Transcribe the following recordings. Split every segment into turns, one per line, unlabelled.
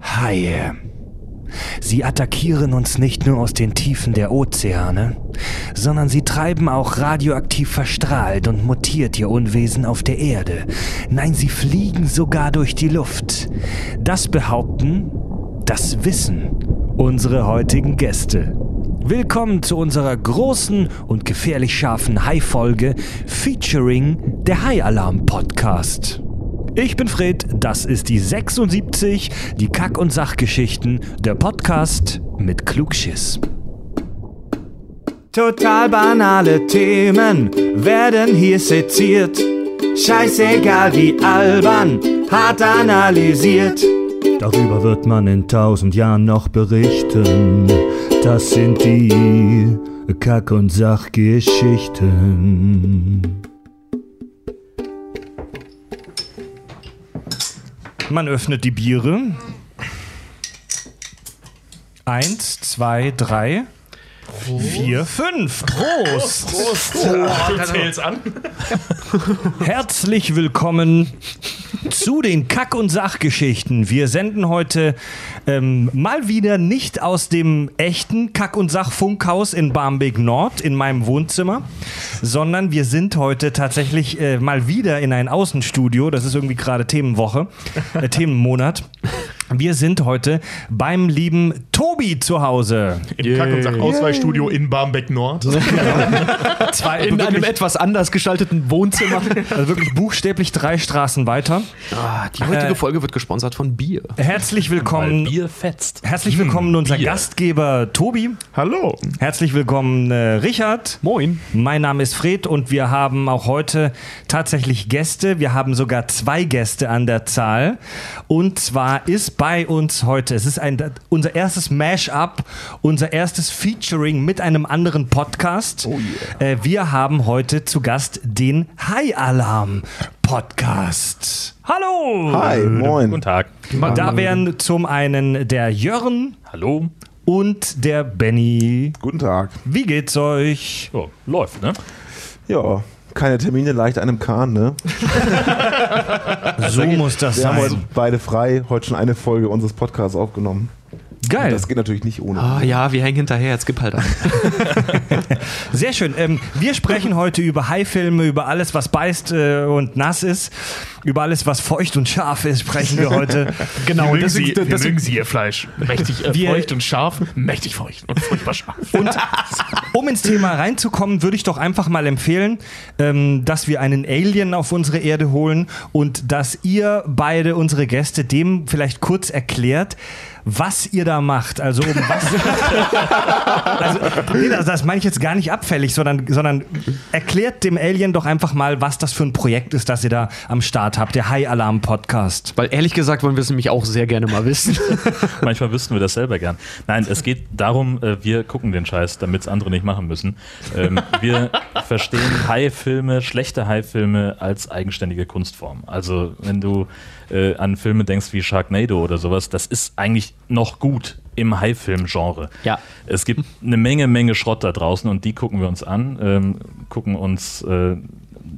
Haie. Sie attackieren uns nicht nur aus den Tiefen der Ozeane, sondern sie treiben auch radioaktiv verstrahlt und mutiert ihr Unwesen auf der Erde. Nein, sie fliegen sogar durch die Luft. Das behaupten, das wissen unsere heutigen Gäste. Willkommen zu unserer großen und gefährlich scharfen Hai-Folge featuring der Hai-Alarm-Podcast. Ich bin Fred, das ist die 76, die Kack- und Sachgeschichten, der Podcast mit Klugschiss.
Total banale Themen werden hier seziert. Scheißegal wie albern, hart analysiert.
Darüber wird man in tausend Jahren noch berichten. Das sind die Kack- und Sachgeschichten.
Man öffnet die Biere. Eins, zwei, drei, vier, fünf. Prost!
Du zählst an.
Herzlich willkommen zu den Kack- und Sachgeschichten. Wir senden heute ähm, mal wieder nicht aus dem echten Kack- und Sach-Funkhaus in Barmbek Nord in meinem Wohnzimmer, sondern wir sind heute tatsächlich äh, mal wieder in ein Außenstudio. Das ist irgendwie gerade Themenwoche, äh, Themenmonat. Wir sind heute beim lieben Tobi zu Hause.
Im Kack- und Sach-Ausweichstudio in Barmbek Nord.
Zwei,
In einem etwas anders gestalteten Wohnzimmer.
also wirklich buchstäblich drei Straßen weiter.
Ah, die heutige Folge wird gesponsert von Bier.
Herzlich willkommen.
Bier fetzt.
Herzlich willkommen unser
Bier.
Gastgeber Tobi.
Hallo.
Herzlich willkommen äh, Richard.
Moin.
Mein Name ist Fred und wir haben auch heute tatsächlich Gäste. Wir haben sogar zwei Gäste an der Zahl. Und zwar ist bei uns heute, es ist ein, unser erstes Mash-up, unser erstes Featuring mit einem anderen Podcast. äh, wir haben heute zu Gast den High Alarm Podcast. Hallo!
Hi, moin.
Guten Tag.
Da wären zum einen der Jörn
Hallo.
und der Benny.
Guten Tag.
Wie geht's euch?
Oh, läuft, ne?
Ja, keine Termine, leicht einem Kahn, ne?
So muss das
Wir haben heute
sein.
beide frei, heute schon eine Folge unseres Podcasts aufgenommen.
Geil.
Das geht natürlich nicht ohne.
Ah ja, wir hängen hinterher, jetzt gib halt an.
Sehr schön. Ähm, wir sprechen heute über Haifilme, über alles, was beißt äh, und nass ist. Über alles, was feucht und scharf ist, sprechen wir heute.
Genau,
und
mögen
deswegen-
Sie, wir
deswegen-
mögen Sie Ihr Fleisch. Mächtig äh,
Wir-
feucht und scharf. Mächtig feucht und furchtbar scharf.
Und um ins Thema reinzukommen, würde ich doch einfach mal empfehlen, ähm, dass wir einen Alien auf unsere Erde holen und dass ihr beide, unsere Gäste, dem vielleicht kurz erklärt, was ihr da macht. Also um was. also, nee, das, das meine ich jetzt gar nicht abfällig, sondern, sondern erklärt dem Alien doch einfach mal, was das für ein Projekt ist, das ihr da am Start habt, der High Alarm Podcast.
Weil ehrlich gesagt wollen wir es nämlich auch sehr gerne mal wissen.
Manchmal wüssten wir das selber gern. Nein, es geht darum, äh, wir gucken den Scheiß, damit es andere nicht machen müssen. Ähm, wir verstehen Hai-Filme, schlechte Hai-Filme als eigenständige Kunstform. Also wenn du äh, an Filme denkst wie Sharknado oder sowas, das ist eigentlich noch gut im Hai-Film-Genre.
Ja.
Es gibt eine Menge, Menge Schrott da draußen und die gucken wir uns an, ähm, gucken uns äh,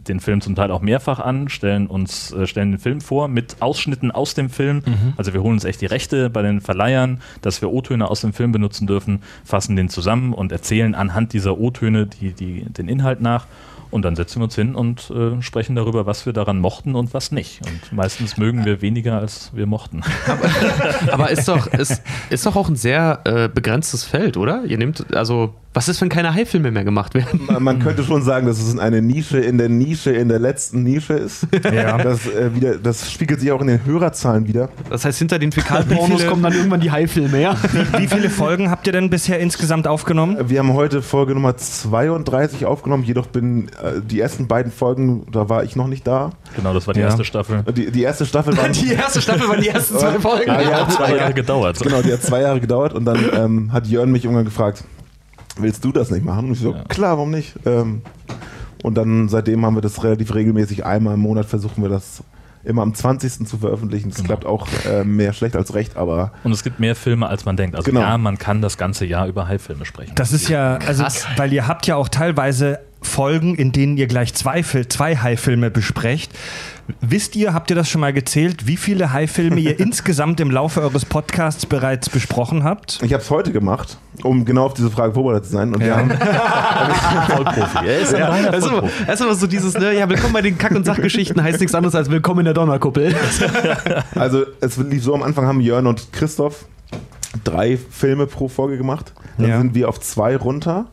den Film zum Teil auch mehrfach an, stellen uns äh, stellen den Film vor mit Ausschnitten aus dem Film. Also wir holen uns echt die Rechte bei den Verleihern, dass wir O-Töne aus dem Film benutzen dürfen, fassen den zusammen und erzählen anhand dieser O-Töne die, die, den Inhalt nach. Und dann setzen wir uns hin und äh, sprechen darüber, was wir daran mochten und was nicht. Und meistens mögen wir weniger, als wir mochten.
Aber ist doch, ist, ist doch auch ein sehr äh, begrenztes Feld, oder? Ihr nehmt, also, was ist, wenn keine Haifilme mehr gemacht werden?
Man, man könnte schon sagen, dass es eine Nische in der Nische in der letzten Nische ist.
Ja.
Das, äh, wieder, das spiegelt sich auch in den Hörerzahlen wieder.
Das heißt, hinter den Fäkalpornos
Wie
kommen dann irgendwann die Haifilme, ja?
Wie viele Folgen habt ihr denn bisher insgesamt aufgenommen?
Wir haben heute Folge Nummer 32 aufgenommen, jedoch bin die ersten beiden Folgen, da war ich noch nicht da.
Genau, das war die
Ja.
erste Staffel.
Die, die erste Staffel war.
Die erste Staffel waren die ersten zwei Folgen.
Ja,
Hat zwei Jahre gedauert.
Genau, die hat zwei Jahre gedauert und dann ähm, hat Jörn mich irgendwann gefragt, willst du das nicht machen? Und ich so,
Ja.
klar, warum nicht? Ähm, und dann seitdem haben wir das relativ regelmäßig, einmal im Monat versuchen wir das immer am 20. zu veröffentlichen. Das klappt auch äh, mehr schlecht als recht, aber
Und es gibt mehr Filme, als man denkt. Also
Genau.
ja, man kann das ganze Jahr über Hai-Filme sprechen.
Das ist ja, also,
Krass.
weil ihr habt ja auch teilweise Folgen, in denen ihr gleich zwei, zwei Hai-Filme besprecht. Wisst ihr, habt ihr das schon mal gezählt, wie viele Hai-Filme ihr insgesamt im Laufe eures Podcasts bereits besprochen habt?
Ich habe es heute gemacht, um genau auf diese Frage vorbereitet zu sein. Und haben,
Vollprofi. Er ist reiner
Also, das ist aber so dieses, ne, ja, willkommen bei den Kack- und Sachgeschichten heißt nichts anderes als willkommen in der Donnerkuppel.
also es lief so, am Anfang haben Jörn und Christoph drei Filme pro Folge gemacht. Dann
Ja.
sind wir auf zwei runter.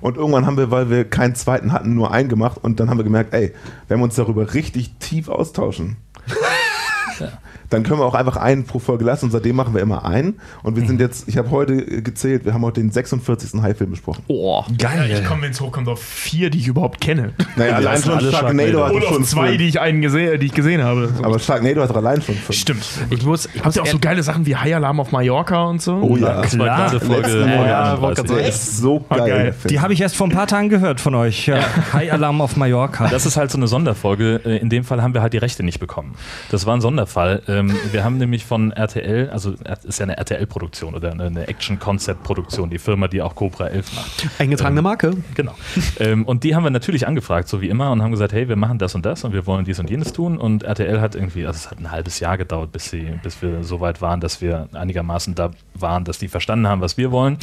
Und irgendwann haben wir, weil wir keinen zweiten hatten, nur einen gemacht. Und dann haben wir gemerkt, ey, wenn wir uns darüber richtig tief austauschen, dann können wir auch einfach einen pro Folge lassen. Und seitdem machen wir immer einen. Und wir sind jetzt, ich habe heute gezählt, wir haben heute den 46. High-Film besprochen.
Oh.
Ja, ich komme, wenn es hochkommt, auf vier, die ich überhaupt kenne.
Naja, allein schon Sharknado hat
Oder
schon
auf zwei,
fünf.
die ich, einen gesehen, die ich gesehen habe.
Aber Sharknado hat doch allein schon fünf.
Stimmt.
Ich muss, ich
Habt ihr auch so geile Sachen wie High Alarm auf Mallorca und so?
Oh ja,
Das war gerade Folge
Letzte
Folge
Mal.
Ja,
31.
wollte gerade
Der ist so geil.
geil.
der Film.
Die habe ich erst vor ein paar Tagen gehört von euch. Ja. High Alarm auf Mallorca.
Das ist halt so eine Sonderfolge. Äh, In dem Fall haben wir halt die Rechte nicht bekommen. Das war ein Sonderfall. Ähm, Wir haben nämlich von RTL, also es ist ja eine RTL-Produktion oder eine- Action-Concept-Produktion, die Firma, die auch Cobra 11 macht.
eingetragene Marke.
Genau. ähm, und die haben wir natürlich angefragt, so wie immer, und haben gesagt, hey, wir machen das und das und wir wollen dies und jenes tun. Und RTL hat irgendwie, also es hat ein halbes Jahr gedauert, bis, sie, bis wir so weit waren, dass wir einigermaßen da waren, dass die verstanden haben, was wir wollen.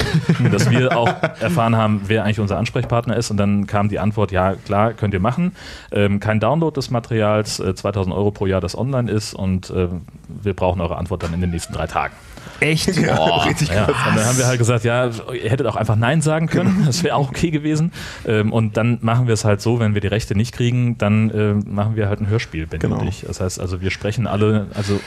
Dass wir auch erfahren haben, wer eigentlich unser Ansprechpartner ist. Und dann kam die Antwort, ja, klar, könnt ihr machen. Ähm, kein Download des Materials, äh, 2000 Euro pro Jahr, das online ist. Und äh, wir brauchen eure Antwort dann in den nächsten drei Tagen.
Echt?
Ja, richtig
Ja,
krass.
und dann haben wir halt gesagt, ja, ihr hättet auch einfach Nein sagen können, das wäre auch okay gewesen. Ähm, und dann machen wir es halt so, wenn wir die Rechte nicht kriegen, dann äh, machen wir halt ein Hörspiel, Benny
Genau.
und ich. Das heißt also, wir sprechen alle, also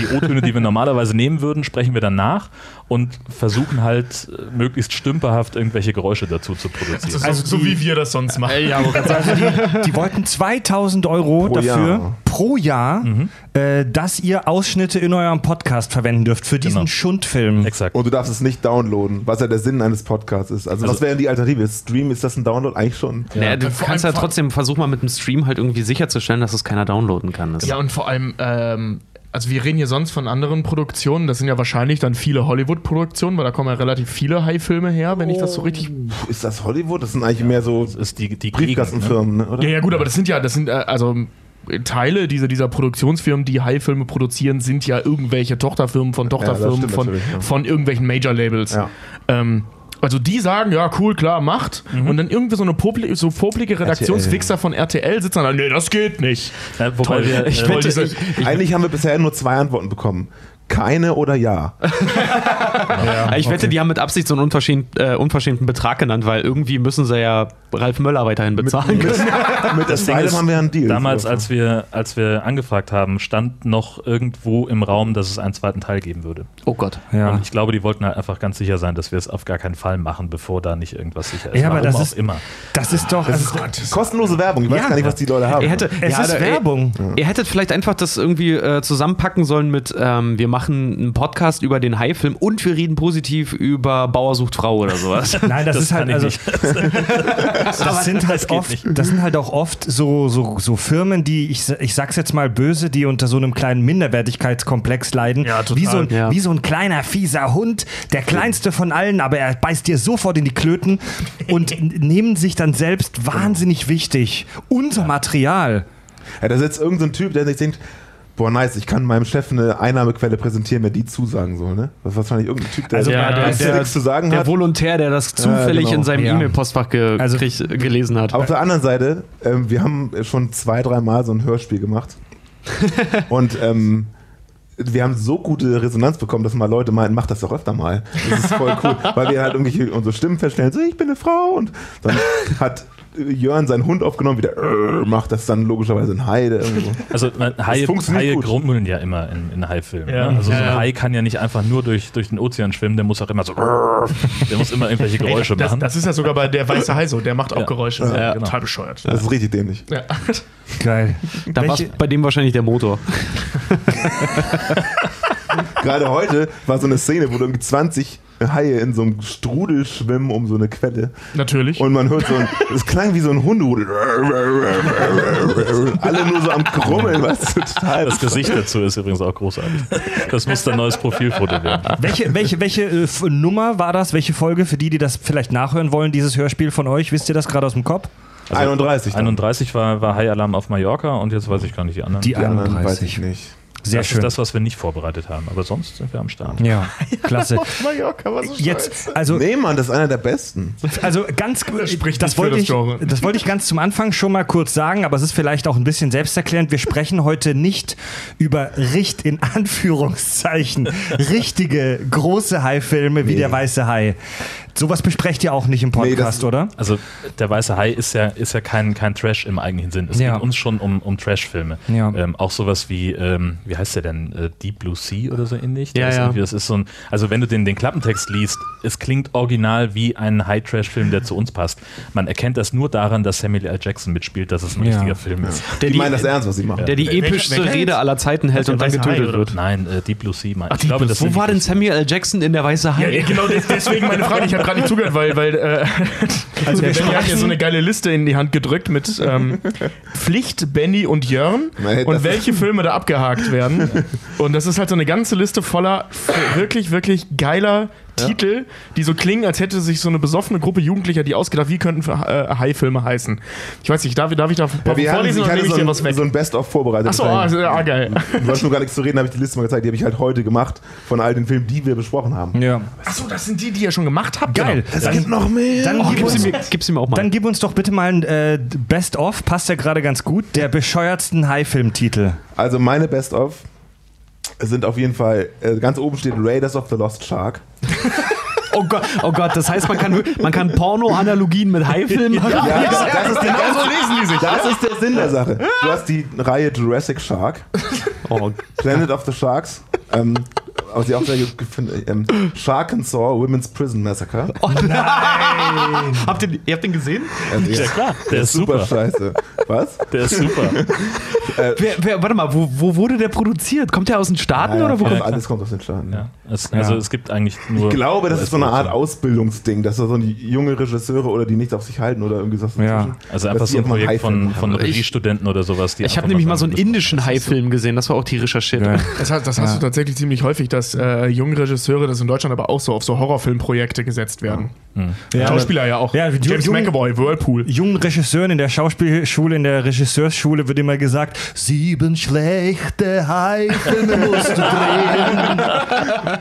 die O-Töne, die wir normalerweise nehmen würden, sprechen wir dann nach und versuchen halt äh, möglichst stümperhaft irgendwelche Geräusche dazu zu produzieren.
Also, so, so wie wir das sonst machen.
Ja, aber ganz
Also die, die wollten 2000 Euro
Pro
dafür
Jahr.
pro Jahr, äh, dass ihr Ausschnitte in eurem Podcast verwenden dürft für diesen
Genau.
Schundfilm.
Exakt.
Und du darfst es nicht downloaden, was ja der Sinn eines Podcasts ist. Also, was wäre denn die Alternative? Stream, ist das ein Download? Eigentlich schon.
Naja, du
Vor
kannst ja trotzdem versuchen, mal mit dem Stream halt irgendwie sicherzustellen, dass es keiner downloaden kann. Das
Ja, und vor allem, ähm, also wir reden hier sonst von anderen Produktionen. Das sind ja wahrscheinlich dann viele Hollywood-Produktionen, weil da kommen ja relativ viele High-Filme her, wenn ich das so richtig.
Ist das Hollywood? Das sind eigentlich mehr so
Das ist die, die
Briefkastenfirmen, ne? oder?
Ja, ja, gut, aber das sind ja, das sind äh, also. Teile dieser, dieser Produktionsfirmen, die High-Filme produzieren, sind ja irgendwelche Tochterfirmen von Tochterfirmen
stimmt
von,
ja.
von irgendwelchen Major-Labels.
Ja.
Ähm, also die sagen, ja, cool, klar, macht. Und dann irgendwie so eine popli so poplige Redaktionswichser von RTL sitzen dann, nee, das geht nicht.
Ja, wobei
Toll.
wir,
Ich
äh,
wette, diese-
Eigentlich haben wir bisher nur zwei Antworten bekommen. Keine oder ja.
ich wette, die haben mit Absicht so einen unverschämt, äh, unverschämten Betrag genannt, weil irgendwie müssen sie ja Ralf Möller weiterhin bezahlen.
Mit das
Ding
beide
ist,
haben wir einen Deal.
Damals,
So.
als wir, als wir angefragt haben, stand noch irgendwo im Raum, dass es einen zweiten Teil geben würde.
oh Gott.
Ja.
Und ich glaube, die wollten halt einfach ganz sicher sein, dass wir es auf gar keinen Fall machen, bevor da nicht irgendwas sicher ist.
Ja, aber
Warum
das
auch
ist-
immer.
Das ist doch.
Das
Also,
ist kostenlose Werbung. Ich weiß
Ja.
gar nicht, was die Leute haben.
Ihr, hätte,
es ist
da-
Werbung.
Ihr, ihr hättet vielleicht einfach das irgendwie äh, zusammenpacken sollen mit, ähm, wir machen einen Podcast über den Hai-Film und wir reden positiv über Bauer sucht Frau oder sowas.
Nein, das, ist halt also
nicht.
das sind halt
geht
oft,
nicht.
das sind halt auch oft so, so, so Firmen, die ich, ich sag's jetzt mal böse, die unter so einem kleinen Minderwertigkeitskomplex leiden.
Ja, total.
Wie so, ein,
Ja.
wie so ein kleiner fieser Hund, der kleinste von allen, aber er beißt dir sofort in die Klöten und nehmen sich dann selbst wahnsinnig wichtig. Unser Material.
Ja, da sitzt irgendein Typ, der sich denkt, boah, nice, ich kann meinem Chef eine Einnahmequelle präsentieren, mir die zusagen soll, ne? Das ist wahrscheinlich irgendein Typ, der,
Also,
Ja,
der,
der-
nichts zu sagen
Der
hat.
Volontär, der das zufällig
genau.
in seinem
Ja.
E-Mail-Postfach ge
Also-
gelesen hat.
Auf der anderen Seite, ähm, wir haben schon zwei, dreimal so ein Hörspiel gemacht. Und ähm, wir haben so gute Resonanz bekommen, dass mal Leute meinen, mach das doch öfter mal. Das ist voll cool. Weil wir halt irgendwie unsere Stimmen feststellen, so, ich bin eine Frau. Und dann hat Jörn seinen Hund aufgenommen, wieder macht das dann logischerweise ein Hai. Der irgendwo.
Also man, Haie, Haie grummeln ja immer in, in Haifilmen.
Ja.
Ne? Also so
Ja,
ein
ja.
Hai kann ja nicht einfach nur durch, durch den Ozean schwimmen, der muss auch immer so der muss immer irgendwelche Geräusche
das,
machen.
das ist ja sogar bei der weiße Hai so, der macht auch
Ja.
Geräusche.
Ja, genau.
Total bescheuert.
Das ist richtig dämlich.
Ja.
Geil.
da war bei dem wahrscheinlich der Motor.
Gerade heute war so eine Szene, wo irgendwie 20 Haie in so einem Strudel schwimmen um so eine Quelle.
Natürlich.
Und man hört so ein, es klang wie so ein Hunderudel. Alle nur so am Krummeln, was total.
das Gesicht dazu ist übrigens auch großartig. Das muss dein neues Profilfoto werden.
Welche, welche, welche äh, Nummer war das? Welche Folge für die, die das vielleicht nachhören wollen, dieses Hörspiel von euch? Wisst ihr das gerade aus dem Kopf?
31 dann.
31 war, war High Alarm auf Mallorca und jetzt weiß ich gar nicht die anderen.
Die
Die anderen weiß
31.
ich nicht.
Sehr
das
schön.
ist das, was wir nicht vorbereitet haben. Aber sonst sind wir am Start.
ja, klasse.
Mallorca war so
Jetzt, also,
Nee, Mann, das ist einer der besten.
also ganz
spricht
das
nicht für
wollte
das
ich,
Genre.
das wollte ich ganz zum Anfang schon mal kurz sagen, aber es ist vielleicht auch ein bisschen selbsterklärend. Wir sprechen heute nicht über richt in Anführungszeichen richtige große Hai-Filme wie
Nee.
der Weiße Hai. Sowas besprecht ihr auch nicht im
Nee,
Podcast,
das-
oder?
Also der Weiße Hai ist ja, ist ja kein, kein Trash im eigentlichen Sinn. Es
Ja.
geht uns schon um, um Trash-Filme.
Ja.
Ähm, auch sowas wie, ähm, wie heißt der denn? Äh, Deep Blue Sea oder so ähnlich?
Ja,
das, ist
ja.
das ist so ein, also wenn du den, den Klappentext liest, es klingt original wie ein High-Trash-Film, der zu uns passt. Man erkennt das nur daran, dass Samuel L. Jackson mitspielt, dass es ein
Ja.
richtiger Film ist.
Der
Die
die,
meinen das ernst, was sie machen.
der die
Welcher-
epischste
welcher
Rede aller Zeiten hält und dann getötet wird.
Nein, äh, Deep Blue Sea. Mein, ich
Deep
glaube,
Blue
das
Sea.
sind
Wo war denn Samuel L. Jackson in der Weiße Hai?
Genau, des- deswegen meine Frage. Ich habe gerade nicht zugehört, weil, weil äh, also
wir
Benny hat mir so eine geile Liste in die Hand gedrückt mit ähm, Pflicht, Benny und Jörn
das
und welche Filme da abgehakt werden. Und das ist halt so eine ganze Liste voller wirklich, wirklich geiler Titel, die so klingen, als hätte sich so eine besoffene Gruppe Jugendlicher die ausgedacht, wie könnten äh, Hai-Filme heißen. Ich weiß nicht, darf, darf ich da
Ja,
vorlesen
ich
oder nehme ich
so
dir
ein,
was weg?
so ein Best-of vorbereitet.
Achso, ah, ah, geil.
Du hast schon gar nichts zu reden, habe ich die Liste mal gezeigt. Die habe ich halt heute gemacht von all den Filmen, die wir besprochen haben.
Ja.
Achso, das sind die, die ihr schon gemacht habt?
Geil.
Genau.
Dann,
gibt noch mehr.
dann,
Oh,
gib uns,
sie mir, gib sie mir auch mal.
dann gib uns doch bitte mal ein äh, Best-of, passt ja gerade ganz gut, der bescheuertsten Hai-Film-Titel.
Also meine Best-of sind auf jeden Fall, äh, ganz oben steht Raiders of the Lost Shark.
oh, Gott, oh Gott, das heißt, man kann, man kann Porno-Analogien mit Hai-Filmen machen?
Ja, das, das, ist der,
Genau so lesen die sich.
das ist der Sinn der Sache. Du hast die Reihe Jurassic Shark,
Oh,
Planet of the Sharks, ähm, was ich auch sehr gut finde, ähm, Shark and Saw Women's Prison Massacre.
oh nein! habt ihr, ihr habt den gesehen?
Also,
Ja klar, der ist
super
super.
scheiße. Was?
Der ist super.
Wer, wer, warte mal, wo, wo wurde der produziert? Kommt der aus den Staaten oder wo?
kommt, alles kommt aus den Staaten.
Ja. Es, also es gibt eigentlich nur.
Ich glaube, das ist so eine Art Ausbildungsding, dass da so junge Regisseure oder die nichts auf sich halten oder irgendwie so
Ja.
Also einfach so ein Projekt von, von. Regiestudenten oder sowas. Die
Ich habe nämlich mal so einen indischen Hai-Film gesehen, das war auch tierischer Shit.
Geil.
Das, hast- das hast du tatsächlich ziemlich häufig, dass äh, junge Regisseure, das in Deutschland aber auch so, auf so Horrorfilmprojekte gesetzt werden.
Ja,
Schauspieler ja auch.
Ja, wie
James
jung-
McAvoy, Whirlpool.
jungen Regisseuren in der Schauspielschule, in der Regisseursschule wird immer gesagt, sieben schlechte Hai-Filme musst du drehen.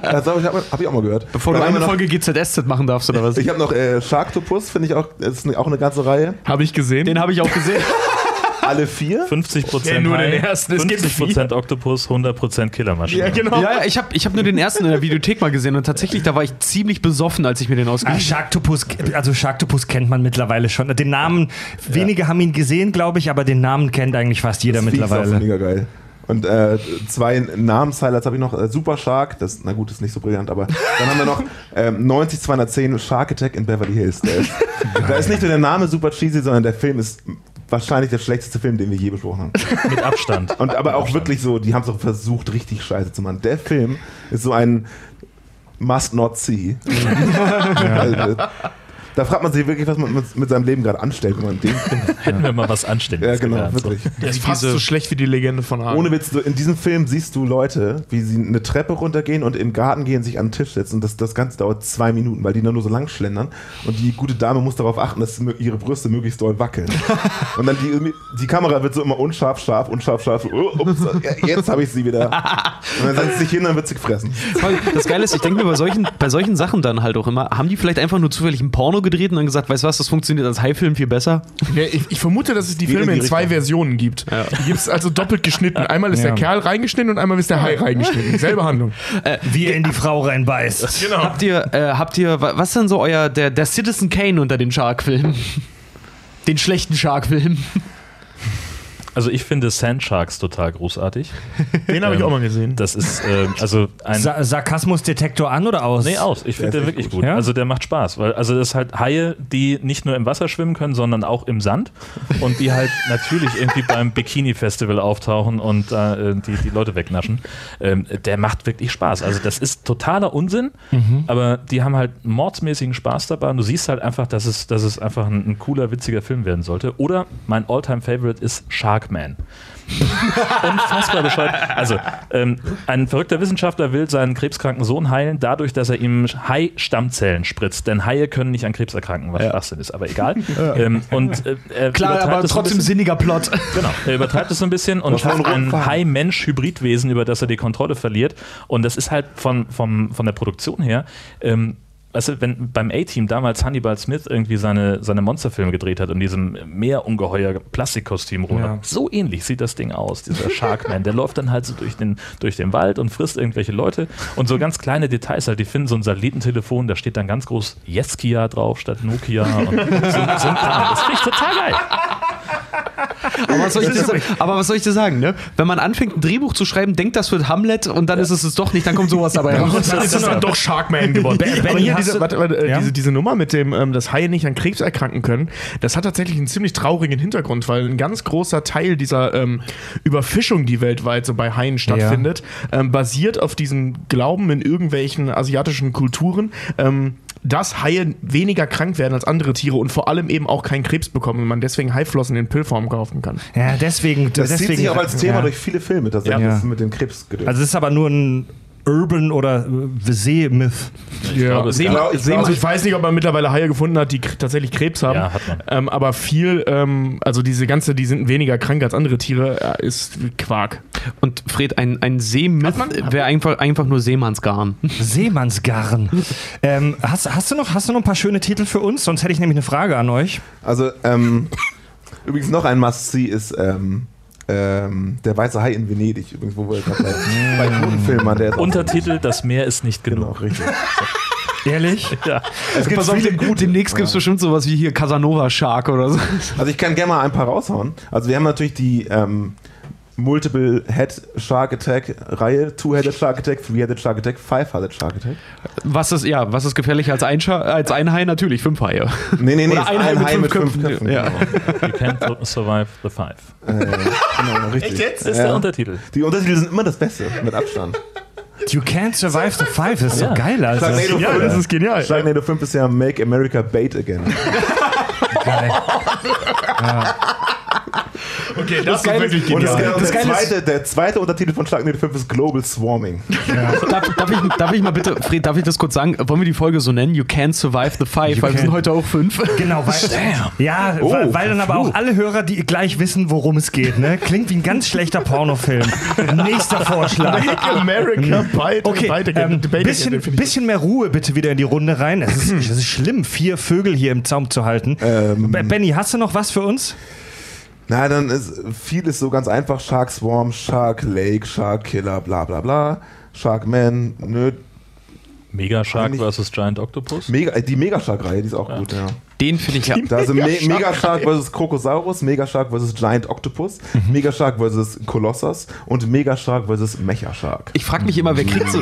Das habe ich, hab ich auch mal gehört.
Bevor du
Dann haben
eine
noch,
Folge GZSZ machen darfst oder was?
ich habe noch äh, Sharktopus, finde ich auch, das ist auch eine ganze Reihe.
Habe ich gesehen.
Den habe ich auch gesehen.
Alle vier.
50
Ja,
Prozent
nur den ersten, es gibt
50 Prozent Oktopus, 100 Prozent Killermaschine.
ja, genau.
Ja, ja, ich habe ich hab nur den ersten in der Videothek mal gesehen und tatsächlich, da war ich ziemlich besoffen, als ich mir den
Ah,
ausgeliehen
Sharktopus, also Sharktopus kennt man mittlerweile schon. Den Namen, wenige haben ihn gesehen, glaube ich, aber den Namen kennt eigentlich fast jeder
Das Vieh ist auch
mittlerweile.
mega geil. Und äh, zwei Namenshighlights habe ich noch. Äh, Super Shark, das, na gut, ist nicht so brillant, aber dann haben wir noch ähm, 90210 Shark Attack in Beverly Hills. Der ist, da ist nicht nur der Name super cheesy, sondern der Film ist wahrscheinlich der schlechteste Film, den wir je besprochen haben.
Mit Abstand.
Und aber auch wirklich so, die haben es auch versucht, richtig scheiße zu machen. Der Film ist so ein Must Not See. Also, da fragt man sich wirklich, was man mit, mit seinem Leben gerade anstellt, wenn man den Film.
Hätten wir mal was Anständiges
Ja, genau,
gelernt, so.
wirklich.
Der ist fast so schlecht wie die Legende von Arn.
Ohne Witz, du- in diesem Film siehst du Leute, wie sie eine Treppe runtergehen und im Garten gehen, sich an den Tisch setzen. Und das, das Ganze dauert zwei Minuten, weil die dann nur so lang schlendern. Und die gute Dame muss darauf achten, dass ihre Brüste möglichst doll wackeln. und dann die, die Kamera wird so immer unscharf, scharf, unscharf, scharf. Oh, ups, jetzt habe ich sie wieder. Und dann setzt sie sich hin, dann wird sie gefressen.
Das Geile ist, ich denke mir bei solchen, bei solchen Sachen dann halt auch immer, haben die vielleicht einfach nur zufällig ein Porno gedreht und dann gesagt, weißt du was, das funktioniert als Hai-Film viel besser?
Ja, ich, ich vermute, dass es die Filme
in
zwei. Versionen gibt. Die gibt es also doppelt geschnitten. Einmal ist
Ja.
der Kerl reingeschnitten und einmal ist der Hai reingeschnitten. Selbe Handlung.
Wie er in die Frau reinbeißt.
Genau.
Habt ihr, äh, habt ihr, wa- was ist denn so euer, der, der Citizen Kane unter den Shark-Filmen? Den schlechten Shark-Film.
Also ich finde Sand Sharks total großartig.
Den habe ich
Ähm,
auch mal gesehen.
Das ist ähm, also ein
Sa Sarkasmusdetektor an oder aus?
Nee, aus. Ich finde
Der
den wirklich gut.
gut. Ja?
Also der macht Spaß. Weil, also das ist halt Haie, die nicht nur im Wasser schwimmen können, sondern auch im Sand. Und die halt natürlich irgendwie beim Bikini-Festival auftauchen und da äh, die, die Leute wegnaschen. Ähm, der macht wirklich Spaß. Also das ist totaler Unsinn, aber die haben halt mordsmäßigen Spaß dabei. Und du siehst halt einfach, dass es, dass es einfach ein, ein cooler, witziger Film werden sollte. Oder mein Alltime favorite ist Shark Sharkman. Unfassbar bescheuert. Also, ähm, ein verrückter Wissenschaftler will seinen krebskranken Sohn heilen, dadurch, dass er ihm Hai-Stammzellen spritzt. Denn Haie können nicht an Krebs erkranken, was Schwachsinn ist, aber egal. Ähm, und, äh,
Klar,
übertreibt
aber trotzdem
bisschen.
sinniger Plot.
Genau, er übertreibt es so ein bisschen und schafft ein. Hai-Mensch-Hybridwesen, über das er die Kontrolle verliert. Und das ist halt von, vom, von der Produktion her. Ähm, Weißt du, wenn beim A-Team damals Hannibal Smith irgendwie seine, seine Monsterfilme gedreht hat und diesem Meerungeheuer Plastikkostüm rum,
Ja.
so ähnlich sieht das Ding aus, dieser Sharkman. Der läuft dann halt so durch den, durch den Wald und frisst irgendwelche Leute und so ganz kleine Details halt. Die finden so ein Satellitentelefon, da steht dann ganz groß Yeskia drauf statt Nokia und so, so ein Kram. Das finde ich total geil.
Aber was soll ich dir, sa- aber was soll ich dir sagen, ne? Wenn man anfängt, ein Drehbuch zu schreiben, denkt, das wird Hamlet und dann ist es es doch nicht, dann kommt sowas dabei raus.
Das ist dann doch Sharkman geworden. Aber hier diese, warte, warte, äh,
Ja?
diese, diese Nummer mit dem, ähm, dass Haie nicht an Krebs erkranken können, das hat tatsächlich einen ziemlich traurigen Hintergrund, weil ein ganz großer Teil dieser ähm, Überfischung, die weltweit so bei Haien stattfindet, ähm, basiert auf diesem Glauben in irgendwelchen asiatischen Kulturen. Ähm, dass Haie weniger krank werden als andere Tiere und vor allem eben auch keinen Krebs bekommen und man deswegen Haiflossen in Pillform kaufen kann.
Ja, deswegen.
Das
deswegen,
zieht sich auch als Thema
ja.
durch viele Filme, tatsächlich,
Ja.
das mit dem Krebs
Also es ist aber nur ein Urban oder äh, See-Myth.
Ja,
glaube,
Seemann,
gab- ich
weiß nicht, ob man mittlerweile Haie gefunden hat, die tatsächlich Krebs haben.
Ja, hat man.
Ähm, aber viel, ähm, also diese ganze, die sind weniger krank als andere Tiere, äh, ist Quark.
Und Fred, ein, ein Seemyth wäre einfach, einfach nur Seemannsgarn.
Seemannsgarn. ähm, hast, hast, du noch, hast du noch ein paar schöne Titel für uns? Sonst hätte ich nämlich eine Frage an euch.
Also, ähm, übrigens noch ein Must-See ist ähm, ähm, Der Weiße Hai in Venedig, übrigens, wo wir gerade bei, bei guten Filmen waren. Der
Untertitel Das Meer ist nicht
Genau,
genug.
richtig.
Ehrlich?
Ja.
Es gibt
Pass auf,
viele
dem,
gute.
demnächst gibt es bestimmt sowas wie hier Casanova Shark oder so.
Also ich kann gerne mal ein paar raushauen. Also wir haben natürlich die ähm, Multiple Head Shark Attack Reihe, Two-Headed Shark Attack, Three-Headed Shark Attack, Five-Headed Shark Attack.
Was ist, ja, was ist gefährlicher als ein, Scha als ein Hai? Natürlich fünf Haie.
Nee, nee, nee,
Oder ein Hai mit fünf Köpfen.
Köpfen.
Ja.
Genau.
You can't survive the five.
Äh, genau, richtig.
Das ist
Ja.
der Untertitel.
Die Untertitel sind immer das Beste, mit Abstand.
You can't survive the five. Das ist
Ja.
so geil, Alter.
Sharknado
Ja,
5,
das ist genial.
Sharknado 5 ist ja Make America Bait Again.
Geil.
Okay, das,
Geile-
ist wirklich
Und das,
genial.
das
Geile ist-
zweite, der zweite Untertitel von Sharknado 5 ist Global Swarming.
darf, darf, ich, darf ich mal bitte, Fred, darf ich das kurz sagen? Wollen wir die Folge so nennen? You can't survive the five,
You
weil wir
can't.
sind heute auch fünf.
Genau, weil, ja,
Oh,
weil, weil dann aber auch alle Hörer, die gleich wissen, worum es geht, ne? Klingt wie ein ganz schlechter Pornofilm. Nächster Vorschlag.
Make America Bite,
Okay,
Bite again,
ähm, bisschen, bisschen mehr Ruhe bitte wieder in die Runde rein. Es ist, es ist schlimm, vier Vögel hier im Zaum zu halten.
Ähm,
Be- Benny, hast du noch was für uns?
Na, dann ist vieles so ganz einfach. Shark Swarm, Shark Lake, Shark Killer, bla bla bla. Shark Man, nö.
Mega Shark vs. Giant Octopus.
Mega, äh, die Mega Shark Reihe, die ist auch gut, ja.
Den finde ich ja.
Da ist Me Mega Shark vs. Krokosaurus, Mega Shark vs. Giant Octopus, Mega Shark vs. Colossus und Mega Shark vs. Mecha Shark.
Ich frage mich immer, wer kriegt so.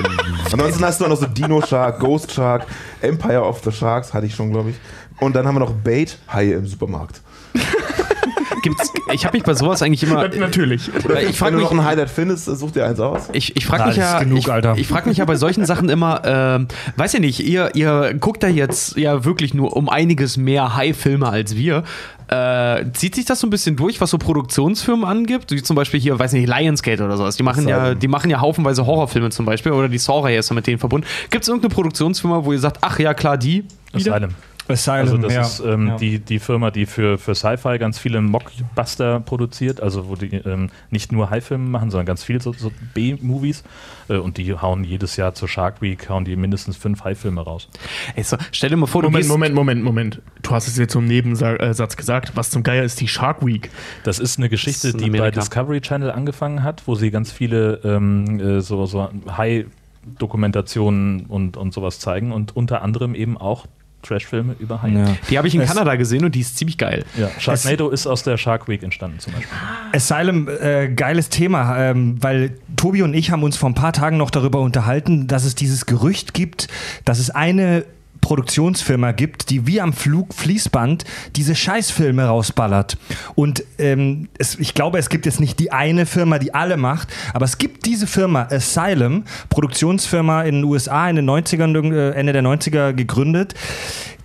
Ansonsten hast du auch noch so Dino Shark, Ghost Shark, Empire of the Sharks, hatte ich schon, glaube ich. Und dann haben wir noch Bait, Haie im Supermarkt.
Gibt's, ich habe mich bei sowas eigentlich immer.
Na- Natürlich.
Weil ich
Wenn
frage
du
mich,
noch ein Highlight findest, such dir eins aus.
ich, ich frage mich ja,
genug,
ich, ich frage mich ja bei solchen Sachen immer, ähm, weiß ja nicht, ihr, ihr guckt da jetzt ja wirklich nur um einiges mehr High-Filme als wir. Äh, zieht sich das so ein bisschen durch, was so Produktionsfirmen angibt? Wie zum Beispiel hier, weiß nicht, Lionsgate oder sowas. Die machen ja, die machen ja haufenweise Horrorfilme zum Beispiel oder die Saw-Reihe ist ja mit denen verbunden. Gibt es irgendeine Produktionsfirma, wo ihr sagt, ach ja, klar, die? Wieder?
Asylum.
Asylum,
Also das
ja.
ist ähm,
Ja.
die, die Firma, die für, für Sci-Fi ganz viele Mockbuster produziert, also wo die ähm, nicht nur High-Filme machen, sondern ganz viele so, so B-Movies. Äh, und die hauen jedes Jahr zur Shark Week, hauen die mindestens fünf High-Filme raus.
Ey, so, stell dir mal vor, du
Moment, Moment, Moment, Moment. Du hast es jetzt zum Nebensatz gesagt. Was zum Geier ist die Shark Week?
Das ist eine Geschichte,
ist
die bei. Discovery Channel angefangen hat, wo sie ganz viele ähm, äh, so, so High-Dokumentationen und, und sowas zeigen und unter anderem eben auch Trashfilme über Haie.
Ja.
Die habe ich in
Es-
Kanada gesehen und die ist ziemlich geil.
Ja, Sharknado ist aus der Shark Week entstanden zum Beispiel.
Asylum, äh, geiles Thema, ähm, weil Tobi und ich haben uns vor ein paar Tagen noch darüber unterhalten, dass es dieses Gerücht gibt, dass es eine Produktionsfirma gibt, die wie am Flug Fließband diese Scheißfilme rausballert. Und ähm, es, ich glaube, es gibt jetzt nicht die eine Firma, die alle macht, aber es gibt diese Firma Asylum, Produktionsfirma in den USA in den 90ern, irgend- äh, Ende der 90er gegründet,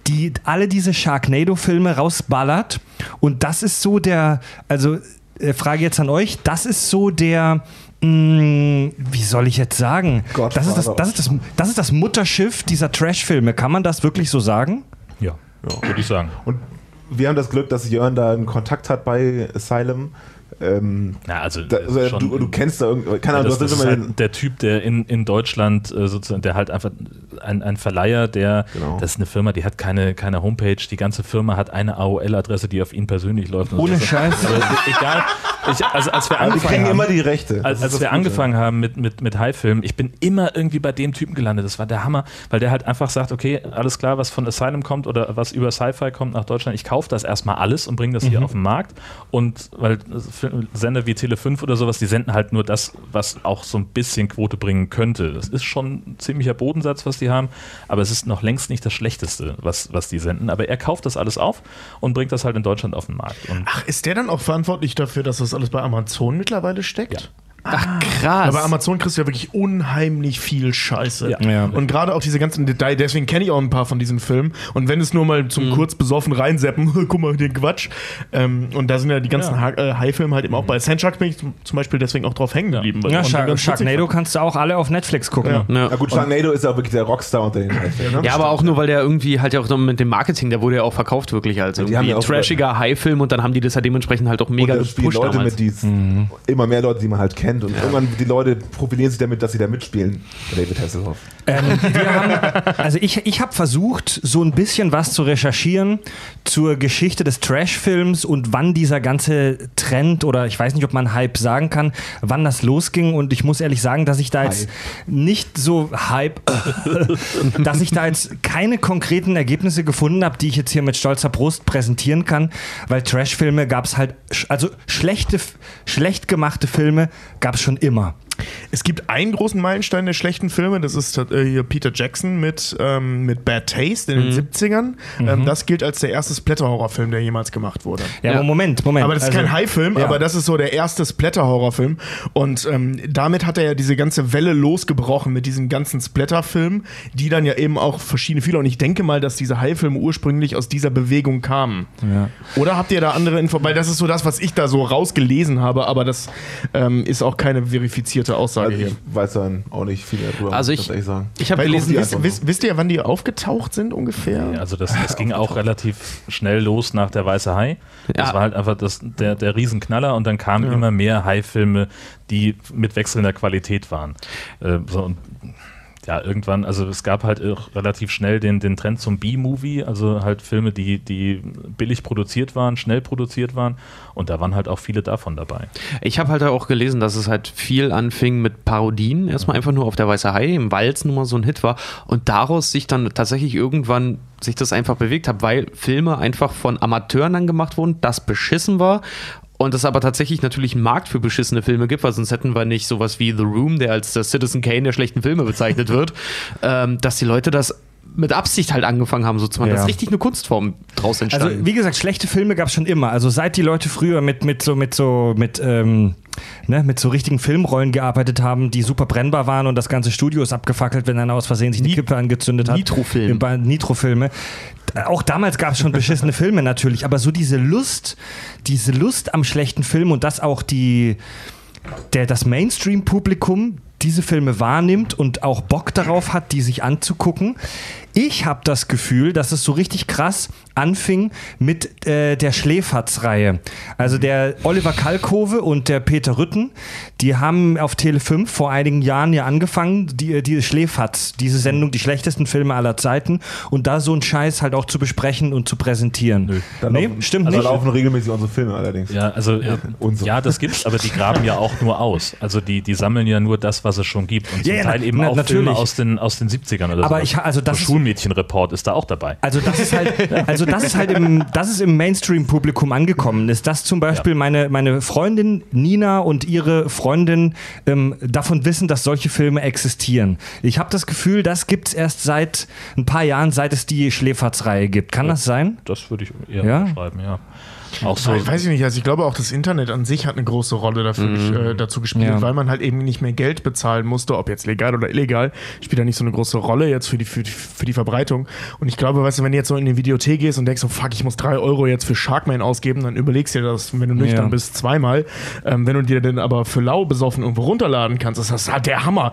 die alle diese Sharknado-Filme rausballert. Und das ist so der, also äh, Frage jetzt an euch. Das ist so der, wie soll ich jetzt sagen? Das ist das, das, ist das, das ist das Mutterschiff dieser Trash-Filme. Kann man das wirklich so sagen?
Ja, würde ich sagen.
Und wir haben das Glück, dass Jörn da einen Kontakt hat bei Asylum. Ähm,
Ja, also,
da,
das
also du, du kennst da irgendwie, keine
Ja,
Ahnung,
das,
du
das
hast
ist halt der Typ, der in, in Deutschland äh, sozusagen, der halt einfach ein, ein Verleiher, der,
Genau.
das ist eine Firma, die hat keine, keine Homepage, die ganze Firma hat eine AOL-Adresse, die auf ihn persönlich läuft.
Ohne
so.
Scheiß.
Also, egal, ich, also als wir angefangen
kriegen
haben,
immer die Rechte. Das
als, als
das
wir
Gute.
angefangen haben mit, mit, mit High-Film, ich bin immer irgendwie bei dem Typen gelandet. Das war der Hammer, weil der halt einfach sagt, okay, alles klar, was von Asylum kommt oder was über Sci-Fi kommt nach Deutschland, ich kaufe das erstmal alles und bringe das hier auf den Markt. Und weil Sender wie Tele 5 oder sowas, die senden halt nur das, was auch so ein bisschen Quote bringen könnte. Das ist schon ein ziemlicher Bodensatz, was die haben, aber es ist noch längst nicht das Schlechteste, was, was die senden. Aber er kauft das alles auf und bringt das halt in Deutschland auf den Markt. Und
Ach, ist der dann auch verantwortlich dafür, dass das alles bei Amazon mittlerweile steckt?
Ach, krass.
Aber bei Amazon kriegst du ja wirklich unheimlich viel Scheiße.
Ja.
Ja.
Und gerade auch diese ganzen Details, deswegen kenne ich auch ein paar von diesen Filmen. Und wenn es nur mal
Mhm.
zum kurz besoffen reinseppen, guck mal, den Quatsch. Ähm, und da sind ja die ganzen
Ja.
Ha- äh, High-Filme halt eben auch bei Sandshak bin ich zum Beispiel deswegen auch drauf hängen geblieben.
Ja, Shark, Sharknado kannst du auch alle auf Netflix gucken.
Ja.
ja.
Na gut, Sharknado ist ja wirklich der Rockstar unter den High-Filmen. Ne?
Ja, aber auch nur, weil der irgendwie halt ja auch noch mit dem Marketing, der wurde ja auch verkauft wirklich als
die haben
irgendwie
ja auch-
trashiger High-Film und dann haben die das ja dementsprechend halt auch mega
und da spielen
gepusht
Leute
damals.
mit, die immer mehr Leute, die man halt kennt. Und irgendwann die Leute profilieren sich damit, dass sie da mitspielen. David Hasselhoff.
Ähm, wir haben, also ich, ich habe versucht, so ein bisschen was zu recherchieren zur Geschichte des Trash-Films und wann dieser ganze Trend oder ich weiß nicht, ob man Hype sagen kann, wann das losging. Und ich muss ehrlich sagen, dass ich da jetzt nicht so Hype, dass ich da jetzt keine konkreten Ergebnisse gefunden habe, die ich jetzt hier mit stolzer Brust präsentieren kann, weil Trash-Filme gab es halt, also schlechte, schlecht gemachte Filme gab es schon immer.
Es gibt einen großen Meilenstein der schlechten Filme, das ist äh, hier Peter Jackson mit, ähm, mit Bad Taste in den 70ern. Ähm, das gilt als der erste Splatter-Horrorfilm, der jemals gemacht wurde.
Ja,
Ja.
aber Moment, Moment.
Aber das ist
Also-
kein High-Film,
ja.
aber das ist so der erste Splatter-Horrorfilm. Und ähm, damit hat er ja diese ganze Welle losgebrochen mit diesen ganzen Splatter-Filmen, die dann ja eben auch verschiedene viele. Und ich denke mal, dass diese High-Filme ursprünglich aus dieser Bewegung kamen. Oder habt ihr da andere Info? Weil das ist so das, was ich da so rausgelesen habe, aber das ähm, ist auch keine verifizierte Aussage
Also
hier.
ich weiß dann auch nicht viel darüber,
Also
muss
ich-
ehrlich sagen.
Ich habe gelesen,
wisst, wisst, wisst ihr, wann die aufgetaucht sind ungefähr?
Ja, also das, das ging auch relativ schnell los nach der Weiße Hai. Das
Ja.
war halt einfach das, der, der Riesenknaller und dann kamen immer mehr Hai-Filme, die mit wechselnder Qualität waren. Äh, so, und ja, irgendwann, also es gab halt auch relativ schnell den, den Trend zum B-Movie, also halt Filme, die, die billig produziert waren, schnell produziert waren und da waren halt auch viele davon dabei.
Ich habe halt auch gelesen, dass es halt viel anfing mit Parodien. Erstmal einfach nur auf der Weiße Hai, im Walz nun mal so ein Hit war. Und daraus sich dann tatsächlich irgendwann sich das einfach bewegt hat, weil Filme einfach von Amateuren dann gemacht wurden, das beschissen war. Und es aber tatsächlich natürlich einen Markt für beschissene Filme gibt, weil sonst hätten wir nicht sowas wie The Room, der als der Citizen Kane der schlechten Filme bezeichnet wird, ähm, dass die Leute das mit Absicht halt angefangen haben, so zu machen.
Ja.
Das ist richtig eine Kunstform draus entstanden.
Also wie gesagt, schlechte Filme gab es schon immer. Also seit die Leute früher mit, mit so mit so mit ähm, ne, mit so richtigen Filmrollen gearbeitet haben, die super brennbar waren und das ganze Studio ist abgefackelt, wenn einer aus Versehen sich die
Ni-
Kippe angezündet hat.
Nitrofilm.
Nitrofilme. Auch damals gab es schon beschissene Filme natürlich, aber so diese Lust, diese Lust am schlechten Film und das auch die der das Mainstream-Publikum diese Filme wahrnimmt und auch Bock darauf hat, die sich anzugucken. Ich habe das Gefühl, dass es so richtig krass anfing mit äh, der Schläferz-Reihe. Also der Oliver Kalkove und der Peter Rütten, die haben auf Tele 5 vor einigen Jahren ja angefangen, die, die Schläferz, diese Sendung, die schlechtesten Filme aller Zeiten, und da so einen Scheiß halt auch zu besprechen und zu präsentieren. Nö.
Da
Nee,
laufen,
stimmt
also
nicht.
laufen regelmäßig unsere Filme allerdings.
Ja, also ja,
unsere.
ja das gibt's, aber die graben ja auch nur aus. Also die, die sammeln ja nur das, was es schon gibt. Und zum
Ja, ja,
Teil eben
na-
auch
natürlich.
Filme aus den, aus den 70ern oder so.
Aber ich ha- also das ist-
Schulmädchenreport ist da auch dabei.
Also das ist halt, also das ist halt im, das ist im Mainstream-Publikum angekommen ist, dass zum Beispiel meine, meine Freundin Nina und ihre Freundin ähm, davon wissen, dass solche Filme existieren. Ich habe das Gefühl, das gibt es erst seit ein paar Jahren, seit es die Schläferz-Reihe gibt. Kann das sein?
Das würde ich eher
Ja?
beschreiben, ja. Auch so.
Weiß, weiß ich nicht, also ich glaube auch das Internet an sich hat eine große Rolle dafür, äh, dazu gespielt,
Ja.
weil man halt eben nicht mehr Geld bezahlen musste, ob jetzt legal oder illegal, spielt da nicht so eine große Rolle jetzt für die, für die, für die Verbreitung. Und ich glaube, weißt du, wenn du jetzt so in die Videothek gehst und denkst so, fuck, ich muss drei Euro jetzt für Sharkman ausgeben, dann überlegst du dir das, wenn du nüchtern
Ja.
bist, zweimal. Ähm, wenn du dir den aber für lau besoffen irgendwo runterladen kannst, ist das halt der Hammer.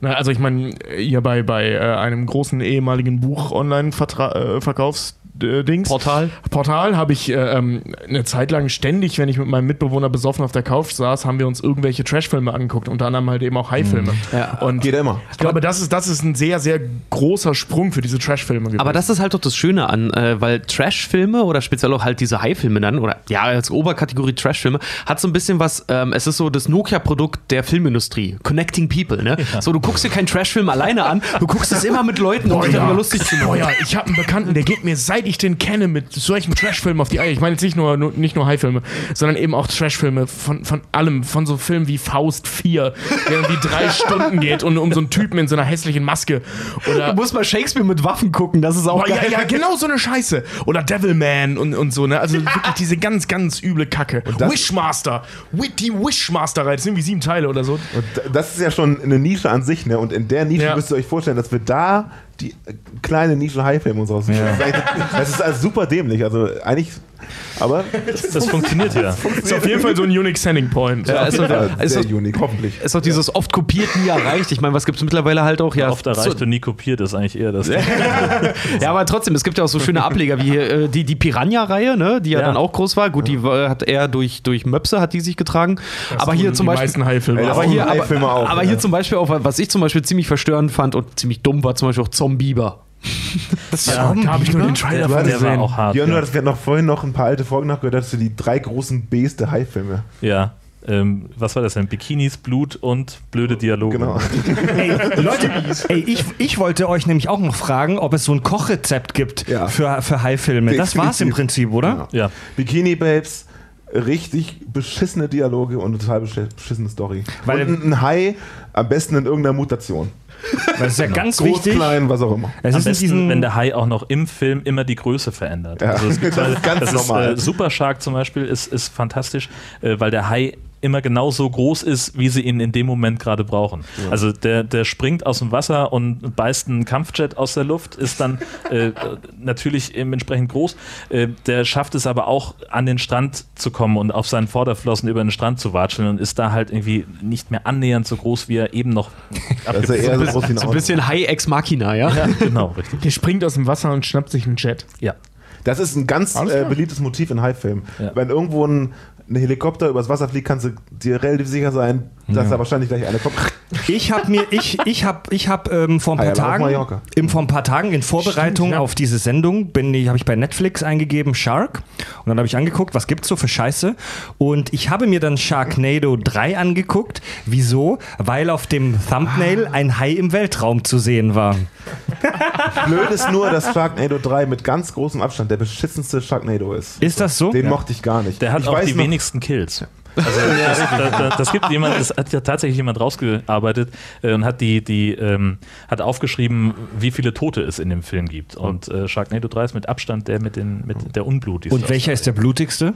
Na, also ich meine, hier bei, bei äh, einem großen ehemaligen Buch-Online-Verkaufs- äh, Dings.
Portal?
Portal habe ich äh, ähm, eine Zeit lang ständig, wenn ich mit meinem Mitbewohner besoffen auf der Couch saß, haben wir uns irgendwelche Trashfilme angeguckt, unter anderem halt eben auch High-Filme.
Ja.
Und
Geht immer.
ich glaube, das ist, das ist ein sehr, sehr großer Sprung für diese Trashfilme gewesen.
Aber das ist halt doch das Schöne an, äh, weil Trash-Filme oder speziell auch halt diese High-Filme dann, oder ja, als Oberkategorie Trash-Filme, hat so ein bisschen was, ähm, es ist so das Nokia-Produkt der Filmindustrie. Connecting People, ne? So, du guckst dir keinen Trash-Film alleine an, du guckst es immer mit Leuten, um dich darüber lustig zu
Oh
machen.
ja, ich habe einen Bekannten, der geht mir, seit ich den kenne, mit solchen Trashfilmen auf die Eier. Ich meine jetzt nicht nur, nur, nicht nur High-Filme, sondern eben auch Trashfilme von, von allem. Von so Filmen wie Faust 4, der irgendwie drei Stunden geht und um so einen Typen in so einer hässlichen Maske. Oder
Du musst mal Shakespeare mit Waffen gucken, das ist auch
Oh, ja,
geil.
ja, genau so eine Scheiße. Oder Devilman und, und so, ne? Also wirklich diese ganz, ganz üble Kacke.
das-
Wishmaster. Wi- Die Wishmaster-Reihe, das sind wie sieben Teile oder so.
Und das ist ja schon eine Nische an sich, ne? Und in der Nische
Ja.
müsst ihr euch vorstellen, dass wir da die kleine Nische High-Film. Das, ist eigentlich- das ist also super dämlich. Also eigentlich, aber
Das funktioniert ja.
Ist auf jeden Fall so ein unique selling point.
Ja, ist, doch,
ja,
ist,
sehr
doch,
unique, hoffentlich.
ist doch dieses oft kopiert, nie erreicht. Ich meine, was gibt es mittlerweile halt auch? Ja,
Oft erreicht
so,
und nie kopiert ist eigentlich eher das.
ja, aber trotzdem, es gibt ja auch so schöne Ableger wie äh, die, die Piranha-Reihe, ne? die ja,
Ja.
dann auch groß war. Gut, die war, hat er durch, durch Möpse hat die sich getragen. aber hier zum
die
Beispiel.
meisten High-Filme.
Ey, das
Aber hier, aber,
auch,
aber
ja.
hier zum Beispiel auch, was ich zum Beispiel ziemlich verstörend fand und ziemlich dumm war, zum Beispiel auch Zombieber.
Ja, da habe ich nur den Trailer
Der,
von
der war auch hart.
Ja, nur,
Ja,
dass wir noch vorhin noch ein paar alte Folgen nachgehört dass du die drei großen Bs der High-Filme.
ja. Ähm, was war das denn? Bikinis, Blut und blöde Dialoge.
Genau.
Ey, Leute, ey, ich, ich wollte euch nämlich auch noch fragen, ob es so ein Kochrezept gibt
Ja.
für, für High-Filme. Das war's im
Definitiv.
Prinzip, oder?
Ja.
Ja.
Bikini Babes, richtig beschissene Dialoge und eine total besch- beschissene Story.
Weil-
und ein Hai, am besten in irgendeiner Mutation.
Das ist ja ganz
Groß,
wichtig.
klein, was auch immer.
Es
Am
ist in
besten,
diesen,
wenn der Hai auch noch im Film immer die Größe verändert.
Ja,
Also es gibt
das
halt-
ist ganz
das
normal.
Ist, äh, Super Shark zum Beispiel ist, ist fantastisch, äh, weil der Hai immer genau so groß ist, wie sie ihn in dem Moment gerade brauchen. Also der, der springt aus dem Wasser und beißt einen Kampfjet aus der Luft, ist dann äh, natürlich entsprechend groß. Äh, der schafft es aber auch, an den Strand zu kommen und auf seinen Vorderflossen über den Strand zu watscheln und ist da halt irgendwie nicht mehr annähernd so groß, wie er eben noch
Das ist ja eher so groß
So ein bisschen High Ex Machina, ja?
Ja, genau, richtig.
Der springt aus dem Wasser und schnappt sich einen Jet.
Ja.
Das ist ein ganz äh, beliebtes Motiv in High-Filmen.
Ja.
Wenn irgendwo ein, ein Helikopter übers Wasser fliegt, kannst du dir relativ sicher sein, dass da wahrscheinlich gleich einer kommt.
Ich habe mir, ich, ich habe, ich habe ähm, vor ein paar
Heierla auf
Tagen, im, vor ein paar Tagen in Vorbereitung
Stimmt, ja.
auf diese Sendung bin ich, habe ich bei Netflix eingegeben Shark und dann habe ich angeguckt, was gibt's so für Scheiße und ich habe mir dann Sharknado 3 angeguckt. Wieso? Weil auf dem Thumbnail ein Hai im Weltraum zu sehen war.
Blöd ist nur, dass Sharknado 3 mit ganz großem Abstand der beschissenste Sharknado ist.
Ist das so?
Den mochte ich gar nicht.
Der hat
ich
auch
weiß
die
noch-
wenigsten Kills. Also das, da, da, das gibt jemand, das hat ja tatsächlich jemand rausgearbeitet äh, und hat die, die ähm, hat aufgeschrieben, wie viele Tote es in dem Film gibt. Und äh, Sharknado 3 ist mit Abstand der mit den mit der Unblut.
Und welcher ist der blutigste?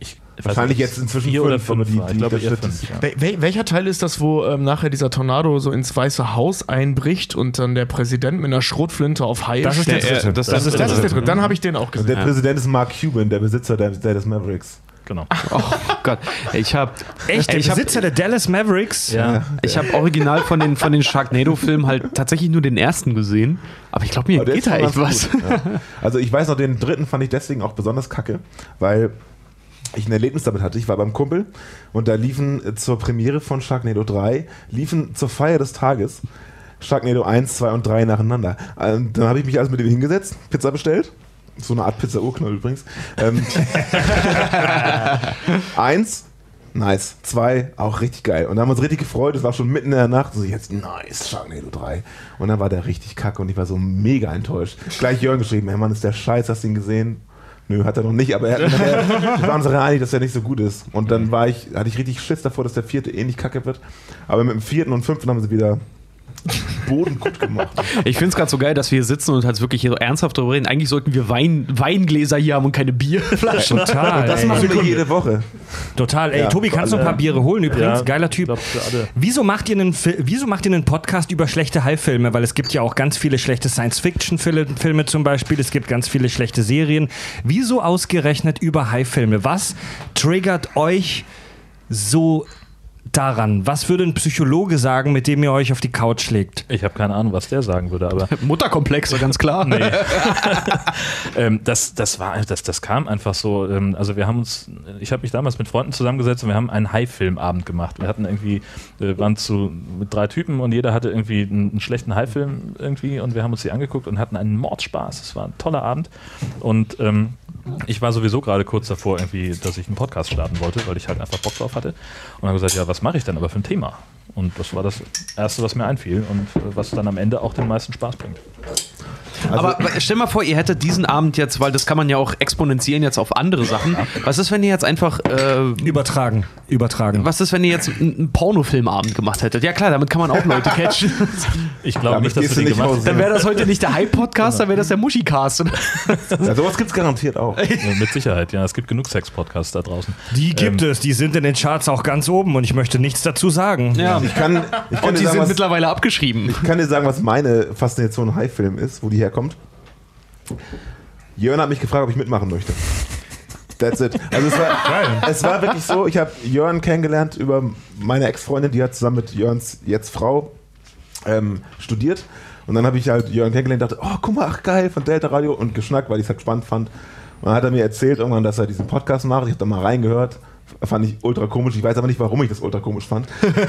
Ich,
Wahrscheinlich jetzt inzwischen
vier oder
fünf, aber
fünf.
die-
war.
die-
ich glaube
das
eher
Schritt ist-
fünf. Ja.
Wel wel welcher Teil ist das, wo ähm, nachher dieser Tornado so ins Weiße Haus einbricht und dann der Präsident mit einer Schrotflinte auf Haie
Das ist der
steht?
dritte.
das-
Das ist der
Das ist der
dritte.
Dann habe ich den auch gesehen.
der Präsident ist Mark Cuban, der Besitzer der, der des Mavericks.
Genau.
Oh Gott, ich habe
Echt? Der
ich hab,
Besitzer der Dallas Mavericks?
Ja.
ich habe original von den, von den Sharknado-Filmen halt tatsächlich nur den ersten gesehen. Aber ich glaube, mir
Aber der
geht da echt was.
gut, Ja. Also ich weiß noch, den dritten fand ich deswegen auch besonders kacke, weil ich ein Erlebnis damit hatte. Ich war beim Kumpel und da liefen zur Premiere von Sharknado 3, liefen zur Feier des Tages Sharknado 1, 2 und 3 nacheinander. Ähm, dann habe ich mich also mit dem hingesetzt, Pizza bestellt. So eine Art Pizza-Urknall übrigens. Ähm, eins, nice. Zwei, auch richtig geil. Und da haben wir uns richtig gefreut. Es war schon mitten in der Nacht. So, jetzt nice, Sharknado 3. Und dann war der richtig kacke und ich war so mega enttäuscht. Gleich Jörn geschrieben, hey Mann, ist der Scheiß, hast du ihn gesehen? Nö, hat er noch nicht, aber er hat, wir waren uns einig, dass er nicht so gut ist. Und dann war ich, hatte ich richtig Schiss davor, dass der vierte ähnlich kacke wird. Aber mit dem vierten und fünften haben sie wieder Boden gut gemacht.
Ich finde es gerade so geil, dass wir hier sitzen und halt wirklich hier so ernsthaft darüber reden. Eigentlich sollten wir Wein, Weingläser hier haben und keine Bierflaschen.
Total.
Das
ey.
machen wir jede Woche.
Total. Ey,
Ja,
Tobi, kannst du ein paar Biere holen übrigens?
Ja,
Geiler Typ. Wieso macht, ihr einen, wieso macht ihr einen Podcast über schlechte High-Filme? Weil es gibt ja auch ganz viele schlechte Science-Fiction-Filme zum Beispiel. Es gibt ganz viele schlechte Serien. Wieso ausgerechnet über High-Filme? Was triggert euch so daran? Was würde ein Psychologe sagen, mit dem ihr euch auf die Couch legt?
Ich habe keine Ahnung, was der sagen würde, aber
Mutterkomplexe, ganz klar.
ähm, das, das war, das, das kam einfach so. Ähm, also wir haben uns, ich habe mich damals mit Freunden zusammengesetzt und wir haben einen High-Film-Abend gemacht. Wir hatten irgendwie, äh, waren zu mit drei Typen und jeder hatte irgendwie einen, einen schlechten High-Film irgendwie und wir haben uns die angeguckt und hatten einen Mordspaß. Es war ein toller Abend und ähm, ich war sowieso gerade kurz davor, irgendwie, dass ich einen Podcast starten wollte, weil ich halt einfach Bock drauf hatte. Und habe gesagt, ja, was mache ich denn aber für ein Thema? Und das war das Erste, was mir einfiel und äh, was dann am Ende auch den meisten Spaß bringt.
Aber stell mal vor, ihr hättet diesen Abend jetzt, weil das kann man ja auch exponentieren jetzt auf andere Sachen. Was ist, wenn ihr jetzt einfach, äh,
Übertragen. Übertragen.
was ist, wenn ihr jetzt einen Pornofilmabend gemacht hättet? Ja klar, damit kann man auch Leute catchen.
Ich glaube nicht, dass wir
du
den
nicht
gemacht
raus.
Dann wäre das heute nicht der Hype-Podcast, dann wäre das der Muschi-Cast.
Ja, sowas gibt es garantiert auch.
Ja, mit Sicherheit, ja. Es gibt genug Sex-Podcasts da draußen.
Die gibt es. Die sind in den Charts auch ganz oben und ich möchte nichts dazu sagen.
Ja.
Ich kann, ich kann,
Und
dir
die
sagen,
sind
was,
mittlerweile abgeschrieben.
ich kann dir sagen, was meine Faszination High-Film ist, wo die herkommt. Jörn hat mich gefragt, ob ich mitmachen möchte. That's it. Also es war, es war wirklich so, ich habe Jörn kennengelernt über meine Ex-Freundin, die hat zusammen mit Jörns jetzt Frau ähm, studiert. Und dann habe ich halt Jörn kennengelernt und dachte, oh, guck mal, ach geil, von Delta Radio und geschnackt, weil ich es halt spannend fand. Und dann hat er mir erzählt irgendwann, dass er diesen Podcast macht. Ich habe da mal reingehört. Fand ich ultra komisch. Ich weiß aber nicht, warum ich das ultra komisch fand.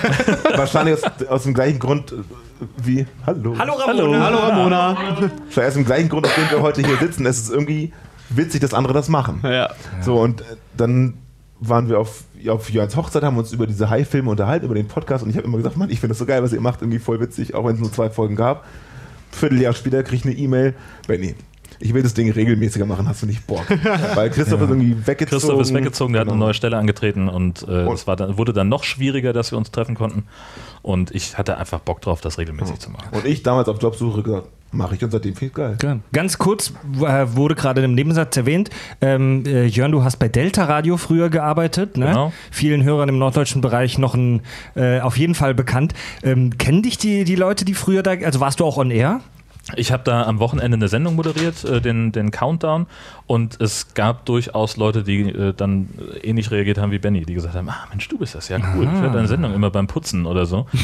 Wahrscheinlich aus, aus dem gleichen Grund äh, wie. Hallo.
Hallo Ramona.
Hallo Ramona.
Wahrscheinlich aus dem gleichen Grund, aus dem wir heute hier sitzen. Es ist irgendwie witzig, dass andere das machen.
Ja.
So, und äh, dann waren wir auf, auf Jörns Hochzeit, haben uns über diese High-Filme unterhalten, über den Podcast. Und ich habe immer gesagt, Mann, ich finde das so geil, was ihr macht, irgendwie voll witzig, auch wenn es nur zwei Folgen gab. Vierteljahr später kriege ich eine E-Mail, Benny, ich will das Ding regelmäßiger machen, hast du nicht Bock? Weil Christoph ist irgendwie weggezogen.
Christoph ist weggezogen, der hat eine
Genau.
neue Stelle angetreten und äh, es war dann, wurde dann noch schwieriger, dass wir uns treffen konnten. Und ich hatte einfach Bock drauf, das regelmäßig zu machen.
Und ich damals auf Jobsuche gesagt, mache ich und seitdem ich geil.
Ganz kurz äh, wurde gerade im Nebensatz erwähnt, ähm, äh, Jörn, du hast bei Delta Radio früher gearbeitet, ne?
Genau.
Vielen Hörern im norddeutschen Bereich noch ein, äh, auf jeden Fall bekannt. Ähm, kennen dich die, die Leute, die früher da, also warst du auch on air?
Ich habe da am Wochenende eine Sendung moderiert, äh, den, den Countdown. Und es gab durchaus Leute, die äh, dann äh, ähnlich reagiert haben wie Benny, die gesagt haben: Ah, Mensch, du bist das, ja cool. Ich höre deine Sendung immer beim Putzen oder so.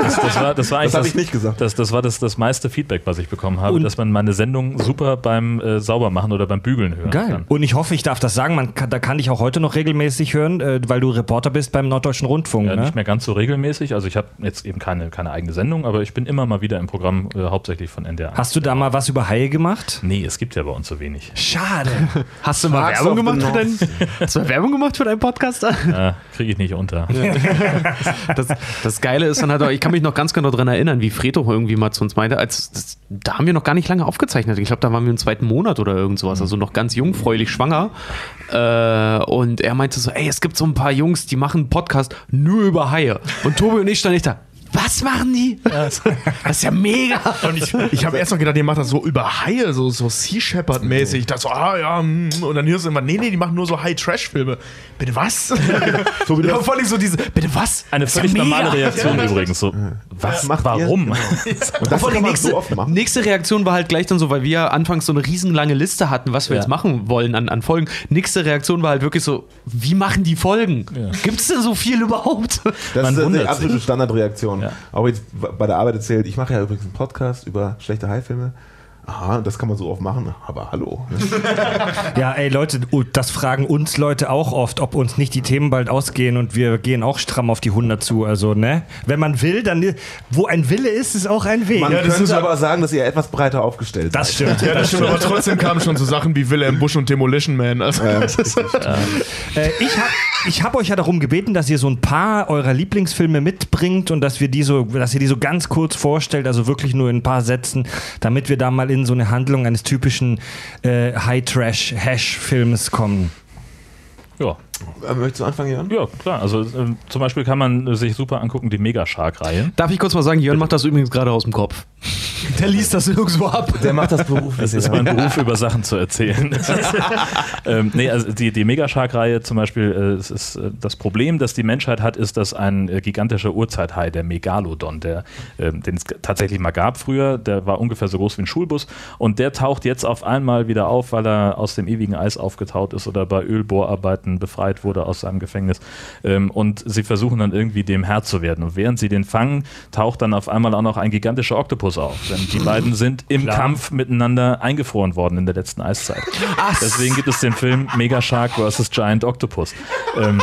Das, das, war, das war eigentlich
Das habe ich nicht gesagt.
Das, das war das, das meiste Feedback, was ich bekommen habe,
Und-
dass man meine Sendung super beim äh, Saubermachen oder beim Bügeln hören kann.
Und ich hoffe, ich darf das sagen, man kann, da kann ich auch heute noch regelmäßig hören, äh, weil du Reporter bist beim Norddeutschen Rundfunk.
Ja,
ne?
nicht mehr ganz so regelmäßig. Also ich habe jetzt eben keine, keine eigene Sendung, aber ich bin immer mal wieder im Programm, äh, hauptsächlich von NDR.
Hast du da mal was über Haie gemacht?
nee, es gibt ja bei uns so wenig.
Schade.
Hast du mal
Parks
Werbung gemacht für deinen, hast du mal Werbung gemacht für deinen Podcast?
äh, Kriege ich nicht unter.
Das, das Geile ist dann halt auch, ich kann mich noch ganz genau daran erinnern, wie Fredo irgendwie mal zu uns meinte, als das, da haben wir noch gar nicht lange aufgezeichnet. Ich glaube, da waren wir im zweiten Monat oder irgend sowas, also noch ganz jungfräulich schwanger. Äh, und er meinte so, ey, es gibt so ein paar Jungs, die machen einen Podcast nur über Haie. Und Tobi und ich standen nicht da. Was machen die? Das ist ja mega.
Und ich, ich habe erst noch gedacht, die macht das so über Haie, so, so Sea Shepherd-mäßig. Ich dachte so, ah ja, mm. und dann hörst du immer, nee, nee, die machen nur so High-Trash-Filme. Bitte was?
So wie
ja,
das-
vor allem so diese, bitte was?
Eine
Das
völlig
ja mega.
normale Reaktion übrigens. So, was,
macht
warum?
Und das kann man
nächste,
so oft machen.
nächste Reaktion war halt gleich dann so, weil wir anfangs so eine riesenlange Liste hatten, was wir
Ja.
jetzt machen wollen an, an Folgen. Nächste Reaktion war halt wirklich so, wie machen die Folgen? Gibt es denn so viel überhaupt?
Das
Man
ist eine absolute
sich. Ja.
Auch jetzt bei der Arbeit erzählt, ich mache ja übrigens einen Podcast über schlechte High-Filme. Aha, das kann man so oft machen, aber hallo.
Ja, ey Leute, oh, das fragen uns Leute auch oft, ob uns nicht die Themen bald ausgehen und wir gehen auch stramm auf die 100 zu. Also, ne? Wenn man will, dann, wo ein Wille ist, ist auch ein Weg.
Man
das
könnte aber sagen, dass ihr etwas breiter aufgestellt
das
seid.
stimmt.
Ja, das stimmt, aber trotzdem kamen schon so Sachen wie Wilhelm Busch und Demolition Man. Also, das ist,
Äh, ich habe ich hab euch ja darum gebeten, dass ihr so ein paar eurer Lieblingsfilme mitbringt und dass wir die so, dass ihr die so ganz kurz vorstellt, also wirklich nur in ein paar Sätzen, damit wir da mal in so eine Handlung eines typischen äh, High-Trash-Hash-Films kommen.
Ja.
Äh, Möchtest du anfangen, Jan?
Ja, klar. Also ähm, zum Beispiel kann man äh, sich super angucken die Mega Shark-Reihe.
Darf ich kurz mal sagen, Jörn macht das übrigens gerade aus dem Kopf. Der liest das irgendwo ab.
Der macht das beruflich.
Es ist mein Beruf, über Sachen zu erzählen. ähm, nee, also die, die Megashark-Reihe zum Beispiel, äh, es ist, äh, das Problem, das die Menschheit hat, ist, dass ein äh, gigantischer Urzeithai, der Megalodon, der, ähm, den es tatsächlich mal gab früher, der war ungefähr so groß wie ein Schulbus und der taucht jetzt auf einmal wieder auf, weil er aus dem ewigen Eis aufgetaut ist oder bei Ölbohrarbeiten befreit wurde aus seinem Gefängnis. Ähm, und sie versuchen dann irgendwie dem Herr zu werden. Und während sie den fangen, taucht dann auf einmal auch noch ein gigantischer Oktopus auf. Denn die beiden sind im Kampf miteinander eingefroren worden in der letzten Eiszeit. Deswegen gibt es den Film Mega Shark vs. Giant Octopus. Ähm,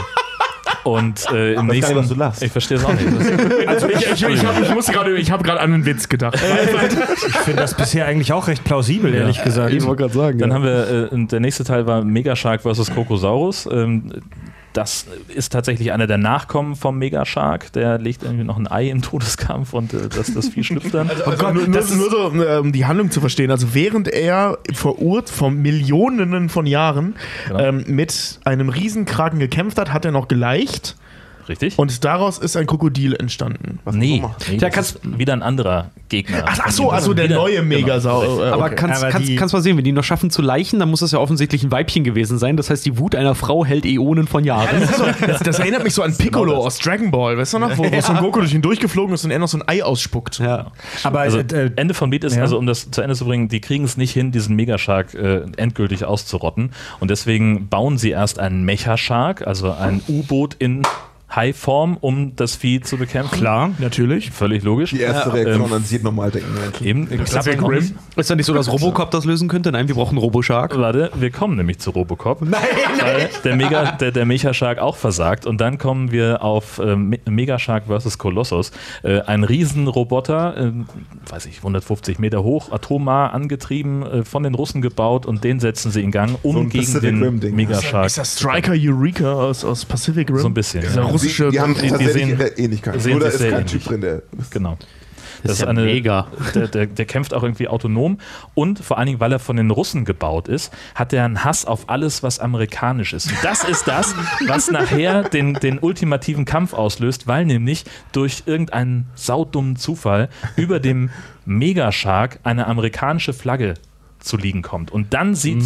und äh, im
gar nicht,
nächsten.
was du lachst.
Ich verstehe es auch nicht.
Also ich, ich, ich, hab, ich muss gerade, ich habe gerade an einen Witz gedacht.
Ich finde das bisher eigentlich auch recht plausibel, ehrlich gesagt.
gerade sagen.
Dann haben wir, äh, der nächste Teil war Mega Shark vs. Krokosaurus. Ähm, das ist tatsächlich einer der Nachkommen vom Mega Shark. Der legt irgendwie noch ein Ei im Todeskampf und äh, das, das Vieh schlüpft dann.
Also nur, nur, nur so, um die Handlung zu verstehen. Also während er vor Urt vor Millionen von Jahren
Genau.
ähm, mit einem Riesenkraken gekämpft hat, hat er noch geleicht
Richtig?
und daraus ist ein Krokodil entstanden.
nee, nee
Ja,
das
kannst-
ist wieder ein anderer Gegner.
Ach, ach so, also der
Wieder-
neue Megasau.
Genau,
äh,
Aber
okay.
kannst,
Aber
kannst,
die-
kannst mal sehen, wenn die noch schaffen zu leichen, dann muss das ja offensichtlich ein Weibchen gewesen sein. Das heißt, die Wut einer Frau hält Äonen von Jahren.
Das, ist so, das, das erinnert mich so an Piccolo aus Dragon Ball, weißt du noch? Wo, wo Son Goku durch ihn durchgeflogen ist und er noch so ein Ei ausspuckt.
Ja.
Aber
Also
äh,
Ende von Beat ist,
ja.
also um das zu Ende zu bringen, die kriegen es nicht hin, diesen Megashark äh, endgültig auszurotten. Und deswegen bauen sie erst einen Mecha-Shark, also ein U-Boot in High-Form, um das Vieh zu bekämpfen.
klar.
Natürlich.
Völlig logisch.
Die erste Reaktion
ähm,
an jeden normal denken.
Eben, klappt
wär
noch nicht.
Ist ja nicht so, dass Robocop das lösen könnte? Nein, wir brauchen einen Roboshark.
Warte, wir kommen nämlich zu Robocop. Nein, weil der Mega, der, der Mecha-Shark auch versagt. Und dann kommen wir auf äh, Me- Megashark vs. Colossus. Äh, ein Riesenroboter, äh, weiß ich, 150 Meter hoch, atomar angetrieben, äh, von den Russen gebaut und den setzen sie in Gang, um
So
gegen
Pacific
den
Rim-Ding.
Megashark.
Ist das Striker Eureka aus, aus Pacific Rim?
So ein bisschen. Ja.
Russische.
die, die haben
die
tatsächlich
sehen-
Ähnlichkeit.
sehen
Nur da ist
sehr
kein
ähnlich.
Typ drin, der.
Genau.
Das ist ja mega.
Der, der, der kämpft auch irgendwie autonom und vor allen Dingen, weil er von den Russen gebaut ist, hat er einen Hass auf alles, was amerikanisch ist. Und das ist das, was nachher den, den ultimativen Kampf auslöst, weil nämlich durch irgendeinen saudummen Zufall über dem Megashark eine amerikanische Flagge zu liegen kommt. Und dann sieht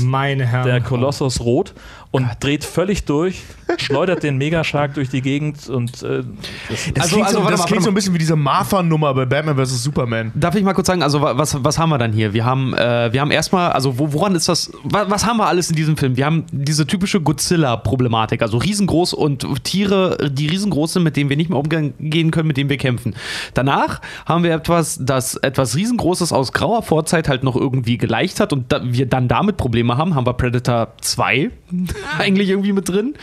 der Kolossus rot und dreht völlig durch, schleudert den Megashark durch die Gegend und äh, das,
Das
Also-
klingt,
also,
so, das
mal,
klingt so ein bisschen wie diese Martha-Nummer bei Batman vs. Superman.
Darf ich mal kurz sagen, also wa- was, was haben wir dann hier? Wir haben, äh, wir haben erstmal, also wo, woran ist das, wa, was haben wir alles in diesem Film? Wir haben diese typische Godzilla-Problematik, also riesengroß und Tiere, die riesengroß sind, mit denen wir nicht mehr umgehen können, mit denen wir kämpfen. Danach haben wir etwas, das etwas riesengroßes aus grauer Vorzeit halt noch irgendwie geleicht hat und da, wir dann damit Probleme haben, haben wir Predator 2 eigentlich irgendwie mit drin.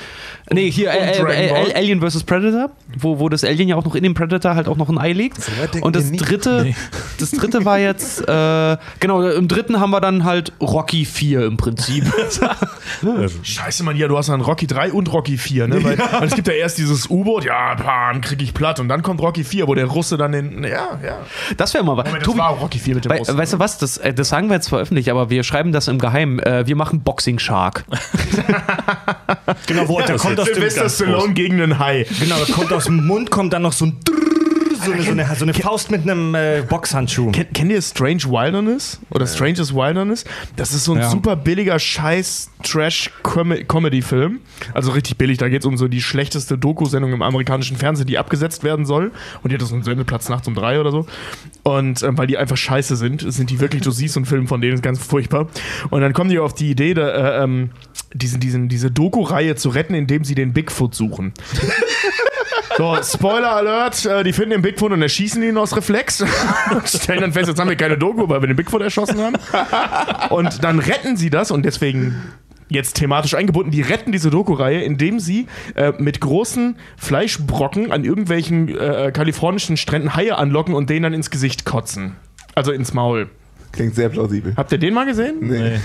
Nee, hier äh, äh, äh, Alien vs. Predator, wo, wo das Alien ja auch noch in dem Predator halt auch noch ein Ei legt.
denken
Und das dritte, das dritte war jetzt, äh, genau, im dritten haben wir dann halt Rocky 4 im Prinzip.
Scheiße, Mann, ja, du hast dann Rocky 3 und Rocky 4, ne? Weil, weil es gibt ja erst dieses U-Boot, ja, pan, krieg ich platt. Und dann kommt Rocky 4, wo der Russe dann den. Ja, ja.
Das wäre mal was.
Moment, das
Tobi,
war Rocky 4 mit dem
wei
Russen.
weißt du was, das, äh, das sagen wir jetzt veröffentlicht, aber wir schreiben das im Geheimen. Äh, wir machen Boxing Shark.
Genau, wo der kommt aus dem
Sylvester Stallone gegen einen Hai.
Genau, da kommt aus dem Mund kommt dann noch so ein so eine, so eine, so eine Faust mit einem äh, Boxhandschuh.
Kennt, kennt ihr Strange Wilderness? Oder Strangest Wilderness? Das ist so ein
Ja.
super billiger Scheiß Trash-Comedy-Film. Also richtig billig. Da geht es um so die schlechteste Doku-Sendung im amerikanischen Fernsehen, die abgesetzt werden soll. Und die hat so einen Sendeplatz nachts um drei oder so. Und ähm, weil die einfach scheiße sind, sind die wirklich, du siehst so einen Film von denen, ist ganz furchtbar. Und dann kommen die auf die Idee, da, äh, ähm, diesen, diesen, diese Doku-Reihe zu retten, indem sie den Bigfoot suchen. So, Spoiler Alert, äh, die finden den Bigfoot und erschießen ihn aus Reflex. und stellen dann fest, jetzt haben wir keine Doku, weil wir den Bigfoot erschossen haben. Und dann retten sie das und deswegen jetzt thematisch eingebunden, die retten diese Doku-Reihe, indem sie äh, mit großen Fleischbrocken an irgendwelchen äh, kalifornischen Stränden Haie anlocken und denen dann ins Gesicht kotzen. Also ins Maul.
Klingt sehr plausibel.
Habt ihr den mal gesehen?
Nee.
Kann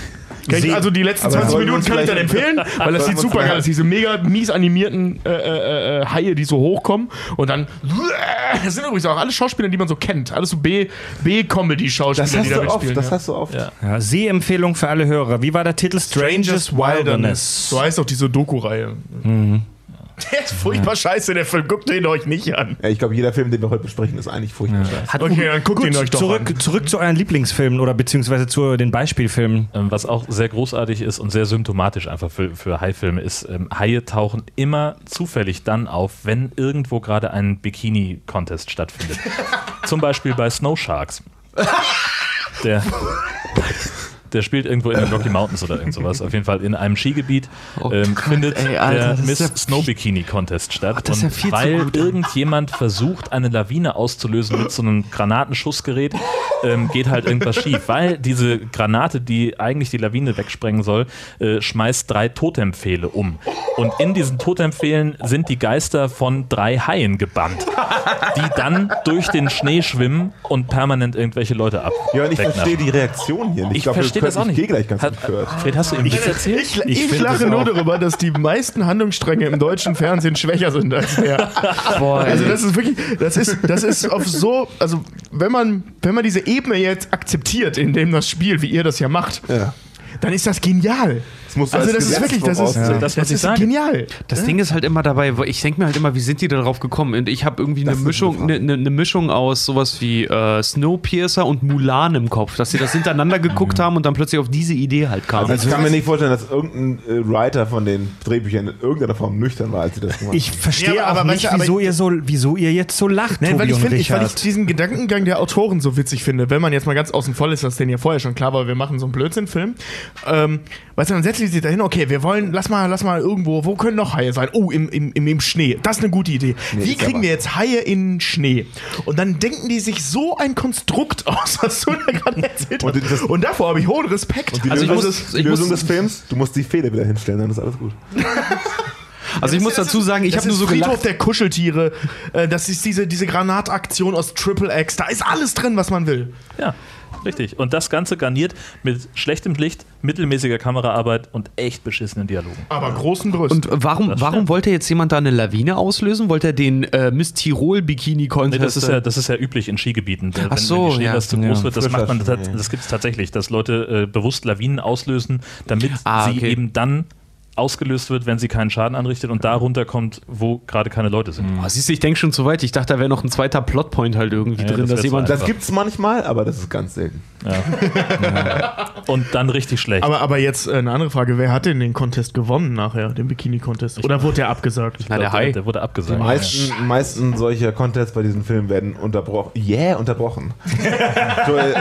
ich, also die letzten
Aber
20
sollen wir
Minuten kann ich dann empfehlen, weil das sieht super geil aus. Diese mega mies animierten äh, äh, äh, Haie, die so hochkommen und dann. Das sind übrigens auch alle Schauspieler, die man so kennt. Alles so B-Comedy-Schauspieler,
Das hast
die da
du oft,
mitspielen.
das
ja.
hast du oft.
Ja.
Ja, Sehempfehlung für alle Hörer. Wie war der Titel? Strangest Wilderness.
So heißt auch diese Doku-Reihe. Der ist furchtbar scheiße, der Film. Guckt den euch nicht an.
Ja, ich glaube, jeder Film, den wir heute besprechen, ist eigentlich furchtbar scheiße.
Okay, dann guckt
Gut,
ihn euch doch
zurück,
an.
zurück zu euren Lieblingsfilmen oder beziehungsweise zu den Beispielfilmen.
Ähm, Was auch sehr großartig ist und sehr symptomatisch einfach für, für Haifilme ist, ähm, Haie tauchen immer zufällig dann auf, wenn irgendwo gerade ein Bikini-Contest stattfindet. Zum Beispiel bei Snow Sharks. Der, der spielt irgendwo in den Rocky Mountains oder irgend sowas. Auf jeden Fall in einem Skigebiet
Oh
ähm,
Gott,
findet
ey, Alter,
der
das ist
Miss
ja
Snow Bikini Contest statt.
ja
und
zu
weil irgendjemand versucht, eine Lawine auszulösen mit so einem Granatenschussgerät, ähm, geht halt irgendwas schief. Weil diese Granate, die eigentlich die Lawine wegsprengen soll, äh, schmeißt drei Totempfehle um. Und in diesen Totempfehlen sind die Geister von drei Haien gebannt, die dann durch den Schnee schwimmen und permanent irgendwelche Leute ab.
Ja, und ich verstehe die Reaktion hier nicht.
Ich
wir
verstehe das auch nicht.
Ich gehe gleich ganz
Hat,
empört.
Fred, hast du ihm nichts erzählt?
Ich, ich,
find
lache nur darüber, dass die meisten Handlungsstränge im deutschen Fernsehen schwächer sind als der.
Boah,
Also das ist wirklich, das ist, das ist auf so, also wenn man, wenn man diese Ebene jetzt akzeptiert, in dem das Spiel, wie ihr das ja macht,
Ja.
dann ist das genial.
Das musst du
Also
als
das ist wirklich, das ist,
voraussehen.
Das
das, ist
sagen.
genial.
Das Ding ist halt immer dabei, ich denke mir halt immer, wie sind die da drauf gekommen? Und ich habe irgendwie eine
Das eine
Mischung,
gute
eine, eine Mischung aus sowas wie äh, Snowpiercer und Mulan im Kopf, dass sie das hintereinander geguckt haben und dann plötzlich auf diese Idee halt kamen.
Also ich kann mir nicht vorstellen, dass irgendein äh, Writer von den Drehbüchern in irgendeiner Form nüchtern war, als sie das gemacht haben.
Ich verstehe
Ja, aber-
auch
aber
nicht, wieso,
aber-
ihr so, wieso ihr jetzt so lacht,
Nein,
Tobi
weil ich,
und
find, ich, weil ich diesen Gedankengang der Autoren so witzig finde, wenn man jetzt mal ganz außen voll ist, das ist denen ja vorher schon klar war, wir machen so einen Blödsinn-Film. Ähm, weißt du, dann setzen die sich dahin, okay, wir wollen, lass mal, lass mal irgendwo, wo können noch Haie sein? Oh, im, im, im, im Schnee. Das ist eine gute Idee. Wie
ist
kriegen
aber-
wir jetzt Haie in Schnee? Und dann denken die sich so ein Konstrukt aus, was du da gerade erzählt hast.
Und das-
Und davor habe ich hohen Respekt.
Die
Also ich
Lösung,
muss-
die
ich
Lösung
muss-
des Films, du musst die Fehler wieder hinstellen, dann ist alles gut.
Also ich muss dazu sagen, ich
das
habe nur
ist
so
Friedhof
gelacht.
der Kuscheltiere. Äh, Das ist diese, diese Granataktion aus Triple X. Da ist alles drin, was man will.
Ja, richtig. Und das Ganze garniert mit schlechtem Licht, mittelmäßiger Kameraarbeit und echt beschissenen Dialogen.
Aber großen Brüsten.
Und warum,
Das
warum
stimmt.
wollte jetzt jemand da eine Lawine auslösen? Wollte er den äh, Miss Tirol Bikini
Nee,
Contest?
das, ist ja, das ist ja üblich in Skigebieten. Wenn,
Ach so,
wenn die Schneelast
ja.
zu groß
Ja.
wird, das
Frischer
macht man, das,
Schnee.
das gibt es tatsächlich, dass Leute äh, bewusst Lawinen auslösen, damit
Ah,
sie
okay.
eben dann ausgelöst wird, wenn sie keinen Schaden anrichtet und da runterkommt, wo gerade keine Leute sind.
Oh, siehst du, ich denke schon zu weit. Ich dachte, da wäre noch ein zweiter Plotpoint halt irgendwie
Ja,
drin,
das
dass jemand.
Das gibt's manchmal, aber das ist ganz selten.
Und dann richtig schlecht.
Aber, aber jetzt äh, eine andere Frage: Wer hat denn den Contest gewonnen nachher, den Bikini-Contest? Oder wurde der abgesagt?
Na, der
der,
Hai.
der wurde abgesagt.
Die meisten, meisten solcher Contests bei diesen Filmen werden unterbrochen. Yeah, unterbrochen. Äh,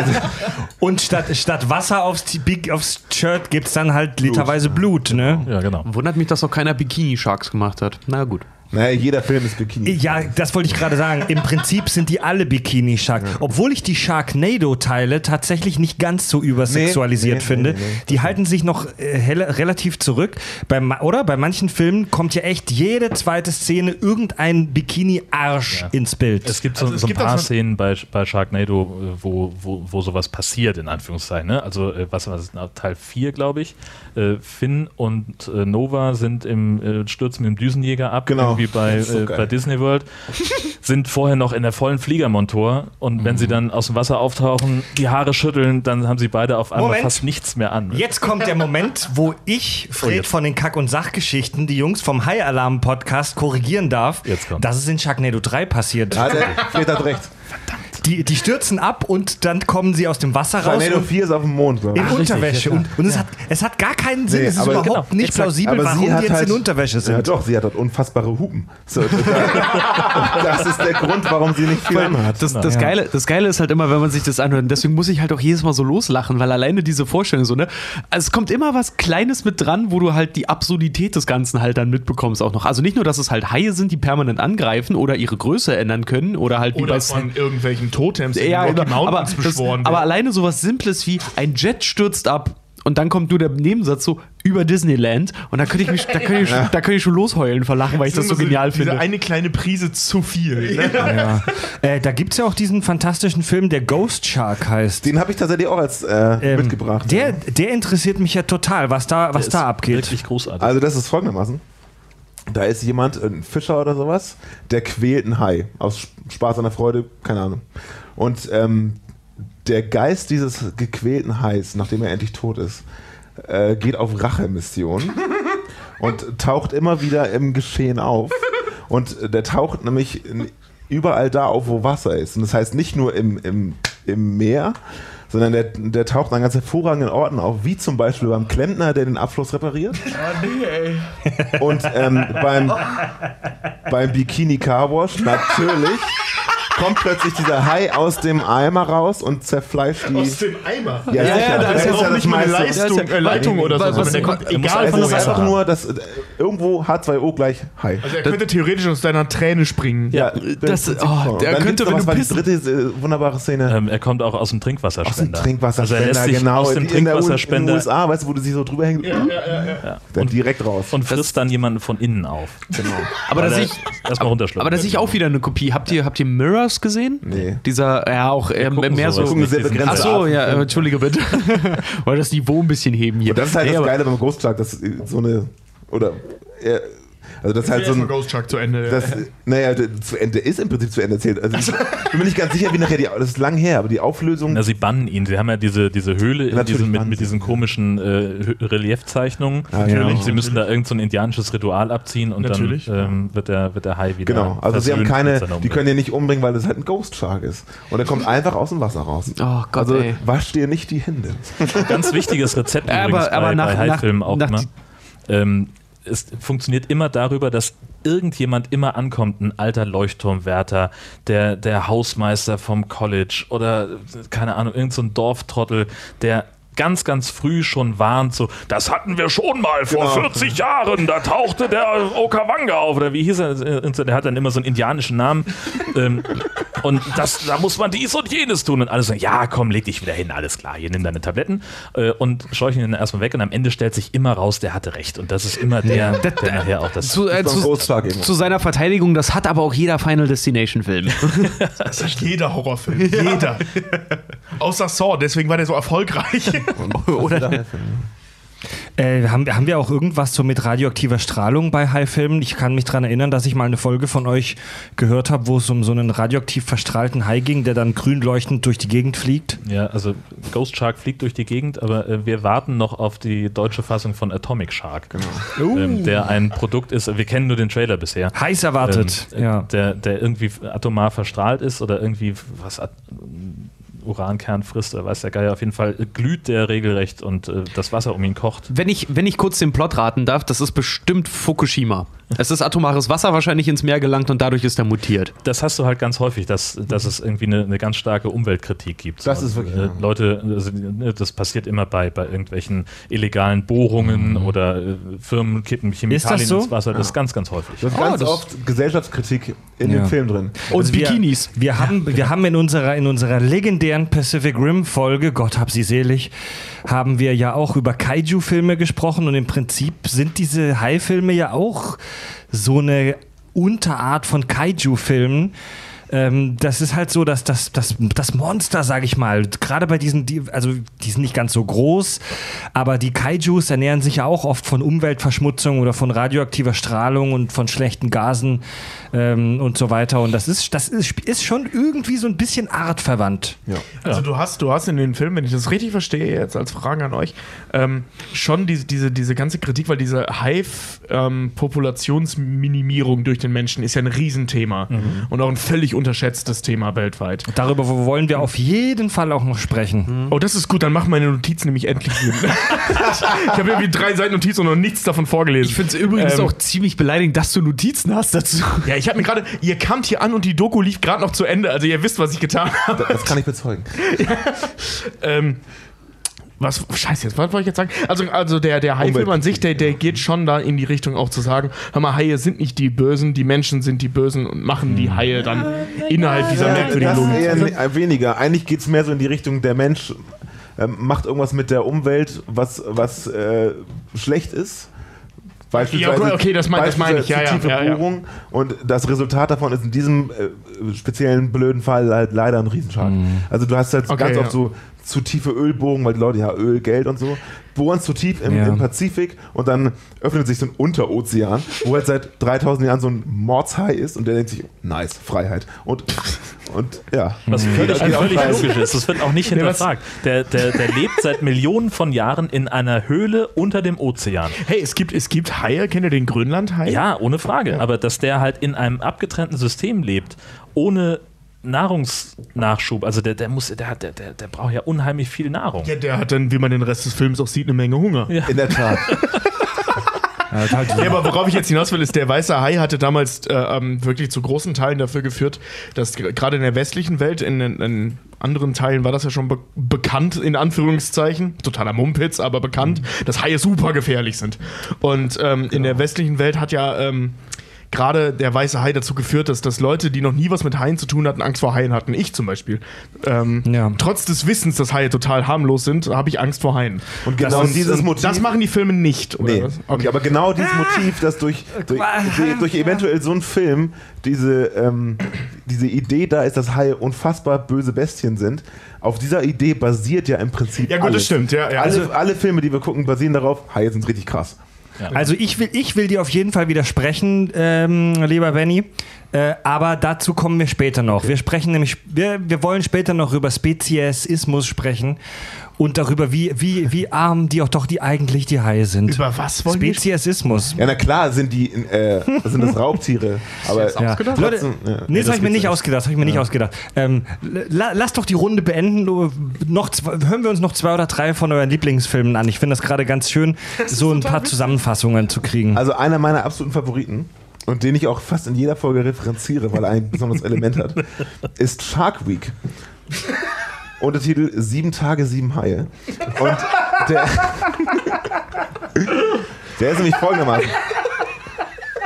Und statt, statt Wasser aufs, aufs Shirt gibt es dann halt literweise Blut, ne?
Ja, genau.
Wundert mich, dass auch keiner Bikini Sharks gemacht hat. Na gut.
Naja, jeder Film ist Bikini.
Ja, das wollte ich gerade sagen. Im Prinzip sind die alle Bikini Shark. Obwohl ich die Sharknado-Teile tatsächlich nicht ganz so übersexualisiert
Nee, nee,
finde.
nee, nee, nee.
Die halten sich noch äh, helle, relativ zurück. Bei, oder? Bei manchen Filmen kommt ja echt jede zweite Szene irgendein Bikini-Arsch
Ja.
ins Bild.
Es gibt so,
Also es
so ein
gibt auch
paar
so-
Szenen bei, bei Sharknado, äh, wo, wo, wo sowas passiert, in Anführungszeichen. Ne? Also, äh, was war das? Teil 4, glaube ich. Äh, Finn und Nova sind im Stürzen mit dem Düsenjäger ab,
Genau.
Irgendwie bei,
so
äh, bei Disney World. sind vorher noch in der vollen Fliegermontur und wenn
Mhm.
sie dann aus dem Wasser auftauchen, die Haare schütteln, dann haben sie beide auf einmal
Moment.
fast nichts mehr an.
Jetzt kommt der Moment, wo ich,
Oh,
Fred
jetzt.
von den Kack- und Sachgeschichten, die Jungs vom High Alarm Podcast korrigieren darf.
Jetzt kommt.
Das ist in Sharknado 3 passiert.
Ja, der Fred hat recht.
Die, die stürzen ab und dann kommen sie aus dem Wasser raus
Tornado
und
4 ist auf dem Mond,
in
ich.
Unterwäsche.
ja,
und und es, hat, es hat gar keinen Sinn.
Nee,
es ist
aber-
überhaupt
genau,
nicht
exakt.
plausibel,
Aber
warum
sie
die
hat
jetzt
halt-
in Unterwäsche
Ja,
sind.
doch, sie hat dort unfassbare Hupen. So, und das ist der Grund, warum sie nicht viel anhat.
Das, das, Geile, das Geile ist halt immer, wenn man sich das anhört. Und deswegen muss ich halt auch jedes Mal so loslachen, weil alleine diese Vorstellung so, ne? Also es kommt immer was Kleines mit dran, wo du halt die Absurdität des Ganzen halt dann mitbekommst auch noch. Also nicht nur, dass es halt Haie sind, die permanent angreifen oder ihre Größe ändern können oder halt wie
Oder
bei
von irgendwelchen Totems in
ja,
den Rocky
genau. aber,
Mountains
das,
beschworen
aber
werden.
alleine sowas Simples wie ein Jet stürzt ab und dann kommt nur der Nebensatz so, über Disneyland und da könnte ich mich, da könnte ich, schon- da könnte ich schon losheulen vor Lachen, weil ich das so genial
Diese
finde.
eine kleine Prise zu viel. Ne?
Ja. Äh, da gibt es ja auch diesen fantastischen Film, der Ghost Shark heißt.
Den habe ich tatsächlich auch als äh,
Ähm,
mitgebracht.
Der, der interessiert mich ja total, was da, was
Ist
da abgeht.
Wirklich großartig.
Also das ist folgendermaßen. Da ist jemand, ein Fischer oder sowas, der quält einen Hai. Aus Sp- Spaß an der Freude, keine Ahnung. Und ähm, der Geist dieses gequälten Hais, nachdem er endlich tot ist, äh, geht auf Rachemission und taucht immer wieder im Geschehen auf. Und der taucht nämlich überall da auf, wo Wasser ist. Und das heißt nicht nur im, im, im Meer, sondern der, der taucht an ganz hervorragenden Orten auf, wie zum Beispiel beim Klempner, der den Abfluss repariert. Und ähm, beim, beim Bikini Car Wash natürlich kommt plötzlich dieser Hai aus dem Eimer raus und zerfleischt die.
Aus dem Eimer.
ja,
Ja,
sicher,
ja, da
das
ist
ist
auch
ja das
nicht mal. Leistung,
Ja, ist ja-
äh, Leitung oder so,
was-
der kommt
er
egal von
ist einfach nur, dass äh, irgendwo H2O gleich Hai.
Also er könnte theoretisch aus deiner Träne springen.
Ja,
das-
Prinzip
oh, der könnte, wenn
was
du
war die dritte äh, wunderbare Szene.
ähm, er kommt auch aus dem Trinkwasserspender.
aus dem Trinkwasserspender,
Also er lässt
genau.
aus dem
Die in, den
Trinkwasserspender
USA, weißt du, wo du sie so drüber hängst?
Ja, ja, ja.
Dann direkt raus.
und frisst dann jemanden von innen auf.
genau.
Aber dass ich,
erstmal runterschluckt.
aber dass ich auch wieder eine Kopie. Habt ihr, habt Mirrors gesehen?
Nee.
Dieser, ja, auch
gucken
mehr so.
Gucken sehr.
Ach so, ja, äh, entschuldige bitte. Wollte das Niveau ein bisschen heben hier.
Und das ist halt
Nee,
das Geile beim Ghost Shark, dass äh, so eine. Oder. Also das ist halt so ein.
Ghost Shark zu Ende.
Das, naja, der- zu Ende ist im Prinzip zu Ende erzählt. Also ich bin mir nicht ganz sicher, wie nachher die. Das ist lang her, aber die Auflösung.
Na, sie bannen ihn. Sie haben ja diese, diese Höhle in
Natürlich
diesen, mit, mit diesen
ihn.
komischen äh, Reliefzeichnungen.
Ja, ja.
Und sie müssen da irgend so ein indianisches Ritual abziehen und
Natürlich.
dann ähm, wird, der, wird der Hai wieder.
Genau, also sie haben keine, die können ja nicht umbringen, weil das halt ein Ghost Shark ist. Und er kommt einfach aus dem Wasser raus.
Oh Gott,
also
ey.
wasch dir nicht die Hände.
Ganz wichtiges Rezept
Aber-
übrigens
aber
bei,
nach-
bei Haifilmen
nach-
auch
nach
Ähm, es funktioniert immer darüber, dass irgendjemand immer ankommt, ein alter Leuchtturmwärter, der, der Hausmeister vom College oder keine Ahnung, irgendein so Dorftrottel, der ganz, ganz früh schon warnt, so, das hatten wir schon mal vor
Genau.
40 Jahren, da tauchte der Okawanga auf, oder wie hieß er, der hat dann immer so einen indianischen Namen ähm, und das, da muss man dies und jenes tun und alles sagen, ja komm, leg dich wieder hin, alles klar, hier nimm deine Tabletten äh, und scheuchen ihn dann erstmal weg und am Ende stellt sich immer raus, der hatte recht und das ist immer der, der nachher auch das
Zu, äh, zu, zu seiner Verteidigung, das hat aber auch jeder Final Destination Film.
Das ist jeder Horrorfilm. Jeder. Außer Saw, deswegen war der so erfolgreich.
Oder
Äh, haben, haben wir auch irgendwas so mit radioaktiver Strahlung bei Haifilmen? Ich kann mich daran erinnern, dass ich mal eine Folge von euch gehört habe, wo es um so einen radioaktiv verstrahlten Hai ging, der dann grün leuchtend durch die Gegend fliegt.
Ja, also Ghost Shark fliegt durch die Gegend, aber äh, wir warten noch auf die deutsche Fassung von Atomic Shark,
Genau.
ähm, der ein Produkt ist, wir kennen nur den Trailer bisher.
Heiß erwartet.
Ähm,
ja.
der, der irgendwie atomar verstrahlt ist oder irgendwie was Urankern frisst weiß der Geier. Auf jeden Fall glüht der regelrecht und äh, das Wasser um ihn kocht.
wenn ich, wenn ich kurz den Plot raten darf, das ist bestimmt Fukushima. Es ist atomares Wasser wahrscheinlich ins Meer gelangt und dadurch ist er mutiert.
Das hast du halt ganz häufig, dass, dass es irgendwie eine, eine ganz starke Umweltkritik gibt.
Das
Und,
ist wirklich,
Äh,
ja.
Leute, also, ne, das passiert immer bei, bei irgendwelchen illegalen Bohrungen oder äh, Firmen kippen Chemikalien
so?
ins Wasser. Das ist ganz, ganz häufig.
Das ist
Ah,
ganz
das-
oft Gesellschaftskritik in
Ja.
dem Film drin.
Und
Also wir-
Bikinis.
Wir haben, wir haben in unserer, in unserer legendären Pacific Rim Folge, Gott hab sie selig, haben wir ja auch über Kaiju-Filme gesprochen und im Prinzip sind diese Hai-Filme ja auch so eine Unterart von Kaiju-Filmen. Ähm, das ist halt so, dass das, das, das Monster, sage ich mal, gerade bei diesen, die, also die sind nicht ganz so groß, aber die Kaijus ernähren sich ja auch oft von Umweltverschmutzung oder von radioaktiver Strahlung und von schlechten Gasen ähm, und so weiter. Und das ist, das ist, ist schon irgendwie so ein bisschen artverwandt.
Ja.
Also du hast, du hast in den Filmen, wenn ich das richtig verstehe, jetzt als Frage an euch, ähm, schon diese, diese, diese ganze Kritik, weil diese Hive-Populationsminimierung durch den Menschen ist ja ein Riesenthema und auch ein völlig unterschätztes Thema weltweit.
Darüber wollen wir auf jeden Fall auch noch sprechen.
Oh, das ist gut, dann machen meine Notizen nämlich endlich Sinn. ich habe irgendwie drei Seiten Notizen und noch nichts davon vorgelesen.
Ich finde es übrigens
Ähm,
auch ziemlich beleidigend, dass du Notizen hast dazu.
Ja, ich habe mir gerade, ihr kamt hier an und die Doku lief gerade noch zu Ende, also ihr wisst, was ich getan habe.
Das kann ich bezeugen.
Ähm, was, scheiße, jetzt, was wollte ich jetzt sagen? Also, also der, der Haifilm an sich, der, der geht schon da in die Richtung auch zu sagen, hör mal, Haie sind nicht die Bösen, die Menschen sind die Bösen und machen die Haie dann innerhalb dieser merkwürdigen
Das
Logik.
eher ne- weniger. Eigentlich geht es mehr so in die Richtung, der Mensch ähm, macht irgendwas mit der Umwelt, was, was äh, schlecht ist. Beispielsweise,
Ja, okay, das mein- das meine ich, ja,
tiefe
ja, ja.
Bohrung. Und das Resultat davon ist in diesem äh, speziellen blöden Fall halt leider ein Riesenschaden. Also du hast halt
Okay,
ganz oft so zu tiefe Ölbohrungen, weil die Leute ja Öl, Geld und so, bohren zu tief im,
Ja.
im Pazifik und dann öffnet sich so ein Unterozean, wo halt seit 3000 Jahren so ein Mordshai ist und der denkt sich, nice, Freiheit. Und, und ja.
Was völlig,
geht auch
völlig logisch ist. Das wird auch nicht hinterfragt. Der, der, der lebt seit Millionen von Jahren in einer Höhle unter dem Ozean.
Hey, es gibt, es gibt Haie, kennt ihr den Grönlandhai?
Ja, ohne Frage. Aber dass der halt in einem abgetrennten System lebt, ohne Nahrungsnachschub, also der, der muss, der hat, der, der, der braucht ja unheimlich viel Nahrung.
Ja, der hat dann, wie man den Rest des Films auch sieht, eine Menge Hunger. Ja.
In der Tat.
aber worauf ich jetzt hinaus will, ist, der weiße Hai hatte damals äh, ähm, wirklich zu großen Teilen dafür geführt, dass gerade in der westlichen Welt, in, in, in anderen Teilen war das ja schon be bekannt, in Anführungszeichen, totaler Mumpitz, aber bekannt, dass Haie super gefährlich sind. Und ähm, in der westlichen Welt hat ja ähm, gerade der weiße Hai dazu geführt, dass, dass Leute, die noch nie was mit Haien zu tun hatten, Angst vor Haien hatten. Ich zum Beispiel. Ähm,
Ja.
Trotz des Wissens, dass Haie total harmlos sind, habe ich Angst vor Haien.
Und genau
das,
dieses
und
Motiv.
das machen die Filme nicht, oder?
Nee.
was?
Okay. Aber genau dieses Motiv, dass durch, durch, durch, eventuell so einen Film diese, ähm, diese Idee da ist, dass Haie unfassbar böse Bestien sind, auf dieser Idee basiert ja im Prinzip
Ja, gut, das
alles.
stimmt, ja, ja.
alle,
Also-
alle Filme, die wir gucken, basieren darauf, Haie sind richtig krass.
Also ich will, ich will dir auf jeden Fall widersprechen, ähm, lieber Benny. Äh, aber dazu kommen wir später noch. Wir sprechen nämlich, wir, wir wollen später noch über Speziesismus sprechen und darüber, wie, wie, wie arm die auch doch die eigentlich die Haie sind.
Über was wollen
Speziesismus.
Ja, na klar sind die, äh, sind das Raubtiere, aber
Ja.
ausgedacht?
Leute,
Trotzdem, ja.
nee, das
Ja,
habe ich mir
das
nicht ausgedacht. Habe ich mir nicht ausgedacht. Ähm, la, lass doch die Runde beenden. Noch zwei, hören wir uns noch zwei oder drei von euren Lieblingsfilmen an. Ich finde das gerade ganz schön, so ein paar Zusammenfassungen zu kriegen.
Also einer meiner absoluten Favoriten und den ich auch fast in jeder Folge referenziere, weil er ein besonderes Element hat, ist Shark Week. Untertitel Sieben Tage, sieben Haie. Und der, der ist nämlich folgendermaßen.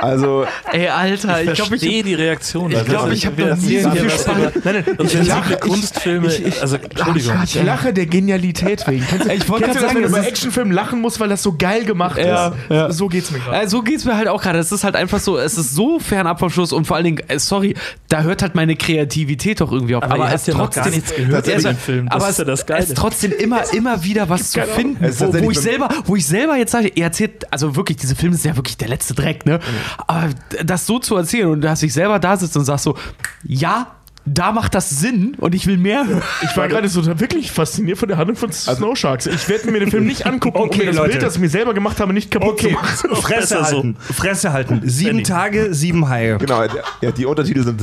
Also,
Ey, Alter, ich
Ich
glaube,
verstehe
ich.
die Reaktion.
Ich glaube, ich habe noch nie so viel Spaß.
Nein, nein, und sensible Kunstfilme, also Entschuldigung.
Ich lache der Genialität wegen. Kennst
Ich wollte gerade sagen,
wenn du
das
bei
ist-
Actionfilmen lachen musst, weil das so geil gemacht
Ja,
ist?
ja.
So geht's mir gerade.
Äh, so geht's mir halt auch gerade. Es ist halt einfach so, es ist so fernab vom Schluss und vor allen Dingen, äh, sorry, da hört halt meine Kreativität doch irgendwie auf.
Aber
es
habt ja gar nichts gehört
es-
über den Film.
Aber
ist
es, ist trotzdem immer, immer wieder was zu finden,
ist
wo, ich selber, wo ich selber jetzt sage, ihr erzählt, also wirklich, diese Filme sind ja wirklich der letzte Dreck, ne? Aber das so zu erzählen und dass ich selber da sitze und sag so, ja, da macht das Sinn und ich will mehr hören.
Ich war gerade so wirklich fasziniert von der Handlung von Snow Sharks. Ich werde mir den Film nicht angucken,
Okay,
um mir das
Leute.
Bild, das ich mir selber gemacht habe, nicht kaputt zu
Okay,
machen.
Fresse
besser so.
halten. Fresse halten. Sieben
Benny.
Tage, sieben Haie.
genau, ja, die Untertitel sind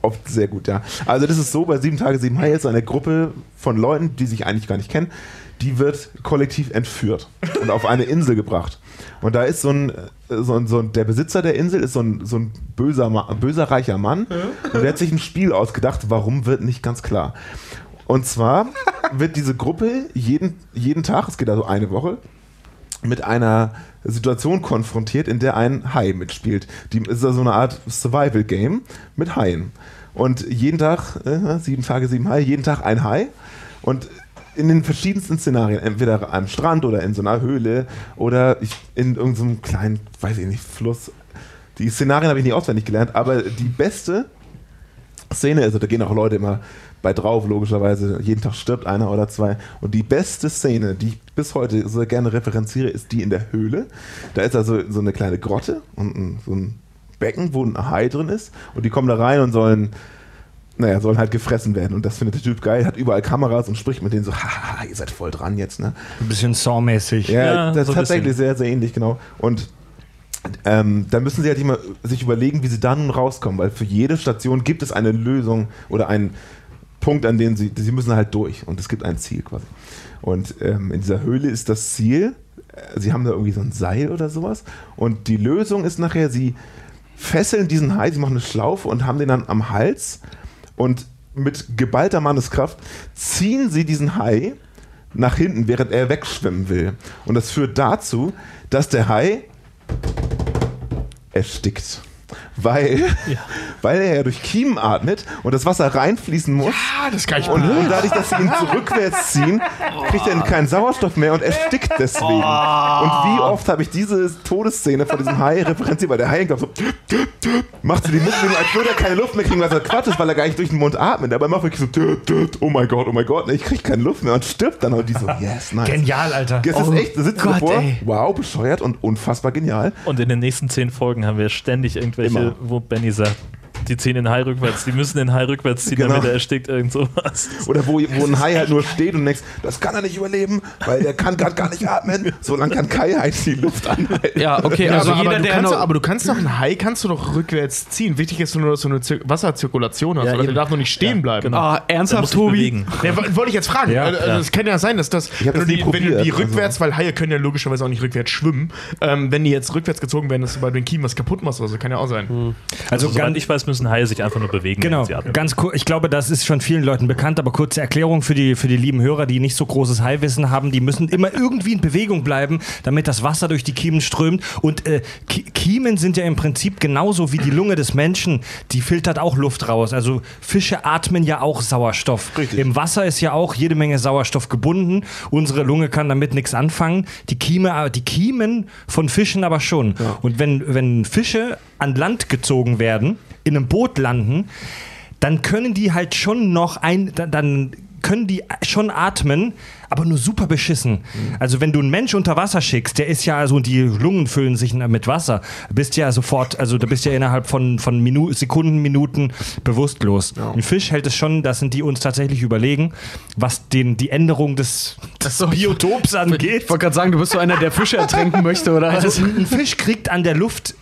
oft sehr gut, ja. Also, das ist so: bei Sieben Tage, sieben Haie ist eine Gruppe von Leuten, die sich eigentlich gar nicht kennen, die wird kollektiv entführt und auf eine Insel gebracht. Und da ist so ein, äh, so ein, so ein der Besitzer der Insel ist so ein, so ein böser, böser reicher Mann und der hat sich ein Spiel ausgedacht, warum wird nicht ganz klar. Und zwar wird diese Gruppe jeden, jeden Tag, es geht also eine Woche, mit einer Situation konfrontiert, in der ein Hai mitspielt. Die ist also eine Art Survival-Game mit Haien. Und jeden Tag, äh, sieben Tage, sieben Haie, jeden Tag ein Hai. Und in den verschiedensten Szenarien, entweder am Strand oder in so einer Höhle oder in irgendeinem kleinen, weiß ich nicht, Fluss. Die Szenarien habe ich nicht auswendig gelernt, aber die beste Szene ist, da gehen auch Leute immer bei drauf, logischerweise. Jeden Tag stirbt einer oder zwei. Und die beste Szene, die ich bis heute so gerne referenziere, ist die in der Höhle. Da ist also so eine kleine Grotte und so ein Becken, wo ein Hai drin ist. Und die kommen da rein und sollen, naja, sollen halt gefressen werden. Und das findet der Typ geil, hat überall Kameras und spricht mit denen so, haha, ihr seid voll dran jetzt, ne?
Ein bisschen Saw-mäßig.
Ja,
Ja,
das
so
ist tatsächlich
bisschen.
sehr, sehr ähnlich, genau. Und ähm, da müssen sie halt immer sich überlegen, wie sie da nun rauskommen, weil für jede Station gibt es eine Lösung oder einen Punkt, an dem sie, sie müssen halt durch und es gibt ein Ziel quasi. Und ähm, in dieser Höhle ist das Ziel, äh, sie haben da irgendwie so ein Seil oder sowas und die Lösung ist nachher, sie fesseln diesen Hai, sie machen eine Schlaufe und haben den dann am Hals und mit geballter Manneskraft ziehen sie diesen Hai nach hinten, während er wegschwimmen will. Und das führt dazu, dass der Hai erstickt. Weil, weil er ja durch Kiemen atmet und das Wasser reinfließen muss.
Ah, das kann ich
Und dadurch, dass sie ihn zurückwärts ziehen, kriegt er keinen Sauerstoff mehr und erstickt deswegen. Und wie oft habe ich diese Todesszene von diesem Hai referenziert, weil der Hai glaubt so, macht so die Mundbewegung, als würde er keine Luft mehr kriegen, was er Quatsch ist, weil er gar nicht durch den Mund atmet. Aber er macht wirklich so, oh mein Gott, oh mein Gott, ich krieg keine Luft mehr und stirbt dann. Und die so, yes, nice.
Genial, Alter.
Das ist echt, da sitzt
Gott,
davor,
ey.
wow, bescheuert und unfassbar genial.
Und in den nächsten zehn Folgen haben wir ständig irgendwelche,
Immer.
wo Benny sagt, die ziehen den Hai rückwärts, die müssen den Hai rückwärts ziehen,
Genau.
damit er erstickt, irgend sowas.
Oder wo, wo ein Hai halt nur steht und denkst, das kann er nicht überleben, weil der kann gerade gar nicht atmen. So lange kann Kai halt die Luft anhalten.
Ja, okay,
Ja,
also
aber,
jeder,
aber, du
der
kannst,
noch,
aber du kannst doch einen Hai kannst du doch rückwärts ziehen. Wichtig ist nur, dass du eine Zir Wasserzirkulation hast.
Ja,
oder der darf noch nicht stehen bleiben.
genau.
Ah, ernsthaft, Tobi?
Ja, wo- wollte ich jetzt fragen.
Ja,
Also,
ja.
Es kann ja sein, dass das, wenn,
das
du die, wenn du die
also.
rückwärts, weil Haie können ja logischerweise auch nicht rückwärts schwimmen, ähm, wenn die jetzt rückwärts gezogen werden, dass du bei den Kiemen was kaputt machst oder so, kann ja auch sein.
Also, soweit
ganz-
ich weiß, müssen Haie sich einfach nur bewegen.
Genau,
wenn sie atmen.
ganz kurz. Ich glaube, das ist schon vielen Leuten bekannt, aber kurze Erklärung für die, für die lieben Hörer, die nicht so großes Haiwissen haben. Die müssen immer irgendwie in Bewegung bleiben, damit das Wasser durch die Kiemen strömt. Und äh, Ki- Kiemen sind ja im Prinzip genauso wie die Lunge des Menschen. Die filtert auch Luft raus. Also Fische atmen ja auch Sauerstoff.
Richtig.
Im Wasser ist ja auch jede Menge Sauerstoff gebunden. Unsere Lunge kann damit nichts anfangen. Die, Kieme, die Kiemen von Fischen aber schon. Und wenn, wenn Fische an Land gezogen werden, in einem Boot landen, dann können die halt schon noch ein, dann- können die schon atmen, aber nur super beschissen. Also wenn du einen Mensch unter Wasser schickst, der ist ja also und die Lungen füllen sich mit Wasser, bist ja sofort, also du bist ja innerhalb von, von Minu Sekunden, Minuten bewusstlos. Ein Fisch hält es schon, das sind die uns tatsächlich überlegen, was den, die Änderung des, des
so,
Biotops angeht.
Ich wollte gerade sagen, du bist so einer, der Fische ertränken möchte, oder?
Also ein Fisch kriegt an der Luft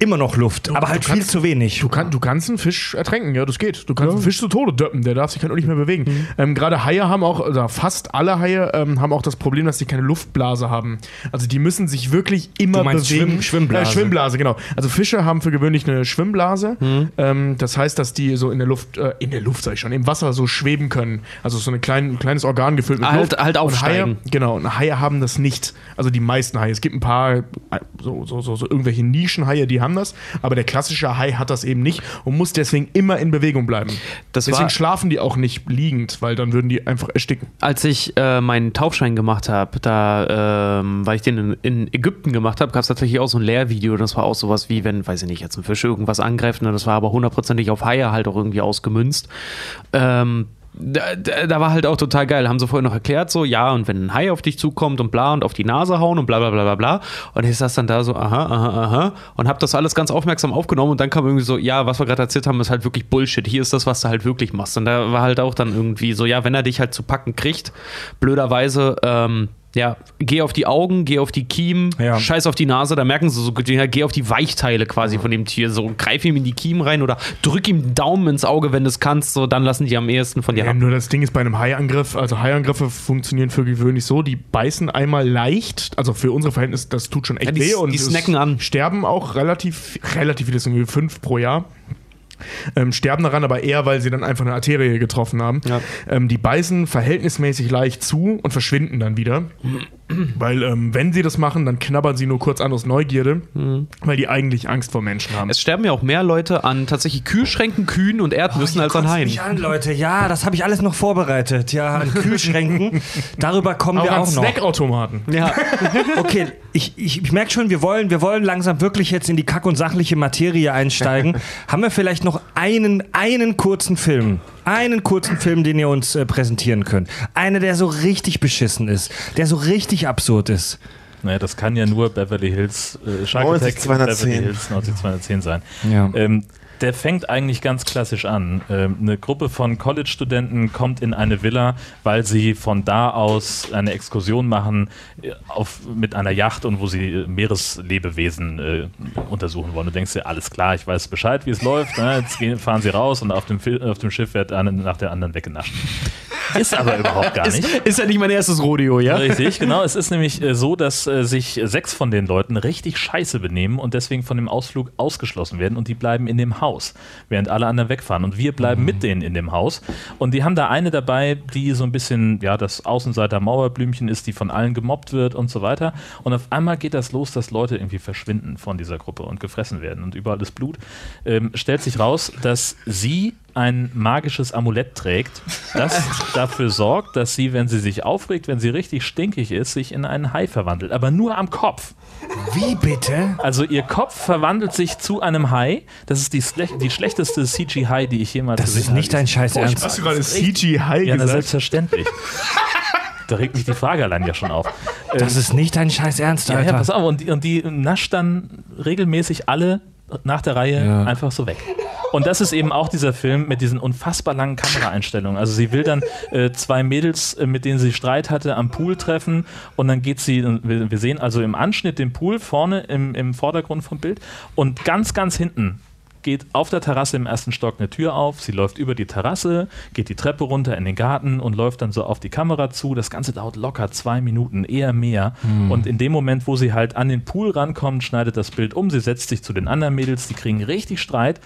immer noch Luft, aber halt
du
viel
kannst-
zu wenig.
Du, kann, du kannst einen Fisch ertränken, ja, das geht. Du kannst einen Fisch zu Tode döppen, der darf sich halt auch nicht mehr bewegen. Ähm, Gerade Haie haben auch, oder fast alle Haie ähm, haben auch das Problem, dass sie keine Luftblase haben. Also die müssen sich wirklich immer
Du meinst
bewegen.
Schwimm- Schwimmblase.
Äh, Schwimmblase, genau. Also Fische haben für gewöhnlich eine Schwimmblase. Ähm, das heißt, dass die so in der Luft, äh, in der Luft sag ich schon, im Wasser so schweben können. Also so eine klein, ein kleines Organ gefüllt mit
Halt-
Luft.
halt
Und
aufsteigen.
Haie, genau, und Haie haben das nicht. Also die meisten Haie. Es gibt ein paar, äh, so, so, so, so irgendwelche Nischenhaie, die haben das. Aber der klassische Hai hat das eben nicht und muss deswegen immer in Bewegung bleiben.
Das
deswegen
war-
schlafen die auch nicht liegend, weil dann würden die einfach ersticken.
Als ich äh, meinen Tauchschein gemacht habe, da, ähm, weil ich den in, in Ägypten gemacht habe, gab es tatsächlich auch so ein Lehrvideo. Das war auch sowas wie, wenn, weiß ich nicht, jetzt ein Fisch irgendwas angreift. Ne, das war aber hundertprozentig auf Haie halt auch irgendwie ausgemünzt. Ähm, da, da, war halt auch total geil. Haben sie vorher noch erklärt, so, ja, und wenn ein Hai auf dich zukommt und bla und auf die Nase hauen und bla bla bla bla bla. Und ich saß dann da so, aha, aha, aha. Und hab das alles ganz aufmerksam aufgenommen und dann kam irgendwie so, ja, was wir gerade erzählt haben, ist halt wirklich Bullshit. Hier ist das, was du halt wirklich machst. Und da war halt auch dann irgendwie so, ja, wenn er dich halt zu packen kriegt, blöderweise, ähm, ja, geh auf die Augen, geh auf die Kiemen,
Ja.
scheiß auf die Nase, da merken sie so, ja, geh auf die Weichteile quasi von dem Tier, so greif ihm in die Kiemen rein oder drück ihm Daumen ins Auge, wenn du es kannst, so dann lassen die am ehesten von dir
Ja,
ab.
nur das Ding ist bei einem Haiangriff, also Haiangriffe funktionieren für gewöhnlich so, die beißen einmal leicht, also für unsere Verhältnisse, das tut schon echt
Ja, die-
weh und
die snacken an.
sterben auch relativ, relativ viele, das sind irgendwie fünf pro Jahr. Ähm, sterben daran aber eher, weil sie dann einfach eine Arterie getroffen haben.
Ja.
Ähm, die beißen verhältnismäßig leicht zu und verschwinden dann wieder. Weil, ähm, wenn sie das machen, dann knabbern sie nur kurz an aus Neugierde, weil die eigentlich Angst vor Menschen haben.
Es sterben ja auch mehr Leute an tatsächlich Kühlschränken, Kühen und Erdnüssen als an Haien.
mich an, Leute. Ja, das habe ich alles noch vorbereitet. Ja, an Kühlschränken. Darüber kommen
auch
wir
an
auch noch.
Snackautomaten.
Ja,
Okay, ich, ich, ich merke schon, wir wollen, wir wollen langsam wirklich jetzt in die kack- und sachliche Materie einsteigen. Haben wir vielleicht noch einen, einen kurzen Film? Einen kurzen Film, den ihr uns äh, präsentieren könnt. Einer, der so richtig beschissen ist. Der so richtig absurd ist.
Naja, das kann ja nur Beverly Hills äh, Shark
90,
Attack
210.
Beverly Hills 90210 sein.
Ja.
Ähm, der fängt eigentlich ganz klassisch an. Ähm, eine Gruppe von College-Studenten kommt in eine Villa, weil sie von da aus eine Exkursion machen äh, auf, mit einer Yacht und wo sie äh, Meereslebewesen äh, untersuchen wollen. Du denkst dir, alles klar, ich weiß Bescheid, wie es läuft. Ne? Jetzt gehen, fahren sie raus und auf dem, auf dem Schiff wird eine nach der anderen weggenascht. Ist aber überhaupt gar nicht.
Ist, ist ja nicht mein erstes Rodeo, ja?
Richtig, genau. Es ist nämlich äh, so, dass sich sechs von den Leuten richtig scheiße benehmen und deswegen von dem Ausflug ausgeschlossen werden und die bleiben in dem Haus, während alle anderen wegfahren. Und wir bleiben mit denen in dem Haus. Und die haben da eine dabei, die so ein bisschen, ja, das Außenseiter-Mauerblümchen ist, die von allen gemobbt wird und so weiter. Und auf einmal geht das los, dass Leute irgendwie verschwinden von dieser Gruppe und gefressen werden und überall ist Blut. Ähm, stellt sich raus, dass sie ein magisches Amulett trägt, das dafür sorgt, dass sie, wenn sie sich aufregt, wenn sie richtig stinkig ist, sich in einen Hai verwandelt. Aber nur am Kopf.
Wie bitte?
Also ihr Kopf verwandelt sich zu einem Hai. Das ist die, die schlechteste CGI, die ich jemals
Das ist
gesehen
nicht
habe.
dein Scheiß Ernst.
Hast du gerade
Ja, na,
gesagt?
selbstverständlich. da regt mich die Frage allein ja schon auf.
Das ist nicht dein Scheiß Ernst,
Ja, ja,
Alter.
pass auf. Und die, und die nascht dann regelmäßig alle nach der Reihe
Ja.
einfach so weg. Und das ist eben auch dieser Film mit diesen unfassbar langen Kameraeinstellungen. Also sie will dann äh, zwei Mädels, äh, mit denen sie Streit hatte, am Pool treffen und dann geht sie, wir, sehen also im Anschnitt den Pool vorne im, im Vordergrund vom Bild und ganz, ganz hinten geht auf der Terrasse im ersten Stock eine Tür auf, sie läuft über die Terrasse, geht die Treppe runter in den Garten und läuft dann so auf die Kamera zu. Das Ganze dauert locker zwei Minuten, eher mehr. Und in dem Moment, wo sie halt an den Pool rankommt, schneidet das Bild um, sie setzt sich zu den anderen Mädels, die kriegen richtig Streit.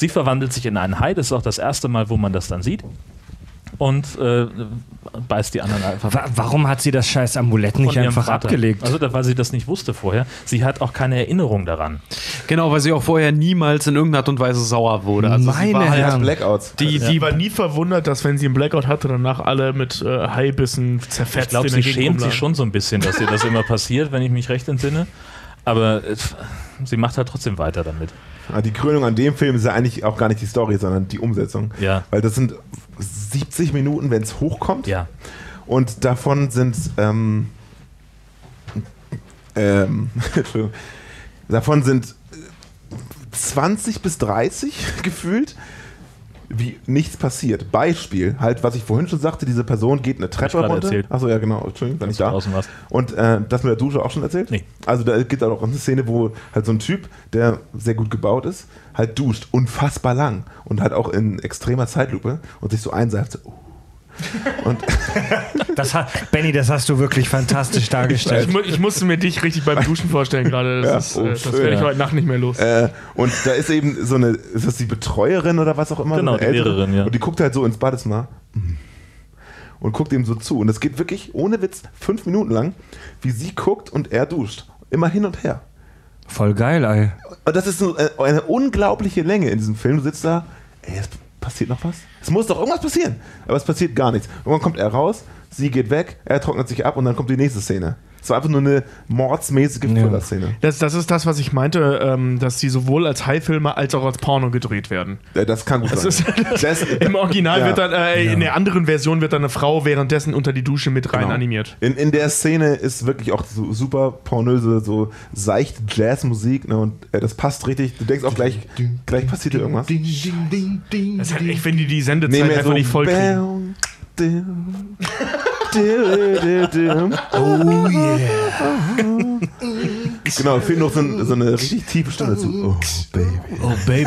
Sie verwandelt sich in einen Hai, das ist auch das erste Mal, wo man das dann sieht. Und äh, beißt die anderen einfach
Wa warum hat sie das scheiß Amulett nicht einfach
Vater.
abgelegt?
Also, weil sie das nicht wusste vorher. Sie hat auch keine Erinnerung daran.
Genau, weil sie auch vorher niemals in irgendeiner Art und Weise sauer wurde. Also sie
Meine
war halt
Herren.
Blackouts.
die,
Die
die
war nie verwundert, dass wenn sie einen Blackout hatte, danach alle mit äh, Haibissen zerfetzt
Ich glaube, sie schämt sich schon so ein bisschen, dass ihr das immer passiert, wenn ich mich recht entsinne. Aber äh, sie macht halt trotzdem weiter damit.
Ah, Die Krönung an dem Film ist ja eigentlich auch gar nicht die Story, sondern die Umsetzung.
Ja.
Weil das sind 70 Minuten, wenn es hochkommt.
Ja.
Und davon sind ähm, ähm, Entschuldigung. davon sind äh, 20 bis 30 gefühlt, wie nichts passiert. Beispiel, halt, was ich vorhin schon sagte, diese Person geht eine Treppe runter.
erzählt.
Achso, ja, genau, Entschuldigung, wenn ich da.
draußen warst.
Und äh, das mit der Dusche auch schon erzählt?
Nee.
Also da gibt es auch eine Szene, wo halt so ein Typ, der sehr gut gebaut ist, halt duscht, unfassbar lang und halt auch in extremer Zeitlupe und sich so einseift. So, uh. Und
Das hat, Benny, das hast du wirklich fantastisch
Ich,
dargestellt.
mu ich musste mir dich richtig beim Duschen vorstellen gerade.
Ja,
Das, ist,
oh,
äh, das
schön,
werde ich
ja.
heute Nacht nicht mehr los.
Äh, und da ist eben so eine, ist das die Betreuerin oder was auch immer?
Genau,
so eine
die
Ältere?
Lehrerin, ja.
Und die guckt halt so ins Badezimmer und guckt ihm so zu. Und es geht wirklich, ohne Witz, fünf Minuten lang, wie sie guckt und er duscht. Immer hin und her.
Voll geil, ey.
Und das ist so äh, eine unglaubliche Länge in diesem Film. Du sitzt da, ey, passiert noch was? Es muss doch irgendwas passieren. Aber es passiert gar nichts. Irgendwann kommt er raus, sie geht weg, er trocknet sich ab und dann kommt die nächste Szene. Es war einfach nur eine mordsmäßige
Ja.
Füllerszene.
Das, das ist das, was ich meinte, ähm, dass die sowohl als Hai-Filme als auch als Porno gedreht werden.
Äh, Das kann gut
Das
sein.
ist,
Das-
Im Original
Ja.
wird dann, äh, in der anderen Version wird dann eine Frau währenddessen unter die Dusche mit rein
Genau.
animiert.
In, in der Szene ist wirklich auch so super pornöse, so seichte Jazzmusik ne, und äh, das passt richtig. Du denkst auch gleich, gleich passiert hier irgendwas.
Das ist halt, ich finde, die Sendezeit
Nee,
einfach
so
nicht voll kriegen.
Oh yeah.
Genau, fehlt noch so, ein, so eine richtig tiefe Stimme dazu. Oh, Baby.
Oh, Baby.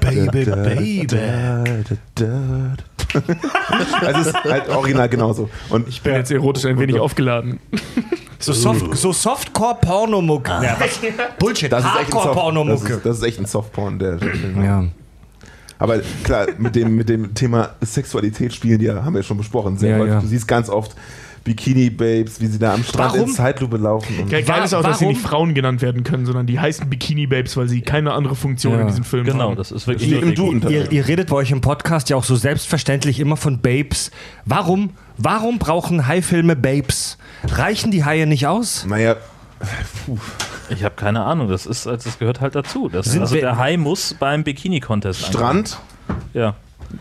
Baby,
Da,
Baby.
da. Also es ist halt original genauso. Und
Ich bin jetzt erotisch ein wenig aufgeladen.
So, Soft, so Softcore-Pornomucke. Ja? Bullshit.
das ist echt ein Soft, das
Hardcore-Pornomucke.
ist, das ist echt ein Softporn, der.
Ja.
Aber klar, mit dem, mit dem Thema Sexualität spielen, die haben wir schon besprochen. Sehr
Ja,
häufig.
ja.
Du siehst ganz oft Bikini-Babes, wie sie da am Strand
Warum?
in Zeitlupe laufen. Und
Geil, geil ist auch, dass sie
warum?
nicht Frauen genannt werden können, sondern die heißen Bikini-Babes, weil sie keine andere Funktion
Ja.
in diesem Film
Genau,
haben.
das ist wirklich
Wie im Duden.
Ihr, ihr redet bei euch im Podcast ja auch so selbstverständlich immer von Babes. Warum, warum brauchen Haifilme Babes? Reichen die Haie nicht aus?
naja, puh.
Ich habe keine Ahnung, das ist, das gehört halt dazu. Das,
Sind
also der Hai muss beim Bikini-Contest
Strand,
Ja.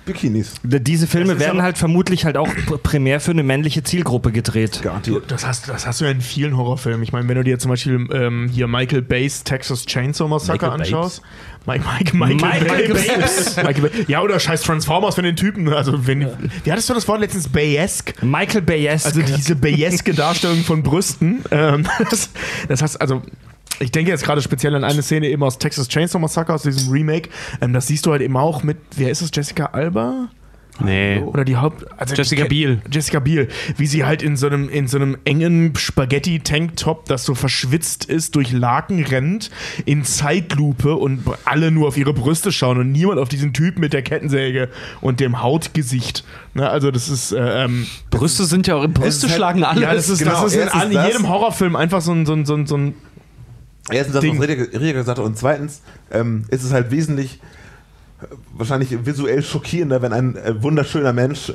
Bikinis.
Diese Filme werden halt vermutlich halt auch pr- primär für eine männliche Zielgruppe gedreht.
Das hast, das hast du ja in vielen Horrorfilmen. Ich meine, wenn du dir zum Beispiel ähm, hier Michael Bays Texas Chainsaw Massacre
Michael
anschaust. Mike, Mike, Michael,
Michael
Bays. Michael Bay. Ja, oder scheiß Transformers von den Typen. Also, wenn, wie hattest du das Wort letztens? Bayesk?
Michael Bayes.
Also diese Bayeske Darstellung von Brüsten. Ähm, das, das heißt, also ich denke jetzt gerade speziell an eine Szene eben aus Texas Chainsaw Massacre, aus diesem Remake. Ähm, das siehst du halt eben auch mit, wer ist es, Jessica Alba?
Nee.
Oder die Haupt. Also
Jessica
die-
Biel.
Jessica Biel. Wie sie halt in so einem, in so einem engen Spaghetti-Tanktop, das so verschwitzt ist, durch Laken rennt, in Zeitlupe und alle nur auf ihre Brüste schauen und niemand auf diesen Typ mit der Kettensäge und dem Hautgesicht. Ne, also, das ist. Äh, ähm,
Brüste sind ja auch, Brüste
ist halt-
schlagen alles.
ja, das ist,
genau,
das ist in jedem Horrorfilm einfach so ein, so ein, so ein, so ein
Erstens, das,
Ding.
was Rediger gesagt hat. Und zweitens ähm, ist es halt wesentlich äh, wahrscheinlich visuell schockierender, wenn ein äh, wunderschöner Mensch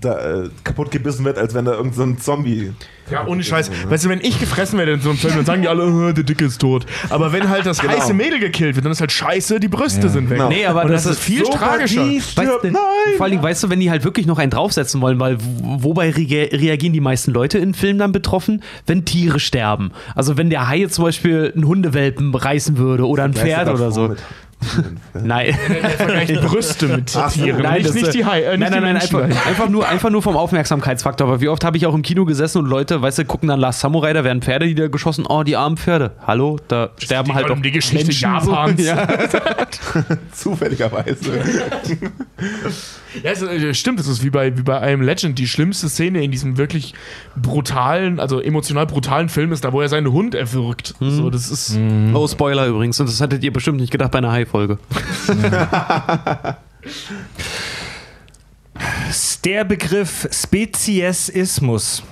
da äh, kaputt gebissen wird, als wenn da irgend so ein Zombie.
Ja, ohne Scheiß. Weißt du, wenn ich gefressen werde in so einem Film, dann sagen die alle, oh, der Dicke ist tot. Aber wenn halt das
Genau.
heiße Mädel gekillt wird, dann ist halt scheiße, die Brüste sind weg.
Genau.
Nee, aber das,
das
ist
ist viel
So,
tragischer.
Weißt.
Nein!
Vor allen Dingen, weißt du, wenn die halt wirklich noch einen draufsetzen wollen, weil wo- wobei rea- reagieren die meisten Leute in Filmen dann betroffen, wenn Tiere sterben. Also wenn der Hai jetzt zum Beispiel einen Hundewelpen reißen würde oder ein Pferd oder so. Nein.
Vergleicht Brüste mit
Ach.
Tieren.
Nein,
nicht,
das,
nicht die Hai, äh, nicht
nein, nein, nein, einfach, einfach, nur, einfach nur vom Aufmerksamkeitsfaktor. Aber wie oft habe ich auch im Kino gesessen und Leute, weißt du, gucken dann Last Samurai, da werden Pferde niedergeschossen. Oh, die armen Pferde. Hallo, da sterben
die
halt doch
die Geschichte
Menschen
Japans.
So. Ja.
Zufälligerweise.
Ja, es, äh, stimmt, es ist wie bei, wie bei einem Legend. Die schlimmste Szene in diesem wirklich brutalen, also emotional brutalen Film ist da, wo er seinen Hund erwürgt. So, das ist.
Oh, Spoiler übrigens. Und das hattet ihr bestimmt nicht gedacht bei einer Hai-Folge.
Der Begriff Speziesismus.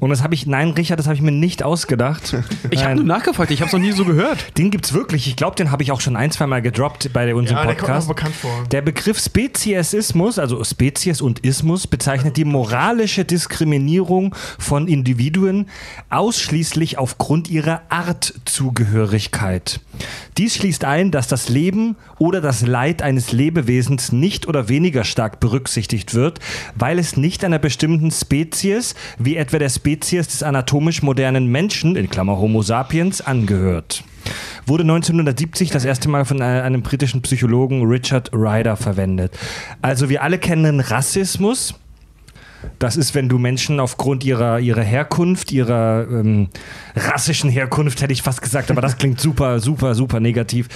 Und das habe ich, nein, Richard, das habe ich mir nicht ausgedacht.
Ich habe nur nachgefragt, ich habe es noch nie so gehört.
Den gibt's wirklich. Ich glaube, den habe ich auch schon ein, zwei Mal gedroppt bei unserem
Ja, der kommt
Podcast.
bekannt vor.
Der Begriff Speziesismus, also Spezies und Ismus, bezeichnet die moralische Diskriminierung von Individuen ausschließlich aufgrund ihrer Artzugehörigkeit. Dies schließt ein, dass das Leben oder das Leid eines Lebewesens nicht oder weniger stark berücksichtigt wird, weil es nicht einer bestimmten Spezies, wie etwa der Spezies des anatomisch modernen Menschen, in Klammer Homo sapiens, angehört wurde 1970 das erste Mal von äh, einem britischen Psychologen Richard Ryder verwendet. Also wir alle kennen Rassismus. Das ist, wenn du Menschen aufgrund ihrer, ihrer Herkunft, ihrer ähm, rassischen Herkunft, hätte ich fast gesagt, aber das klingt super, super, super negativ.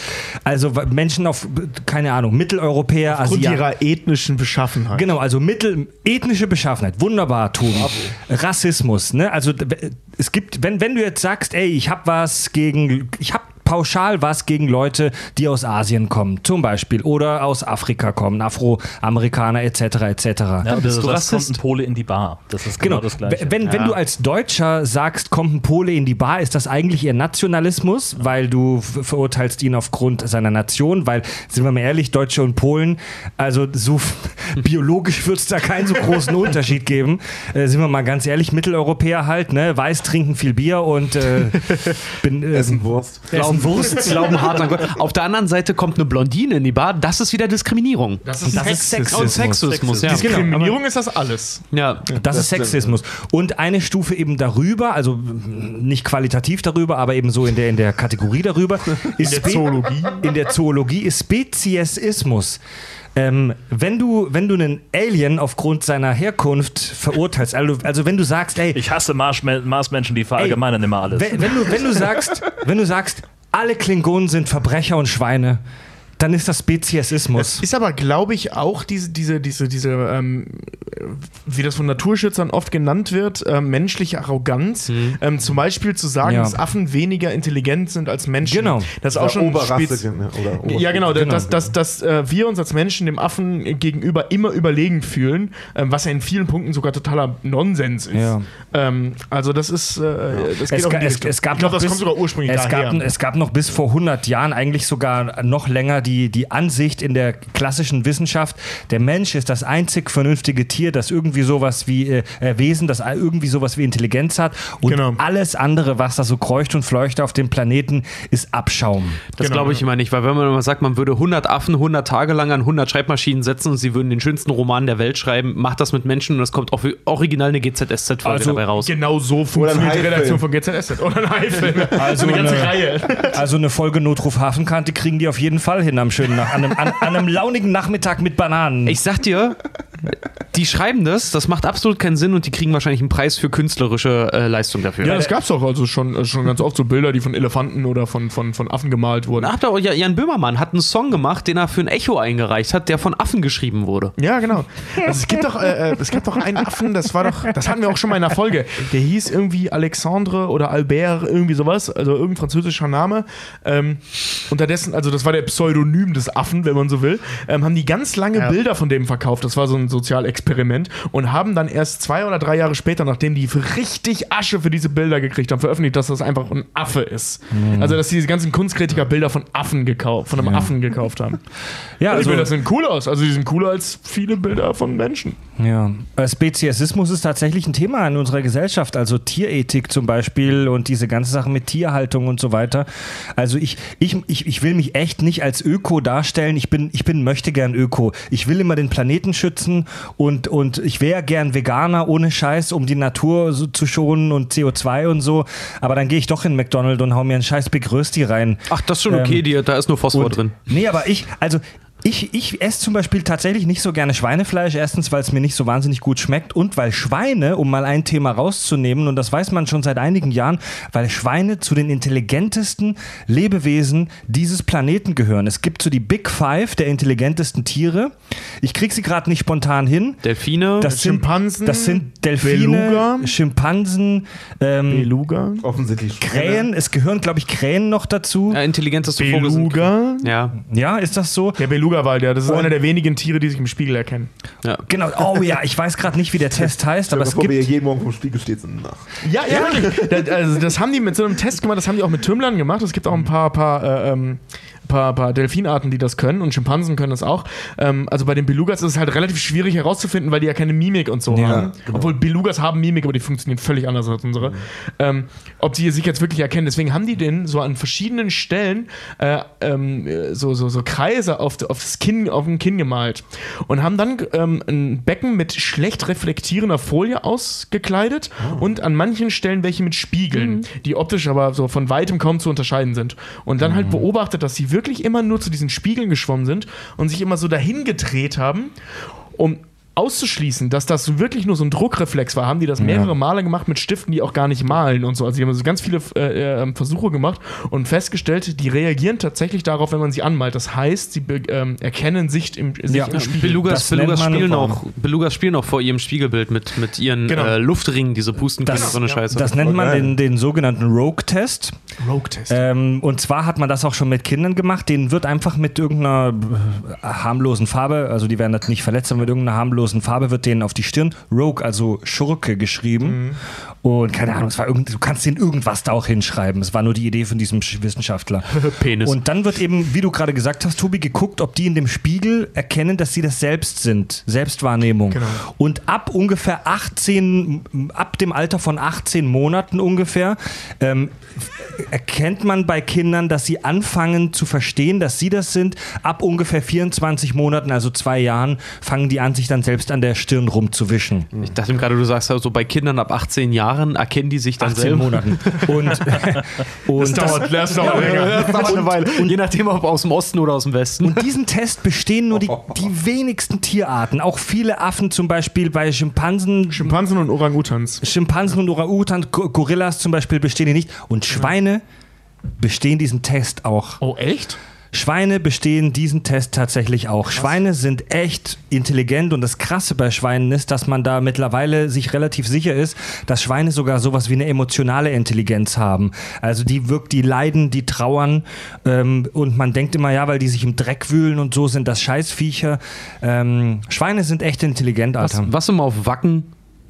Also Menschen auf, keine Ahnung, Mitteleuropäer,
Aufgrund
Asiaten.
ihrer ethnischen Beschaffenheit.
Genau, also mittel ethnische Beschaffenheit. Wunderbar, Tobi. Rassismus, ne? Also es gibt, wenn, wenn du jetzt sagst, ey, ich hab was gegen, ich hab pauschal was gegen Leute, die aus Asien kommen, zum Beispiel, oder aus Afrika kommen, Afroamerikaner etc. etc.
Ja,
bist
das,
du Rassist?
kommt ein Pole in die Bar. Das ist genau,
Genau,
das Gleiche.
wenn, wenn du als Deutscher sagst, kommt ein Pole in die Bar, ist das eigentlich eher Nationalismus, weil du verurteilst ihn aufgrund seiner Nation, weil, sind wir mal ehrlich, Deutsche und Polen, also so biologisch wird es da keinen so großen Unterschied geben. Äh, sind wir mal ganz ehrlich, Mitteleuropäer halt, ne? Weiß trinken viel Bier und äh, bin, äh,
Essen Wurst.
essen Wurst.
Glauben hart an Gott. Auf der anderen Seite kommt eine Blondine in die Bar, das ist wieder Diskriminierung.
Das ist,
Das ist
Sexismus.
Und
Sexismus.
Sexismus, ja.
Diskriminierung ist das alles.
ja.
Das, ist
stimmt,
Sexismus. Und eine Stufe eben darüber, also nicht qualitativ darüber, aber eben so in der, in der Kategorie darüber, ist
der
Spe-
Zoologie.
In der Zoologie ist Speziesismus. Ähm, wenn du, wenn du einen Alien aufgrund seiner Herkunft verurteilst, also, also wenn du sagst, ey,
ich hasse Marsme- Marsmenschen, die verallgemeinern immer alles.
wenn, wenn, du, wenn du sagst, wenn du sagst, alle Klingonen sind Verbrecher und Schweine, dann ist das Speziesismus.
Ist aber, glaube ich, auch diese, diese, diese, diese ähm, wie das von Naturschützern oft genannt wird, ähm, menschliche Arroganz. Ähm, zum Beispiel zu sagen,
Ja.
dass Affen weniger intelligent sind als Menschen.
Genau.
Das ist auch schon
Oberrasse. ne, Oder.
Ja, genau,
Genau.
dass, dass, dass äh, wir uns als Menschen dem Affen gegenüber immer überlegen fühlen, ähm, was ja in vielen Punkten sogar totaler Nonsens ist.
Ja.
Ähm, also das ist, äh, das geht
Es,
auch in
ga-
die
es, es gab
ich glaube, das
bis,
kommt sogar ursprünglich
es
daher.
gab, es gab noch bis vor 100 Jahren eigentlich sogar noch länger die, die Ansicht in der klassischen Wissenschaft, der Mensch ist das einzig vernünftige Tier, das irgendwie sowas wie äh, äh, Wesen, das irgendwie sowas wie Intelligenz hat und
Genau.
alles andere, was da so kreucht und fleucht auf dem Planeten, ist Abschaum.
Das
Genau,
glaube ich immer nicht, weil wenn man immer sagt, man würde 100 Affen 100 Tage lang an 100 Schreibmaschinen setzen und sie würden den schönsten Roman der Welt schreiben, macht das mit Menschen und es kommt auch original eine GZSZ-Folge
Also,
dabei raus.
Genau so funktioniert die. Redaktion von GZSZ. Oder ein Haifilm.
Also
eine ganze
eine-
Reihe.
Also eine Folge Notruf Hafenkante kriegen die auf jeden Fall hin am schönen Nach an, einem, an, an einem launigen Nachmittag mit Bananen.
Ich sag dir, die schreiben das, das macht absolut keinen Sinn und die kriegen wahrscheinlich einen Preis für künstlerische äh, Leistung dafür.
Ja, das gab's doch also schon, äh, schon ganz oft so Bilder, die von Elefanten oder von, von, von Affen gemalt wurden.
Auch, ja, Jan Böhmermann hat einen Song gemacht, den er für ein Echo eingereicht hat, der von Affen geschrieben wurde.
Ja, genau. Also es gibt doch, äh, äh, es gab doch einen Affen, das war doch, das hatten wir auch schon mal in der Folge. Der hieß irgendwie Alexandre oder Albert, irgendwie sowas, also irgendein französischer Name. Ähm, unterdessen, also das war der Pseudonym des Affen, wenn man so will, ähm, haben die ganz lange Bilder von dem verkauft. Das war so ein Sozialexperiment und haben dann erst zwei oder drei Jahre später, nachdem die für richtig Asche für diese Bilder gekriegt haben, veröffentlicht, dass das einfach ein Affe ist. Also dass sie diese ganzen Kunstkritiker Bilder von Affen gekauft, von einem Affen gekauft haben.
Ja,
Also, die Bilder sehen cool aus. Also die sind cooler als viele Bilder von Menschen.
ja. Äh, Speziesismus ist tatsächlich ein Thema in unserer Gesellschaft. Also Tierethik zum Beispiel und diese ganze Sache mit Tierhaltung und so weiter. Also ich, ich, ich, ich will mich echt nicht als Öko darstellen. Ich bin, ich bin möchte gern Öko. Ich will immer den Planeten schützen und, und ich wäre gern Veganer ohne Scheiß, um die Natur so zu schonen und CO2 und so. Aber dann gehe ich doch in McDonald's und hau mir einen scheiß Big Rösti rein.
Ach, das ist schon okay,
Ähm,
die, da ist nur Phosphor
Und-
drin.
Nee, aber ich, also ich, ich esse zum Beispiel tatsächlich nicht so gerne Schweinefleisch. Erstens, weil es mir nicht so wahnsinnig gut schmeckt und weil Schweine, um mal ein Thema rauszunehmen, und das weiß man schon seit einigen Jahren, weil Schweine zu den intelligentesten Lebewesen dieses Planeten gehören. Es gibt so die Big Five der intelligentesten Tiere. Ich krieg sie gerade nicht spontan hin.
Delfine.
Das sind,
Schimpansen,
das sind Delfine,
Beluga.
Schimpansen, ähm,
Beluga.
Offensichtlich
Krähen. Es gehören, glaube ich, Krähen noch dazu.
ja, intelligenteste Vogel sind.
Beluga.
Ja,
Ja, ist das so?
Der Beluga-Wal, der, das ist einer der wenigen Tiere, die sich im Spiegel erkennen.
ja.
Genau, oh ja, ich weiß gerade nicht, wie der Test heißt, aber es gibt.
jeden Morgen vom Spiegel steht und nach.
Ja, ja. Das, also das haben die mit so einem Test gemacht, das haben die auch mit Tümmlern gemacht. Es gibt auch ein paar, paar, äh, ähm, paar, paar Delfinarten, die das können und Schimpansen können das auch. Ähm, also bei den Belugas ist es halt relativ schwierig herauszufinden, weil die ja keine Mimik und so
Ja,
haben. Obwohl Belugas haben Mimik, aber die funktionieren völlig anders als unsere. Ähm, ob die sich jetzt wirklich erkennen. Deswegen haben die den so an verschiedenen Stellen äh, ähm, äh, so, so, so Kreise auf, auf das Kinn, auf dem Kinn gemalt und haben dann ähm, ein Becken mit schlecht reflektierender Folie ausgekleidet und an manchen Stellen welche mit Spiegeln, die optisch aber so von weitem kaum zu unterscheiden sind. Und dann halt beobachtet, dass sie wirklich immer nur zu diesen Spiegeln geschwommen sind und sich immer so dahin gedreht haben, um auszuschließen, dass das wirklich nur so ein Druckreflex war, haben die das mehrere Male gemacht mit Stiften, die auch gar nicht malen und so. Also die haben so ganz viele äh, äh, Versuche gemacht und festgestellt, die reagieren tatsächlich darauf, wenn man sie anmalt. Das heißt, sie ähm, erkennen sich im, sich
Ja,
im Spiegel.
Belugas, Belugas, spielen auch, Belugas spielen auch vor ihrem Spiegelbild mit, mit ihren
Genau.
äh, Luftringen, diese pusten können
Das-
und so eine
ja.
Scheiße.
Das nennt man den, den sogenannten Rogue-Test.
Rogue-Test.
Ähm, und zwar hat man das auch schon mit Kindern gemacht. Denen wird einfach mit irgendeiner äh, harmlosen Farbe, also die werden das nicht verletzt, aber mit irgendeiner harmlosen Farbe wird denen auf die Stirn Rogue, also Schurke, geschrieben. Und keine Ahnung, es war irgend, du kannst denen irgendwas da auch hinschreiben. Es war nur die Idee von diesem Sch- Wissenschaftler.
Penis.
Und dann wird eben, wie du gerade gesagt hast, Tobi, geguckt, ob die in dem Spiegel erkennen, dass sie das selbst sind. Selbstwahrnehmung.
Genau.
Und ab ungefähr 18, ab dem Alter von 18 Monaten ungefähr, ähm, erkennt man bei Kindern, dass sie anfangen zu verstehen, dass sie das sind. Ab ungefähr 24 Monaten, also zwei Jahren, fangen die an, sich dann selbst an der Stirn rumzuwischen.
ich dachte gerade, du sagst also bei Kindern ab 18 Jahren erkennen die sich dann
18
selber.
Monaten. Und, und
das dauert, das dauert länger.
Das dauert eine Weile. Je nachdem, ob aus dem Osten oder aus dem Westen.
Und diesen Test bestehen nur die, die wenigsten Tierarten. Auch viele Affen, zum Beispiel bei Schimpansen,
Schimpansen und Orang-Utans.
Schimpansen und Orang-Utan, Go- Gorillas zum Beispiel bestehen die nicht. Und Schweine bestehen diesen Test auch.
Oh, echt?
Schweine bestehen diesen Test tatsächlich auch. Schweine sind echt intelligent und das Krasse bei Schweinen ist, dass man da mittlerweile sich relativ sicher ist, dass Schweine sogar sowas wie eine emotionale Intelligenz haben. Also die wirkt, die leiden, die trauern ähm, und man denkt immer, ja, weil die sich im Dreck wühlen und so sind das Scheißviecher. Ähm, Schweine sind echt intelligent,
Was,
Alter.
was immer auf Wacken,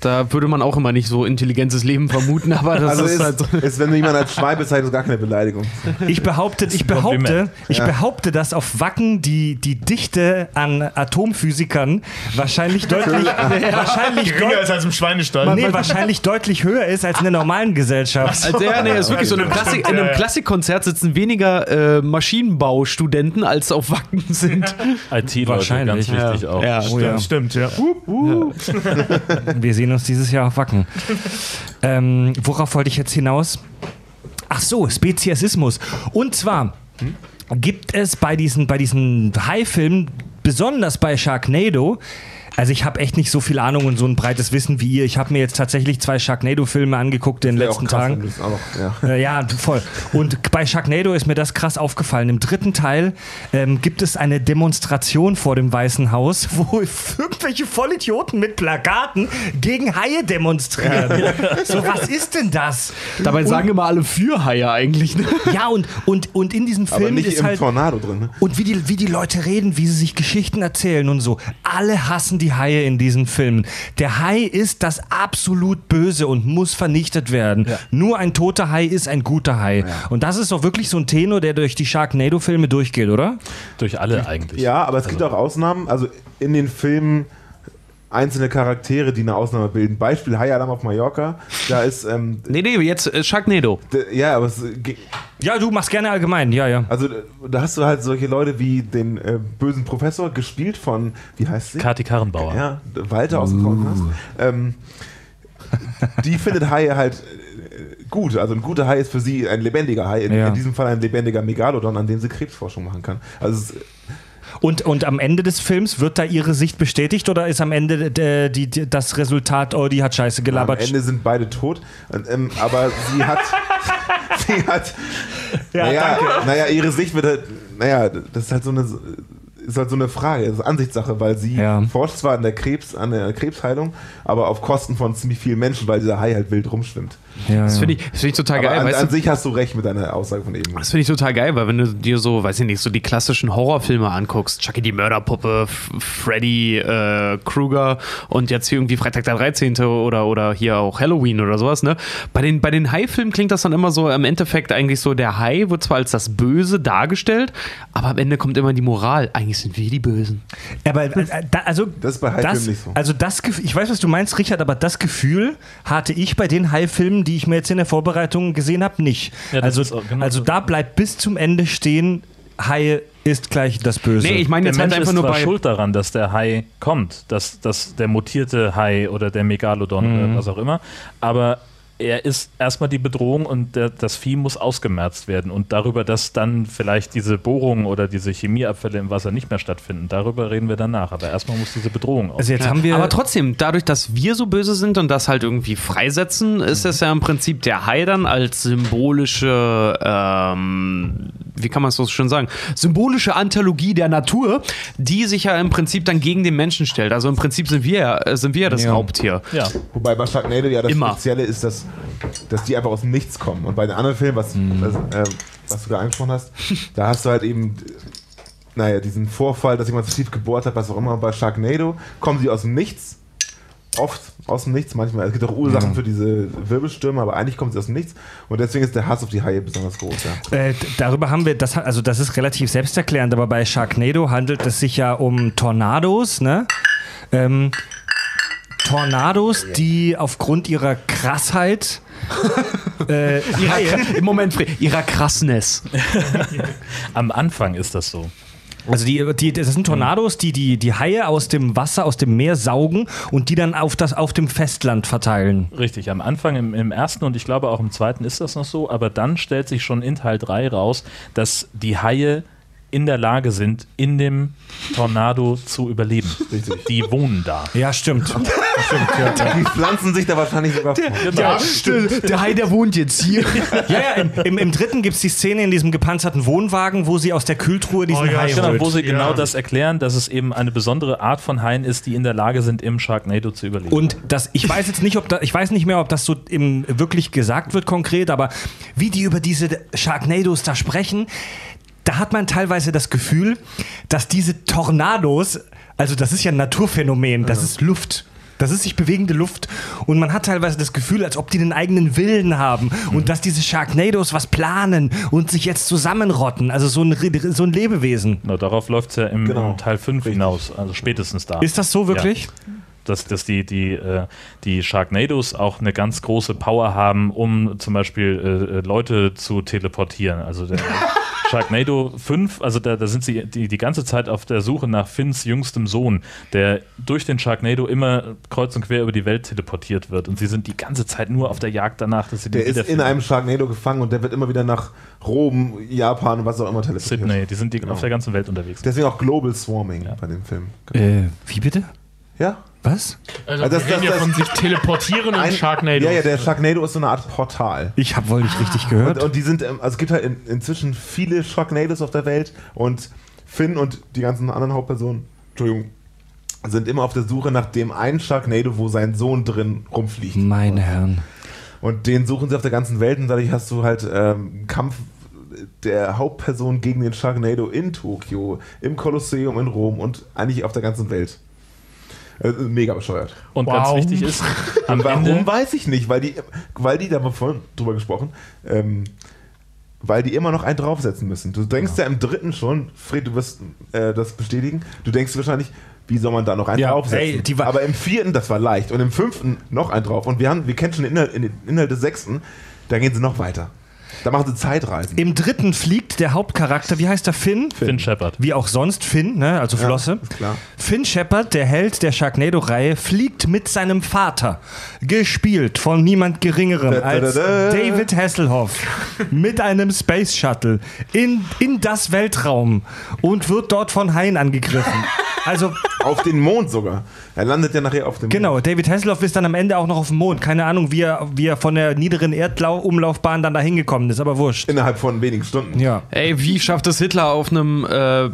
da würde man auch immer nicht so intelligentes Leben vermuten, aber das
Also
ist,
ist,
halt so.
ist, wenn du jemanden als Schwein bezeichnest, gar keine Beleidigung.
Ich behaupte, ich behaupte, ich behaupte, dass auf Wacken die, die Dichte an Atomphysikern wahrscheinlich deutlich, wahrscheinlich,
Geringer
deut
als als im Schweinestall.
nee, wahrscheinlich deutlich höher ist als in der normalen Gesellschaft.
Also, ja, nee, ist wirklich so. In einem, Klassik, in einem Klassikkonzert sitzen weniger äh, Maschinenbaustudenten, als auf Wacken sind.
IT-Leute,
Wahrscheinlich,
ganz wichtig auch.
Ja.
Oh ja.
Stimmt, ja.
Wir sehen uns dieses Jahr auf Wacken. Ähm, worauf wollte ich jetzt hinaus? Ach so, Speziesismus. Und zwar gibt es bei diesen, bei diesen Hai-Filmen, besonders bei Sharknado, Also ich habe echt nicht so viel Ahnung und so ein breites Wissen wie ihr. Ich habe mir jetzt tatsächlich zwei Sharknado-Filme angeguckt in den letzten
krass,
Tagen.
auch noch, ja.
Äh, ja, voll. Und bei Sharknado ist mir das krass aufgefallen. Im dritten Teil ähm, gibt es eine Demonstration vor dem Weißen Haus, wo irgendwelche Vollidioten mit Plakaten gegen Haie demonstrieren. So, was ist denn das?
Dabei sagen immer alle für Haie eigentlich. Ne?
Ja, und, und, und in diesem
Aber
Film
nicht
ist
im
halt.
Tornado drin. Ne?
Und wie die, wie die Leute reden, wie sie sich Geschichten erzählen und so. Alle hassen die Haie in diesen Filmen. Der Hai ist das absolut Böse und muss vernichtet werden. Nur ein toter Hai ist ein guter Hai. Und das ist doch wirklich so ein Tenor, der durch die Sharknado-Filme durchgeht, oder?
Durch alle eigentlich.
Ja, aber es gibt auch Ausnahmen. Also in den Filmen einzelne Charaktere, die eine Ausnahme bilden. Beispiel High Alarm auf Mallorca. Da ist, ähm,
Nee, nee, jetzt äh, Sharknado.
ja, aber es,
Ja, du machst gerne allgemein, ja, ja.
also da hast du halt solche Leute wie den äh, bösen Professor, gespielt von, wie heißt sie?
Kati Karrenbauer.
Ja, Walter aus dem Frauenhaus. Ähm, die findet Haie halt äh, gut. Also ein guter Hai ist für sie ein lebendiger Hai. In,
Ja.
in diesem Fall ein lebendiger Megalodon, an dem sie Krebsforschung machen kann. Also es,
Und, und am Ende des Films wird da ihre Sicht bestätigt oder ist am Ende äh, die, die, das Resultat, oh, die hat Scheiße
am
gelabert?
Ende sind beide tot. Ähm, aber sie hat, sie hat,
Ja,
naja, naja, ihre Sicht wird halt, naja, das ist halt so eine, ist halt so eine Frage, das ist Ansichtssache, weil sie
Ja.
forscht zwar an der Krebs, an der Krebsheilung, aber auf Kosten von ziemlich vielen Menschen, weil dieser Hai halt wild rumschwimmt.
Ja,
Das finde ich, find ich total
Aber
geil.
an,
weißt
an
du?
sich hast du recht mit deiner Aussage von eben.
Das finde ich total geil, weil wenn du dir so, weiß ich nicht, so die klassischen Horrorfilme anguckst, Chucky die Mörderpuppe, F Freddy äh, Krueger und jetzt hier irgendwie Freitag der 13. oder, oder hier auch Halloween oder sowas, ne? Bei den, bei den Hai-Filmen klingt das dann immer so im Endeffekt eigentlich so, der Hai wird zwar als das Böse dargestellt, aber am Ende kommt immer die Moral. Eigentlich sind wir die Bösen.
Aber äh, da, also
Das ist bei Haifilmen
das,
nicht so.
Also das Gefühl, ich weiß, was du meinst, Richard, aber das Gefühl hatte ich bei den Die ich mir jetzt in der Vorbereitung gesehen habe, nicht.
Ja,
also,
genau
also
so.
da bleibt bis zum Ende stehen, Haie ist gleich das Böse.
Nee, ich meine
Der
jetzt halt
Mensch
einfach
ist
nur bei.
schuld daran, dass der Hai kommt, dass, dass der mutierte Hai oder der Megalodon
Mhm.
oder was auch immer, aber er ist erstmal die Bedrohung und der, das Vieh muss ausgemerzt werden. Und darüber, dass dann vielleicht diese Bohrungen oder diese Chemieabfälle im Wasser nicht mehr stattfinden, darüber reden wir danach. Aber erstmal muss diese Bedrohung aus.
also jetzt haben wir
aber trotzdem, dadurch, dass wir so böse sind und das halt irgendwie freisetzen, ist es ja im Prinzip der Hai dann als symbolische, ähm, wie kann man es so schön sagen, symbolische Anthologie der Natur, die sich ja im Prinzip dann gegen den Menschen stellt. Also im Prinzip sind wir ja, sind wir ja das
Ja.
Raubtier.
ja.
Wobei bei Sharknado ja das
Immer.
Spezielle ist, dass, dass die einfach aus dem Nichts kommen. Und bei den anderen Filmen, was,
Mhm.
was, äh, was du da angesprochen hast, da hast du halt eben, naja, diesen Vorfall, dass jemand zu tief gebohrt hat, was auch immer. Bei Sharknado kommen sie aus dem Nichts. Oft aus dem Nichts, manchmal. Es gibt auch Ursachen für diese Wirbelstürme, aber eigentlich kommen sie aus dem Nichts. Und deswegen ist der Hass auf die Haie besonders groß. Ja.
Äh, darüber haben wir, das, also das ist relativ selbsterklärend, aber bei Sharknado handelt es sich ja um Tornados, ne? Ähm, Tornados, die aufgrund ihrer Krassheit äh, Haie,
Im Moment, Fred, ihrer Krassness.
Am Anfang ist das so.
also die, die, das sind Tornados, die, die die Haie aus dem Wasser, aus dem Meer saugen und die dann auf, das, auf dem Festland verteilen.
Richtig, am Anfang im, im ersten und ich glaube auch im zweiten ist das noch so, aber dann stellt sich schon in Teil 3 raus, dass die Haie in der Lage sind, in dem Tornado zu überleben. Die wohnen da.
Ja, stimmt.
Die pflanzen sich da wahrscheinlich sogar vor.
Ja, stimmt. Der Hai, der wohnt jetzt hier.
Ja, ja, im, im, im dritten gibt es die Szene in diesem gepanzerten Wohnwagen, wo sie aus der Kühltruhe diesen
Oh ja,
Hai
stimmt,
holt.
Genau, wo sie
Ja.
genau das erklären, dass es eben eine besondere Art von Haien ist, die in der Lage sind, im Sharknado zu überleben.
Und das, ich weiß jetzt nicht, ob da, ich weiß nicht mehr, ob das so im, wirklich gesagt wird konkret, aber wie die über diese Sharknados da sprechen, da hat man teilweise das Gefühl, dass diese Tornados, also das ist ja ein Naturphänomen, das ist Luft. Das ist sich bewegende Luft. Und man hat teilweise das Gefühl, als ob die den eigenen Willen haben. Und dass diese Sharknados was planen und sich jetzt zusammenrotten. Also so ein, so ein Lebewesen.
Na, darauf läuft es ja im,
Genau.
Teil 5 hinaus, also spätestens da.
Ist das so wirklich?
dass, dass die, die, äh, die Sharknados auch eine ganz große Power haben, um zum Beispiel äh, äh, Leute zu teleportieren. Also der Sharknado 5, also da, da sind sie die, die ganze Zeit auf der Suche nach Finns jüngstem Sohn, der durch den Sharknado immer kreuz und quer über die Welt teleportiert wird. Und sie sind die ganze Zeit nur auf der Jagd danach, dass sie
Der
den
ist in einem Sharknado gefangen und der wird immer wieder nach Rom, Japan und was auch immer teleportiert.
Sydney, die sind die
Genau.
auf der ganzen Welt unterwegs.
Deswegen auch Global Swarming bei dem Film.
Äh, wie bitte?
Ja.
Was?
Also,
Also das-
wir reden
das-
ja von
das-
sich teleportieren und
Ein-
Sharknado.
Ja, ja, der Sharknado ist so eine Art Portal.
Ich habe wohl nicht richtig gehört.
Und, und die sind, ähm, also es gibt halt in, inzwischen viele Sharknados auf der Welt und Finn und die ganzen anderen Hauptpersonen, Entschuldigung, sind immer auf der Suche nach dem einen Sharknado, wo sein Sohn drin rumfliegt.
Meine Herren.
Und den suchen sie auf der ganzen Welt und dadurch hast du halt ähm, einen Kampf der Hauptperson gegen den Sharknado in Tokio, im Kolosseum in Rom und eigentlich auf der ganzen Welt. Äh, mega bescheuert.
Und
Wow.
ganz wichtig ist, am
Warum
Ende,
weiß ich nicht, weil die, weil die, da haben wir vorhin drüber gesprochen, ähm, weil die immer noch einen draufsetzen müssen. Du denkst ja, im dritten schon, Fred, du wirst äh, das bestätigen, du denkst wahrscheinlich, wie soll man da noch einen
Ja,
draufsetzen?
ey, die war-
Aber im vierten, das war leicht. Und im fünften noch einen drauf. Und wir, haben, wir kennen schon den Inhalt, den Inhalt des sechsten, da gehen sie noch weiter. Da machen sie Zeitreisen.
Im dritten fliegt der Hauptcharakter, wie heißt der Finn?
Finn Shepard.
Wie auch sonst Finn, ne? also Flosse.
klar.
Finn Shepard, der Held der Sharknado-Reihe, fliegt mit seinem Vater, gespielt von niemand Geringerem
Da, da,
als
da, da.
David Hasselhoff, mit einem Space Shuttle in, in das Weltraum und wird dort von Haien angegriffen. Also,
Auf den Mond sogar. Er landet ja nachher auf dem
genau, David Hasselhoff ist dann am Ende auch noch auf dem Mond. Keine Ahnung, wie er, wie er von der niederen Erdumlaufbahn dann dahin gekommen ist, aber wurscht.
Innerhalb von wenigen Stunden.
Ja.
Ey, wie schafft es Hitler auf einem äh,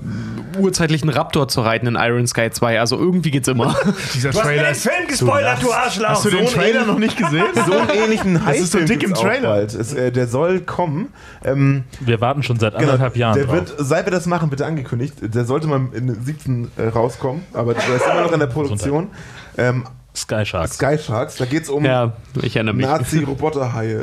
urzeitlichen Raptor zu reiten in Iron Sky 2? Also irgendwie geht's immer.
Dieser
Du hast mir
Trailer
den
ist.
Film gespoilert, du Arschloch!
Hast du den
so
Trailer noch nicht gesehen?
So einen ähnlichen
Das ist so dick im Trailer.
bald. Es, äh, der soll kommen. Ähm,
wir warten schon seit
Genau,
anderthalb Jahren
der
drauf.
wird, seit wir das machen, bitte angekündigt. Der sollte mal in den 17 äh, rauskommen, aber der ist immer noch in der Produktion. Ähm,
Sky Sharks.
Sky Sharks, da geht es um
ja.
Nazi-Roboterhaie.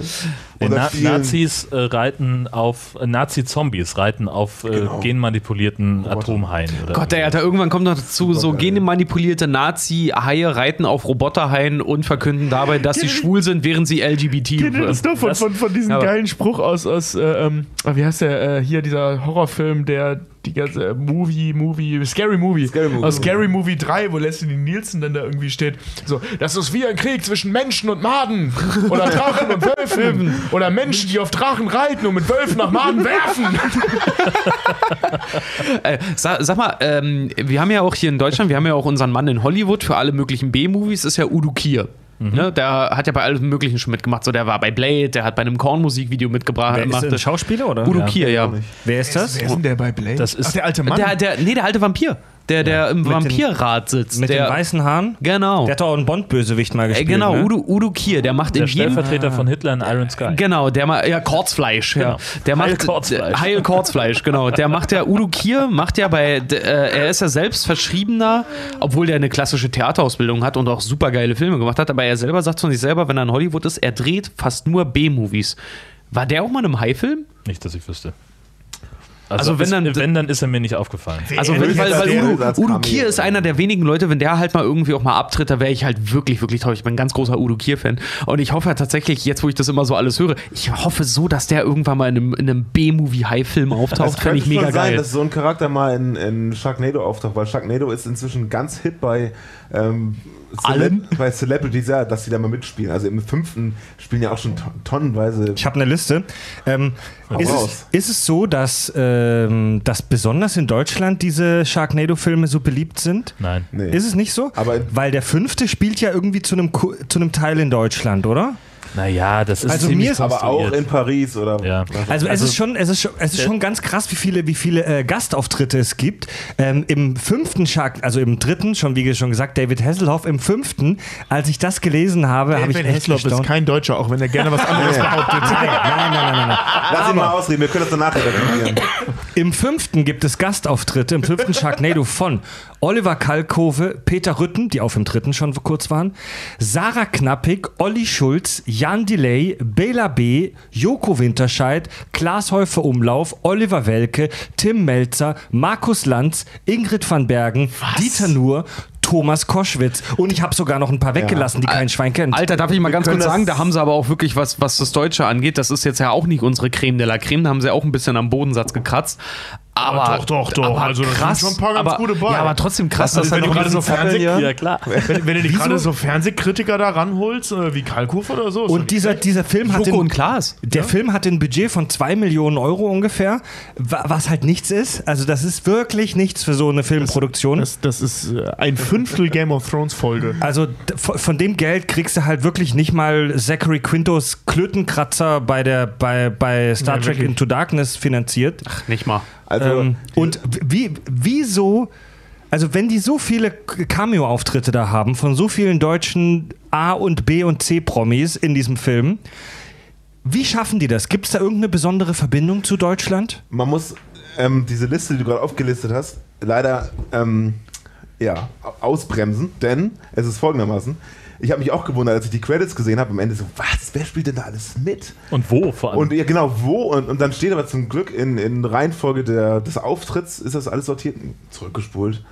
Na Nazis äh, reiten auf, äh, Nazi-Zombies reiten auf äh,
Genau.
genmanipulierten
Roboter.
Atomhaien. Oder
Gott, ey, Alter, irgendwann kommt noch dazu, so genmanipulierte Nazi-Haie reiten auf Roboterhaien und verkünden dabei, dass sie schwul sind, während sie LGBT
Kennt ihr das doch von, von, von diesem geilen Spruch aus, aus äh, ähm, ah, wie heißt der, äh, hier dieser Horrorfilm, der die ganze äh, Movie, Movie, Scary Movie.
Scary Movie.
Aus Scary Movie 3, wo Leslie Nielsen dann da irgendwie steht. So, das ist wie ein Krieg zwischen Menschen und Maden. Oder Drachen und Wölfen. Oder Menschen, die auf Drachen reiten und mit Wölfen nach Maden werfen.
Äh, sag, sag mal, ähm, wir haben ja auch hier in Deutschland, wir haben ja auch unseren Mann in Hollywood für alle möglichen B-Movies, ist ja Udo Kier.
Mhm.
Ne, der hat ja bei allem Möglichen schon mitgemacht. So, der war bei Blade, der hat bei einem Korn-Musikvideo mitgebracht.
Wer ist
gemacht.
ein Schauspieler oder?
Udo
Ja.
Kier, ja.
Wer ist das?
Wer ist denn der bei Blade?
Das ist-
Ach, der alte Mann.
Der, der, nee, der alte Vampir. Der, der im
Mit den-
Vampirrad sitzt.
Mit
der,
den weißen Haaren?
Genau.
Der hat auch einen Bond-Bösewicht mal
Äh,
gespielt.
genau,
ne?
Udo, Udo Kier, der macht
der
in jedem.
Stellvertreter von Hitler in Iron Sky.
Genau, der macht ja Kurzfleisch, ja.
Genau.
Der macht
Heil Kurzfleisch.
Heil Kurzfleisch, genau. Der macht ja Udo Kier, macht ja bei äh, er ist ja selbst verschriebener, obwohl der eine klassische Theaterausbildung hat und auch super geile Filme gemacht hat, aber er selber sagt von sich selber, wenn er in Hollywood ist, er dreht fast nur B-Movies. War der auch mal in einem High-Film?
Nicht, dass ich wüsste. Also,
Also wenn
ist,
dann-
wenn, dann ist er mir nicht aufgefallen.
Also wenn, weil, weil Udo, Udo Kier ist einer der wenigen Leute, wenn der halt mal irgendwie auch mal abtritt, da wäre ich halt wirklich, wirklich traurig. Ich bin ein ganz großer Udo Kier-Fan. Und ich hoffe tatsächlich, jetzt wo ich das immer so alles höre, ich hoffe so, dass der irgendwann mal in einem, in einem B-Movie-High-Film auftaucht. Fände
könnte
ich mega
schon sein,
geil.
dass so ein Charakter mal in, in Sharknado auftaucht, weil Sharknado ist inzwischen ganz hip bei ähm,
Allen?
bei Celebrities, ja, dass sie da mal mitspielen. Also im fünften spielen ja auch schon ton tonnenweise.
Ich habe eine Liste. Ähm, ist, es,
raus.
ist es so, dass, ähm, dass besonders in Deutschland diese Sharknado-Filme so beliebt sind?
Nein.
Nee.
Ist es nicht so?
Aber-
Weil der fünfte spielt ja irgendwie zu einem, zu einem Teil in Deutschland, oder?
Naja, das ist
Also mir ist-
aber auch in Paris oder
Ja.
was
Also, es
Also-
ist schon, es ist schon, es ist schon ganz krass, wie viele, wie viele äh, Gastauftritte es gibt. Ähm, Im fünften Shark, also im dritten, schon wie schon gesagt, David Hasselhoff. Im fünften, als ich das gelesen habe, habe ich
David
echt
Hasselhoff ist
gestaunt.
kein Deutscher, auch wenn er gerne was anderes behauptet.
Nein, nein, nein, nein.
Lass ihn mal ausreden, wir können das danach recherchieren.
Im fünften gibt es Gastauftritte, im fünften Sharknado von Oliver Kalkove, Peter Rütten, die auf dem dritten schon kurz waren, Sarah Knappig, Olli Schulz, Jan Delay, Bela B., Joko Winterscheid, Klaas Häufer Umlauf, Oliver Welke, Tim Melzer, Markus Lanz, Ingrid van Bergen, Dieter Nuhr, Thomas Koschwitz. Und ich habe sogar noch ein paar weggelassen, die kein Schwein kennt.
Alter, darf ich mal ganz kurz
das-
sagen, da haben sie aber auch wirklich was, was das Deutsche angeht. Das ist jetzt ja auch nicht unsere Creme de la Creme. Da haben sie auch ein bisschen am Bodensatz gekratzt. Aber
doch, doch, doch.
Aber
Also da sind
krass,
schon ein paar ganz
aber,
gute bei.
Ja, aber trotzdem krass,
Also,
dass
wenn
er
du gerade so Fernseh,
Ja, klar.
wenn, wenn du dir gerade so Fernsehkritiker da ranholst, äh, wie Kalkofer oder so.
Und dieser, dieser Film hat den,
und Klaas.
Der Film hat ein Budget von 2 Millionen Euro ungefähr, wa- was halt nichts ist. Also das ist wirklich nichts für so eine Filmproduktion.
das, das ist äh, ein Fünftel Game of Thrones Folge.
also von dem Geld kriegst du halt wirklich nicht mal Zachary Quintos Klötenkratzer bei, der, bei, bei Star
Ja,
Trek
wirklich.
Into Darkness finanziert.
Nicht mal.
Also,
ähm, und wie, wieso, also wenn die so viele Cameo-Auftritte da haben von so vielen deutschen A- und B- und C-Promis in diesem Film, wie schaffen die das? Gibt es da irgendeine besondere Verbindung zu Deutschland?
man muss ähm, diese Liste, die du gerade aufgelistet hast, leider ähm, ja, au- ausbremsen, denn es ist folgendermaßen. Ich habe mich auch gewundert, als ich die Credits gesehen habe, am Ende so, was, wer spielt denn da alles mit?
Und wo vor allem?
Und ja, genau, wo? Und, und dann steht aber zum Glück in, in Reihenfolge der, des Auftritts, ist das alles sortiert, zurückgespult.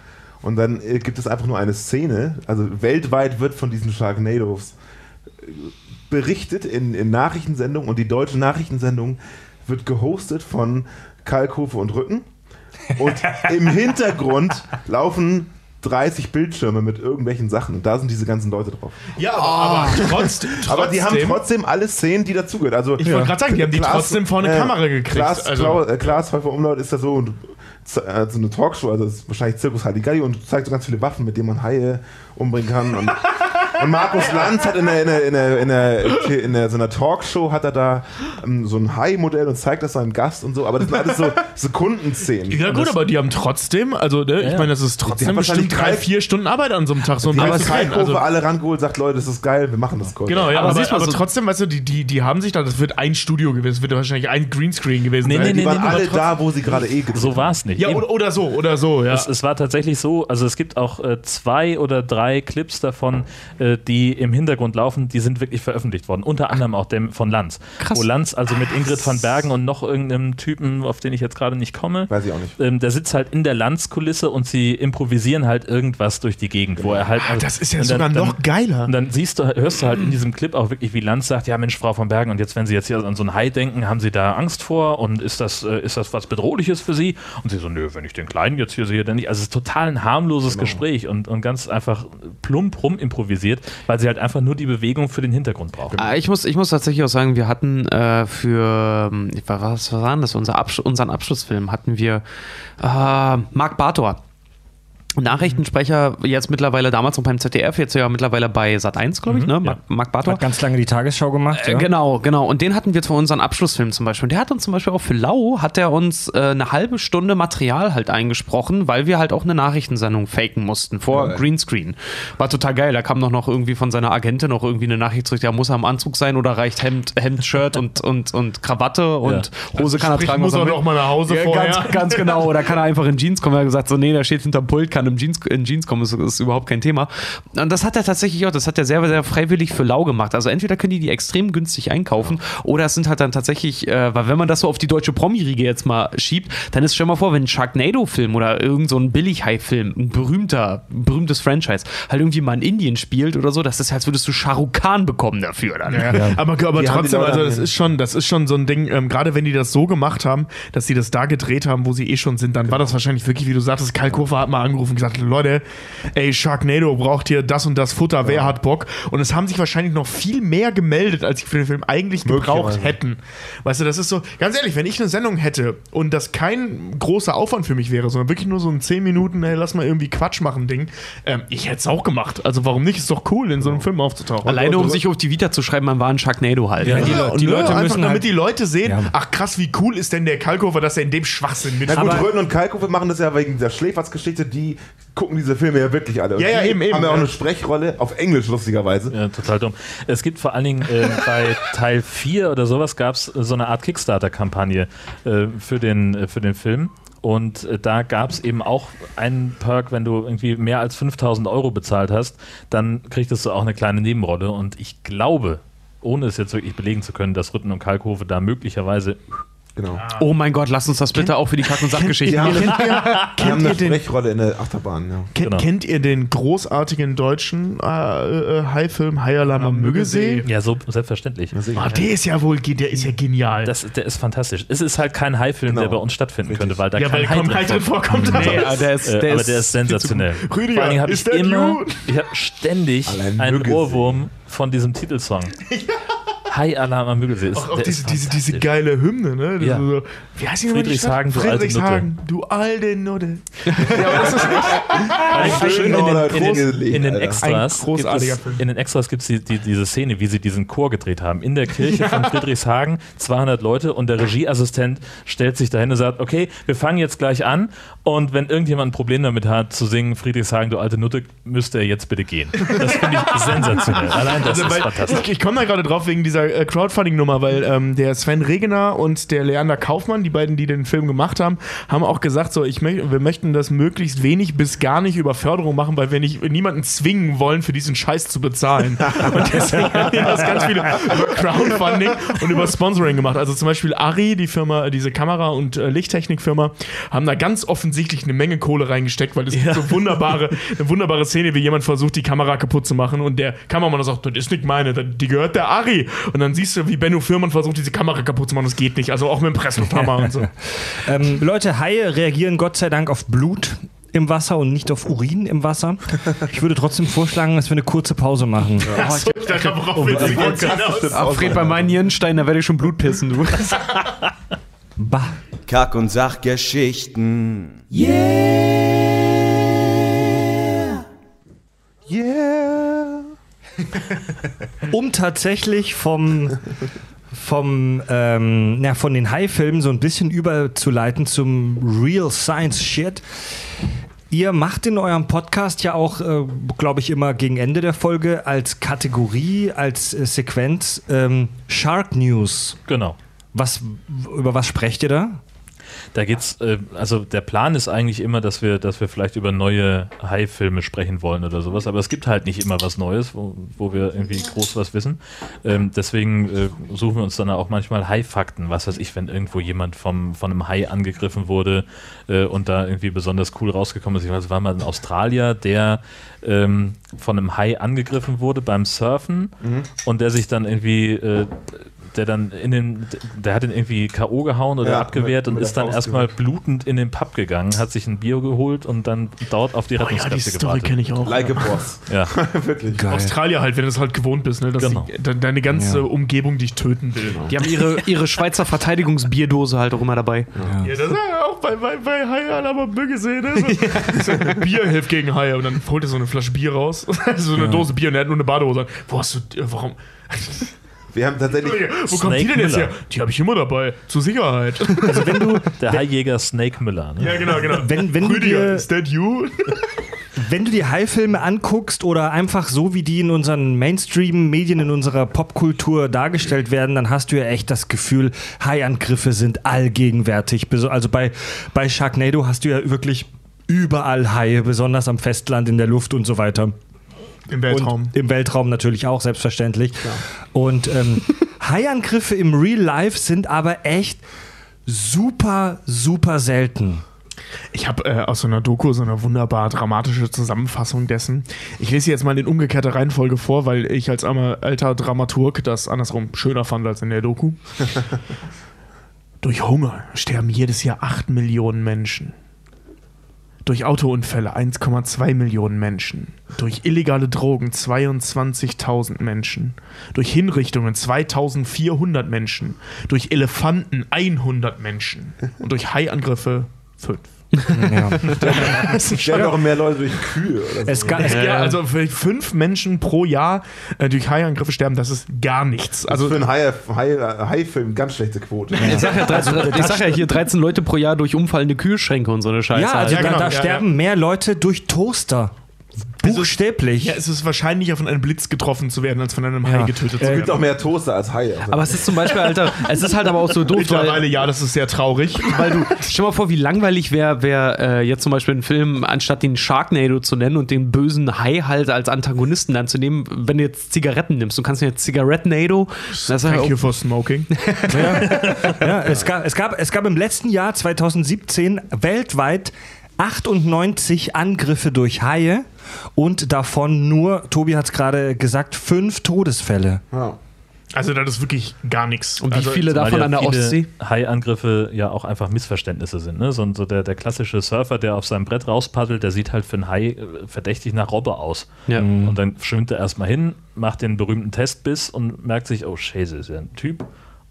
Und dann äh, gibt es einfach nur eine Szene. Also weltweit wird von diesen Sharknadoes äh, berichtet in, in Nachrichtensendungen und die deutsche Nachrichtensendung wird gehostet von Kalkofe und Rücken. Und im Hintergrund laufen 30 Bildschirme mit irgendwelchen Sachen. Und da sind diese ganzen Leute drauf.
Ja, aber, aber trotzdem,
Aber die haben
trotzdem-
trotzdem alle Szenen, die dazugehören. Also,
Ich wollte gerade sagen, die haben die trotzdem vor eine Kamera gekriegt.
Klaas,
Also-
Klau- äh, Klaas Umlaut ist da so, und, z- äh, so eine Talkshow, also das ist wahrscheinlich Zirkus Halligalli und zeigt so ganz viele Waffen, mit denen man Haie umbringen kann. Und, und Markus Lanz hat in, der, in, der, in, der, in, der, in der, so einer Talkshow hat er da ähm, so ein Hai-Modell und zeigt das seinem Gast und so. Aber das sind alles so Sekundenszenen.
Ja gut, aber die haben trotzdem, also ne, ich meine, das ist
Die
trotzdem bestimmt drei, vier Stunden Arbeit an so einem Tag. So ein
Die haben
Bild zu
Kalkofe.
Also,
alle rangeholt, sagt, Leute, das ist geil, wir machen das kurz.
genau, ja,
Aber
aber, aber
so-
trotzdem, weißt du, die, die, die haben sich da, das wird ein Studio gewesen, das wird wahrscheinlich ein Greenscreen gewesen
Nee,
sein.
nee,
Die
nee,
waren
aber
alle da, wo sie gerade eh
so war es nicht.
Ja, oder, oder so, oder so, ja.
Es, es war tatsächlich so, also es gibt auch äh, zwei oder drei Clips davon, äh, die im Hintergrund laufen, die sind wirklich veröffentlicht worden. Unter anderem auch dem von Lanz.
Krass.
Wo Lanz also mit Ingrid van Bergen und noch irgendeinem Typen, auf den ich jetzt gerade nicht komme,
Weiß ich auch nicht.
ähm, der sitzt halt in der Lanz-Kulisse und sie improvisieren halt irgendwas durch die Gegend, wo er halt.
Ah, das ist ja sogar noch geiler.
Und dann siehst du, hörst du halt in diesem Clip auch wirklich, wie Lanz sagt, ja Mensch, Frau von Bergen, und jetzt, wenn Sie jetzt hier an so ein Hai denken, haben Sie da Angst vor und ist das, äh, ist das was Bedrohliches für Sie? Und sie so, nö, wenn ich den Kleinen jetzt hier sehe, dann nicht. Also es ist total ein harmloses Gespräch und, und ganz einfach plump rum improvisiert, weil sie halt einfach nur die Bewegung für den Hintergrund brauchen.
Ah, Ich muss, ich muss tatsächlich auch sagen, wir hatten äh, für, ähm, was, was war das, unser Absch unseren Abschlussfilm hatten wir äh, Marc Bartor. Nachrichtensprecher, jetzt mittlerweile damals noch beim ZDF, jetzt ja mittlerweile bei Sat1, glaube ich, ne? Marc, Marc Bartor.
Hat ganz lange die Tagesschau gemacht.
Äh,
ja.
Genau, genau. Und den hatten wir für unseren Abschlussfilm zum Beispiel. Und der hat uns zum Beispiel auch für Lau, hat er uns äh, eine halbe Stunde Material halt eingesprochen, weil wir halt auch eine Nachrichtensendung faken mussten vor
Geil.
Greenscreen. War total geil. Da kam doch noch irgendwie von seiner Agentin noch irgendwie eine Nachricht zurück, ja, muss er im Anzug sein oder reicht Hemd, Hemd Shirt und, und, und Krawatte und Hose kann er tragen.
muss er doch mal nach Hause
ja,
vorher.
Ganz, ganz genau. Oder kann er einfach in Jeans kommen? Er hat gesagt, so, nee, der steht hinterm Pult, kann im Jeans, in Jeans kommen, ist, ist überhaupt kein Thema. Und das hat er tatsächlich auch, das hat er sehr, sehr freiwillig für lau gemacht. Also entweder können die die extrem günstig einkaufen oder es sind halt dann tatsächlich, äh, weil wenn man das so auf die deutsche Promi-Riege jetzt mal schiebt, dann ist stell mal vor, wenn ein Sharknado-Film oder irgend so ein Billig-Hai-Film, ein berühmter, ein berühmtes Franchise, halt irgendwie mal in Indien spielt oder so, das ist, als würdest du Shah Rukh Khan bekommen dafür dann.
Ja, aber, aber
die
trotzdem, also das ist schon, das ist schon so ein Ding, ähm, gerade wenn die das so gemacht haben, dass sie das da gedreht haben, wo sie eh schon sind, dann war das wahrscheinlich wirklich, wie du sagtest, Karl Kofer hat mal angerufen und gesagt, Leute, ey, Sharknado braucht hier das und das Futter, wer hat Bock? Und es haben sich wahrscheinlich noch viel mehr gemeldet, als sie für den Film eigentlich gebraucht hätten. Weißt du, das ist so, ganz ehrlich, wenn ich eine Sendung hätte und das kein großer Aufwand für mich wäre, sondern wirklich nur so ein 10 Minuten, ey, lass mal irgendwie Quatsch machen Ding, ähm, ich hätte es auch gemacht. Also warum nicht? Ist doch cool, in so einem Film aufzutauchen.
Alleine, um sich auf die Vita zu schreiben, man war ein Sharknado halt.
Ja, die,
Ja, und
die
ne,
Leute
einfach
müssen
damit
halt,
die Leute sehen,
Ja.
ach krass, wie cool ist denn der Kalkofer, dass er in dem Schwachsinn mit.
Na gut, Röden und Kalkofe machen das ja wegen dieser Schläferz-Geschichte, die gucken diese Filme ja wirklich alle. Und
Ja, ja, eben, eben,
haben ja auch eine Sprechrolle, auf Englisch lustigerweise.
Ja, total dumm. Es gibt vor allen Dingen äh, bei Teil 4 oder sowas gab es so eine Art Kickstarter-Kampagne äh, für, den, äh, für den Film. Und äh, da gab es eben auch einen Perk, wenn du irgendwie mehr als 5000 Euro bezahlt hast, dann kriegtest du auch eine kleine Nebenrolle. Und ich glaube, ohne es jetzt wirklich belegen zu können, dass Rütten und Kalkhofe da möglicherweise
Genau.
Oh mein Gott, lass uns das bitte auch für die Kack- und Sachgeschichten machen.
die haben
Kennt
eine
ihr den-
Sprechrolle in der Achterbahn, ja.
Ken,
Genau.
Kennt ihr den großartigen deutschen äh, äh, Hai-Film Hai Alarm am Müggesee?
Ja, so selbstverständlich.
Ah, der ist ja wohl, der ist ja genial.
Das, der ist fantastisch. Es ist halt kein Hai-Film,
Genau.
der bei uns stattfinden
Richtig.
könnte, weil da
ja, weil
kein
kaum Hai drin vorkommt.
Nee, aber der ist,
Äh,
der
aber
ist,
der ist sensationell.
Rüdiger,
Vor Dingen habe
ist
ich immer,
you?
ich habe ständig
Allein
einen. Ohrwurm von diesem Titelsong. High Alarm am Müggelsee. Ist,
Auch, auch diese,
ist
diese, diese geile Hymne, ne?
Ja.
So, wie heißt die Stadt?
Friedrichshagen, du alte
Friedrichshagen, du alte Nutte. ja, aber das ist
ich-
Schön
in, den, in, den, in den. Extras es, in den Extras gibt es die, die, diese Szene, wie sie diesen Chor gedreht haben. In der Kirche von Friedrichshagen, 200 Leute und der Regieassistent stellt sich dahin und sagt, okay, wir fangen jetzt gleich an und wenn irgendjemand ein Problem damit hat zu singen Friedrichshagen, du alte Nutte, müsste er jetzt bitte gehen. Das finde ich sensationell. Allein das
Also,
ist fantastisch.
ich ich komme da gerade drauf wegen dieser äh, Crowdfunding-Nummer, weil ähm, der Sven Regener und der Leander Kaufmann, die beiden, die den Film gemacht haben, haben auch gesagt, so, ich möcht, wir möchten das möglichst wenig bis gar nicht über Förderung machen, weil wir nicht, niemanden zwingen wollen, für diesen Scheiß zu bezahlen. und deswegen haben die das ganz viele über Crowdfunding und über Sponsoring gemacht. Also zum Beispiel Ari, die Firma, diese Kamera- und äh, Lichttechnikfirma, haben da ganz offensichtlich eine Menge Kohle reingesteckt, weil es gibt so wunderbare, eine wunderbare Szene, wie jemand versucht, die Kamera kaputt zu machen und der Kameramann sagt, das ist nicht meine, die gehört der Ari. Und dann siehst du, wie Benno Firman versucht, diese Kamera kaputt zu machen, das geht nicht. Also auch mit dem Presslufthammer und so.
Ähm, Leute, Haie reagieren Gott sei Dank auf Blut im Wasser und nicht auf Urin im Wasser. Ich würde trotzdem vorschlagen, dass wir eine kurze Pause machen.
Ich worauf willst du jetzt hinaus?
Ah, Fred, bei meinen Nierenstein, da werde ich schon Blut pissen, du.
Bah.
Kack- und Sachgeschichten.
Yeah!
Um tatsächlich vom, vom, ähm, ja, von den High-Filmen so ein bisschen überzuleiten zum Real Science Shit. Ihr macht in eurem Podcast ja auch, äh, glaube ich, immer gegen Ende der Folge als Kategorie, als äh, Sequenz ähm, Shark News.
Genau.
Was, über was sprecht ihr da?
Da geht's, äh, also der Plan ist eigentlich immer, dass wir, dass wir vielleicht über neue Hai-Filme sprechen wollen oder sowas, aber es gibt halt nicht immer was Neues, wo, wo wir irgendwie groß was wissen. Ähm, deswegen äh, suchen wir uns dann auch manchmal Hai-Fakten, was weiß ich, wenn irgendwo jemand vom, von einem Hai angegriffen wurde äh, und da irgendwie besonders cool rausgekommen ist. Ich weiß, war mal ein Australier, der ähm, von einem Hai angegriffen wurde beim Surfen und der sich dann irgendwie äh, der dann in den, der hat ihn irgendwie K.O. gehauen oder
Ja,
abgewehrt
mit-
und
mit
ist
der
dann erstmal blutend in den Pub gegangen, hat sich ein Bier geholt und dann dort auf die
Oh ja, die
Rettungskräfte
Story kenne ich auch.
Like a Boss.
Ja.
Wirklich.
Australier halt, wenn du es halt gewohnt bist, ne? dass
Genau.
die, de deine ganze
Ja.
Umgebung dich töten will.
Die haben ihre, ihre Schweizer Verteidigungsbierdose halt auch immer dabei.
Ja, das ist ja auch bei, bei, bei Haie aber Böge sehen. Ne? Bier hilft gegen Haie und dann holt er so eine Flasche Bier raus, so eine Dose Bier und er hat nur eine Badehose. an. Wo hast du, warum?
Wir haben tatsächlich.
Wo kommt die denn jetzt
Miller.
her? Die habe ich immer dabei, zur Sicherheit.
Also wenn du,
Der Haijäger Snake Miller. Ne?
ja, genau, genau.
Wenn- wenn du
Rüdiger,
dir-
is that you?
wenn du die Hai-Filme anguckst oder einfach so, wie die in unseren Mainstream-Medien, in unserer Popkultur dargestellt werden, dann hast du ja echt das Gefühl, Hai-Angriffe sind allgegenwärtig. Also bei, bei Sharknado hast du ja wirklich überall Haie, besonders am Festland, in der Luft und so weiter.
Im Weltraum.
Und Im Weltraum natürlich auch, selbstverständlich. Und ähm, Haiangriffe im Real Life sind aber echt super, super selten.
Ich habe äh, aus so einer Doku so eine wunderbar dramatische Zusammenfassung dessen. Ich lese jetzt mal in umgekehrter Reihenfolge vor, weil ich als alter Dramaturg das andersrum schöner fand als in der Doku. Durch Hunger sterben jedes Jahr 8 Millionen Menschen. Durch Autounfälle 1,2 Millionen Menschen. Durch illegale Drogen 22.000 Menschen. Durch Hinrichtungen 2.400 Menschen. Durch Elefanten 100 Menschen. Und durch Haiangriffe 5.
Ja.
Sterben auch mehr Leute durch Kühe oder so.
Es, ga, es,
Ja, also für fünf Menschen pro Jahr äh, durch Haiangriffe sterben, das ist gar nichts.
also
Also
für einen Hai- Hai- Hai-Film ganz schlechte Quote.
Ich sag, ja, 13, ich sag ja hier 13 Leute pro Jahr durch umfallende Kühlschränke und so eine Scheiße.
ja, also
Ja,
da,
genau,
da
ja,
sterben mehr Leute durch Toaster. Buchstäblich.
Ja, es ist wahrscheinlicher, von einem Blitz getroffen zu werden, als von einem Hai getötet zu
Es gibt
werden.
auch mehr Toaster als Haie. Also
Aber es ist zum Beispiel, Alter, es ist halt aber auch so doof, weil,
Mittlerweile ja, das ist sehr traurig.
weil du, stell mal vor, wie langweilig wäre wär, äh, jetzt zum Beispiel ein Film, anstatt den Sharknado zu nennen und den bösen Hai halt als Antagonisten dann zu nehmen, wenn du jetzt Zigaretten nimmst. Du kannst ja jetzt Zigarettenado. Das ist halt
Thank you
auch,
for smoking.
Ja, es, gab, es, gab, es gab im letzten Jahr, 2017, weltweit 98 Angriffe durch Haie und davon nur, Tobi hat es gerade gesagt, fünf Todesfälle.
ja.
Also das ist wirklich gar nichts.
und wie
also,
viele davon
ja
an der
viele
Ostsee?
Haiangriffe ja auch einfach Missverständnisse sind. Ne? So, so der, der klassische Surfer, der auf seinem Brett rauspaddelt, der sieht halt für einen Hai äh, verdächtig nach Robbe aus.
Ja.
Und dann schwimmt er erstmal hin, macht den berühmten Testbiss und merkt sich, oh Scheiße, ist ja ein Typ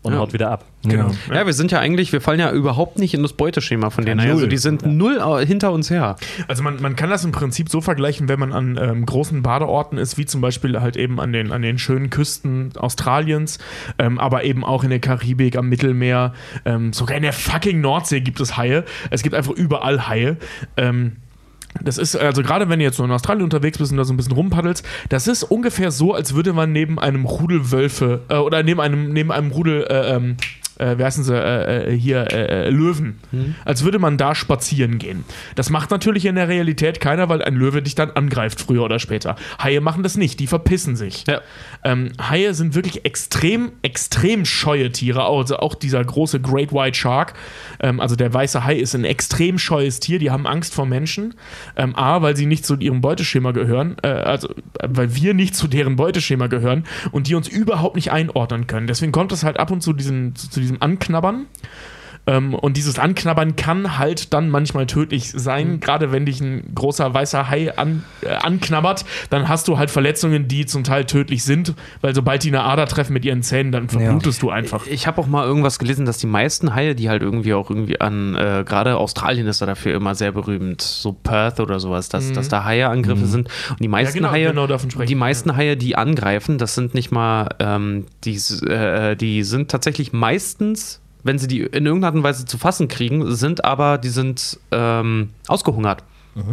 und
Ja.
haut wieder ab.
Genau.
Ja, wir sind ja eigentlich, wir fallen ja überhaupt nicht in das Beuteschema von denen. Also
null.
die sind null äh, hinter uns her.
Also man, man kann das im Prinzip so vergleichen, wenn man an ähm, großen Badeorten ist, wie zum Beispiel halt eben an den, an den schönen Küsten Australiens, ähm, aber eben auch in der Karibik, am Mittelmeer, ähm, sogar in der fucking Nordsee gibt es Haie. Es gibt einfach überall Haie. Ähm, das ist, also gerade wenn du jetzt so in Australien unterwegs bist und da so ein bisschen rumpaddelst, das ist ungefähr so, als würde man neben einem Rudel Wölfe äh, oder neben einem, neben einem Rudel, äh, ähm, äh, wie heißen sie, äh, äh, hier, äh, äh, Löwen. Als würde man da spazieren gehen. Das macht natürlich in der Realität keiner, weil ein Löwe dich dann angreift, früher oder später. Haie machen das nicht, die verpissen sich.
Ja.
Ähm, Haie sind wirklich extrem, extrem scheue Tiere. Also auch dieser große Great White Shark, ähm, also der weiße Hai, ist ein extrem scheues Tier. Die haben Angst vor Menschen. Ähm, A, weil sie nicht zu ihrem Beuteschema gehören, äh, also äh, weil wir nicht zu deren Beuteschema gehören und die uns überhaupt nicht einordnen können. Deswegen kommt es halt ab und zu diesen, zu diesem Anknabbern. Ähm, und dieses Anknabbern kann halt dann manchmal tödlich sein. Gerade wenn dich ein großer weißer Hai an, äh, anknabbert, dann hast du halt Verletzungen, die zum Teil tödlich sind, weil sobald die eine Ader treffen mit ihren Zähnen, dann verblutest du einfach.
Ich habe auch mal irgendwas gelesen, dass die meisten Haie, die halt irgendwie auch irgendwie an, äh, gerade Australien ist da dafür immer sehr berühmt, so Perth oder sowas, dass, dass da Haie-Angriffe sind. Und die meisten
genau,
Haie,
genau davon
die meisten Haie, die angreifen, das sind nicht mal, ähm, die, äh, die sind tatsächlich meistens, wenn sie die in irgendeiner Weise zu fassen kriegen, sind aber, die sind ähm, ausgehungert.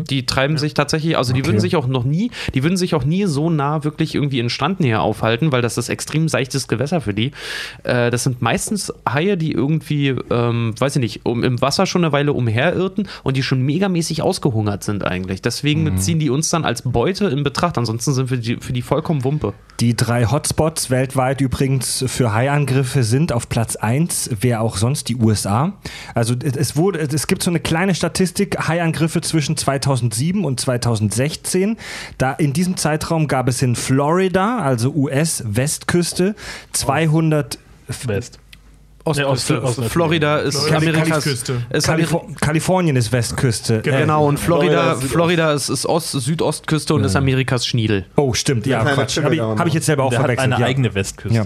Die treiben sich tatsächlich, also die würden sich auch noch nie, die würden sich auch nie so nah wirklich irgendwie in Strandnähe aufhalten, weil das ist extrem seichtes Gewässer für die. Äh, das sind meistens Haie, die irgendwie, ähm, weiß ich nicht, um, im Wasser schon eine Weile umherirrten und die schon megamäßig ausgehungert sind eigentlich. Deswegen ziehen die uns dann als Beute in Betracht. Ansonsten sind wir die, für die vollkommen Wumpe.
Die drei Hotspots weltweit übrigens für Haiangriffe sind auf Platz 1, wer auch sonst, die USA. Also es, wurde, es gibt so eine kleine Statistik, Haiangriffe zwischen 2007 und 2016. Da in diesem Zeitraum gab es in Florida, also US-Westküste, 200
West.
Ostküste,
Ost- Ost-
Florida ist
Florida
Amerikas.
Ostküste.
Ist
Kalifor Kalifornien ist Westküste.
Genau.
Genau, und Florida,
Florida ist
Florida ist, ist Ost, Südostküste und ist Amerikas Schniedel.
oh, stimmt, ja,
kleiner
Quatsch. Habe ich, hab ich jetzt selber auch
Der hat
verwechselt.
eine
ja.
eigene Westküste.
Ja.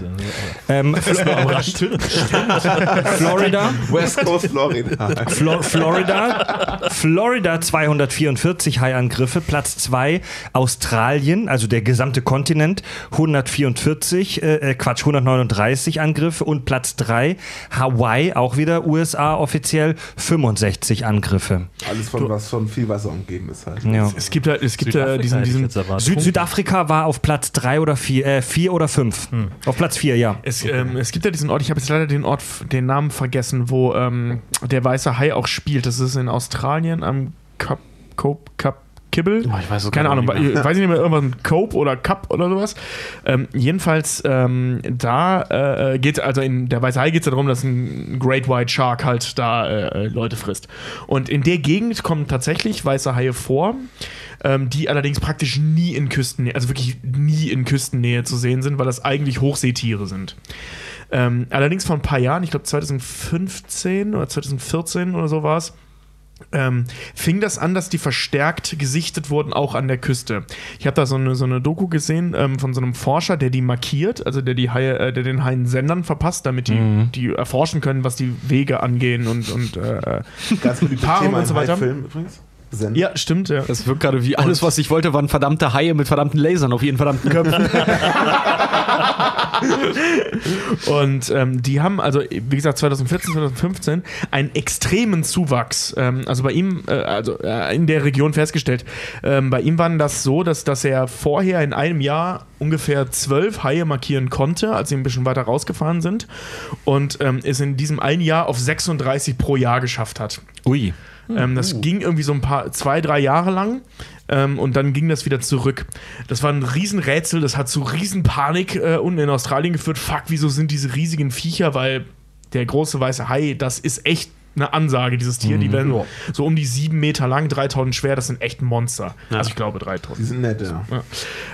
Ähm, Florida,
West Coast Florida.
Flo Florida, Florida 244 Haiangriffe, Platz 2 Australien, also der gesamte Kontinent 144, äh, äh, Quatsch 139 Angriffe und Platz 3 Hawaii, auch wieder USA offiziell 65 Angriffe.
Alles von was von viel Wasser umgeben ist halt.
Ja.
Es gibt halt, es gibt
Südafrika
ja diesen, diesen.
Süd Südafrika war auf Platz 3 oder 4, äh, 4 oder 5. Auf Platz 4, ja.
Es, ähm, es gibt ja diesen Ort, ich habe jetzt leider den Ort, den Namen vergessen, wo ähm, der weiße Hai auch spielt. Das ist in Australien am Cup, Cope, Cup, Kibbel.
Oh, ich weiß
Keine Ahnung,
nicht mehr.
weiß ich nicht mehr, irgendwas Cope oder Cup oder sowas. Ähm, jedenfalls, ähm, da äh, geht also in der Weiße Hai geht es darum, dass ein Great White Shark halt da äh, Leute frisst. Und in der Gegend kommen tatsächlich weiße Haie vor, ähm, die allerdings praktisch nie in Küstennähe, also wirklich nie in Küstennähe zu sehen sind, weil das eigentlich Hochseetiere sind. Ähm, allerdings vor ein paar Jahren, ich glaube 2015 oder 2014 oder so war es, ähm, fing das an, dass die verstärkt gesichtet wurden, auch an der Küste. Ich habe da so eine, so eine Doku gesehen ähm, von so einem Forscher, der die markiert, also der, die Haie, äh, der den Haien Sendern verpasst, damit die, die erforschen können, was die Wege angehen und, und äh,
Ganz beliebtes
Paarung
Thema
und so weiter.
Hai-Film übrigens. Senden.
ja, stimmt, ja.
Das wirkt gerade wie alles, was ich wollte, waren verdammte Haie mit verdammten Lasern auf jeden verdammten Köpfen.
Und ähm, die haben, also wie gesagt, 2014, 2015 einen extremen Zuwachs, ähm, also bei ihm, äh, also äh, in der Region festgestellt. Ähm, bei ihm war das so, dass, dass er vorher in einem Jahr ungefähr zwölf Haie markieren konnte, als sie ein bisschen weiter rausgefahren sind. Und ähm, es in diesem einen Jahr auf 36 pro Jahr geschafft hat.
Ui.
Ähm, das ging irgendwie so ein paar, zwei, drei Jahre lang. Ähm, und dann ging das wieder zurück. Das war ein Riesenrätsel, das hat zu Riesenpanik äh, unten in Australien geführt. Fuck, wieso sind diese riesigen Viecher? Weil der große weiße Hai, das ist echt eine Ansage, dieses Tier. Die werden so um die sieben Meter lang, 3000 schwer, das sind echt Monster. Also ich glaube 3000.
Die sind nett, ja.
Ja.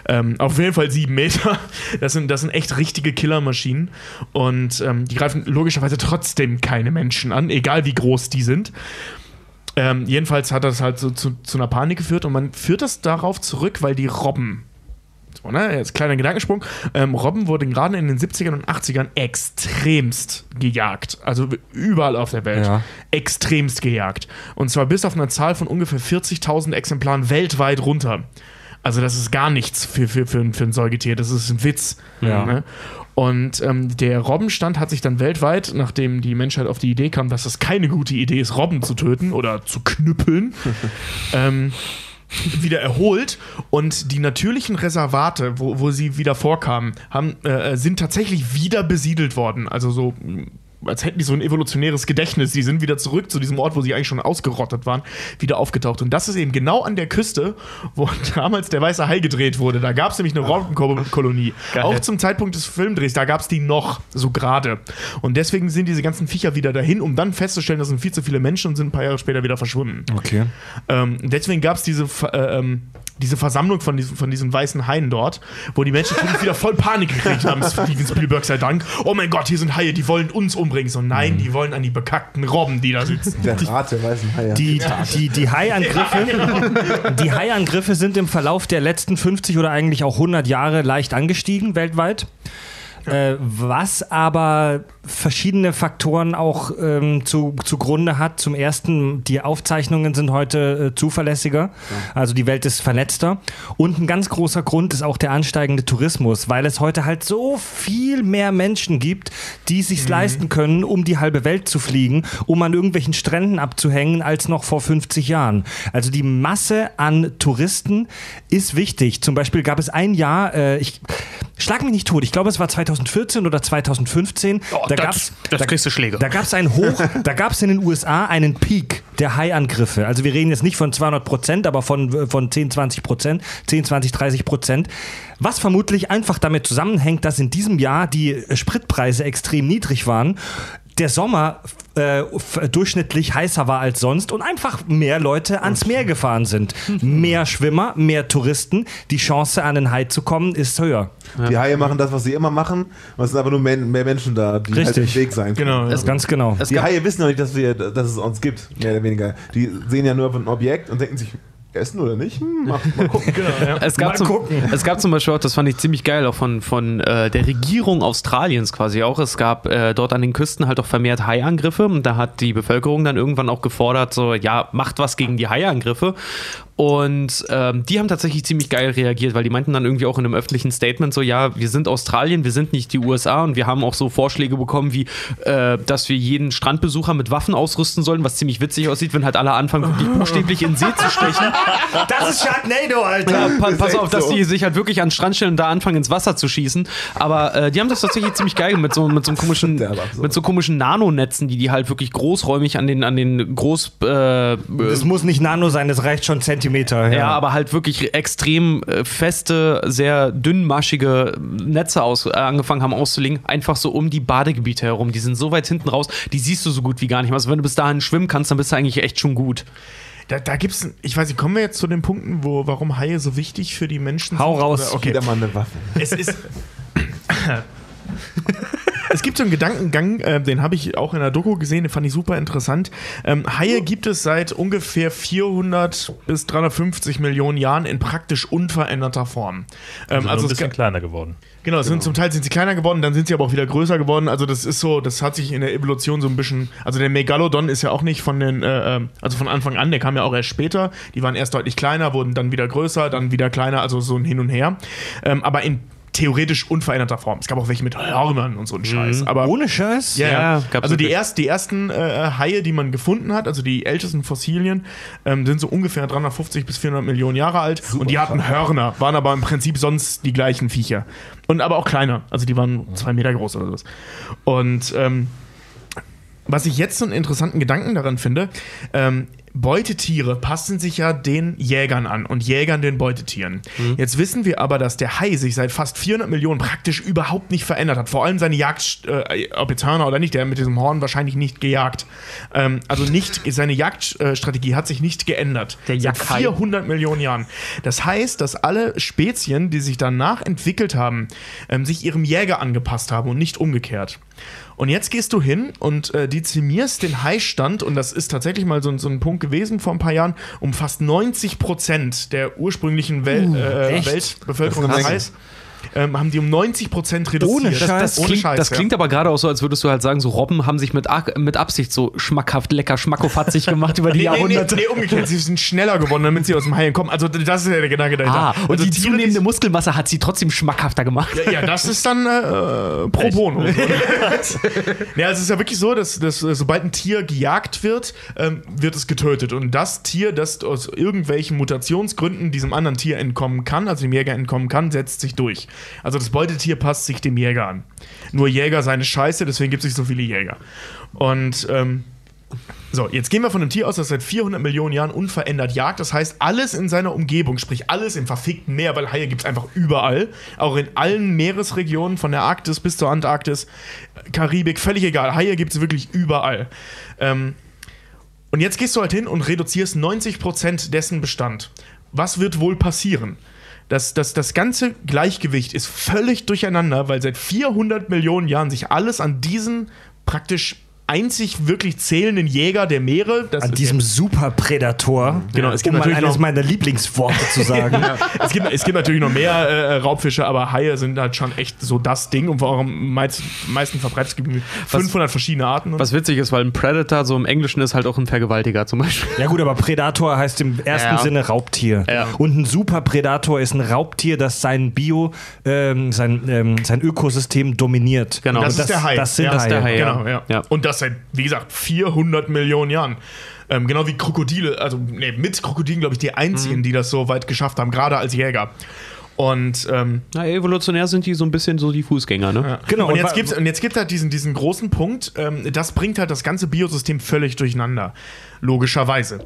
Ähm, auf jeden Fall sieben Meter. Das sind, das sind echt richtige Killermaschinen. Und ähm, die greifen logischerweise trotzdem keine Menschen an, egal wie groß die sind. Ähm, jedenfalls hat das halt so zu, zu einer Panik geführt und man führt das darauf zurück, weil die Robben. So, ne? Jetzt kleiner Gedankensprung. Ähm, Robben wurden gerade in den 70ern und 80ern extremst gejagt. Also überall auf der Welt.
Ja.
Extremst gejagt. Und zwar bis auf eine Zahl von ungefähr 40.000 Exemplaren weltweit runter. Also das ist gar nichts für, für, für, ein- für ein Säugetier. Das ist ein Witz.
Ja.
Ne? Und ähm, der Robbenstand hat sich dann weltweit, nachdem die Menschheit auf die Idee kam, dass es keine gute Idee ist, Robben zu töten oder zu knüppeln, ähm, wieder erholt. Und die natürlichen Reservate, wo, wo sie wieder vorkamen, haben, äh, sind tatsächlich wieder besiedelt worden. Also so als hätten die so ein evolutionäres Gedächtnis. Die sind wieder zurück zu diesem Ort, wo sie eigentlich schon ausgerottet waren, wieder aufgetaucht. Und das ist eben genau an der Küste, wo damals der Weiße Hai gedreht wurde. Da gab es nämlich eine Robbenkolonie. Auch zum Zeitpunkt des Filmdrehs, da gab es die noch, so gerade. Und deswegen sind diese ganzen Viecher wieder dahin, um dann festzustellen, das sind viel zu viele Menschen und sind ein paar Jahre später wieder verschwunden.
Okay.
Ähm, deswegen gab es diese, äh, ähm, diese Versammlung von diesen, von diesen weißen Haien dort, wo die Menschen wieder voll Panik gekriegt haben, Steven Spielberg sei Dank. Oh mein Gott, hier sind Haie, die wollen uns umbringen. So, nein, die wollen an die bekackten Robben, die da sitzen.
Der Rat der weißen Haie.
Die, die, die Haiangriffe, die Haiangriffe sind im Verlauf der letzten 50 oder eigentlich auch 100 Jahre leicht angestiegen weltweit. Äh, was aber verschiedene Faktoren auch ähm, zu, zugrunde hat. Zum ersten, die Aufzeichnungen sind heute äh, zuverlässiger, also die Welt ist vernetzter. Und ein ganz großer Grund ist auch der ansteigende Tourismus, weil es heute halt so viel mehr Menschen gibt, die es sich leisten können, um die halbe Welt zu fliegen, um an irgendwelchen Stränden abzuhängen, als noch vor 50 Jahren. Also die Masse an Touristen ist wichtig. Zum Beispiel gab es ein Jahr, äh, ich schlag mich nicht tot, ich glaube es war 2014 oder 2015. da gab's,
das
da,
kriegst du Schläge.
Da gab es einen Hoch, da gab es in den USA einen Peak der Haiangriffe. Also wir reden jetzt nicht von 200 Prozent, aber von, von 10, 20 Prozent, 10, 20, 30 Prozent. Was vermutlich einfach damit zusammenhängt, dass in diesem Jahr die Spritpreise extrem niedrig waren. Der Sommer äh, durchschnittlich heißer war als sonst und einfach mehr Leute ans Meer gefahren sind. Mehr Schwimmer, mehr Touristen. Die Chance, an den Hai zu kommen, ist höher.
Die Haie machen das, was sie immer machen. Es sind aber nur mehr, mehr Menschen da, die halt
Richtig.
im Weg sein können.
Genau.
Es-
Ganz genau.
Die Haie wissen noch nicht, dass, wir, dass es uns gibt, mehr oder weniger. Die sehen ja nur ein Objekt und denken sich, essen oder nicht? Hm, mal, mal gucken.
Es gab,
Mal
zum,
gucken.
es gab zum Beispiel auch, das fand ich ziemlich geil, auch von, von äh, der Regierung Australiens quasi auch. Es gab äh, dort an den Küsten halt auch vermehrt Haiangriffe und da hat die Bevölkerung dann irgendwann auch gefordert, so, ja, macht was gegen die Haiangriffe. Und ähm, die haben tatsächlich ziemlich geil reagiert, weil die meinten dann irgendwie auch in einem öffentlichen Statement so, ja, wir sind Australien, wir sind nicht die USA und wir haben auch so Vorschläge bekommen, wie, äh, dass wir jeden Strandbesucher mit Waffen ausrüsten sollen, was ziemlich witzig aussieht, wenn halt alle anfangen, wirklich buchstäblich in den See zu stechen.
Das ist Sharknado, Alter!
Ja, pa
Ist
pass auf, dass
so.
die sich halt wirklich an den Strand stellen und da anfangen ins Wasser zu schießen. Aber äh, die haben das tatsächlich ziemlich geil mit so, mit so komischen, mit so komischen Nanonetzen, die die halt wirklich großräumig an den, an den groß, äh,
Das muss nicht Nano sein, das reicht schon Zentimeter.
Ja, aber halt wirklich extrem äh, feste, sehr dünnmaschige Netze aus, äh, angefangen haben auszulegen, einfach so um die Badegebiete herum. Die sind so weit hinten raus, die siehst du so gut wie gar nicht mehr. Also wenn du bis dahin schwimmen kannst, dann bist du eigentlich echt schon gut.
Da, da gibt es, ich weiß nicht, kommen wir jetzt zu den Punkten, wo, warum Haie so wichtig für die Menschen
Hau
sind?
raus.
Oder- Okay.
Jeder mal eine Waffe.
Es ist. Es gibt so einen Gedankengang, äh, den habe ich auch in der Doku gesehen, den fand ich super interessant. Ähm, Haie gibt es seit ungefähr 400 bis 350 Millionen Jahren in praktisch unveränderter Form. Ähm,
Also, ein bisschen kleiner geworden.
Genau, Sind, zum Teil sind sie kleiner geworden, dann sind sie aber auch wieder größer geworden. Also das ist so, das hat sich in der Evolution so ein bisschen. Also der Megalodon ist ja auch nicht von den, äh, ähm, also von Anfang an, der kam ja auch erst später. Die waren erst deutlich kleiner, wurden dann wieder größer, dann wieder kleiner, also so ein Hin und Her. Ähm, aber in theoretisch unveränderter Form. Es gab auch welche mit Hörnern und so einen Scheiß. Aber
Ohne Scheiß?
ja,
Ja,
ja. Also die, erst, die ersten äh, Haie, die man gefunden hat, also die ältesten Fossilien, ähm, sind so ungefähr 350 bis 400 Millionen Jahre alt und die hatten Hörner, waren aber im Prinzip sonst die gleichen Viecher. Und aber auch kleiner, also die waren zwei Meter groß oder sowas. Und ähm, was ich jetzt so einen interessanten Gedanken daran finde, ähm, Beutetiere passen sich ja den Jägern an und Jägern den Beutetieren. Jetzt wissen wir aber, dass der Hai sich seit fast 400 Millionen praktisch überhaupt nicht verändert hat. Vor allem seine Jagd, äh, ob jetzt Hörner oder nicht, der hat mit diesem Horn wahrscheinlich nicht gejagt. Ähm, also nicht, seine Jagdstrategie hat sich nicht geändert.
Der
Seit
Jagdhai.
400 Millionen Jahren. Das heißt, dass alle Spezien, die sich danach entwickelt haben, ähm, sich ihrem Jäger angepasst haben und nicht umgekehrt. Und jetzt gehst du hin und äh, dezimierst den Haistand, und das ist tatsächlich mal so, ein- so ein Punkt gewesen vor ein paar Jahren, um fast 90 Prozent der ursprünglichen Wel äh,
echt?
Weltbevölkerung
Das
Hais. Ähm, haben die um 90 Prozent reduziert.
Ohne Scheiß.
Das,
Ohne
klingt,
Scheiß,
das
ja.
klingt aber gerade auch so, als würdest du halt sagen, so Robben haben sich mit, mit Absicht so schmackhaft, lecker, schmackofatzig gemacht über die
Nee, nee, nee,
Jahrhunderte.
nee, umgekehrt. Sie sind schneller geworden, damit sie aus dem Haien kommen. Also, das ist ja der Gedanke dahinter.
Ah, und
also
die
Tiere,
zunehmende Muskelmasse hat sie trotzdem schmackhafter gemacht.
Ja, ja, das ist dann äh, pro bono. ja, es ist ja wirklich so, dass, dass äh, sobald ein Tier gejagt wird, ähm, wird es getötet. Und das Tier, das aus irgendwelchen Mutationsgründen diesem anderen Tier entkommen kann, also dem Jäger entkommen kann, setzt sich durch. Also das Beutetier passt sich dem Jäger an. Nur Jäger seine Scheiße, deswegen gibt es nicht so viele Jäger. Und ähm, so, jetzt gehen wir von einem Tier aus, das seit 400 Millionen Jahren unverändert jagt. Das heißt, alles in seiner Umgebung, sprich alles im verfickten Meer, weil Haie gibt es einfach überall, auch in allen Meeresregionen, von der Arktis bis zur Antarktis, Karibik, völlig egal. Haie gibt es wirklich überall. Ähm, und jetzt gehst du halt hin und reduzierst 90% dessen Bestand. Was wird wohl passieren? Das, das, das ganze Gleichgewicht ist völlig durcheinander, weil seit 400 Millionen Jahren sich alles an diesen praktisch einzig wirklich zählenden Jäger der Meere, das
An
ist
diesem Superpredator,
Genau, es gibt
um mal
natürlich
eines
noch-
meiner Lieblingsworte zu sagen.
es, gibt, es gibt natürlich noch mehr äh, Raubfische, aber Haie sind halt schon echt so das Ding und vor allem am meist, meisten verbreitet. Es gibt 500 verschiedene Arten. Und
Was witzig ist, weil ein Predator so im Englischen ist halt auch ein Vergewaltiger zum Beispiel.
Ja gut, aber Predator heißt im ersten
Ja.
Sinne Raubtier.
Ja.
Und ein Superpredator ist ein Raubtier, das sein Bio, ähm, sein, ähm, sein Ökosystem dominiert.
Genau.
Und
das, ist der Hai.
Das sind
ja,
Haie.
der Hai, ja.
Genau, ja.
Ja.
Und das seit, wie gesagt, 400 Millionen Jahren. Ähm, genau wie Krokodile, also nee, mit Krokodilen, glaube ich, die einzigen,
Mhm.
die das so weit geschafft haben, gerade als Jäger. Und ähm,
Na, evolutionär sind die so ein bisschen so die Fußgänger, ne?
Ja.
Genau,
Und
und
jetzt gibt es jetzt gibt's halt diesen, diesen großen Punkt, ähm, das bringt halt das ganze Biosystem völlig durcheinander. Logischerweise.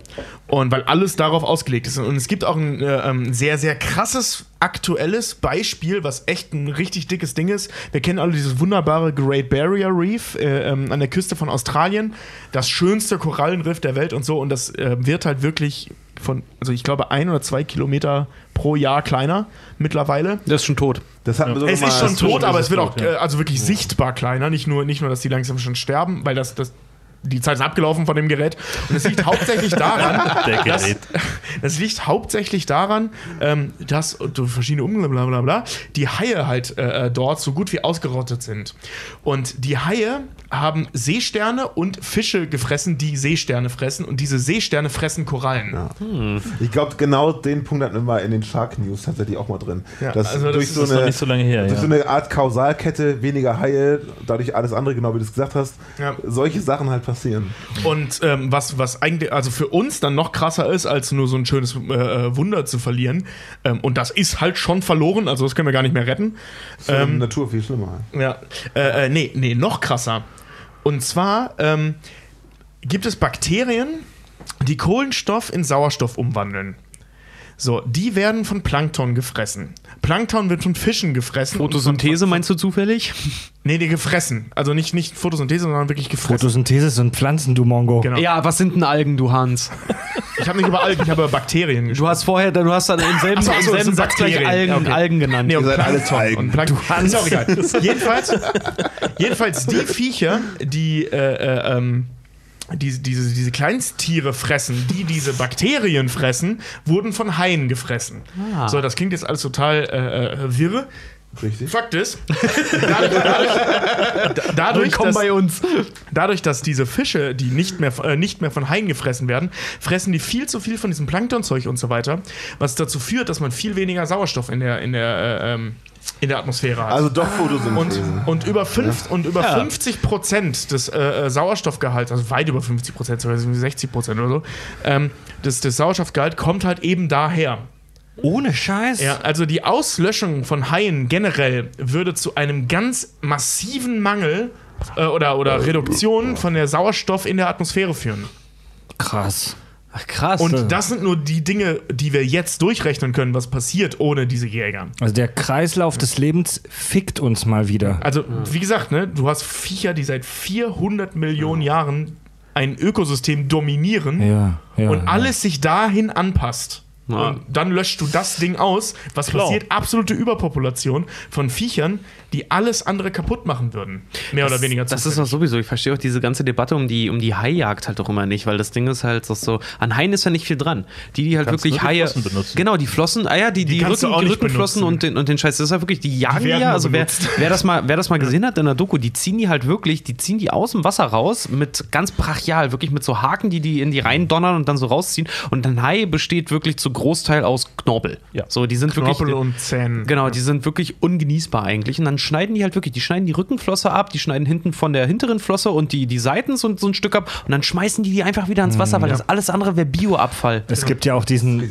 Und weil alles darauf ausgelegt ist. Und es gibt auch ein äh, ähm, sehr, sehr krasses aktuelles Beispiel, was echt ein richtig dickes Ding ist. Wir kennen alle dieses wunderbare Great Barrier Reef äh, ähm, an der Küste von Australien. Das schönste Korallenriff der Welt und so. Und das äh, wird halt wirklich von, also ich glaube, ein oder zwei Kilometer pro Jahr kleiner mittlerweile.
Das ist schon tot.
Das hatten wir sogar
Es ist schon tot, aber es wird auch
tot, ja.
äh, also wirklich sichtbar kleiner. Nicht nur, nicht nur, dass die langsam schon sterben, weil das, das die Zeit ist abgelaufen von dem Gerät. Und es liegt hauptsächlich daran,
Der
dass,
Gerät.
das liegt hauptsächlich daran, ähm, dass verschiedene Umstände, bla bla bla, die Haie halt äh, dort so gut wie ausgerottet sind. Und die Haie haben Seesterne und Fische gefressen, die Seesterne fressen. Und diese Seesterne fressen Korallen.
Ich glaube, genau den Punkt hatten wir mal in den Shark News tatsächlich auch mal drin.
Ja,
dass
also das
durch
ist-
so
Das ist noch
eine,
nicht so lange her.
durch
Ja.
so eine Art Kausalkette, weniger Haie, dadurch alles andere, genau wie du es gesagt hast,
Ja.
solche Sachen halt passieren.
Und ähm, was, was eigentlich, also für uns dann noch krasser ist, als nur so ein schönes äh, äh, Wunder zu verlieren. Ähm, und das ist halt schon verloren, also das können wir gar nicht mehr retten.
Die
Ähm,
Natur viel schlimmer.
ja, äh, äh, nee, nee, noch krasser. Und zwar ähm, gibt es Bakterien, die Kohlenstoff in Sauerstoff umwandeln. So, die werden von Plankton gefressen. Plankton wird von Fischen gefressen.
Photosynthese meinst du zufällig?
Nee, nee, gefressen. Also nicht, nicht Photosynthese, sondern wirklich gefressen.
Photosynthese sind Pflanzen, du Mongo.
Genau.
Ja, was sind denn Algen, du Hans?
Ich habe nicht über Algen, ich habe über Bakterien gesprochen.
Du hast vorher, du hast dann im selben,
so,
im
so, das
selben Satz gleich
Bakterien.
Algen,
Ja, okay.
Algen genannt.
Nee, und
seid alle Algen.
und Plankton. Ist auch egal. jedenfalls, jedenfalls die Viecher, die, äh, äh, ähm, die diese, diese Kleinsttiere fressen, die diese Bakterien fressen, wurden von Haien gefressen.
Ah.
So, das klingt jetzt alles total äh, äh, wirre.
Richtig?
Fakt ist, dadurch, dadurch, dadurch, dass,
bei uns.
dadurch, dass diese Fische, die nicht mehr, äh, nicht mehr von Haien gefressen werden, fressen die viel zu viel von diesem Planktonzeug und so weiter, was dazu führt, dass man viel weniger Sauerstoff in der, in der, äh, ähm, in der Atmosphäre hat.
Also doch
und,
Photosynthese.
und über, fünf, und über 50 Prozent des äh, äh, Sauerstoffgehalts, also weit über 50 Prozent, sogar 60 Prozent oder so, ähm, des, des Sauerstoffgehalt kommt halt eben daher.
Ohne Scheiß?
Ja, also die Auslöschung von Haien generell würde zu einem ganz massiven Mangel äh, oder, oder Reduktion von der Sauerstoff in der Atmosphäre führen.
Krass.
Ach, krass.
Und das sind nur die Dinge, die wir jetzt durchrechnen können, was passiert ohne diese Jäger.
Also der Kreislauf des Lebens fickt uns mal wieder.
Also, wie gesagt, ne, du hast Viecher, die seit 400 Millionen Jahren ein Ökosystem dominieren
Ja, ja.
und
ja.
alles sich dahin anpasst.
Ja.
Und dann löscht du das Ding aus. Was passiert? Absolute Überpopulation von Viechern, die alles andere kaputt machen würden. Mehr oder weniger
Das ist doch sowieso, ich verstehe auch diese ganze Debatte um die, um die Haijagd halt auch immer nicht, weil das Ding ist halt so, an Haien ist ja nicht viel dran. Die, die halt
Kannst
wirklich
nur die
Haie.
Flossen benutzen.
Genau, die Flossen, ah ja, die, die,
du
Rücken, die Rückenflossen und den, und den Scheiß. Das ist halt wirklich, die jagen die, ja, also wer, wer, das mal, wer das mal gesehen hat in der Doku, die ziehen die halt wirklich, die ziehen die aus dem Wasser raus mit ganz brachial, wirklich mit so Haken, die die in die Reihen donnern und dann so rausziehen. Und ein Hai besteht wirklich zu Großteil aus Knorpel.
Ja.
So, die sind
Knorpel
wirklich.
und Zähnen.
Genau, die sind wirklich ungenießbar eigentlich. Und dann schneiden die halt wirklich, die schneiden die Rückenflosse ab, die schneiden hinten von der hinteren Flosse und die, die Seiten so, so ein Stück ab und dann schmeißen die die einfach wieder ins Wasser, weil das alles andere wäre Bioabfall.
Es gibt ja auch diesen,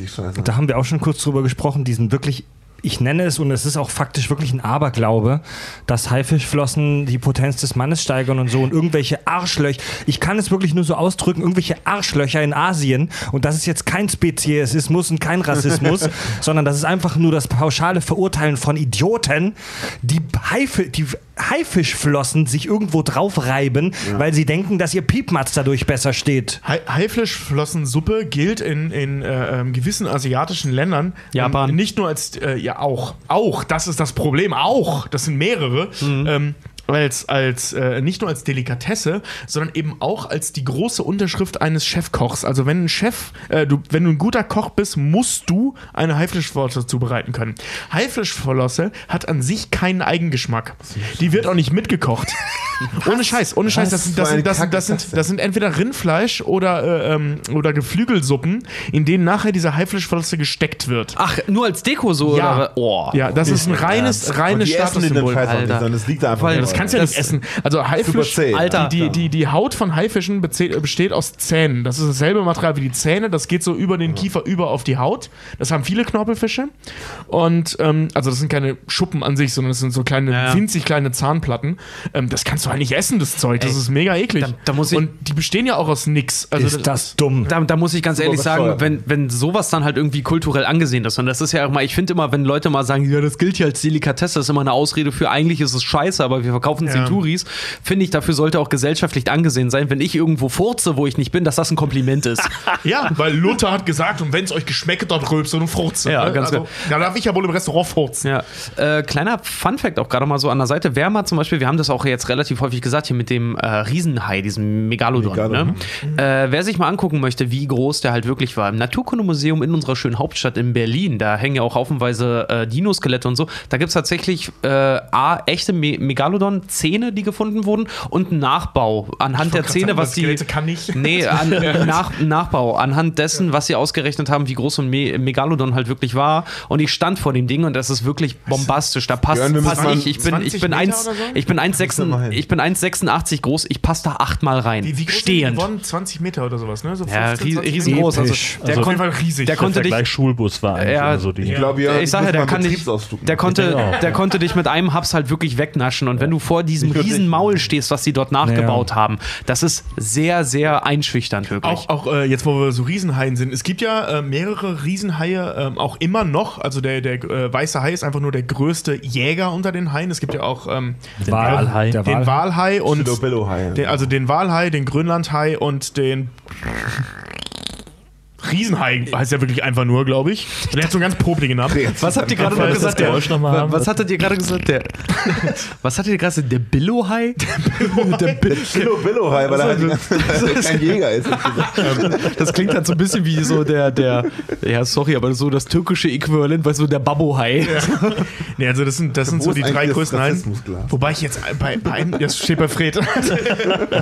da haben wir auch schon kurz drüber gesprochen, diesen wirklich, ich nenne es, und es ist auch faktisch wirklich ein Aberglaube, dass Haifischflossen die Potenz des Mannes steigern und so und irgendwelche Arschlöcher, ich kann es wirklich nur so ausdrücken, irgendwelche Arschlöcher in Asien, und das ist jetzt kein Speziesismus und kein Rassismus, sondern das ist einfach nur das pauschale Verurteilen von Idioten, die, Haifi die Haifischflossen sich irgendwo draufreiben, weil sie denken, dass ihr Piepmatz dadurch besser steht.
Hai- Haifischflossensuppe gilt in, in äh, ähm, gewissen asiatischen Ländern
Japan.
ähm, nicht nur als, äh, ja auch, auch, das ist das Problem, auch, das sind mehrere, ähm, als, als äh, nicht nur als Delikatesse, sondern eben auch als die große Unterschrift eines Chefkochs. Also wenn ein Chef, äh, du, wenn du ein guter Koch bist, musst du eine Haifischflosse zubereiten können. Haifischflosse hat an sich keinen Eigengeschmack. Die wird auch nicht mitgekocht. ohne Scheiß, ohne Scheiß. Das, sind- das, sind- das, sind- das, sind, das sind entweder Rindfleisch oder, äh, ähm, oder Geflügelsuppen, in denen nachher diese Haifischflosse gesteckt wird.
Ach, nur als Deko so?
Ja.
Oder? Oh.
Ja, das ist ein reines, reines Statussymbol.
Es liegt da einfach
Weil.
Das kannst du ja nicht
Das-
essen. Also Haifisch,
zäh,
Alter.
die, die, die Haut von Haifischen besteht aus Zähnen. Das ist dasselbe Material wie die Zähne. Das geht so über den Kiefer über auf die Haut. Das haben viele Knorpelfische. Und ähm, also das sind keine Schuppen an sich, sondern das sind so kleine,
Ja, ja.
winzig kleine Zahnplatten. Ähm, das kannst du halt nicht essen, das Zeug. Das
Ey,
ist mega eklig.
da- da muss ich-
Und die bestehen ja auch aus nix. Also
ist das dumm.
Da, da muss ich ganz ehrlich sagen, wenn, wenn sowas dann halt irgendwie kulturell angesehen ist, und das ist ja auch mal, ich finde immer, wenn Leute mal sagen, ja, das gilt hier als Delikatesse, das ist immer eine Ausrede für, eigentlich ist es scheiße, aber wir verkaufen es
Ja.
den Touris, finde ich, dafür sollte auch gesellschaftlich angesehen sein, wenn ich irgendwo furze, wo ich nicht bin, dass das ein Kompliment ist.
Ja, weil Luther hat gesagt, und wenn es euch geschmeckt, dann rülpst und furze.
Ja,
ne?
ganz
also,
klar.
Da darf ich ja wohl im Restaurant furzen.
Ja, äh, kleiner Funfact auch gerade mal so an der Seite. Wer mal zum Beispiel, wir haben das auch jetzt relativ häufig gesagt hier mit dem äh, Riesenhai, diesem Megalodon.
Megalodon.
Ne? Äh, wer sich mal angucken möchte, wie groß der halt wirklich war, im Naturkundemuseum in unserer schönen Hauptstadt in Berlin, da hängen ja auch haufenweise äh, Dinoskelette und so. Da gibt es tatsächlich äh, A, echte Me Megalodon-Zähne, die gefunden wurden und einen Nachbau anhand der Zähne,
sagen,
was die.
Skelette kann nicht.
Nee, an, nach, Nachbau, anhand dessen, was sie ausgerechnet haben, wie groß so ein Me Megalodon halt wirklich war. Und ich stand vor dem Ding und das ist wirklich bombastisch. Da passt,
Björn, wir
pass
müssen mal
ich. Ich bin,
20
ich bin,
Meter
1,
oder so?
ich bin 1,86
Müssen wir mal hin.
ich bin 1,86 groß, ich passe da achtmal rein.
Wie, wie groß sind
Stehend.
die geworden? 20 Meter oder sowas, ne? So
Ja,
15,
ries,
20
riesengroß. Also, der,
Also
auf jeden
kon,
Fall riesig.
der konnte dich.
Schulbus war eigentlich
Ja,
immer so die.
Ich glaube, ja,
ich sage, der kann dich, der konnte, der konnte dich mit einem Haps halt wirklich wegnaschen. Und wenn du vor diesem riesen Maul stehst, was sie dort nachgebaut haben, das ist sehr, sehr einschüchternd wirklich.
Auch, auch äh, jetzt, wo wir so Riesenhaien sind. Es gibt ja äh, mehrere Riesenhaie, ähm, auch immer noch. Also der, der äh, weiße Hai ist einfach nur der größte Jäger unter den Haien. Es gibt ja auch ähm,
Den Walhai.
Den
Wal.
Walhai und den, also den Walhai, den Grönlandhai und den Riesenhai heißt ja wirklich einfach nur, glaube ich. Und der hat so einen ganz popligen Namen.
Was habt ihr gerade noch gesagt?
Geräusch noch mal
was hattet ihr gerade gesagt? Der, was hattet ihr gerade gesagt? Der Billo-Hai? der Bill
Billo-Billo-Hai, weil er halt Zeit kein Jäger ist.
das klingt halt so ein bisschen wie so der, der, ja, sorry, aber so das türkische Äquivalent, weißt du, der Babbo-Hai.
Nee, also das sind, das sind so die drei größten Haien. Wobei ich jetzt bei, bei einem, das steht bei Fred,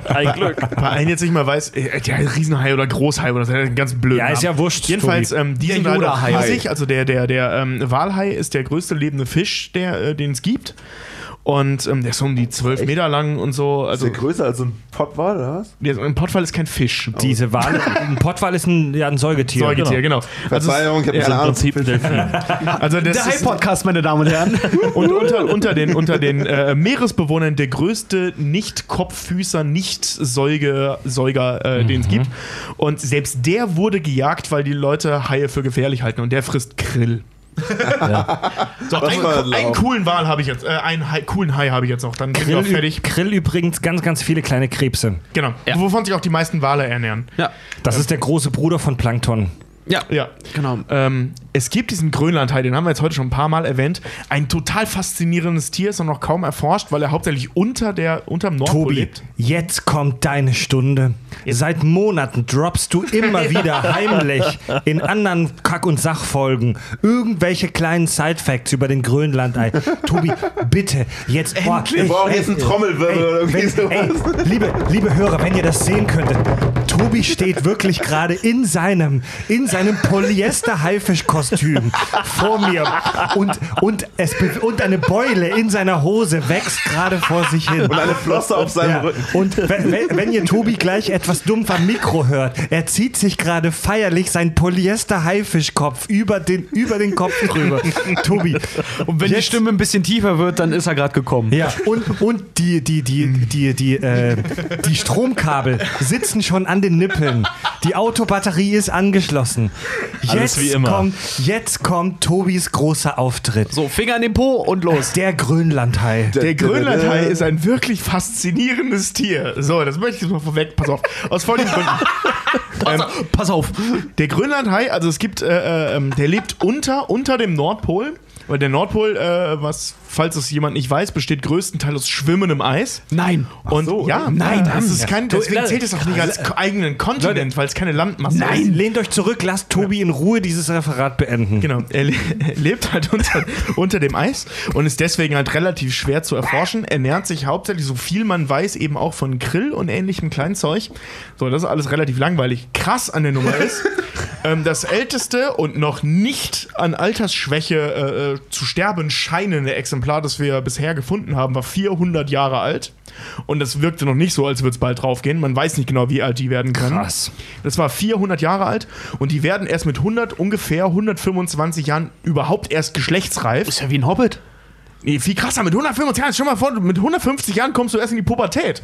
Ein Glück.
bei einem jetzt nicht mal weiß, äh, der Riesenhai oder Großhai oder das ist ganz blöd.
Ja, ist ja wurscht.
Jedenfalls, ähm, die
Der
sind
Yoda-Hai.
riesig. Also der, der, der ähm, Walhai ist der größte lebende Fisch, der, äh, den es gibt. Und ähm, der ist so um die 12 Meter lang und so.
Ist
Also
der größer als ein Pottwal, oder was?
der, ein Pottwal ist kein Fisch.
Diese Wale, ein Pottwal ist ein, ja, ein Säugetier.
Säugetier, genau. Also,
Verzeihung, ich habe
ja,
keine Ahnung.
Prinzip
also das
Der
ist,
High-Podcast, meine Damen und Herren.
und unter, unter den, unter den äh, Meeresbewohnern der größte Nicht-Kopffüßer, Nicht-Säuger, Säuger, äh, den es gibt. Und selbst der wurde gejagt, weil die Leute Haie für gefährlich halten und der frisst Krill. So,
Was
einen, einen coolen Wal habe ich jetzt, äh, einen Hai, coolen Hai habe ich jetzt noch, dann bin ich auch
Krill,
fertig.
Krill übrigens ganz, ganz viele kleine Krebse.
Genau,
Ja.
wovon sich auch die meisten Wale ernähren.
Ja,
Das ist der große Bruder von Plankton.
Ja,
Ja.
genau.
Ähm, es gibt diesen Grönlandhai, den haben wir jetzt heute schon ein paar Mal erwähnt. Ein total faszinierendes Tier, ist noch kaum erforscht, weil er hauptsächlich unter der, unterm Nordpol
Tobi,
lebt.
jetzt kommt deine Stunde. Seit Monaten droppst du immer wieder heimlich in anderen Kack- und Sachfolgen irgendwelche kleinen Side-Facts über den Grönlandei. Tobi, bitte, jetzt. boah,
Wir brauchen jetzt einen Trommelwirbel oder irgendwie
wenn, ey,
sowas.
liebe, liebe Hörer, wenn ihr das sehen könntet, Tobi steht wirklich gerade in seinem, in seinem Polyester-Haifisch-Kostüm vor mir und, und, es, und eine Beule in seiner Hose wächst gerade vor sich hin.
Und eine Flosse auf seinem
Ja.
Rücken.
Und wenn, wenn, ihr Tobi gleich etwas dumpf am Mikro hört, er zieht sich gerade feierlich sein Polyester-Haifischkopf über den, über den Kopf drüber. Tobi.
Und wenn die
jetzt-
Stimme ein bisschen tiefer wird, dann ist er gerade gekommen.
Ja, und, und die, die, die, die, die, äh, die Stromkabel sitzen schon an den Nippeln. Die Autobatterie ist angeschlossen.
Alles
Jetzt
wie immer.
Kommt, jetzt kommt Tobis großer Auftritt.
So, Finger in den Po und los.
Der Grönlandhai.
Der Grönlandhai ist ein wirklich faszinierendes Tier. So, das möchte ich jetzt mal vorweg. Pass auf. Aus folgenden Gründen. ähm,
Pass auf.
der Grönlandhai, also es gibt, äh, äh, ähm, der lebt unter, unter dem Nordpol. Weil der Nordpol, äh, was, falls es jemand nicht weiß, besteht größtenteils aus schwimmendem Eis.
Nein.
Und
so,
ja,
nein,
das ist kein, deswegen zählt es auch nicht als eigenen Kontinent, weil es keine Landmasse ist.
Nein, lehnt euch zurück, lasst Tobi in Ruhe dieses Referat beenden.
Genau, er, le er lebt halt unter, unter dem Eis und ist deswegen halt relativ schwer zu erforschen. Ernährt sich hauptsächlich, so viel man weiß, eben auch von Grill und ähnlichem Kleinzeug. So, das ist alles relativ langweilig. Krass an der Nummer ist, ähm, das älteste und noch nicht an Altersschwäche äh, äh, zu sterben scheinende Exemplar, das wir bisher gefunden haben, war 400 Jahre alt. Und das wirkte noch nicht so, als würde es bald draufgehen. Man weiß nicht genau, wie alt die werden können.
Krass.
Das war 400 Jahre alt und die werden erst mit 100, ungefähr 125 Jahren überhaupt erst geschlechtsreif.
Ist ja wie ein Hobbit.
Nee, viel krasser, mit 125 Jahren, stell mal vor, mit 150 Jahren kommst du erst in die Pubertät.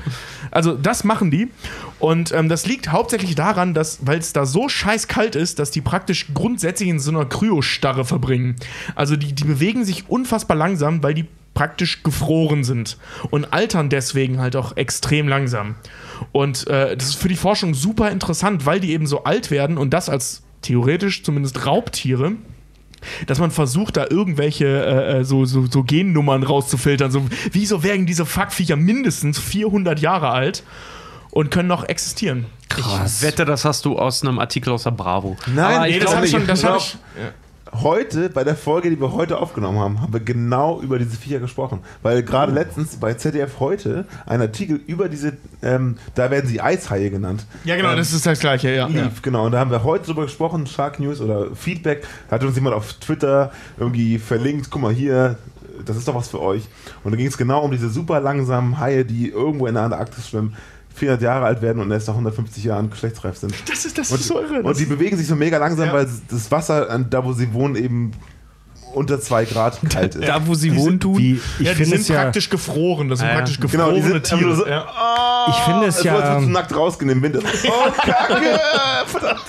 Also das machen die. Und ähm, das liegt hauptsächlich daran, dass, weil es da so scheiß kalt ist, dass die praktisch grundsätzlich in so einer Kryostarre verbringen. Also die, die bewegen sich unfassbar langsam, weil die praktisch gefroren sind und altern deswegen halt auch extrem langsam. Und äh, das ist für die Forschung super interessant, weil die eben so alt werden und das als theoretisch zumindest Raubtiere dass man versucht, da irgendwelche äh, äh, so, so, so Gennummern rauszufiltern. So, wieso werden diese Fuckviecher mindestens 400 Jahre alt und können noch existieren?
Ich wette, das hast du aus einem Artikel aus der Bravo.
Nein,
Aber
nee,
ich
das
glaube
hab ich
nicht.
schon- das hab ich- Heute, bei der Folge, die wir heute aufgenommen haben, haben wir genau über diese Viecher gesprochen. Weil gerade letztens bei ZDF heute ein Artikel über diese, ähm, da werden sie Eishaie genannt.
Ja, genau,
ähm,
das ist das Gleiche, ja.
lief, genau. Und da haben wir heute drüber gesprochen, Shark News oder Feedback. Da hat uns jemand auf Twitter irgendwie verlinkt, guck mal hier, das ist doch was für euch. Und da ging es genau um diese super langsamen Haie, die irgendwo in der Antarktis schwimmen, 400 Jahre alt werden und erst nach 150 Jahren geschlechtsreif sind.
Das ist, das
Und,
ist so irre.
und die bewegen sich so mega langsam,
Ja.
weil das Wasser, da wo sie wohnen, eben unter 2 Grad kalt ist.
Da, wo sie wohnen tun.
Wie, ich
ja, die
finde
sind
es ja,
praktisch gefroren. Das sind
ja.
praktisch
Genau, die
gefrorene
sind
Tiere.
so,
ja.
ich finde es
ja,
ja,
so nackt rausgehen im Winter. Oh, Kacke! Verdammt.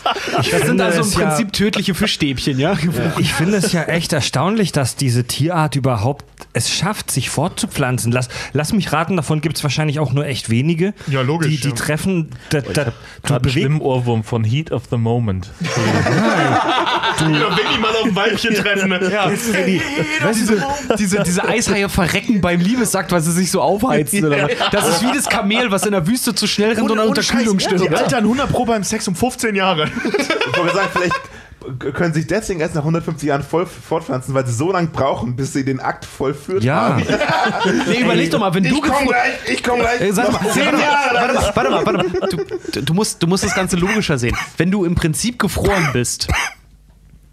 ich
Das sind also im
es ja-
Prinzip tödliche Fischstäbchen, ja?
Ich finde es ja echt erstaunlich, dass diese Tierart überhaupt es schafft, sich fortzupflanzen. Lass, lass mich raten, davon gibt es wahrscheinlich auch nur echt wenige.
Ja, logisch,
Die, die
ja.
treffen, da, da, du
Gerade einen schlimmen Ohrwurm von Heat of the Moment.
Ja, wenn die mal auf ein Weibchen treffen. Ne? Ja.
Die, weißt du,
Diese, diese Eishaie verrecken beim Liebesakt, weil sie sich so aufheizen. Oder? Das ist wie das Kamel, was in der Wüste zu schnell rennt und an Unterkühlung stirbt.
Die altern 100 Pro beim Sex um 15 Jahre.
Ich wollte sagen, vielleicht können sich deswegen erst nach 150 Jahren voll fortpflanzen, weil sie so lange brauchen, bis sie den Akt vollführt
Ja.
haben.
Nee, überleg doch mal, wenn du
Ich komm
gefro-
gleich, ich komm gleich. Noch zehn
warte,
Jahre.
mal, warte mal, warte mal, warte mal. Du, du, musst, du musst das Ganze logischer sehen. Wenn du im Prinzip gefroren bist,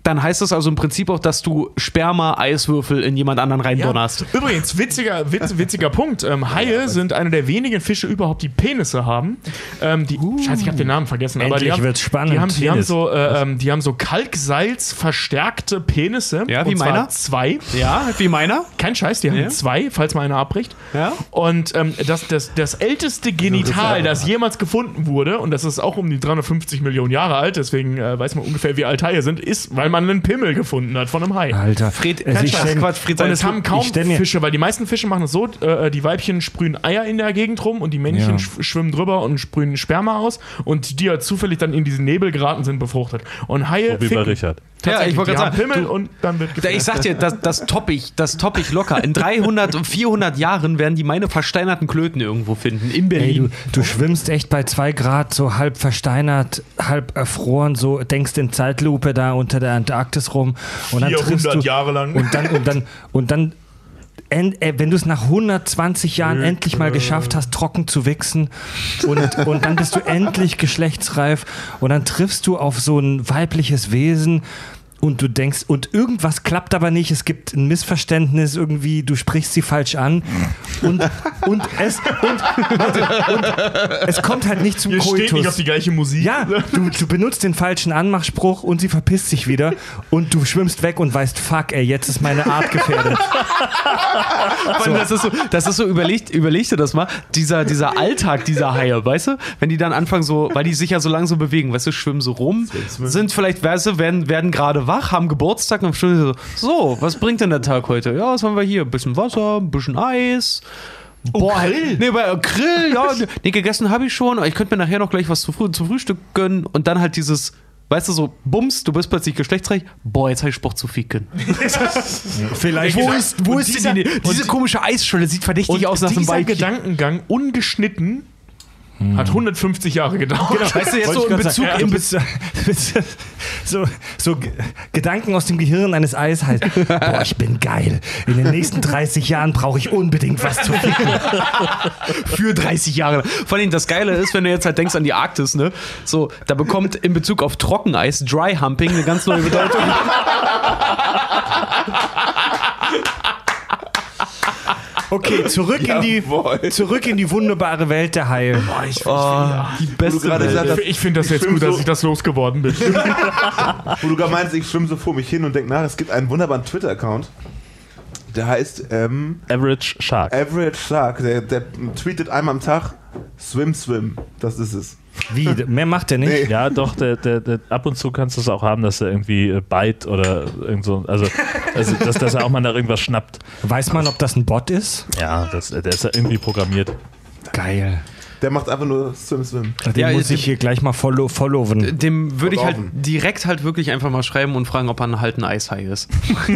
dann heißt das also im Prinzip auch, dass du Sperma, Eiswürfel in jemand anderen reindonnerst.
Übrigens, witziger, witz, witziger Punkt. Ähm, Haie sind eine der wenigen Fische überhaupt, die Penisse haben. Ähm, die, Scheiße, ich habe den Namen vergessen. aber die
Endlich
haben,
wird's spannend.
Die haben, die haben so, äh, ähm, die haben so Kalksalz verstärkte Penisse.
Ja, wie
Und zwar
meiner?
Zwei.
Ja, wie meiner?
Kein Scheiß, die haben
Ja.
zwei, falls mal einer abbricht.
Ja.
Und ähm, das, das, das älteste Genital, das jemals gefunden wurde, und das ist auch um die 350 Millionen Jahre alt, deswegen äh, weiß man ungefähr, wie alt Haie sind, ist, weil man einen Pimmel gefunden hat von einem Hai.
Alter.
Fred,
Also ich stell-
Quatsch, Fred,
Und es haben kaum Fische, weil die meisten Fische machen es so, äh, die Weibchen sprühen Eier in der Gegend rum und die Männchen
Ja.
sch schwimmen drüber und sprühen Sperma aus und die ja zufällig dann in diesen Nebel geraten sind, befruchtet. Und Haie
So wie bei Richard.
Ja, ich wollte gerade sagen,
Pimmel
du-
und dann wird
Da, ich sag dir, das, das topp ich, das topp ich locker. In 300 und 400 Jahren werden die meine versteinerten Klöten irgendwo finden. In
Ey,
Berlin.
du, du schwimmst echt bei zwei Grad so halb versteinert, halb erfroren, so denkst in Zeitlupe da unter der Antarktis rum und dann triffst
400
du
Jahre lang.
und dann und dann und dann end, äh, wenn du es nach 120 Jahren endlich mal geschafft hast, trocken zu wichsen und, und dann bist du endlich geschlechtsreif und dann triffst du auf so ein weibliches Wesen und du denkst, und irgendwas klappt aber nicht, es gibt ein Missverständnis, irgendwie, du sprichst sie falsch an und, und, es, und, warte, und es kommt halt nicht zum
Ihr steht nicht auf
Koitus.
die gleiche Musik.
Ja, du, du benutzt den falschen Anmachspruch und sie verpisst sich wieder und du schwimmst weg und weißt, fuck, ey, jetzt ist meine Art gefährdet.
Allem, Das ist so, das ist so überlegt, überleg dir das mal, dieser, dieser Alltag dieser Haie, weißt du? Wenn die dann anfangen so, weil die sich ja so langsam bewegen, weißt du, schwimmen so rum, sind vielleicht, weißt du, werden, werden gerade wach, haben Geburtstag und stehen so, so, was bringt denn der Tag heute? Ja, was haben wir hier? Ein bisschen Wasser, ein bisschen Eis. Boah, Grill. Nee, bei äh, Grill, ja. Nee, gegessen habe ich schon. aber Ich könnte mir nachher noch gleich was zu, früh, zu Frühstück gönnen. Und dann halt dieses, weißt du, so, bums, du bist plötzlich geschlechtsreich. Boah, jetzt habe ich Sport zu ficken.
Vielleicht
Wo ist, wo ist
dieser-
die, diese komische Eisscholle? Sieht verdächtig aus nach einem
dieser
Weibchen.
Gedankengang ungeschnitten hat 150 Jahre gedauert.
Genau, weißt du, jetzt so in Bezug,
sagen,
in Bezug
so, so Gedanken aus dem Gehirn eines Eis heißt, boah, ich bin geil. In den nächsten 30 Jahren brauche ich unbedingt was zu ficken.
für 30 Jahre. Vor allem das Geile ist, wenn du jetzt halt denkst an die Arktis, ne? So, da bekommt in Bezug auf Trockeneis Dry Humping eine ganz neue Bedeutung.
Okay, zurück in die zurück in die wunderbare Welt der Haie.
die beste
gerade
Welt.
gesagt hast,
Ich finde das
Ich
jetzt gut, dass
so-
ich das losgeworden bin.
Wo du gerade meinst, ich schwimme so vor mich hin und denke nach, es gibt einen wunderbaren Twitter-Account, der heißt ähm,
Average Shark.
Average Shark. Der, der tweetet einmal am Tag, Swim, Swim. Das ist es.
Wie? Mehr macht er nicht?
Nee.
Ja, doch, der, der, der, ab und zu kannst du es auch haben, dass er irgendwie äh, bite oder irgend so. Also, also dass, dass er auch mal nach irgendwas schnappt.
Weiß man, ob das ein Bot ist?
Ja, das, der ist ja irgendwie programmiert.
Geil.
Der macht einfach nur Swim, Swim.
Den
Ja,
muss ich hier gleich mal follow followen.
Dem würde ich halt direkt halt wirklich einfach mal schreiben und fragen, ob er halt ein Eishai ist.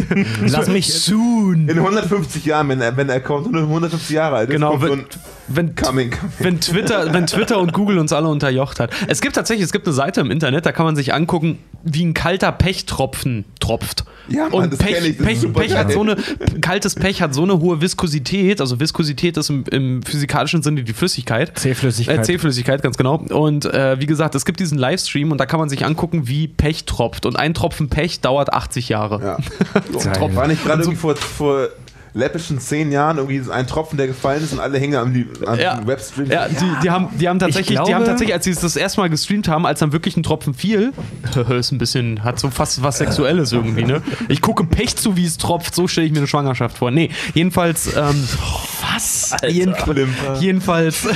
Lass mich
Soon.
In 150 Jahren, wenn, er- wenn der Account nur 150 Jahre alt ist,
Genau,
kommt so
wenn,
Coming, Coming.
wenn, Twitter, wenn Twitter und Google uns alle unterjocht hat. Es gibt tatsächlich, es gibt eine Seite im Internet, da kann man sich angucken, wie ein kalter Pech-Tropfen tropft.
Ja, Mann,
und
das
Pech,
ich,
Pech, Pech hat so eine, kaltes Pech hat so eine hohe Viskosität, also Viskosität ist im, im physikalischen Sinne die Flüssigkeit.
C-Flüssigkeit.
Äh, C-Flüssigkeit, ganz genau. Und äh, wie gesagt, es gibt diesen Livestream und da kann man sich angucken, wie Pech tropft. Und ein Tropfen Pech dauert 80 Jahre.
Ja. War nicht gerade irgendwie vor, vor läppischen zehn Jahren irgendwie ein Tropfen, der gefallen ist und alle hängen am, am
Ja.
Webstream?
Ja, die, die, haben, die, haben tatsächlich, die
glaube-
haben tatsächlich, als sie es das erste Mal gestreamt haben, als dann wirklich ein Tropfen fiel, ist ein bisschen, hat so fast was Sexuelles irgendwie, ne? Ich gucke Pech zu, wie es tropft, so stelle ich mir eine Schwangerschaft vor. Nee, jedenfalls, ähm, was? Jeden, jedenfalls,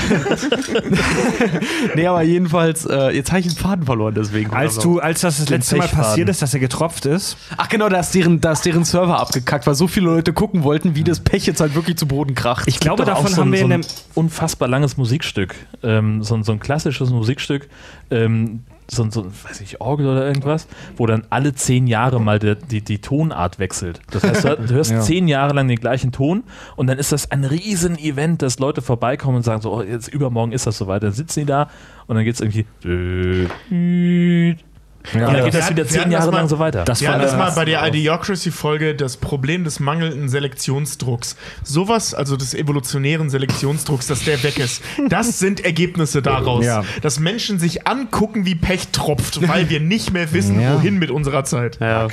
nee, aber jedenfalls, äh, jetzt habe ich den Faden verloren, deswegen.
Als du, als das das letzte Mal passiert ist, dass er getropft ist,
Ach genau, da ist, deren, da ist deren Server abgekackt, weil so viele Leute gucken wollten, wie das Pech jetzt halt wirklich zu Boden kracht.
ich glaube, davon
so,
haben
ein-
wir
so
in
ein unfassbar langes Musikstück. Ähm, so, ein- so ein klassisches Musikstück. Ähm, so, ein- so, weiß ich, Orgel oder irgendwas, wo dann alle zehn Jahre mal der, die, die Tonart wechselt. Das heißt, du du hörst
Ja.
zehn Jahre lang den gleichen Ton und dann ist das ein riesen Event, dass Leute vorbeikommen und sagen so, oh, jetzt übermorgen ist das soweit. Dann sitzen die da und dann geht es irgendwie Und dann geht das wieder zehn Jahre
mal-
lang so weiter.
Das
hatten das mal bei der Idiocracy-Folge das Problem des mangelnden Selektionsdrucks. Sowas, also des evolutionären Selektionsdrucks, dass der weg ist. Das sind Ergebnisse daraus.
Ja.
Dass Menschen sich angucken, wie Pech tropft, weil wir nicht mehr wissen,
Ja.
wohin mit unserer Zeit.
Ja.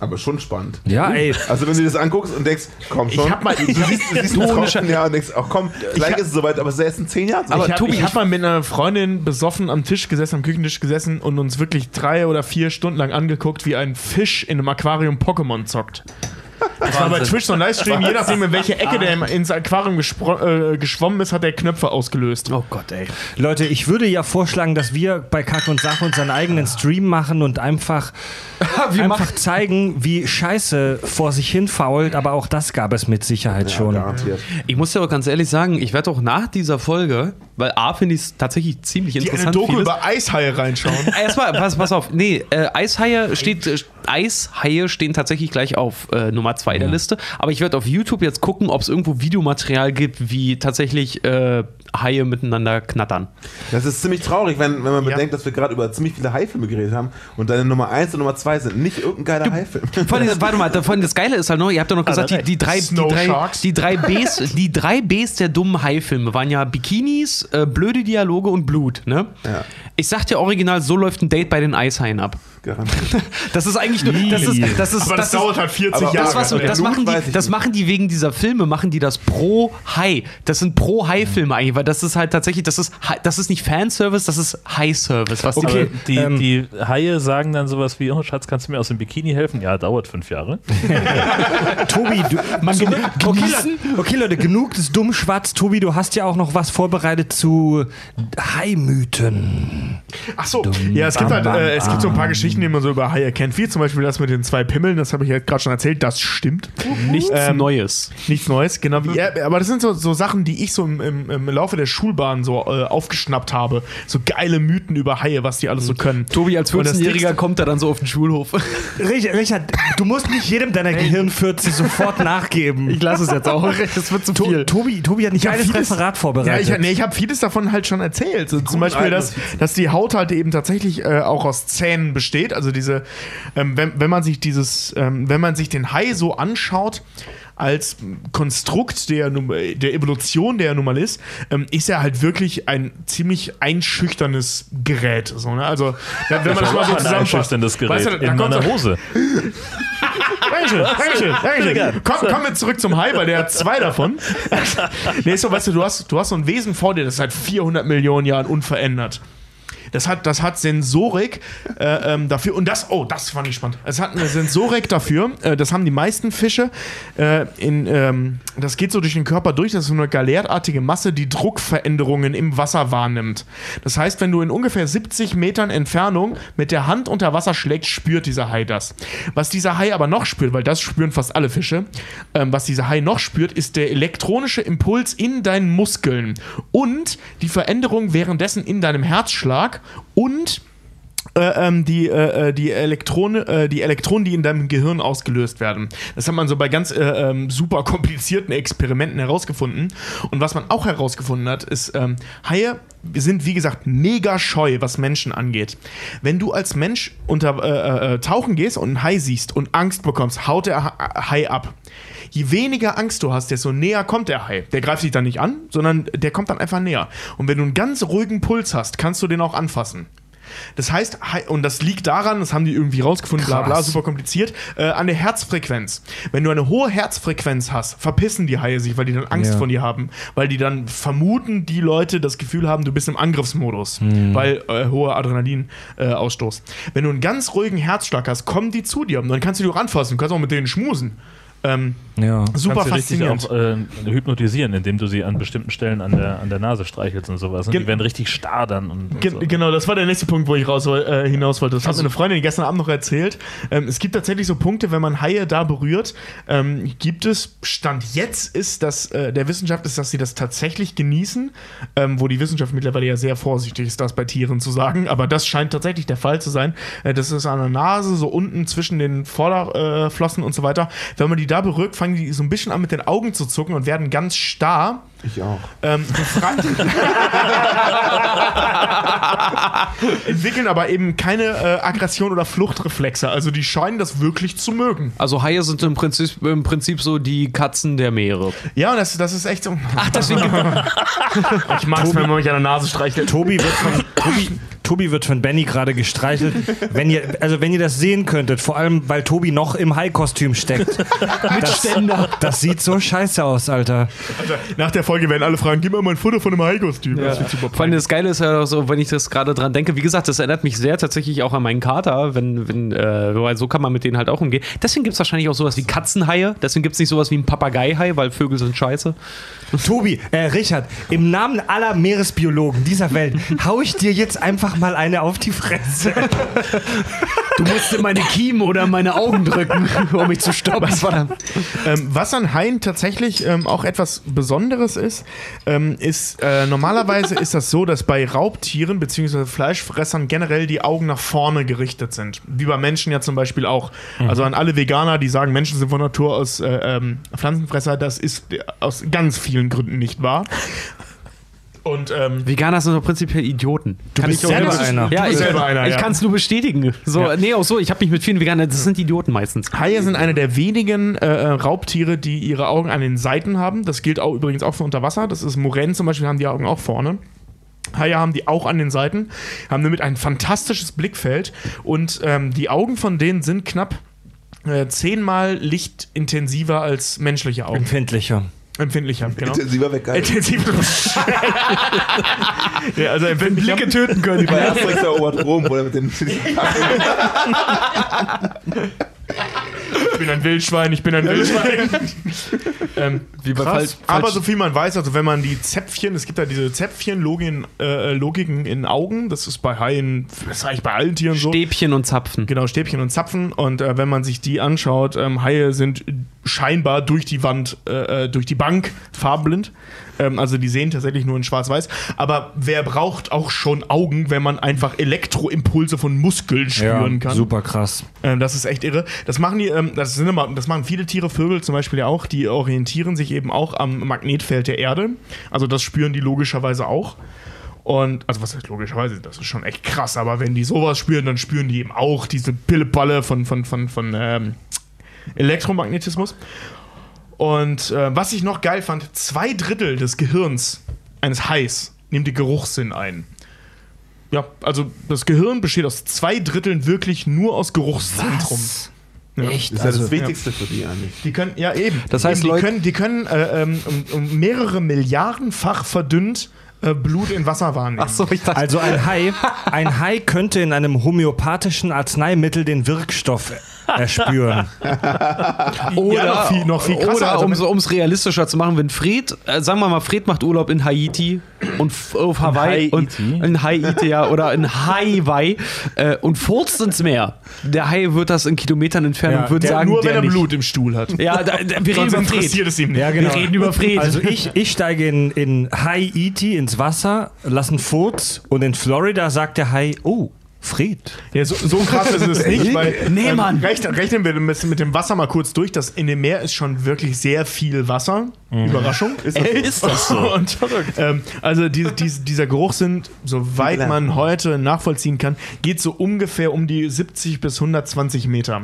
Aber schon spannend.
Ja, ey.
Also wenn du das anguckst und denkst, komm schon,
Ich hab mal-
du, du siehst, du siehst Tropfen, ja, und denkst, ach komm, gleich ist es soweit, aber es ist erst in zehn Jahren.
Aber
ich habe
Tobi,
ich hab mal mit einer Freundin besoffen am Tisch gesessen, am Küchentisch gesessen und uns wirklich drei oder vier Stunden lang angeguckt, wie ein Fisch in einem Aquarium Pokémon zockt. Das war bei Twitch so ein Livestream, je nachdem in welche Ecke der ins Aquarium gespro- äh, geschwommen ist, hat der Knöpfe ausgelöst.
Oh Gott, ey.
Leute, ich würde ja vorschlagen, dass wir bei Kack und Sach unseren eigenen Stream machen und einfach, einfach zeigen, wie Scheiße vor sich hin fault, aber auch das gab es mit Sicherheit schon.
Garantiert.
Ich muss dir aber ganz ehrlich sagen, ich werde auch nach dieser Folge, weil A finde ich es tatsächlich ziemlich
Die eine
interessant.
Doku
vieles-
über Eishaie reinschauen.
Erstmal, pass, pass auf. Nee, äh, Eishaie steht, äh, Eishaie stehen tatsächlich gleich auf äh, Nummer zwei der Liste. Aber ich werde auf YouTube jetzt gucken, ob es irgendwo Videomaterial gibt, wie tatsächlich äh, Haie miteinander knattern.
Das ist ziemlich traurig, wenn, wenn man
Ja.
bedenkt, dass wir gerade über ziemlich viele Haifilme geredet haben und deine Nummer 1 und Nummer 2 sind nicht irgendein geiler Haifilm.
Vor allem, warte mal, vor allem das Geile ist halt noch, ihr habt ja noch gesagt, die, die, drei, die, drei, die, drei Bs, die drei Bs der dummen Haifilme waren ja Bikinis, äh, blöde Dialoge und Blut. Ne?
Ja.
Ich sag dir original, so läuft ein Date bei den Eishaien ab.
Garantiert.
Das ist eigentlich nur. Das ist, das ist,
Aber das,
das ist,
dauert halt 40
aber-
Jahre.
das, was, das, machen die, das machen die wegen dieser Filme, machen die das pro Hai. Das sind pro Hai-Filme eigentlich, weil das ist halt tatsächlich, das ist, das ist nicht Fanservice, das ist High-Service. Was die-
die,
ähm,
die Haie sagen dann sowas wie, oh Schatz, kannst du mir aus dem Bikini helfen? Ja, dauert fünf Jahre.
Tobi, du, so, okay, Leute, okay, Leute, genug des dummen Schwarz. Tobi, du hast ja auch noch was vorbereitet zu Haimythen.
Ach so, ja, es gibt halt, äh, es gibt so ein paar Geschichten, die man so über Haie kennt, wie zum Beispiel das mit den zwei Pimmeln, das habe ich ja gerade schon erzählt, das stimmt.
nichts
Ähm,
Neues.
Nichts Neues, genau wie er. Aber das sind so, so Sachen, die ich so im, im, im Laufe der Schulbahn so äh, aufgeschnappt habe. So geile Mythen über Haie, was die alles so können.
Tobi als
Und das
14-Jähriger
Dickste-
kommt da dann so auf den Schulhof.
Richard, du musst nicht jedem deiner Gehirnfürze sofort nachgeben.
Ich lasse es jetzt auch. Das wird zu
To
viel.
Tobi, Tobi hat ein
hab
geiles
vieles-
Referat
Ja,
vorbereitet.
ich, nee, ich habe vieles davon halt schon erzählt. So, zum Beispiel, dass, dass die Haut halt eben tatsächlich äh, auch aus Zähnen besteht. Also diese, ähm, wenn, wenn man sich dieses, ähm, wenn man sich den Hai so anschaut als Konstrukt der, der Evolution, der er nun mal ist, ähm, ist er halt wirklich ein ziemlich einschüchterndes Gerät. So, ne? Also, wenn, man das mal so
ein
zusammenfasst.
einschüchterndes Gerät
Weißt du,
in meiner Hose.
Dankeschön, Dankeschön, Dankeschön. Komm, kommen wir zurück zum Hai, weil der hat zwei davon. nee, so, weißt du, du hast, du hast so ein Wesen vor dir, das seit 400 Millionen Jahren unverändert. Das hat, das hat Sensorik äh, ähm, dafür, und das, oh, das fand ich spannend. Es hat eine Sensorik dafür, äh, das haben die meisten Fische. Äh, in, ähm, das geht so durch den Körper durch, das ist so eine galertartige Masse, die Druckveränderungen im Wasser wahrnimmt. Das heißt, wenn du in ungefähr 70 Metern Entfernung mit der Hand unter Wasser schlägst, spürt dieser Hai das. Was dieser Hai aber noch spürt, weil das spüren fast alle Fische, ähm, was dieser Hai noch spürt, ist der elektronische Impuls in deinen Muskeln und die Veränderung währenddessen in deinem Herzschlag und äh, ähm, die, äh, äh, die, Elektrone, äh, die Elektronen, die in deinem Gehirn ausgelöst werden. Das hat man so bei ganz äh, ähm, super komplizierten Experimenten herausgefunden. Und was man auch herausgefunden hat, ist, ähm, Haie sind, wie gesagt, mega scheu, was Menschen angeht. Wenn du als Mensch unter tauchen gehst und einen Hai siehst und Angst bekommst, haut der Ha- Hai ab. Je weniger Angst du hast, desto näher kommt der Hai. Der greift dich dann nicht an, sondern der kommt dann einfach näher. Und wenn du einen ganz ruhigen Puls hast, kannst du den auch anfassen. Das heißt, und das liegt daran, das haben die irgendwie rausgefunden, bla bla,
Krass.
super kompliziert, äh, an der Herzfrequenz. Wenn du eine hohe Herzfrequenz hast, verpissen die Haie sich, weil die dann Angst
Ja.
von dir haben. Weil die dann vermuten, die Leute das Gefühl haben, du bist im Angriffsmodus. Weil äh, hoher Adrenalinausstoß. Äh. Wenn du einen ganz ruhigen Herzschlag hast, kommen die zu dir und dann kannst du die auch anfassen. Du kannst auch mit denen schmusen. Ähm,
ja.
super
Kannst
faszinierend.
auch äh, hypnotisieren, indem du sie an bestimmten Stellen an der, an der Nase streichelst und sowas. Und
Gen-
die werden richtig starr dann. Und, und
Ge
so.
Genau, das war der nächste Punkt, wo ich raus, äh, hinaus wollte. Das hat mir eine Freundin gestern Abend noch erzählt. Ähm, es gibt tatsächlich so Punkte, wenn man Haie da berührt, ähm, gibt es, Stand jetzt ist, dass äh, der Wissenschaft ist, dass sie das tatsächlich genießen, ähm, wo die Wissenschaft mittlerweile ja sehr vorsichtig ist, das bei Tieren zu sagen, aber das scheint tatsächlich der Fall zu sein. Äh, das ist an der Nase, so unten zwischen den Vorderflossen und so weiter. Wenn man die da berührt, fangen die so ein bisschen an mit den Augen zu zucken und werden ganz starr.
Ich auch.
Ähm, befreit- entwickeln aber eben keine äh, Aggression oder Fluchtreflexe. Also die scheinen das wirklich zu mögen.
Also Haie sind im Prinzip, im Prinzip so die Katzen der Meere.
Ja, und das, das ist echt so.
Ach, deswegen
Ich mag es, wenn man mich an der Nase streichelt.
Tobi wird von, Tobi, Tobi wird von Benny gerade gestreichelt. Wenn ihr, also wenn ihr das sehen könntet, vor allem weil Tobi noch im Hai-Kostüm steckt. Mit Ständer. Das sieht so scheiße aus, Alter.
Nach der Folge werden alle fragen: Gib mir mal ein Foto von einem wird super
Vor allem das Geile ist ja auch so, wenn ich das gerade dran denke, wie gesagt, das erinnert mich sehr tatsächlich auch an meinen Kater, wenn, wenn, äh, weil so kann man mit denen halt auch umgehen. Deswegen gibt es wahrscheinlich auch sowas wie Katzenhaie, deswegen gibt es nicht sowas wie ein Papageihai, weil Vögel sind scheiße.
Tobi, äh, Richard, im Namen aller Meeresbiologen dieser Welt hau ich dir jetzt einfach mal eine auf die Fresse.
Du musst in meine Kiemen oder meine Augen drücken, um mich zu stoppen.
Ähm, was an Haien tatsächlich ähm, auch etwas Besonderes ist, ähm, ist äh, normalerweise ist das so, dass bei Raubtieren bzw. Fleischfressern generell die Augen nach vorne gerichtet sind. Wie bei Menschen ja zum Beispiel auch. Also an alle Veganer, die sagen, Menschen sind von Natur aus äh, ähm, Pflanzenfresser, das ist aus ganz vielen Gründen nicht wahr. Und ähm,
Veganer sind doch prinzipiell Idioten. Du
bist selber einer.
Ja,
Du
ich,
bist selber einer,
ich
ja.
kann es nur bestätigen. So, Nee, auch so, ich habe mich mit vielen Veganern, das sind Idioten meistens.
Haie sind eine der wenigen äh, äh, Raubtiere, die ihre Augen an den Seiten haben. Das gilt auch übrigens auch für unter Wasser. Das ist Moränen zum Beispiel, haben die Augen auch vorne. Haie haben die auch an den Seiten, haben damit ein fantastisches Blickfeld und ähm, die Augen von denen sind knapp äh, zehnmal lichtintensiver als menschliche Augen.
Empfindlicher.
Empfindlicher, genau.
Intensiver weg.
Intensiver. ja, also empfindlicher. Blicke töten können.
Bei Asterix erobert Rom, wo er mit den
bin ein Wildschwein, ich bin ein Wildschwein. ähm,
Wie bei
krass. Aber so viel man weiß, also wenn man die Zäpfchen, es gibt da diese Zäpfchen-Logiken äh, in Augen, das ist bei Haien, das ist eigentlich bei allen Tieren so.
Stäbchen und Zapfen.
Genau, Stäbchen und Zapfen. Und äh, wenn man sich die anschaut, ähm, Haie sind scheinbar durch die Wand, äh, äh, durch die Bank farbenblind. Ähm, also die sehen tatsächlich nur in Schwarz-Weiß. Aber wer braucht auch schon Augen, wenn man einfach Elektroimpulse von Muskeln spüren kann?
super krass.
Ähm, das ist echt irre. Das machen die, ähm, das sind immer, das machen viele Tiere, Vögel zum Beispiel ja auch, die orientieren sich eben auch am Magnetfeld der Erde. Also das spüren die logischerweise auch. Und, also was heißt logischerweise, das ist schon echt krass, aber wenn die sowas spüren, dann spüren die eben auch diese Pillepalle von, von, von, von ähm, Elektromagnetismus. Und äh, was ich noch geil fand, zwei Drittel des Gehirns eines Hais nimmt die Geruchssinn ein. Ja, also das Gehirn besteht aus zwei Dritteln wirklich nur aus Geruchszentrum. Ja.
Echt?
Das ist ja
Also,
das Wichtigste für die eigentlich.
Die können, ja eben.
Das heißt,
eben, die
Leute-
können, die können äh, ähm, um, um mehrere Milliardenfach verdünnt äh, Blut in Wasser wahrnehmen.
Achso, ich dachte.
Also ein Hai, ein Hai könnte in einem homöopathischen Arzneimittel den Wirkstoff erspüren.
Oder,
Ja, noch viel- noch viel krasser.
Oder
Also
um es realistischer zu machen, wenn Fred, äh, sagen wir mal, Fred macht Urlaub in Haiti und auf Hawaii und
Haiti?
in Haiti, ja, oder in Hawaii äh, und furzt ins Meer. Der Hai wird das in Kilometern Entfernung,
Ja,
wird
der,
sagen,
nur wenn
der
er
nicht.
Blut im Stuhl hat.
Ja, da, da, wir reden über Fred.
interessiert es ihm nicht.
Ja, genau.
Wir reden über Fred.
Also ich, ich steige in, in Haiti ins Wasser, lasse einen Furz und in Florida sagt der Hai, oh, Fred.
Ja, so, so krass ist es nicht, weil
Nee,
ähm,
Mann.
rechnen, rechnen wir mit, mit dem Wasser mal kurz durch. Das in dem Meer ist schon wirklich sehr viel Wasser. Überraschung.
Ist das so?
ist das so?
Und, ähm, also die, die, dieser Geruchssinn, soweit man heute nachvollziehen kann, geht so ungefähr um die 70 bis 120 Meter.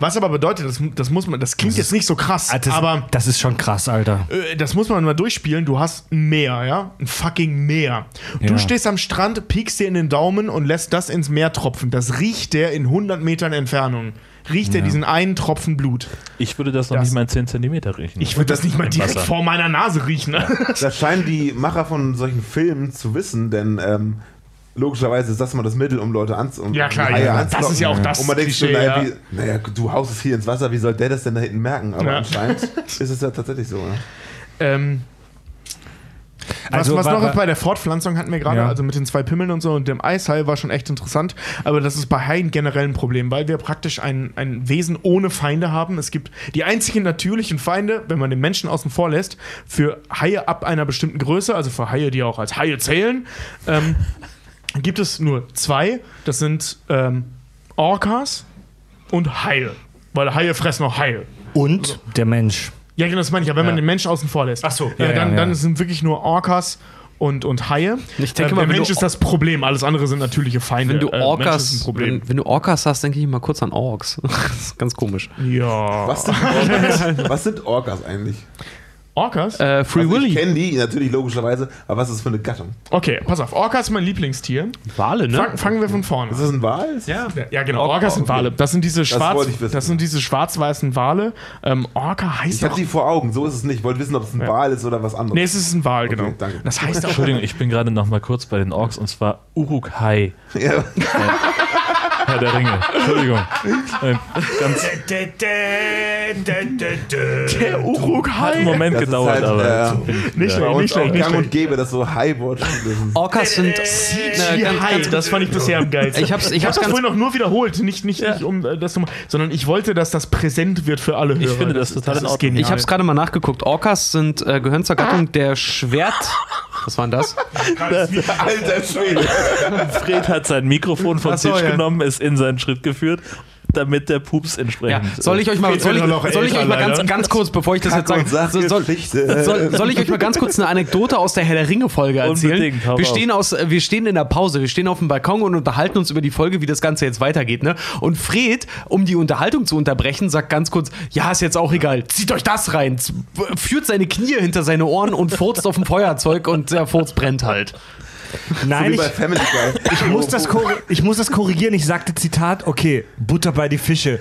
Was aber bedeutet, das, das muss man, das klingt jetzt nicht so krass,
Ah, Das,
aber
das ist schon krass, Alter.
äh, das muss man mal durchspielen. Du hast ein Meer, ja? Ein fucking Meer. Du
Ja.
stehst am Strand, piekst dir in den Daumen und lässt das ins Meer tropfen. Das riecht der in 100 Metern Entfernung. Riecht der diesen einen Tropfen Blut.
Ich würde das noch
Das-
nicht mal in 10 Zentimeter riechen.
Ich würde das nicht mal direkt
Wasser.
vor meiner Nase riechen. Ne?
Das scheinen die Macher von solchen Filmen zu wissen, denn ähm, logischerweise ist das mal das Mittel, um Leute anzulocken.
Ja, klar, ja. Das ist ja auch das
Und man denkt so,
Klischee,
naja,
ja.
wie, naja, du haust es hier ins Wasser, wie soll der das denn da hinten merken? Aber
Ja.
anscheinend ist es ja tatsächlich so. Ne?
Ähm,
Also,
was
wa-
noch
wa-
ist bei der Fortpflanzung hatten wir gerade,
Ja.
also mit den zwei Pimmeln und so und dem Eishai war schon echt interessant. Aber das ist bei Haien generell ein Problem, weil wir praktisch ein, ein Wesen ohne Feinde haben. Es gibt die einzigen natürlichen Feinde, wenn man den Menschen außen vor lässt, für Haie ab einer bestimmten Größe, also für Haie, die auch als Haie zählen, ähm, gibt es nur zwei. Das sind ähm, Orcas und Haie. Weil Haie fressen auch Haie.
Und der Mensch.
Ja, genau, das meine ich ja, wenn man den Menschen außen vor lässt.
Ach so,
ja,
ja,
dann,
ja,
dann sind wirklich nur Orcas und, und Haie.
Ich denke
Ähm,
mal,
der Mensch ist das Problem, alles andere sind natürliche Feinde.
Wenn du
Äh,
Orcas,
ein Problem.
wenn, wenn du Orcas hast, denke ich mal kurz an Orks. das ist ganz komisch.
Ja.
Was sind Orcas, was sind Orcas eigentlich?
Orcas?
Äh, Free
Also ich
Willy.
kenne die natürlich logischerweise, aber was ist das für eine Gattung?
Okay, pass auf. Orcas ist mein Lieblingstier.
Wale, ne?
Fang, fangen wir von vorne
Ist
an.
das ein Wal?
ja.
Ja, genau.
Orca,
Orcas sind
okay.
Wale. Das sind diese schwarz,
wollte ich wissen.
das sind diese schwarz-weißen Wale. Ähm, Orca heißt
Ich habe die vor Augen, so ist es nicht. Ich wollte wissen, ob es ein Wal ist oder was anderes.
Nee, es ist ein Wal, genau.
danke.
Das heißt auch.
Entschuldigung, ich bin gerade noch mal kurz bei den Orks und zwar Uruk-hai,
Ja.
Herr der Ringe. Entschuldigung. Äh, Ganz
Der Uruk
hat einen Moment
Das
gedauert,
halt,
aber
äh,
ich
nicht
wieder-
Bei
Nicht schlecht,
auch
nicht
gang
schlecht.
und gäbe, dass so High-Watch
Orcas sind.
Die
ganz- ganz-
das fand ich bisher am geilsten.
Ich hab's- ich
ich
hab's
hab's das
ganz-
wohl noch nur wiederholt, nicht, nicht, nicht um äh, das zu machen, sondern ich wollte, dass das präsent wird für alle Hörer.
Ich finde das total in
ist
Ordnung.
genial.
Ich habe es gerade mal nachgeguckt. Orcas sind äh, gehören zur Gattung der Schwert. Was war denn das?
Alter Schwede.
Fred hat sein Mikrofon
so,
Tisch
ja.
genommen, ist in seinen Schritt geführt, damit der Pups
Ja.
entsprechend.
Soll ich euch mal, soll ich, soll ich euch mal ganz, ganz kurz, bevor ich das jetzt sage, so, soll, soll, soll ich euch mal ganz kurz eine Anekdote aus der Herr der Ringe Folge erzählen? Wir stehen aus, wir stehen in der Pause, wir stehen auf dem Balkon und unterhalten uns über die Folge, wie das Ganze jetzt weitergeht, ne? Und Fred, um die Unterhaltung zu unterbrechen, sagt ganz kurz, ja, ist jetzt auch egal, zieht euch das rein, führt seine Knie hinter seine Ohren und furzt auf dem Feuerzeug und der Furz brennt halt.
Nein,
Wie
ich, ich, muss das korri- ich muss das korrigieren. Ich sagte Zitat, okay, Butter bei die Fische.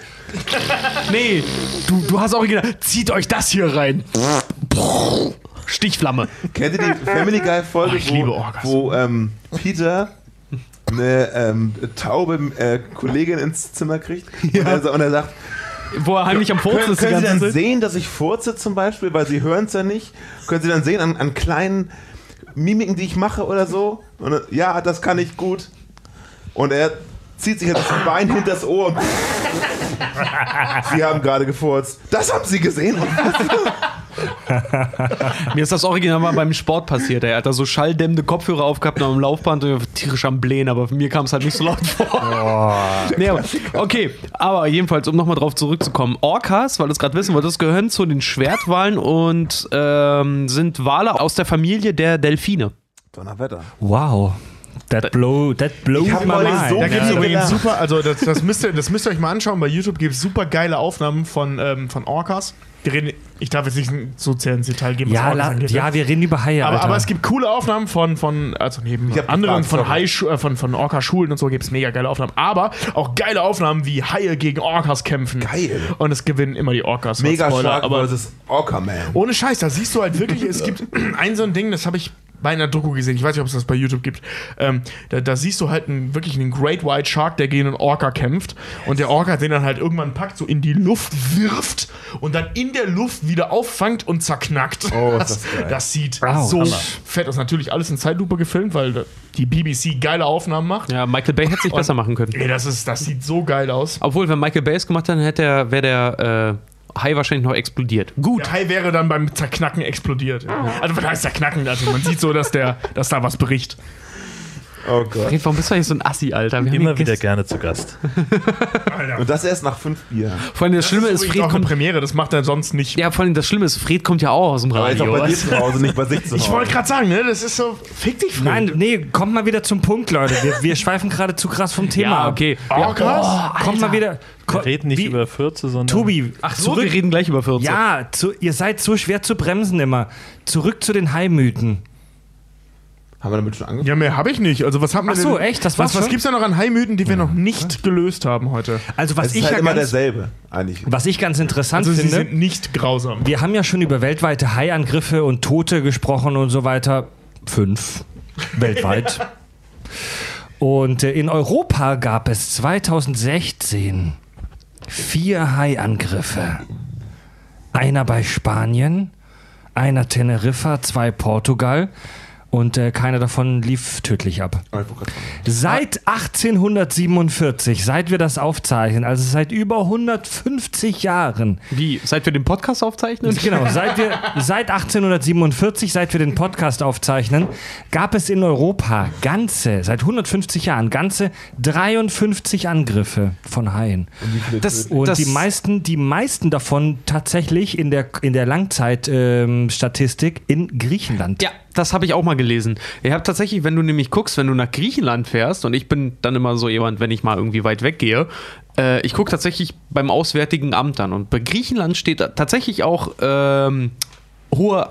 Nee, du, du hast auch gesagt, zieht euch das hier rein. Stichflamme.
Kennt ihr die Family Guy Folge,
Oh, ich liebe
wo, wo ähm, Peter eine ähm, taube äh, Kollegin ins Zimmer kriegt und, er, und er sagt,
Wo er heimlich am Furzen ist
können Sie dann sehen, dass ich furze zum Beispiel, weil Sie hören es ja nicht? Können Sie dann sehen an, an kleinen Mimiken, die ich mache oder so? Und, ja, das kann ich gut. Und er zieht sich das Bein hinters Ohr und Sie haben gerade gefurzt. Das haben Sie gesehen?
Mir ist das Original mal beim Sport passiert. Er hat da so schalldämmende Kopfhörer aufgehabt am Laufband und ich war tierisch am Blähen, aber mir kam es halt nicht so laut vor. nee, aber, okay, aber jedenfalls, um nochmal drauf zurückzukommen. Orcas, weil du es gerade wissen wolltest, gehören zu den Schwertwalen und ähm, sind Wale aus der Familie der Delfine.
Donnerwetter.
Wow. That, blow, that blows
Ich
my
mal
mind.
so
Da gibt es übrigens super, also das, das, müsst ihr, das müsst ihr euch mal anschauen. Bei YouTube gibt es super geile Aufnahmen von, ähm, von Orcas. Wir reden, ich darf jetzt nicht so sehr ins Detail gehen, was
ja, la,
angeht.
ja, wir reden über Haie,
aber,
Alter.
aber es gibt coole Aufnahmen von, von also neben anderen von. Hai, äh, von, von Orca-Schulen und so gibt es mega geile Aufnahmen. Aber auch geile Aufnahmen, wie Haie gegen Orcas kämpfen.
Geil.
Und es gewinnen immer die Orcas.
Mega
Spoiler,
Shark
aber
versus Orca Man.
ohne Scheiß, da siehst du halt wirklich, es gibt ein so ein Ding, das habe ich bei einer Doku gesehen, ich weiß nicht, ob es das bei YouTube gibt. Ähm, da, da siehst du halt einen, wirklich einen Great White Shark, der gegen einen Orca kämpft und der Orca den dann halt irgendwann packt, so in die Luft wirft und dann in der Luft wieder auffangt und zerknackt.
Oh,
das,
das
sieht
Wow,
so
Hammer.
fett aus. Natürlich alles in Zeitlupe gefilmt, weil die BBC geile Aufnahmen macht.
Ja, Michael Bay hätte es nicht besser machen können.
Ey, das, ist, das sieht so geil aus.
Obwohl, wenn Michael Bay es gemacht hätte, hätte er, wäre der äh, Hai wahrscheinlich noch explodiert. Gut.
Der Hai wäre dann beim Zerknacken explodiert. Also was heißt Zerknacken? Also man sieht so, dass, der, dass da was bricht.
Oh Gott.
Fred, Warum bist du eigentlich so ein Assi, Alter? Wir
Immer wieder gerne zu Gast.
Und das erst nach fünf Bier.
Vor allem das Schlimme ist, Fred kommt.
Premiere, das macht er sonst nicht.
Ja, vor allem das Schlimme ist, Fred kommt ja auch aus dem
Aber jetzt auch
Radio.
bei dir zu Hause, nicht bei sich zu Hause.
Ich wollte gerade sagen, ne, das ist so, fick dich, Fred.
Nein, nee, kommt mal wieder zum Punkt, Leute. Wir, wir schweifen gerade zu krass vom Thema
Ja,
ab.
okay.
Oh, krass.
Kommt mal wieder.
Wir reden nicht
wie-
über Fürze, sondern.
Tobi,
Ach so,
zurück.
wir reden gleich über 14.
Ja, zu, ihr seid so schwer zu bremsen immer. Zurück zu den Haimythen.
Haben wir damit schon angefangen?
Ja, mehr habe ich nicht. Also was haben wir
Ach so,
denn?
echt? Das war's
was, was
schon?
gibt's da noch an Haimythen, die wir noch nicht gelöst haben heute?
Also was
Es
ich
ist halt
ja
immer
ganz,
derselbe, eigentlich.
was ich ganz interessant
Also sie
finde.
sind nicht grausam.
Wir haben ja schon über weltweite Haiangriffe und Tote gesprochen und so weiter. Fünf. Weltweit. Und äh, in Europa gab es 2016 vier Haiangriffe. Einer bei Spanien, einer Teneriffa, zwei Portugal und äh, keiner davon lief tödlich ab. Seit 1847, seit wir das aufzeichnen, also seit über 150 Jahren,
Wie? Seit wir den Podcast aufzeichnen?
Genau, seit, wir, seit 1847, seit wir den Podcast aufzeichnen, gab es in Europa ganze, seit 150 Jahren, ganze 53 Angriffe von Haien.
Das,
Und
das,
die meisten, die meisten davon tatsächlich in der, in der Langzeitstatistik in Griechenland.
Ja, das habe ich auch mal gelesen. Ich habe tatsächlich, wenn du nämlich guckst, wenn du nach Griechenland fährst, und ich bin dann immer so jemand, wenn ich mal irgendwie weit weggehe, äh, ich gucke tatsächlich beim Auswärtigen Amt an. Und bei Griechenland steht tatsächlich auch ähm, hohe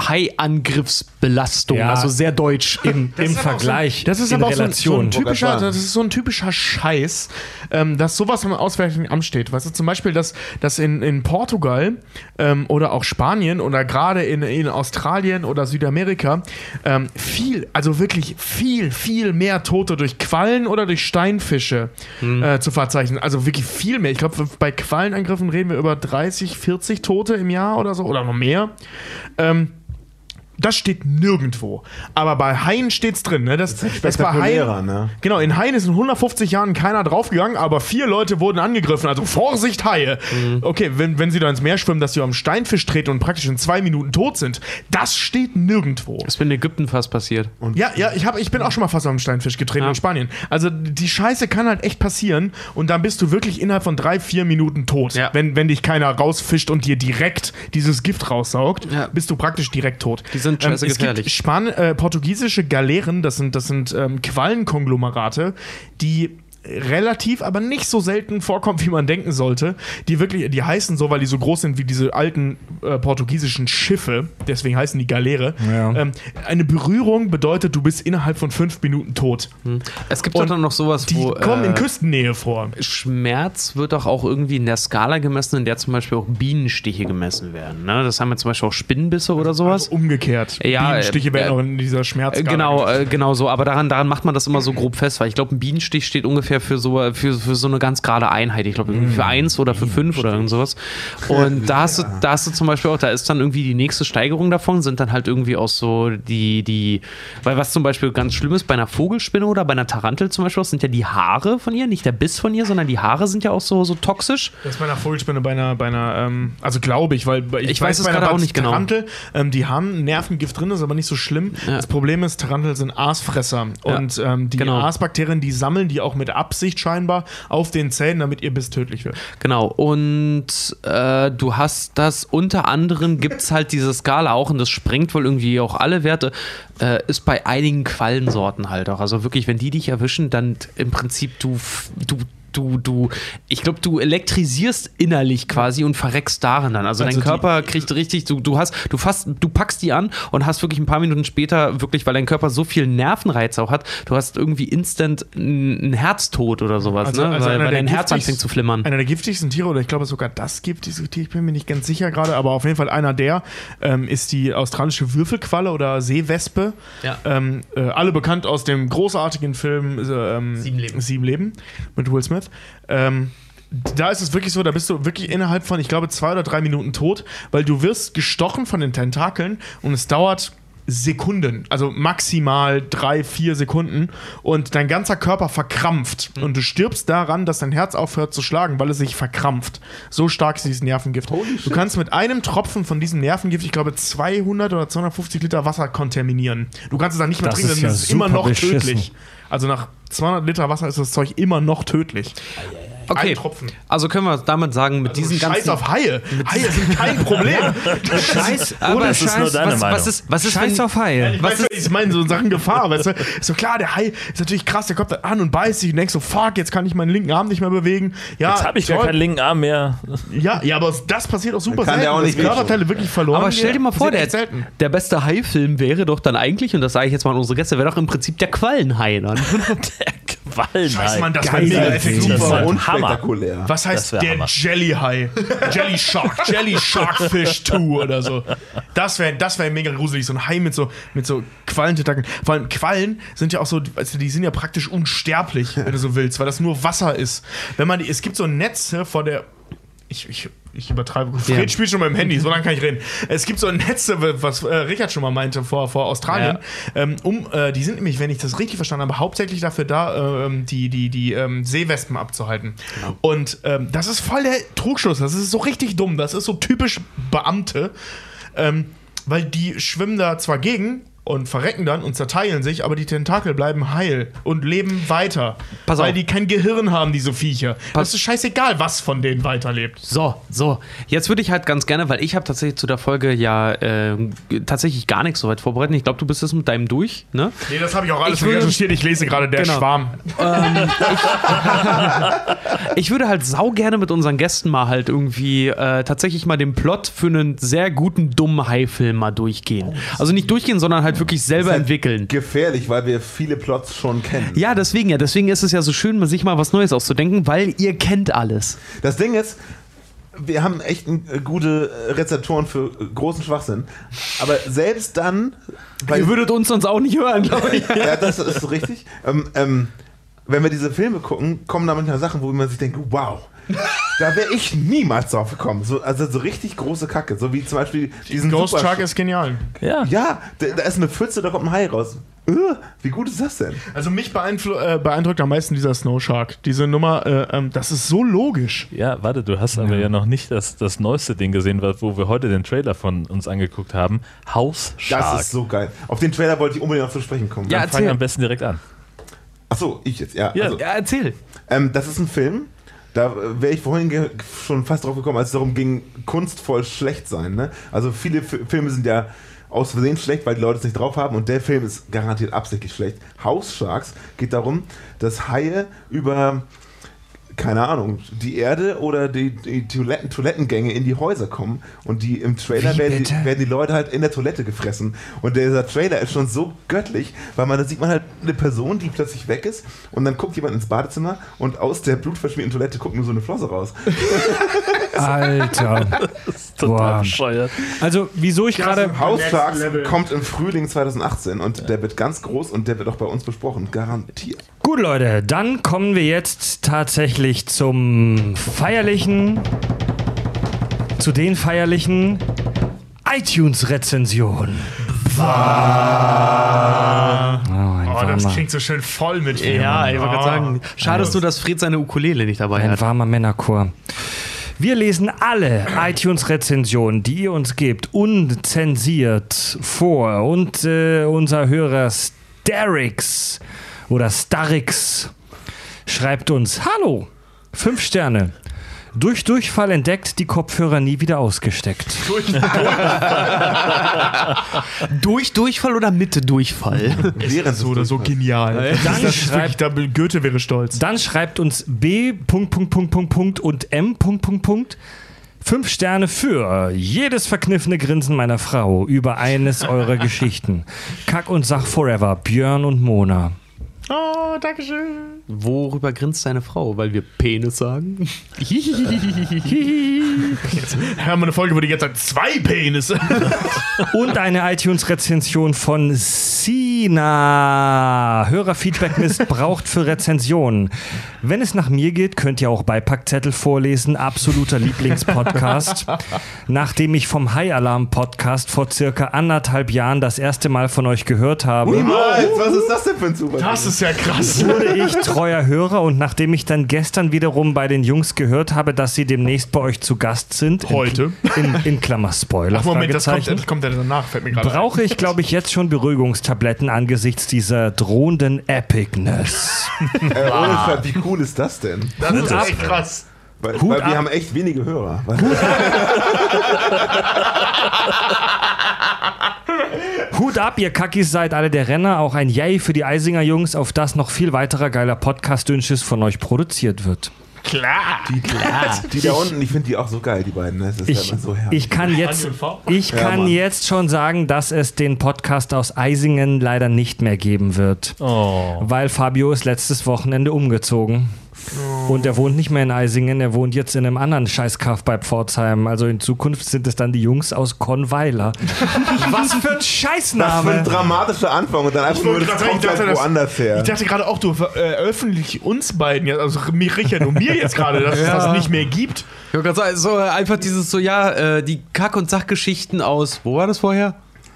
Hai-Angriffsbelastung,
Ja.
also sehr deutsch.
Im, im Vergleich,
Das ist
in
aber auch so ein, so
Relation.
ein typischer, das ist so ein typischer Scheiß, ähm, dass sowas im Auswärtigen Amt steht. Weißt du, zum Beispiel, dass, dass in, in Portugal ähm, oder auch Spanien oder gerade in, in Australien oder Südamerika ähm, viel, also wirklich viel, viel mehr Tote durch Quallen oder durch Steinfische äh, zu verzeichnen. Also wirklich viel mehr. Ich glaube, bei Quallenangriffen reden wir über 30, 40 Tote im Jahr oder so oder noch mehr. Ähm, das steht nirgendwo. Aber bei Haien steht's drin. Ne? Das, das, bei
spektakulärer,
Haien,
ne?
Genau, in Haien ist in 150 Jahren keiner draufgegangen, aber vier Leute wurden angegriffen. Also Vorsicht, Haie. Okay, wenn, wenn sie da ins Meer schwimmen, dass sie am Steinfisch treten und praktisch in zwei Minuten tot sind, das steht nirgendwo.
Das ist in Ägypten fast passiert.
Ja, ja, ich, hab, ich bin auch schon mal fast am Steinfisch getreten
Ja.
in Spanien. Also die Scheiße kann halt echt passieren und dann bist du wirklich innerhalb von drei, vier Minuten tot.
Ja.
Wenn, wenn dich keiner rausfischt und dir direkt dieses Gift raussaugt,
Ja.
bist du praktisch direkt tot.
Die sind scheiße
es gibt
gefährlich.
Span äh, portugiesische Galeeren, das sind, das sind ähm, Quallenkonglomerate, die relativ, aber nicht so selten vorkommen, wie man denken sollte. Die wirklich, die heißen so, weil die so groß sind wie diese alten äh, portugiesischen Schiffe. Deswegen heißen die Galeere.
Ja.
Ähm, eine Berührung bedeutet, du bist innerhalb von fünf Minuten tot.
Es gibt
Und
dann noch sowas,
Die
wo
kommen in
äh,
Küstennähe vor.
Schmerz wird doch auch irgendwie in der Skala gemessen, in der zum Beispiel auch Bienenstiche gemessen werden. Ne? Das haben wir zum Beispiel auch Spinnenbisse oder sowas.
Umgekehrt.
Ja,
Bienenstiche
äh,
werden auch in dieser Schmerzskala.
Genau, äh, genau so. Aber daran, daran macht man das immer so grob fest, weil ich glaube, ein Bienenstich steht ungefähr für so, für, für so eine ganz gerade Einheit. Ich glaube, irgendwie für eins oder für fünf oder irgend sowas. Und da hast, du, da hast du zum Beispiel auch, da ist dann irgendwie die nächste Steigerung davon, sind dann halt irgendwie auch so die, die, weil was zum Beispiel ganz schlimm ist bei einer Vogelspinne oder bei einer Tarantel zum Beispiel, sind ja die Haare von ihr, nicht der Biss von ihr, sondern die Haare sind ja auch so, so toxisch.
Das ist bei einer Vogelspinne, bei einer, bei einer ähm, also glaube ich, weil ich,
Ich weiß es
bei einer
gerade auch nicht genau.
Tarantel, ähm, die haben Nervengift drin, ist aber nicht so schlimm.
Ja.
Das Problem ist, Tarantel sind Aasfresser
Ja,
und ähm, die
genau.
Aasbakterien, die sammeln die auch mit Absicht scheinbar auf den Zähnen, damit ihr Biss tödlich wird.
Genau, und äh, du hast das unter anderem, gibt es halt diese Skala auch, und das sprengt wohl irgendwie auch alle Werte, äh, ist bei einigen Quallensorten halt auch. Also wirklich, wenn die dich erwischen, dann im Prinzip du, du du, du, ich glaube, du elektrisierst innerlich quasi und verreckst darin dann. Also,
Also
dein Körper kriegt richtig, du, du hast, du fast, du packst die an und hast wirklich ein paar Minuten später wirklich, weil dein Körper so viel Nervenreiz auch hat, du hast irgendwie instant einen Herztod oder sowas, ne? weil,
einer
weil
der
dein Herz
giftigsten-
anfängt zu flimmern.
Einer der giftigsten Tiere, oder ich glaube sogar das gibt dieses Tier, ich bin mir nicht ganz sicher gerade, aber auf jeden Fall einer der ähm, ist die australische Würfelqualle oder Seewespe.
Ja.
Ähm, äh, alle bekannt aus dem großartigen Film äh, ähm,
Sieben Leben.
Sieben Leben mit Will Smith. Ähm, da ist es wirklich so, da bist du wirklich innerhalb von, ich glaube, zwei oder drei Minuten tot, weil du wirst gestochen von den Tentakeln und es dauert Sekunden, also maximal drei, vier Sekunden und dein ganzer Körper verkrampft und du stirbst daran, dass dein Herz aufhört zu schlagen, weil es sich verkrampft. So stark ist dieses Nervengift. Du kannst mit einem Tropfen von diesem Nervengift, ich glaube, 200 oder 250 Liter Wasser kontaminieren. Du kannst es dann nicht mehr
Das
trinken,
ist ja
es ist immer
super
noch
beschissen.
tödlich. Also nach 200 Liter Wasser ist das Zeug immer noch tödlich.
Okay,
Ein Tropfen.
also können wir damit sagen, mit diesen
Scheiß
ganzen
auf Haie. Haie sind kein Problem.
Scheiß,
Aber
ohne
das ist nur
Scheiß,
deine
was,
Meinung.
was ist, was ist
Scheiß auf Haie.
Ich, weiß, ich meine, so in Sachen Gefahr, weißt du? Ist so klar, der Hai ist natürlich krass, der kommt da an und beißt sich und denkst so, fuck, jetzt kann ich meinen linken Arm nicht mehr bewegen. Ja,
Jetzt habe ich gar
toll.
keinen linken Arm mehr.
Ja, ja, aber das passiert auch super
Dann kann der
selten,
auch nicht
Körperteile wirklich verloren
Aber stell dir mal vor, der,
selten.
der beste Hai-Film wäre doch dann eigentlich, und das sage ich jetzt mal an unsere Gäste, wäre doch im Prinzip der Quallenhai dann.
Der Quallenhai.
Scheiße, Mann, das wäre mega effektiv.
Das ein
unspektakulär.
Was heißt der
Hammer.
Jelly High? Jelly Shark, Jelly Shark Fish 2 oder so. Das wäre das wär mega gruselig, so ein Hai mit so, mit so Quallententakeln. Vor allem Quallen sind ja auch so, also die sind ja praktisch unsterblich, wenn du so willst, weil das nur Wasser ist. Wenn man die, es gibt so Netze vor der, ich, ich, ich übertreibe. Fred spielt schon mit dem Handy, so lange kann ich reden. Es gibt so Netze, was äh, Richard schon mal meinte vor, vor Australien. Ähm, um, äh, die sind nämlich, wenn ich das richtig verstanden habe, hauptsächlich dafür da, ähm, die, die, die ähm, Seewespen abzuhalten. Und ähm, das ist voll der Trugschluss. Das ist so richtig dumm. Das ist so typisch Beamte. Ähm, weil die schwimmen da zwar gegen und verrecken dann und zerteilen sich, aber die Tentakel bleiben heil und leben weiter.
Pass
weil
auf.
die kein Gehirn haben, diese Viecher. das ist scheißegal, was von denen weiterlebt.
So, so. Jetzt würde ich halt ganz gerne, weil ich habe tatsächlich zu der Folge ja äh, tatsächlich gar nichts so weit vorbereitet. Ich glaube, du bist jetzt mit deinem durch, ne?
Nee, das habe ich auch alles
Ich
recherchiert. Ich lese gerade der
Genau.
Schwarm.
Ich würde halt sau gerne mit unseren Gästen mal halt irgendwie äh, tatsächlich mal den Plot für einen sehr guten dummen Hai-Film mal durchgehen. Also nicht durchgehen, sondern halt wirklich selber
halt
entwickeln.
Gefährlich, weil wir viele Plots schon kennen.
Ja, deswegen ja. Deswegen ist es ja so schön, sich mal was Neues auszudenken, weil ihr kennt alles.
Das Ding ist, wir haben echt äh, gute äh, Rezeptoren für äh, großen Schwachsinn. Aber selbst dann, weil
Ihr würdet uns sonst auch nicht hören, glaube ich.
ja, das ist so richtig. Ähm, ähm, wenn wir diese Filme gucken, kommen da manchmal Sachen, wo man sich denkt, wow, da wäre ich niemals drauf gekommen. So, also so richtig große Kacke, so wie zum Beispiel diesen
Ghost
Super-
Shark ist genial.
Ja.
Ja, da, da ist eine Pfütze, da kommt ein Hai raus. Äh, wie gut ist das denn?
Also mich beeinflu- äh, beeindruckt am meisten dieser Snow Shark. Diese Nummer, äh, ähm, das ist so logisch.
Ja, warte, du hast aber ja noch nicht das, das neueste Ding gesehen, wo wir heute den Trailer von uns angeguckt haben. House
Das
Shark.
ist so geil. Auf den Trailer wollte ich unbedingt noch zu sprechen kommen.
Ja,
Dann fang
erzähl.
am besten direkt an.
Achso, ich jetzt, ja.
Ja.
Also,
Ja, erzähl.
Ähm, das ist ein Film. Da wäre ich vorhin schon fast drauf gekommen, als es darum ging, kunstvoll schlecht sein. Ne? Also viele F Filme sind ja aus Versehen schlecht, weil die Leute es nicht drauf haben und der Film ist garantiert absichtlich schlecht. House Sharks geht darum, dass Haie über keine Ahnung, die Erde oder die, die Toiletten, Toilettengänge in die Häuser kommen und die im Trailer werden die, werden die Leute halt in der Toilette gefressen. Und dieser Trailer ist schon so göttlich, weil man da sieht man halt eine Person, die plötzlich weg ist und dann guckt jemand ins Badezimmer und aus der blutverschmierten Toilette guckt nur so eine Flosse raus.
Alter.
Total
Boah.
bescheuert.
Also, wieso ich gerade.
Sharks
Level.
kommt im Frühling 2018 und der wird ganz groß und der wird auch bei uns besprochen, garantiert.
Gut, Leute, dann kommen wir jetzt tatsächlich zum feierlichen. Zu den feierlichen iTunes-Rezensionen. Oh, ein
Oh, das klingt so schön voll mit
Ja, ich wollte gerade sagen, schade ist nur, dass Fred seine Ukulele nicht dabei
ein
hat.
warmer Männerchor. Wir lesen alle iTunes-Rezensionen, die ihr uns gebt, unzensiert vor. Und äh, unser Hörer Starix oder Starix schreibt uns: Hallo, fünf Sterne. Durch Durchfall entdeckt, die Kopfhörer nie wieder ausgesteckt.
Durch Durchfall oder Mitte Durchfall?
Während
so oder so genial.
Dann
Das ist wirklich,
schreibt,
da, Goethe wäre stolz.
dann schreibt uns B. Punkt, Punkt, Punkt, Punkt, Punkt und M. Punkt, Punkt, Punkt. Fünf Sterne für jedes verkniffene Grinsen meiner Frau über eines eurer Geschichten. Kack und Sach Forever, Björn und Mona.
Oh, Dankeschön.
Worüber grinst deine Frau? Weil wir Penis sagen?
Wir haben eine Folge, wo die ganze Zeit zwei Penisse.
Und eine iTunes-Rezension von Sina. Hörerfeedback missbraucht für Rezensionen. Wenn es nach mir geht, könnt ihr auch Beipackzettel vorlesen. Absoluter Lieblingspodcast. Nachdem ich vom High Alarm Podcast vor circa anderthalb Jahren das erste Mal von euch gehört habe,
Niemals! Was ist das denn für ein Zufall?
Das ist ja krass.
wurde ich treuer Hörer und nachdem ich dann gestern wiederum bei den Jungs gehört habe, dass sie demnächst bei euch zu Gast sind, in-
Heute?
in, in Klammer Spoiler,
Ach, Moment, das kommt, das kommt ja danach, fällt mir gerade ein.
brauche ich, glaube ich, jetzt schon Beruhigungstabletten angesichts dieser drohenden Epicness.
Äh, Scheiß, wie cool ist das denn?
Das ist
ab.
echt krass.
Weil, weil wir
ab.
haben echt wenige Hörer.
Hut ab, ihr Kackis seid alle der Renner. Auch ein Yay für die Eisinger Jungs, auf das noch viel weiterer geiler Podcast-Dünnschiss von euch produziert wird.
Klar.
Die da unten, ich finde die auch so geil, die beiden. ne? Das ist
Ich,
ja immer so herrlich.
ich kann jetzt, ich
Ja,
kann
Mann.
jetzt schon sagen, dass es den Podcast aus Eisingen leider nicht mehr geben wird.
Oh.
Weil Fabio ist letztes Wochenende umgezogen. Und er wohnt nicht mehr in Eisingen, er wohnt jetzt in einem anderen Scheißkaff bei Pforzheim. Also in Zukunft sind es dann die Jungs aus Konweiler. Was für ein
Das ist
Scheißname!
ein dramatischer Anfang und dann einfach nur, das
sagen,
kommt
ich
halt
dachte, das-
woanders her.
Ich dachte gerade auch, du veröffentlichst uns beiden, jetzt, also mir, Richard und mir jetzt gerade, dass es das nicht mehr gibt.
Ich wollte gerade sagen, so äh, einfach dieses so, ja, äh, die Kack- und Sachgeschichten aus, wo war das vorher?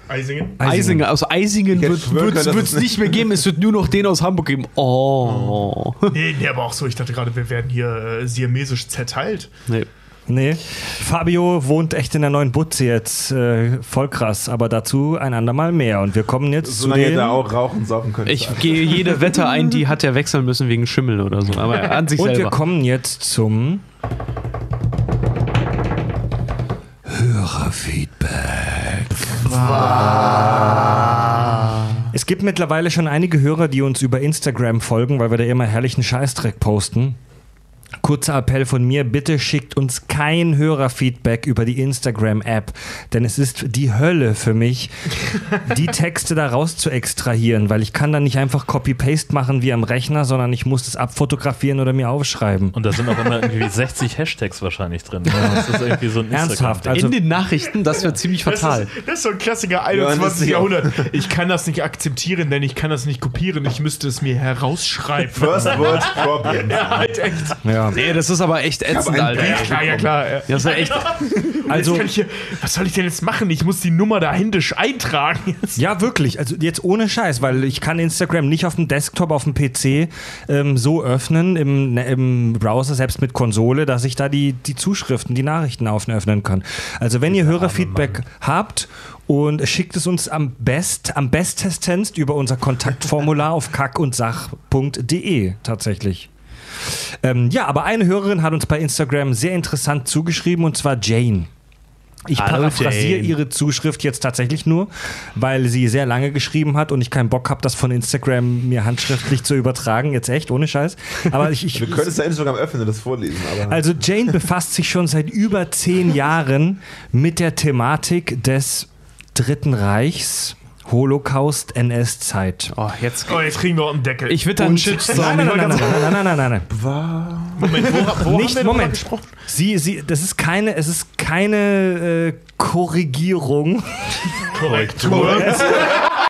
Eisingen.
Eisingen. Aus Eisingen
hätte
wird es nicht mehr geben, es wird nur noch den aus Hamburg geben. Oh.
Nee, nee, aber auch so, ich dachte gerade, wir werden hier äh, siamesisch zerteilt.
Nee.
Nee, Fabio wohnt echt in der neuen Butze jetzt. Äh, voll krass, aber dazu ein andermal mehr. Und wir kommen jetzt
Solange
zu
ihr
den...
da auch rauchen, saufen könnt.
Ich gehe jede Wette ein, die hat er wechseln müssen wegen Schimmel oder so. Aber an sich
Und wir
selber.
kommen jetzt zum Hörerfeedback. Es gibt mittlerweile schon einige Hörer, die uns über Instagram folgen, weil wir da immer herrlichen Scheißdreck posten. Kurzer Appell von mir, bitte schickt uns kein Hörerfeedback über die Instagram-App, denn es ist die Hölle für mich, die Texte da raus zu extrahieren, weil ich kann dann nicht einfach Copy-Paste machen wie am Rechner, sondern ich muss das abfotografieren oder mir aufschreiben.
Und da sind auch immer irgendwie 60 Hashtags wahrscheinlich drin. Das ist irgendwie so ein
Ernsthaft, also
in den Nachrichten, das wäre ziemlich fatal.
Das ist, das ist so ein Klassiker
das ist
21.
ja
Jahrhundert. Ich kann das nicht akzeptieren, denn ich kann das nicht kopieren. Ich müsste es mir herausschreiben.
First World Problem.
Ja, halt echt.
Ja.
Nee, das ist aber echt ätzend, Alter.
Ja, klar, ja, klar. Ja.
Das ist ja echt.
Also-
hier, was soll ich denn jetzt machen? Ich muss die Nummer da händisch eintragen. Jetzt.
Ja, wirklich. Also jetzt ohne Scheiß, weil ich kann Instagram nicht auf dem Desktop, auf dem PC ähm, so öffnen im, ne, im Browser, selbst mit Konsole, dass ich da die, die Zuschriften, die Nachrichten auf- öffnen kann. Also wenn ihr Hörerfeedback habt und schickt es uns am best, am bestestens über unser Kontaktformular auf kackundsach.de tatsächlich. Ähm, ja, aber eine Hörerin hat uns bei Instagram sehr interessant zugeschrieben und zwar Jane. Ich
Hallo,
paraphrasiere
Jane.
ihre Zuschrift jetzt tatsächlich nur, weil sie sehr lange geschrieben hat und ich keinen Bock habe, das von Instagram mir handschriftlich zu übertragen. Jetzt echt, ohne Scheiß. Aber ich, ich
Wir können es ja Instagram öffnen und das vorlesen, aber.
also Jane befasst sich schon seit über zehn Jahren mit der Thematik des Dritten Reichs, Holocaust-NS-Zeit.
Oh, jetzt,
oh, jetzt kriegen wir auch einen Deckel.
Ich würde dann Shitstorm.
Nein, nein, nein, nein, nein, nein, nein, nein.
Moment, wo, wo
Nicht,
haben wir
Moment.
gesprochen?
Sie, sie, das ist keine, es ist keine äh, Korrigierung.
Korrektur.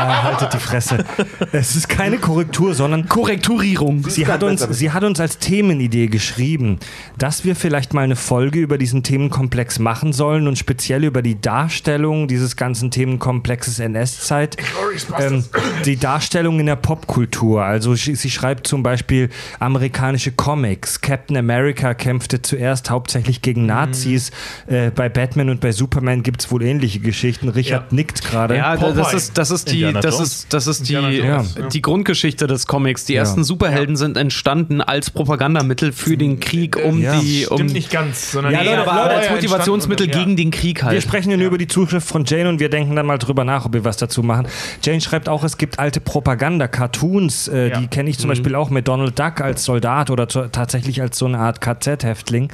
Ah, haltet die Fresse. Es ist keine Korrektur, sondern
Korrekturierung.
Sie hat, uns, sie hat uns als Themenidee geschrieben, dass wir vielleicht mal eine Folge über diesen Themenkomplex machen sollen und speziell über die Darstellung dieses ganzen Themenkomplexes NS-Zeit. Ähm, die Darstellung in der Popkultur. Also sie, sie schreibt zum Beispiel amerikanische Comics. Captain America kämpfte zuerst hauptsächlich gegen Nazis. Äh, bei Batman und bei Superman gibt es wohl ähnliche Geschichten. Richard
Ja.
die gerade.
Ja, da- das ist, das ist die, Das ist, das ist die,
Jones,
äh,
ja.
die Grundgeschichte des Comics. Die
Ja.
ersten Superhelden sind entstanden als Propagandamittel für den Krieg, um
Ja.
die, um
Stimmt nicht ganz, sondern
Ja, Leute,
aber als Motivationsmittel gegen den Krieg
Wir
halt.
sprechen ja nur über die Zuschrift von Jane und wir denken dann mal drüber nach, ob wir was dazu machen. Jane schreibt auch, es gibt alte Propaganda-Cartoons, äh,
Ja.
die kenne ich zum Beispiel auch mit Donald Duck als Soldat oder tatsächlich als so eine Art KZ-Häftling.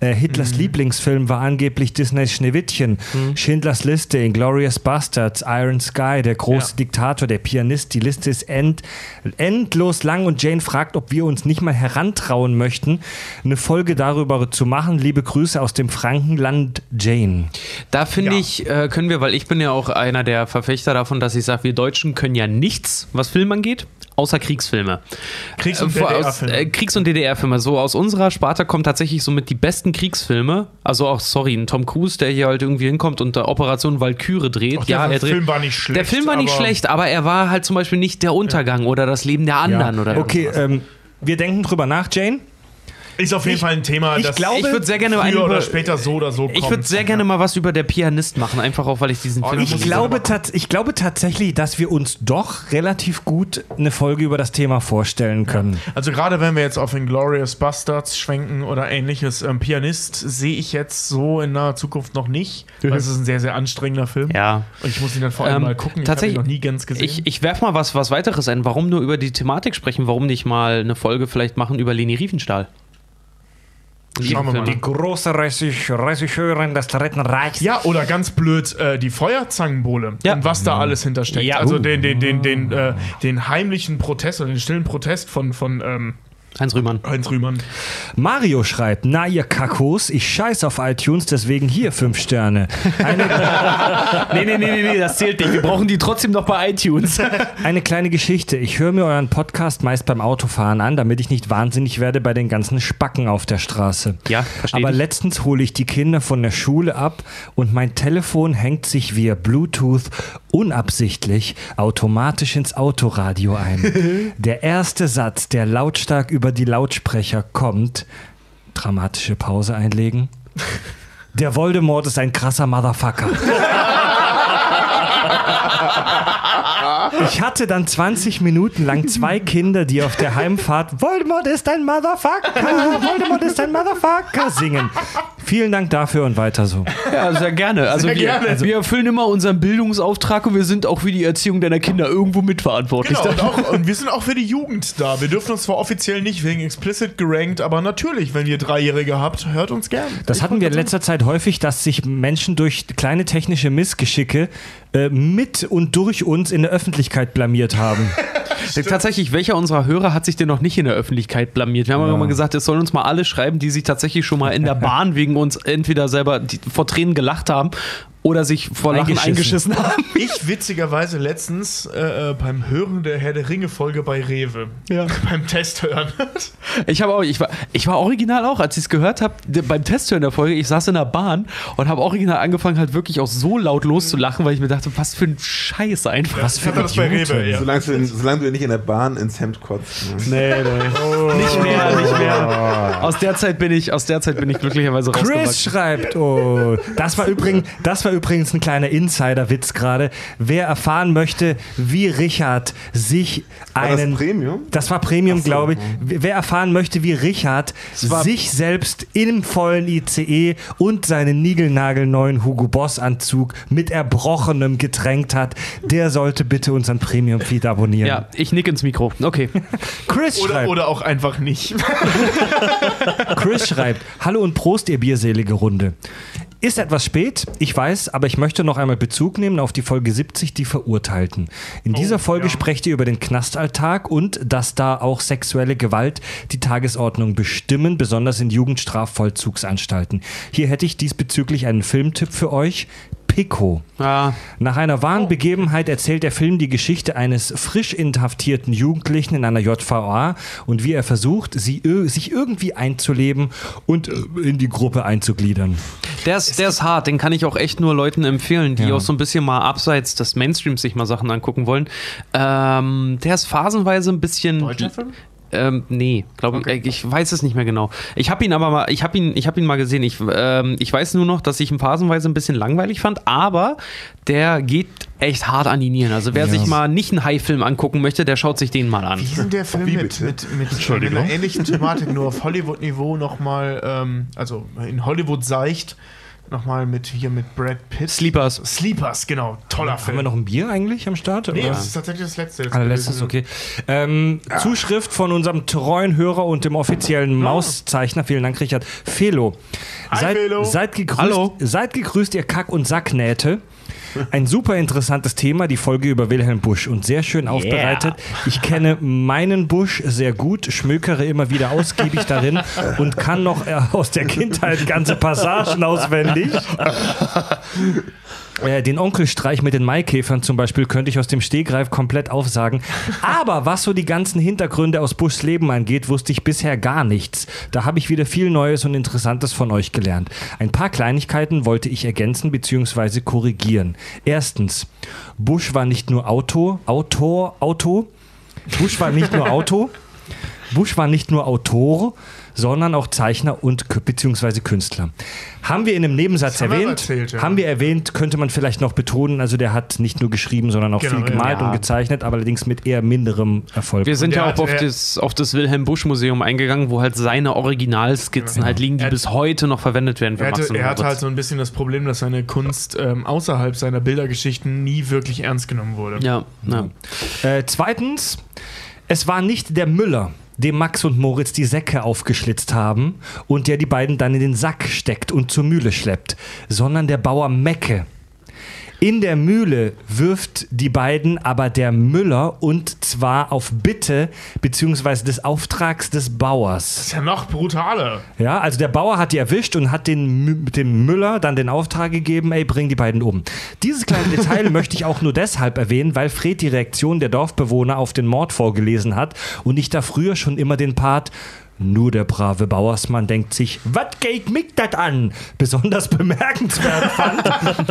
Äh, Hitlers Lieblingsfilm war angeblich Disneys Schneewittchen, Schindlers Liste, Inglourious Bastards, Iron Sky, der große
Ja.
Diktator, der Pianist. Die Liste ist end, endlos lang und Jane fragt, ob wir uns nicht mal herantrauen möchten, eine Folge darüber zu machen. Liebe Grüße aus dem Frankenland, Jane.
Da finde
Ja.
ich, äh, können wir, weil ich bin ja auch einer der Verfechter davon, dass ich sage, wir Deutschen können ja nichts, was Film angeht, außer Kriegsfilme.
Kriegs- und
Äh,
DDR-Filme.
äh, Kriegs- und DDR-Filme. So aus unserer Sparte kommen tatsächlich somit die besten Kriegsfilme. Also auch, sorry, ein Tom Cruise, der hier halt irgendwie hinkommt und da Operation Valkyrie dreht.
Auch der
er dreht.
Film war nicht schlecht,
Der Film war nicht
aber-
schlecht, aber er war halt zum Beispiel nicht der Untergang oder das Leben der anderen oder
Okay, ähm, wir denken drüber nach, Jane.
Ist auf jeden
Ich-
Fall ein Thema,
ich
das
glaube,
Ich würde sehr gerne
früher oder
über-
später so oder so kommt.
Ich würde sehr gerne mal was über der Pianist machen, einfach auch, weil ich diesen
Oh,
Film
da
Ich
ich
glaube, ich glaube tatsächlich, dass wir uns doch relativ gut eine Folge über das Thema vorstellen können.
Also gerade wenn wir jetzt auf Inglourious Bastards schwenken oder ähnliches, ähm, Pianist sehe ich jetzt so in naher Zukunft noch nicht, weil es ist ein sehr, sehr anstrengender Film.
Ja.
Und ich muss ihn dann vor allem
Ähm,
mal gucken.
tatsächlich-
ich habe ihn noch nie ganz gesehen.
Ich, ich werfe mal was, was weiteres ein. Warum nur über die Thematik sprechen? Warum nicht mal eine Folge vielleicht machen über Leni Riefenstahl?
Schauen wir mal.
Die große Regisseur- Regisseurin des Dritten Reichs.
ja, oder ganz blöd, äh, die Feuerzangenbowle
Ja.
und was da alles hintersteckt.
Ja.
Also
Uh.
den, den, den, den, äh, den heimlichen Protest oder den stillen Protest von, von ähm,
Heinz Rühmann.
Heinz Rühmann.
Mario schreibt, na ihr Kackos, ich scheiß auf iTunes, deswegen hier fünf Sterne. Eine,
Nee, nee, nee, nee, nee, das zählt nicht. Wir brauchen die trotzdem noch bei iTunes.
eine kleine Geschichte. Ich höre mir euren Podcast meist beim Autofahren an, damit ich nicht wahnsinnig werde bei den ganzen Spacken auf der Straße.
Ja, verstehe
Aber
ich.
letztens hole ich die Kinder von der Schule ab und mein Telefon hängt sich via Bluetooth unabsichtlich automatisch ins Autoradio ein. der erste Satz, der lautstark über die Lautsprecher kommt, dramatische Pause einlegen. Der Voldemort ist ein krasser Motherfucker. Ich hatte dann 20 Minuten lang zwei Kinder, die auf der Heimfahrt Voldemort ist ein Motherfucker, Voldemort ist ein Motherfucker singen. Vielen Dank dafür und weiter so.
Ja, sehr gerne. Also,
Sehr
wir,
gerne.
wir erfüllen immer unseren Bildungsauftrag und wir sind auch für die Erziehung deiner Kinder irgendwo mitverantwortlich.
Genau, und, auch, und wir sind auch für die Jugend da. Wir dürfen uns zwar offiziell nicht wegen explicit gerankt, aber natürlich, wenn ihr Dreijährige habt, hört uns gern.
Das hatten wir in letzter Zeit häufig, dass sich Menschen durch kleine technische Missgeschicke äh, mit und durch uns in der Öffentlichkeit blamiert haben.
Tatsächlich, welcher unserer Hörer hat sich denn noch nicht in der Öffentlichkeit blamiert? Wir haben ja. Immer gesagt, es sollen uns mal alle schreiben, die sich tatsächlich schon mal in der Bahn wegen uns entweder selber vor Tränen gelacht haben oder sich vor Lachen
Eingeschissen.
eingeschissen, haben.
Ich witzigerweise letztens äh, äh, beim Hören der Herr der Ringe-Folge bei Rewe.
Ja.
beim Test hören.
Ich habe auch, ich war, ich war original auch, als ich es gehört habe, beim Testhören der Folge, ich saß in der Bahn und habe original angefangen, halt wirklich auch so laut loszulachen, weil ich mir dachte, was für ein Scheiß einfach.
Was
Ich hatte das bei Rewe, ja.
Solange, du, solange du nicht in der Bahn ins Hemd kotzt. Ne?
Nee, nee. Nicht mehr, nicht mehr. Aus der Zeit bin ich, aus der Zeit bin ich glücklicherweise
Chris
rausgewachsen.
schreibt, oh, das war übrigens, das war übrigens ein kleiner Insider-Witz gerade. Wer erfahren möchte, wie Richard sich
War
einen
das Premium?
Das war Premium, glaube ich. Wer erfahren möchte, wie Richard
war-
sich selbst im vollen ICE und seinen niegelnagelneuen Hugo Boss Anzug mit erbrochenem getränkt hat, der sollte bitte unseren Premium Feed abonnieren.
Ja, ich nick ins Mikro. Okay.
Chris
Oder,
schreibt,
oder auch einfach nicht.
Chris schreibt, hallo und Prost, ihr bierselige Runde. Ist etwas spät, ich weiß, aber ich möchte noch einmal Bezug nehmen auf die Folge 70, die Verurteilten. In dieser Folge
ja.
sprecht ihr über den Knastalltag und dass da auch sexuelle Gewalt die Tagesordnung bestimmen, besonders in Jugendstrafvollzugsanstalten. Hier hätte ich diesbezüglich einen Filmtipp für euch. Pico.
Ah,
Nach einer wahren Begebenheit erzählt der Film die Geschichte eines frisch inhaftierten Jugendlichen in einer JVA und wie er versucht, sie, sich irgendwie einzuleben und äh, in die Gruppe einzugliedern.
der ist, der ist hart, den kann ich auch echt nur Leuten empfehlen, die
Ja.
auch so ein bisschen mal abseits des Mainstreams sich mal Sachen angucken wollen. Ähm, der ist phasenweise ein bisschen.
Deutscher Film?
Ähm, nee, glaube ich, ich weiß es nicht mehr genau. Ich habe ihn aber mal, ich habe ihn, ich habe ihn mal gesehen. Ich, ähm, ich weiß nur noch, dass ich ihn phasenweise ein bisschen langweilig fand, aber der geht echt hart an die Nieren. Also wer
Ja.
sich mal nicht einen High-Film angucken möchte, der schaut sich den mal an.
Wie denn der Film
Wie
mit, mit, mit, mit einer ähnlichen Thematik, nur auf Hollywood-Niveau nochmal, ähm, also in Hollywood seicht, nochmal mit hier mit Brad Pitt.
Sleepers.
Sleepers, genau. Toller
Haben
Film.
wir noch ein Bier eigentlich am Start?
nee,
oder?
das ist tatsächlich das letzte. das
Allerletztes,
gewesen.
okay. Ähm, Zuschrift von unserem treuen Hörer und dem offiziellen Mauszeichner. Vielen Dank, Richard. Felo.
Hi,
seid,
Felo.
Seid gegrüßt,
Hallo.
seid gegrüßt, ihr Kack- und Sacknähte. Ein super interessantes Thema, die Folge über Wilhelm Busch und sehr schön aufbereitet. Ich kenne meinen Busch sehr gut, schmökere immer wieder ausgiebig darin und kann noch äh, aus der Kindheit ganze Passagen auswendig. Äh, den Onkelstreich mit den Maikäfern zum Beispiel könnte ich aus dem Stegreif komplett aufsagen. Aber was so die ganzen Hintergründe aus Buschs Leben angeht, wusste ich bisher gar nichts. Da habe ich wieder viel Neues und Interessantes von euch gelernt. Ein paar Kleinigkeiten wollte ich ergänzen bzw. korrigieren. Erstens, Busch war nicht nur Auto, Autor, Auto. Busch war nicht nur Auto. Busch war nicht nur Autor, sondern auch Zeichner und beziehungsweise Künstler. Haben wir in einem Nebensatz
haben wir
erwähnt,
erzählt, ja.
haben wir erwähnt, könnte man vielleicht noch betonen, also der hat nicht nur geschrieben, sondern auch
Genau,
viel
ja.
gemalt
Ja.
und gezeichnet, aber allerdings mit eher minderem Erfolg.
Wir sind ja auch
hat-
auf
er-
das, auf das Wilhelm Busch Museum eingegangen, wo halt seine Originalskizzen halt liegen, die
Er-
bis heute noch verwendet werden für
Er
Max
hatte, er hatte
Moritz.
halt so ein bisschen das Problem, dass seine Kunst ähm, außerhalb seiner Bildergeschichten nie wirklich ernst genommen wurde.
ja, ja.
Äh, zweitens, es war nicht der Müller, dem Max und Moritz die Säcke aufgeschlitzt haben und der die beiden dann in den Sack steckt und zur Mühle schleppt, sondern der Bauer Mecke. In der Mühle wirft die beiden aber der Müller und zwar auf Bitte beziehungsweise des Auftrags des Bauers.
ist ja noch brutaler.
Ja, also der Bauer hat die erwischt und hat den, dem Müller dann den Auftrag gegeben, ey, bring die beiden um. Dieses kleine Detail möchte ich auch nur deshalb erwähnen, weil Fred die Reaktion der Dorfbewohner auf den Mord vorgelesen hat und ich da früher schon immer den Part nur der brave Bauersmann denkt sich, was geht mich das an? Besonders bemerkenswert fand,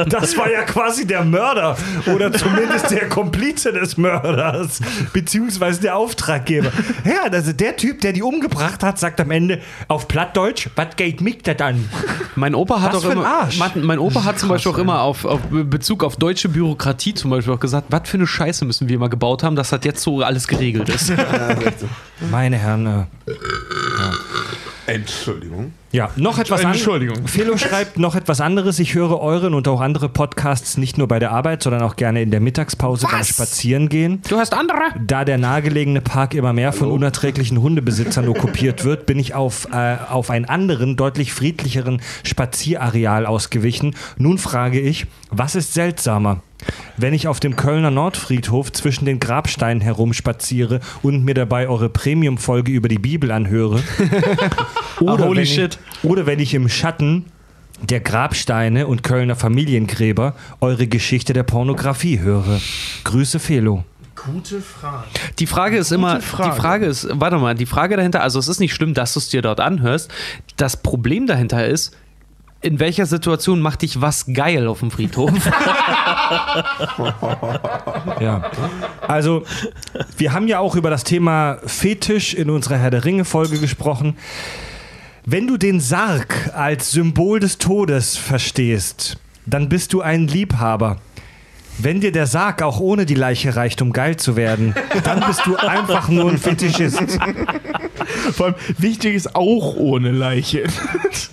das war ja quasi der Mörder oder zumindest der Komplize des Mörders, beziehungsweise der Auftraggeber. Ja, also der Typ, der die umgebracht hat, sagt am Ende auf Plattdeutsch, was geht mich das an?
Mein Opa hat
Was
auch
für ein
immer,
Arsch.
mein, mein Opa hat zum Beispiel auch immer auf, auf Bezug auf deutsche Bürokratie zum Beispiel auch gesagt, was für eine Scheiße müssen wir mal gebaut haben, dass das jetzt so alles geregelt ist.
Meine Herren, äh,
Entschuldigung.
Ja, noch etwas anderes.
Entschuldigung.
Felo schreibt noch etwas anderes. Ich höre euren und auch andere Podcasts nicht nur bei der Arbeit, sondern auch gerne in der Mittagspause beim Spazierengehen.
Du hast andere?
Da der nahegelegene Park immer mehr von unerträglichen Hundebesitzern okkupiert wird, bin ich auf, äh, auf einen anderen, deutlich friedlicheren Spazierareal ausgewichen. Nun frage ich, was ist seltsamer? Wenn ich auf dem Kölner Nordfriedhof zwischen den Grabsteinen herumspaziere und mir dabei eure Premium-Folge über die Bibel anhöre, oder,
holy
wenn
shit.
Ich, oder wenn ich im Schatten der Grabsteine und Kölner Familiengräber eure Geschichte der Pornografie höre. Grüße Felo.
Gute Frage.
Die Frage ist immer,
Frage.
die Frage ist, warte mal, die Frage dahinter, also es ist nicht schlimm, dass du es dir dort anhörst. Das Problem dahinter ist, in welcher Situation macht dich was geil auf dem Friedhof?
Ja. Also, wir haben ja auch über das Thema Fetisch in unserer Herr der Ringe-Folge gesprochen. Wenn du den Sarg als Symbol des Todes verstehst, dann bist du ein Liebhaber. Wenn dir der Sarg auch ohne die Leiche reicht, um geil zu werden, dann bist du einfach nur ein Fetischist.
Vor allem, wichtig ist auch ohne Leiche.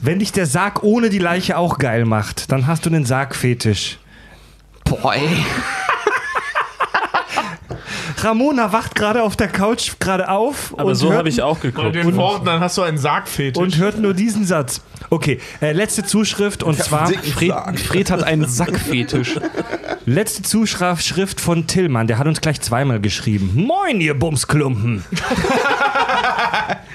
Wenn dich der Sarg ohne die Leiche auch geil macht, dann hast du einen Sargfetisch.
Boah, ey.
Ramona wacht gerade auf der Couch gerade auf.
Aber
und
so
hört-
habe ich auch geguckt.
den Worten, dann hast du einen Sargfetisch.
und hört nur diesen Satz. Okay, äh, letzte Zuschrift und zwar
Fred, Fred hat einen Sackfetisch.
letzte Zuschrift von Tillmann. Der hat uns gleich zweimal geschrieben. Moin, ihr Bumsklumpen.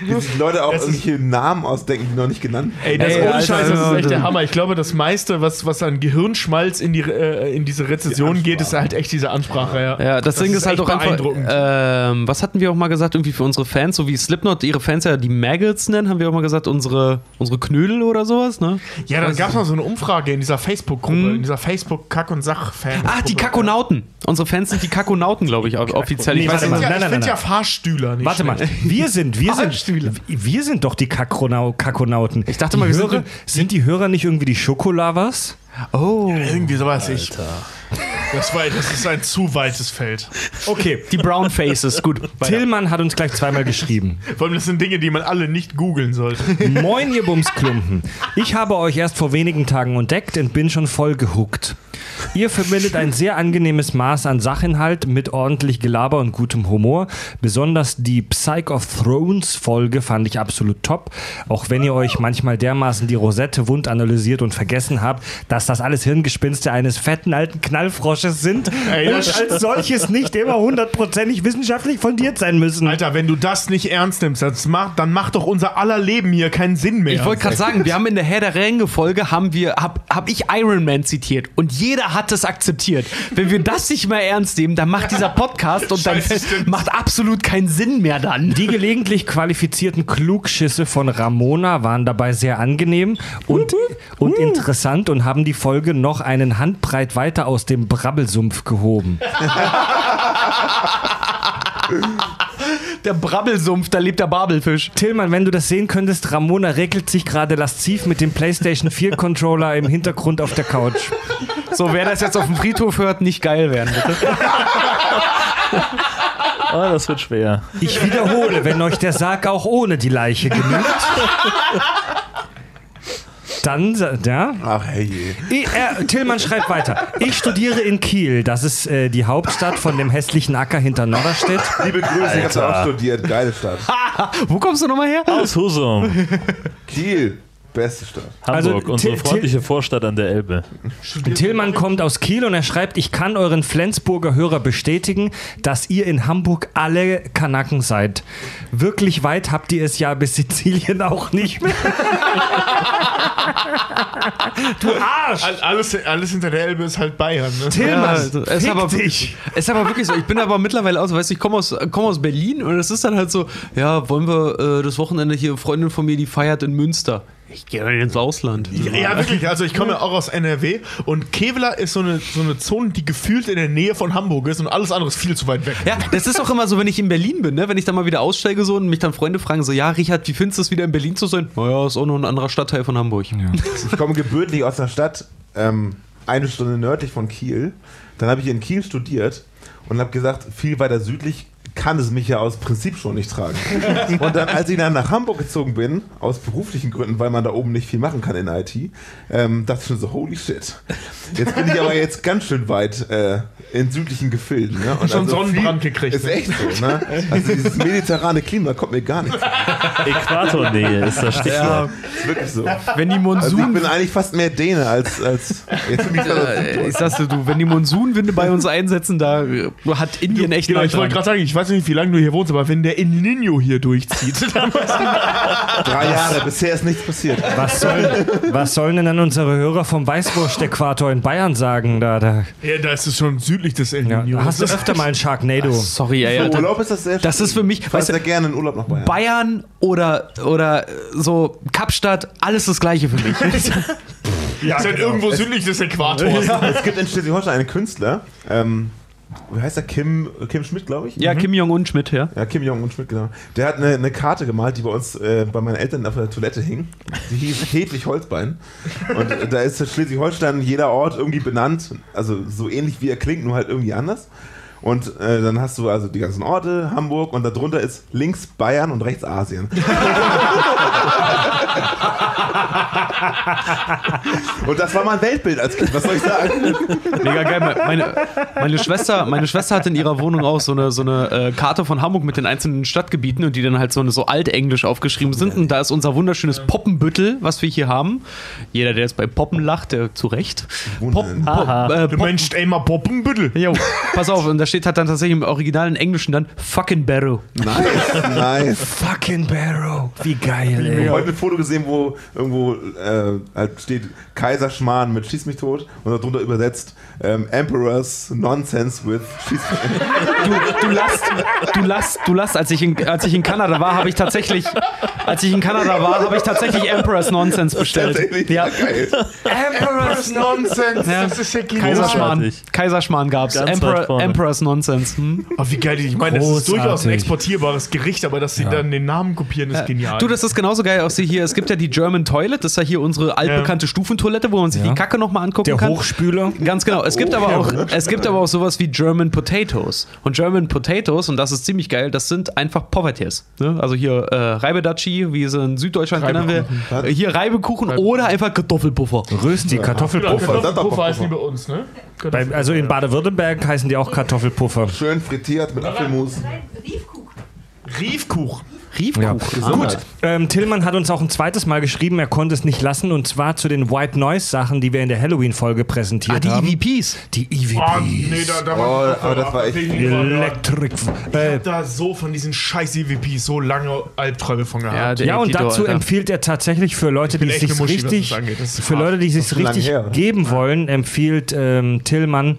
Wie sich Leute auch irgendwelche Namen ausdenken, die noch nicht genannt
Ey, das
Ey, Alter,
Scheiß, das ist echt der. Hammer. Ich glaube, das meiste, was, was an Gehirnschmalz in, die, äh, in diese Rezession geht, ist halt echt diese Ansprache. Ja,
Ja, das, Ding ist, halt
echt
auch einfach.
beeindruckend.
Ähm, was hatten wir auch mal gesagt, irgendwie für unsere Fans, so wie Slipknot ihre Fans ja die Maggots nennen, haben wir auch mal gesagt, unsere, unsere Knödel oder sowas, ne?
ja, dann gab es noch so eine Umfrage in dieser Facebook-Gruppe,
Mhm.
in dieser Facebook-Kack- und Sach-Fan.
Ah, die Kakonauten. Unsere Fans sind die Kakonauten, glaube ich, offiziell.
Nee,
Ich weiß
mal.
nicht.
Ja,
Nein,
ich
nein,
finde
nein.
ja Fahrstühler nicht
Warte mal,
schlecht.
wir sind, wir sind, wir sind doch die Kakonau Kakonauten. Ich
dachte mal, wir sind-
Hörer, sind die Hörer nicht irgendwie die Schokolavas?
Oh.
Irgendwie so weiß ich. Das, war, das ist ein zu weites Feld.
Okay.
Die Brown Faces, gut. weiter.
Tillmann hat uns gleich zweimal geschrieben.
Vor allem, das sind Dinge, die man alle nicht googeln sollte.
Moin, ihr Bumsklumpen. Ich habe euch erst vor wenigen Tagen entdeckt und bin schon voll gehuckt. Ihr verbindet ein sehr angenehmes Maß an Sachinhalt mit ordentlich Gelaber und gutem Humor. Besonders die Psych of Thrones Folge fand ich absolut top. Auch wenn ihr euch manchmal dermaßen die Rosette wund analysiert und vergessen habt, dass das alles Hirngespinste eines fetten alten Knallfrosches sind
Ey,
und als solches nicht immer hundertprozentig wissenschaftlich fundiert sein müssen.
Alter, wenn du das nicht ernst nimmst, das macht, dann macht doch unser aller Leben hier keinen Sinn mehr.
Ich wollte gerade sagen, wir haben in der Herr der Ringe-Folge, haben wir, hab, hab ich Iron Man zitiert und jeder hat es akzeptiert. Wenn wir das nicht mehr ernst nehmen, dann macht dieser Podcast und dann
Scheiße,
macht absolut keinen Sinn mehr dann.
Die gelegentlich qualifizierten Klugschüsse von Ramona waren dabei sehr angenehm und, und interessant und haben die Folge noch einen Handbreit weiter aus dem Brabbelsumpf gehoben.
Der Brabbelsumpf, da lebt der Babelfisch.
Tillmann, wenn du das sehen könntest, Ramona regelt sich gerade lasziv mit dem PlayStation 4 Controller im Hintergrund auf der Couch.
So, wer das jetzt auf dem Friedhof hört, nicht geil werden, bitte.
Oh, das wird schwer.
Ich wiederhole, wenn euch der Sarg auch ohne die Leiche genügt, dann, ja,
Ach hey.
Ich, äh, Tillmann schreibt weiter. Ich studiere in Kiel. Das ist äh, die Hauptstadt von dem hässlichen Acker hinter Norderstedt.
Liebe Grüße, ich hab's auch studiert. Geile Stadt.
Wo kommst du nochmal her?
Aus Husum.
Kiel. Beste Stadt.
Hamburg,
Also,
unsere
Til-
freundliche Vorstadt an der Elbe.
Tillmann kommt aus Kiel und er schreibt, ich kann euren Flensburger Hörer bestätigen, dass ihr in Hamburg alle Kanaken seid. Wirklich weit habt ihr es ja bis Sizilien auch nicht mehr. du Arsch!
All- Alles, alles hinter der Elbe ist halt Bayern. Ne?
Tillmann,
also, es ist
fick
aber,
dich.
es ist aber wirklich so. Ich bin aber mittlerweile aus, weißt du, ich komme aus, komm aus Berlin und es ist dann halt so, ja, wollen wir äh, das Wochenende hier, Freundin von mir, die feiert in Münster. Ich gehe dann ins Ausland.
Ja, ja, wirklich. Also ich komme ja auch aus NRW und Kevlar ist so eine, so eine Zone, die gefühlt in der Nähe von Hamburg ist und alles andere ist viel zu weit weg.
Ja, das ist auch immer so, wenn ich in Berlin bin, ne? wenn ich dann mal wieder aussteige so und mich dann Freunde fragen, so, ja, Richard, wie findest du es wieder in Berlin zu sein? Naja, ist auch nur ein anderer Stadtteil von Hamburg.
Ich komme gebürtig aus einer Stadt, ähm, eine Stunde nördlich von Kiel. Dann habe ich in Kiel studiert und habe gesagt, viel weiter südlich kann es mich ja aus Prinzip schon nicht tragen. Und dann, als ich dann nach Hamburg gezogen bin, aus beruflichen Gründen, weil man da oben nicht viel machen kann in IT, ähm, dachte ich schon so, holy shit. Jetzt bin ich aber jetzt ganz schön weit äh, in südlichen Gefilden. Ne? Und
Schon Sonnenbrand
viel-
gekriegt,
Ist
ne?
echt so, ne? Also dieses mediterrane Klima kommt mir gar nicht.
Äquatornähe ist das Stichwort.
Ist wirklich so.
Wenn die
Also ich
Monsun...
bin eigentlich fast mehr Däne als, als jetzt bin ich
äh, ich sag's dir, du, wenn die Monsunwinde bei uns einsetzen, da hat Indien echt
Genau, ich wollte gerade sagen, ich weiß nicht, wie lange du hier wohnst, aber wenn der El Nino hier durchzieht, dann
drei Jahre. Bisher ist nichts passiert.
Was, soll, was sollen denn dann unsere Hörer vom Weißwurst-Äquator in Bayern sagen? Da, da,
ja, da ist es schon südlich des El
ja,
Nino.
da hast du öfter mal ein Sharknado.
Sorry, ey,
Für
Alter.
Urlaub ist das sehr
Das ist für mich, weißt du,
sehr gerne in Urlaub nach Bayern.
Bayern oder, oder äh, so Kapstadt, alles das Gleiche für mich.
ja, ist halt irgendwo südlich des Äquators.
Es gibt in Schleswig-Holstein einen Künstler, ähm, wie heißt er? Kim, Kim Schmidt, glaube ich?
ja, Kim Jong-un Schmidt, ja.
Ja, Kim Jong-un Schmidt, genau. Der hat eine, eine Karte gemalt, die bei uns, äh, bei meinen Eltern auf der Toilette hing. Die hieß Hedwig Holzbein. Und äh, da ist Schleswig-Holstein jeder Ort irgendwie benannt, also so ähnlich wie er klingt, nur halt irgendwie anders. Und äh, dann hast du also die ganzen Orte, Hamburg, und darunter ist links Bayern und rechts Asien. und das war mein Weltbild als Kind, was soll ich sagen?
Mega geil. Meine, meine, Schwester, meine Schwester hat in ihrer Wohnung auch so eine, so eine äh, Karte von Hamburg mit den einzelnen Stadtgebieten und die dann halt so, eine, so altenglisch aufgeschrieben sind. Und da ist unser wunderschönes Poppenbüttel, was wir hier haben. Jeder, der jetzt bei Poppen lacht, der zu Recht. Poppen, Pop, äh,
Du ey, mal Poppenbüttel.
Jo, pass auf, und da steht halt dann tatsächlich im originalen Englischen dann Fucking Barrow.
Nice, nice.
Fucking Barrow. Wie geil,
Ich
ey.
habe heute ein Foto gesehen, wo irgendwo äh, halt steht Kaiserschmarrn mit Schieß mich tot und darunter übersetzt ähm, Emperor's Nonsense with Schieß mich
Du, du lachst, du lachst, du lachst. Als ich in, als ich in Kanada war, habe ich tatsächlich, als ich in Kanada war, habe ich tatsächlich Emperor's Nonsense bestellt.
Tatsächlich?
Ja.
Emperor's
Nonsense.
Ja.
Das ist ja genial.
Kaiserschmarrn. Kaiserschmarrn gab's.
Ganz weit
Emperor. Emperor's Nonsense. Hm?
Oh, wie geil. Ich meine, das ist durchaus ein exportierbares Gericht, aber dass sie dann den Namen kopieren, ist genial.
Du, das ist genauso geil auch sie hier. Es gibt ja die German Toilet, das ist ja hier unsere altbekannte Stufentoilette, wo man sich
Ja.
die Kacke nochmal angucken
Der
kann.
Hochspüler.
Ganz genau. Es gibt,
Oh,
aber
ja,
auch, es gibt aber auch sowas wie German Potatoes. Und German Potatoes, und das ist ziemlich geil, das sind einfach Povertiers. Ne? Also hier äh, Reibedatschi, wie sie in Süddeutschland genannt werden.
Was?
Äh, Hier Reibekuchen oder einfach Kartoffelpuffer.
Rösti, Kartoffelpuffer.
Kartoffelpuffer heißen die bei uns, ne?
Bei, also in Baden-Württemberg heißen die auch Kartoffelpuffer.
Schön frittiert mit Apfelmus.
Riefkuch.
Ja. Gut, ähm, Tillmann hat uns auch ein zweites Mal geschrieben, er konnte es nicht lassen und zwar zu den White Noise Sachen, die wir in der Halloween-Folge präsentiert
Ah, die
haben.
EVPs.
Die EVPs.
Oh, nee, da, da
Oh, aber das war echt-
Electric.
Ich
Äh,
hab da so von diesen scheiß EVPs so lange Albträume von gehabt.
der
ja, und dazu
Alter.
empfiehlt er tatsächlich für Leute, die sich
Muschi,
richtig, für. Leute, die sich richtig
her,
geben wollen, empfiehlt ähm, Tillmann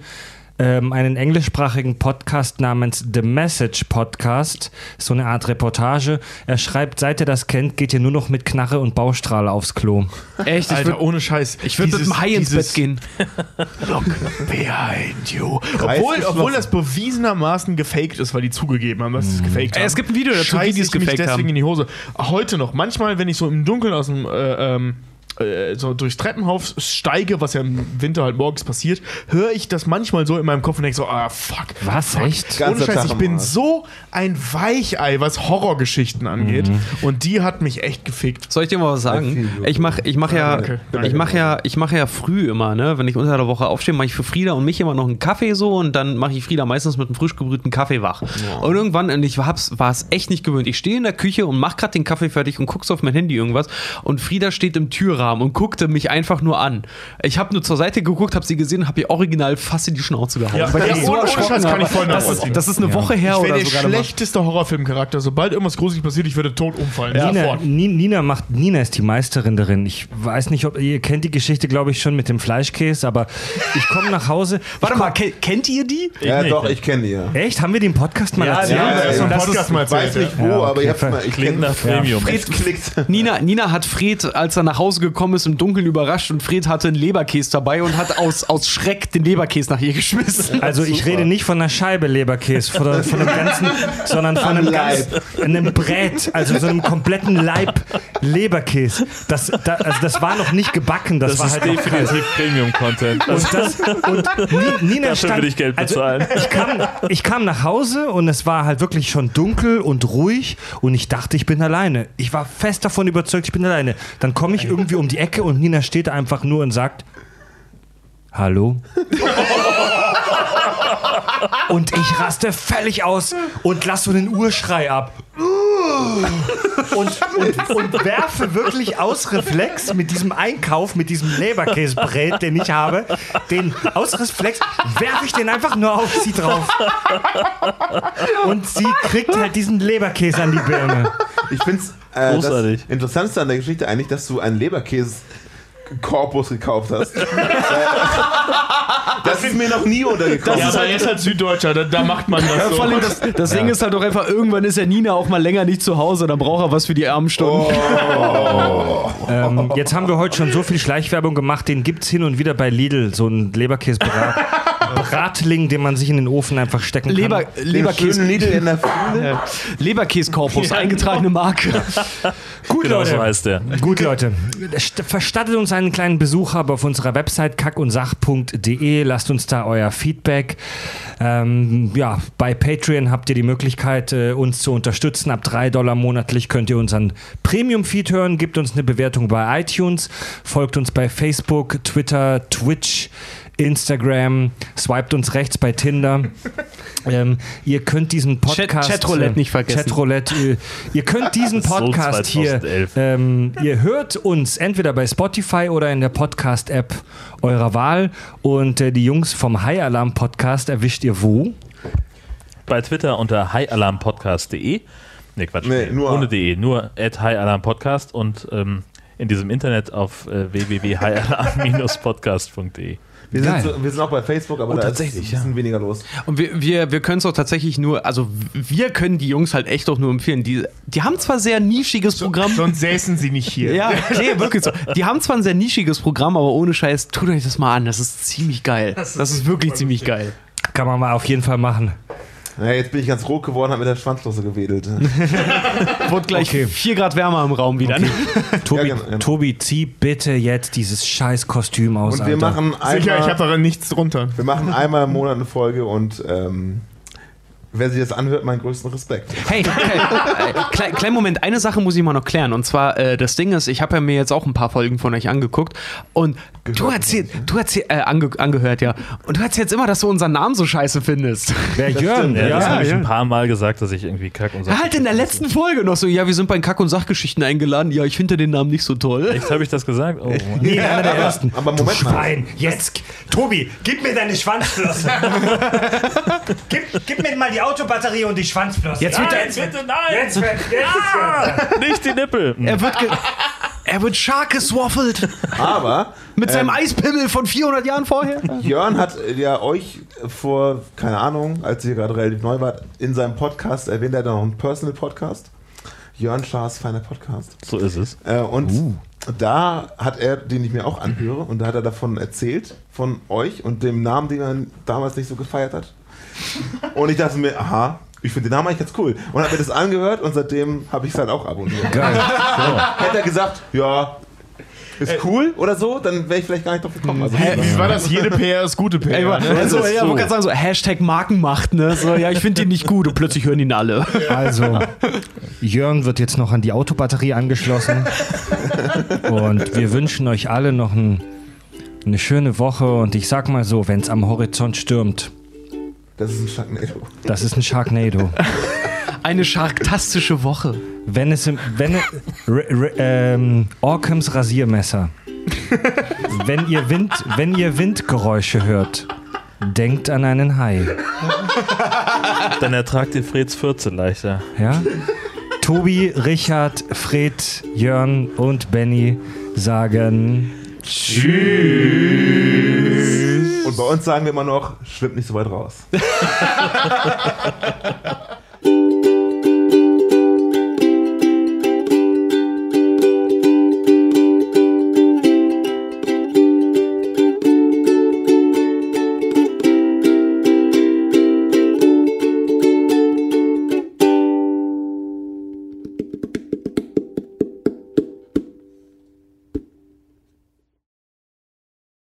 ähm, einen englischsprachigen Podcast namens The Message Podcast. So eine Art Reportage. Er schreibt, seit er das kennt, geht ihr nur noch mit Knarre und Baustrahle aufs Klo.
Echt? Ich
Alter,
würde
ohne Scheiß.
ich würd mit dem Hai ins Bett gehen.
Look behind you. Obwohl, obwohl das bewiesenermaßen gefaked ist, weil die zugegeben haben, dass es gefaked haben.
Ey, es gibt ein Video dazu, wie
Scheiß
die es
ich mich
gefaked
deswegen
haben.
in die Hose. Heute noch. Manchmal, wenn ich so im Dunkeln aus dem äh, ähm, äh, so durchs Treppenhaus steige, was ja im Winter halt morgens passiert, höre ich das manchmal so in meinem Kopf und denke so, ah, fuck.
Was? Echt?
Ganzer
Ohne Scheiß, ich bin so ein Weichei, was Horrorgeschichten angeht.
Mhm.
Und die hat mich echt gefickt.
Soll ich dir mal was sagen? Ich mache ich mach ja, ich mach ja, ich mache ja früh immer, ne? Wenn ich unter der Woche aufstehe, mache ich für Frieda und mich immer noch einen Kaffee so und dann mache ich Frieda meistens mit einem frisch gebrühten Kaffee wach. Und irgendwann, und ich hab's, war es echt nicht gewöhnt. Ich stehe in der Küche und mache gerade den Kaffee fertig und guckst auf mein Handy irgendwas und Frieda steht im Türrahmen und guckte mich einfach nur an. Ich habe nur zur Seite geguckt, habe sie gesehen, habe ihr original fast in die Schnauze gehauen.
Ja,
Weil
ja,
ich
ohne- Scheiß kann ich voll
das,
nachvollziehen.
ist, das ist eine Woche her
Ich wäre
oder
der
so. gerade mal.
schlechteste Horrorfilmcharakter. Sobald irgendwas Gruseliges passiert, ich würde tot umfallen.
Nina,
Sofort.
Ni- Nina macht, Nina ist die Meisterin darin. Ich weiß nicht, ob ihr kennt die Geschichte, glaube ich, schon mit dem Fleischkäse, aber ich komme nach Hause.
Warte mal, ke- kennt ihr die?
Ja, doch, ich kenne die. Ja.
Echt? Haben wir den Podcast mal
Ja,
erzählt?
Ja, das ist ein
das
Podcast mal
Ich weiß
erzählt.
nicht wo,
Ja, okay,
aber ich. Ich
Klingt
kenn-
nach Premium.
Es klickt.
Nina, Nina hat Fred, als er nach Hause gekommen ist, im Dunkeln überrascht und Fred hatte einen Leberkäse dabei und hat aus, aus Schreck den Leberkäse nach ihr geschmissen.
Also ich rede nicht von einer Scheibe Leberkäse, von, von einem ganzen, sondern von einem, ganz, einem Brät, also so einem kompletten Leib Leberkäse. Das, da, also das war noch nicht gebacken, das,
Das
war
ist
halt
definitiv Premium-Content.
Und, das, und Ni- Nina
Dafür
stand,
würde ich Geld bezahlen.
Also ich, kam, ich kam nach Hause und es war halt wirklich schon dunkel und ruhig und ich dachte, ich bin alleine. Ich war fest davon überzeugt, ich bin alleine. Dann komme ich irgendwie um die Ecke und Nina steht einfach nur und sagt, Hallo? Und ich raste völlig aus und lass so einen Urschrei ab. Und, und, und werfe wirklich aus Reflex mit diesem Einkauf, mit diesem Leberkäsebrät, den ich habe, den aus Reflex werfe ich den einfach nur auf sie drauf. Und sie kriegt halt diesen Leberkäse an die Birne.
Ich finde äh, das
Großartig.
Interessanteste an der Geschichte eigentlich, dass du einen Leberkäse-Korpus gekauft hast. Das ist mir noch nie untergekommen.
Ja, aber er ist halt Süddeutscher, da, da macht man das so.
Vor allem das, das Ding ist halt doch einfach, irgendwann ist ja Nina auch mal länger nicht zu Hause, dann braucht er was für die armen Stunden.
Ähm, jetzt haben wir heute schon so viel Schleichwerbung gemacht, den gibt es hin und wieder bei Lidl, so ein Leberkäsebrat. Bratling, den man sich in den Ofen einfach stecken kann.
Leber,
Den
Leberkäse,
in der Fühle.
Leberkäskorpus, eingetragene Marke.
Gut,
Genau
Leute.
so heißt der.
Gut, Leute. St- Verstattet uns einen kleinen Besuch aber auf unserer Website kackundsach.de. Lasst uns da euer Feedback. Ähm, ja, bei Patreon habt ihr die Möglichkeit, äh, uns zu unterstützen. Ab 3 Dollar monatlich könnt ihr unseren Premium-Feed hören. Gebt uns eine Bewertung bei iTunes. Folgt uns bei Facebook, Twitter, Twitch. Instagram, swiped uns rechts bei Tinder. ähm, ihr könnt diesen Podcast.
Chat- Chatroulette nicht vergessen.
Chatroulette, äh, ihr könnt diesen
So
Podcast hier
2011.
ähm, ihr hört uns entweder bei Spotify oder in der Podcast-App eurer Wahl. Und äh, die Jungs vom High Alarm Podcast erwischt ihr wo?
Bei Twitter unter highalarmpodcast.de. Ne, Quatsch.
Nee,
nee,
nur-
ohne de. Nur at highalarmpodcast und ähm, in diesem Internet auf äh, www.highalarm-podcast.de.
Wir sind, so, wir sind auch bei Facebook, aber da
tatsächlich,
ist ein bisschen weniger los.
Und wir, wir, wir können es auch tatsächlich nur, also wir können die Jungs halt echt auch nur empfehlen. Die, die haben zwar sehr nischiges Programm.
Sonst säßen sie nicht hier.
Ja, nee, wirklich so. Die haben zwar ein sehr nischiges Programm, aber ohne Scheiß, tut euch das mal an. Das ist ziemlich geil. Das ist, wirklich ziemlich geil.
Kann man mal auf jeden Fall machen.
Ja, jetzt bin ich ganz rot geworden, habe mit der Schwanzflosse gewedelt.
Wurde gleich
Okay.
4 Grad wärmer im Raum wieder. ne?
Tobi,
Ja, genau.
Tobi, zieh bitte jetzt dieses scheiß Kostüm aus.
Und wir
Alter.
machen
Sicher, ich habe
einmal,
daran nichts drunter.
wir machen einmal im Monat eine Folge und ähm, wer sich das anhört, meinen größten Respekt.
Hey, okay, äh, klein, kleinen Moment, eine Sache muss ich mal noch klären. Und zwar, äh, das Ding ist, ich habe ja mir jetzt auch ein paar Folgen von euch angeguckt und du erzählst, du erzählst, äh, ange, angehört, ja. Und du erzählst immer, dass du unseren Namen so scheiße findest.
Wer Jörn?
Ja, das
Ja,
habe ich
ja.
ein paar Mal gesagt, dass ich irgendwie kack und
Halt in der letzten Folge noch so, ja, wir sind bei Kack- und Sachgeschichten eingeladen. Ja, ich finde den Namen nicht so toll.
Echt, habe ich das gesagt? Oh, Mann.
Nee, einer der ersten.
Aber Moment mal.
Schwein, jetzt. Tobi, gib mir deine Schwanzflosse. gib, gib mir mal die Autobatterie und die Schwanzflosse.
Jetzt wird
Ah,
er-
jetzt wird,
nein!
jetzt wird, jetzt ist
Nicht die Nippel!
Er wird, er wird schark geswaffelt
Aber
mit seinem Eispimmel von 400 Jahren vorher.
Jörn hat ja euch vor, keine Ahnung, als ihr gerade relativ neu wart, in seinem Podcast erwähnt, er hat noch einen Personal Podcast. Jörn Schaas feiner Podcast.
So ist es.
Äh, und da hat er, den ich mir auch anhöre, und da hat er davon erzählt, von euch und dem Namen, den er damals nicht so gefeiert hat. Und ich dachte mir, aha, ich finde den Namen eigentlich ganz cool. Und habe mir das angehört und seitdem habe ich es halt auch abonniert.
Geil.
Hätte er gesagt, ja, ist cool oder so, dann wäre ich vielleicht gar nicht drauf gekommen. Also,
Wie war das? Jede PR ist gute PR.
Ey,
ne?
also,
ist
ja,
so.
wollte gerade sagen, so Hashtag Markenmacht, ne? So, ja, ich finde den nicht gut und plötzlich hören ihn alle.
Also, Jörn wird jetzt noch an die Autobatterie angeschlossen. Und wir wünschen euch alle noch ein, eine schöne Woche. Und ich sag mal so, wenn es am Horizont stürmt,
das ist ein Sharknado.
das ist ein Sharknado.
Eine scharktastische Woche.
Wenn es im, wenn r, r, ähm, Orcams Rasiermesser. wenn ihr Wind, wenn ihr Windgeräusche hört, denkt an einen Hai.
Dann ertragt ihr Freds Fürze leichter.
Ja? Tobi, Richard, Fred, Jörn und Benny sagen
Und bei uns sagen wir immer noch, schwimmt nicht so weit raus.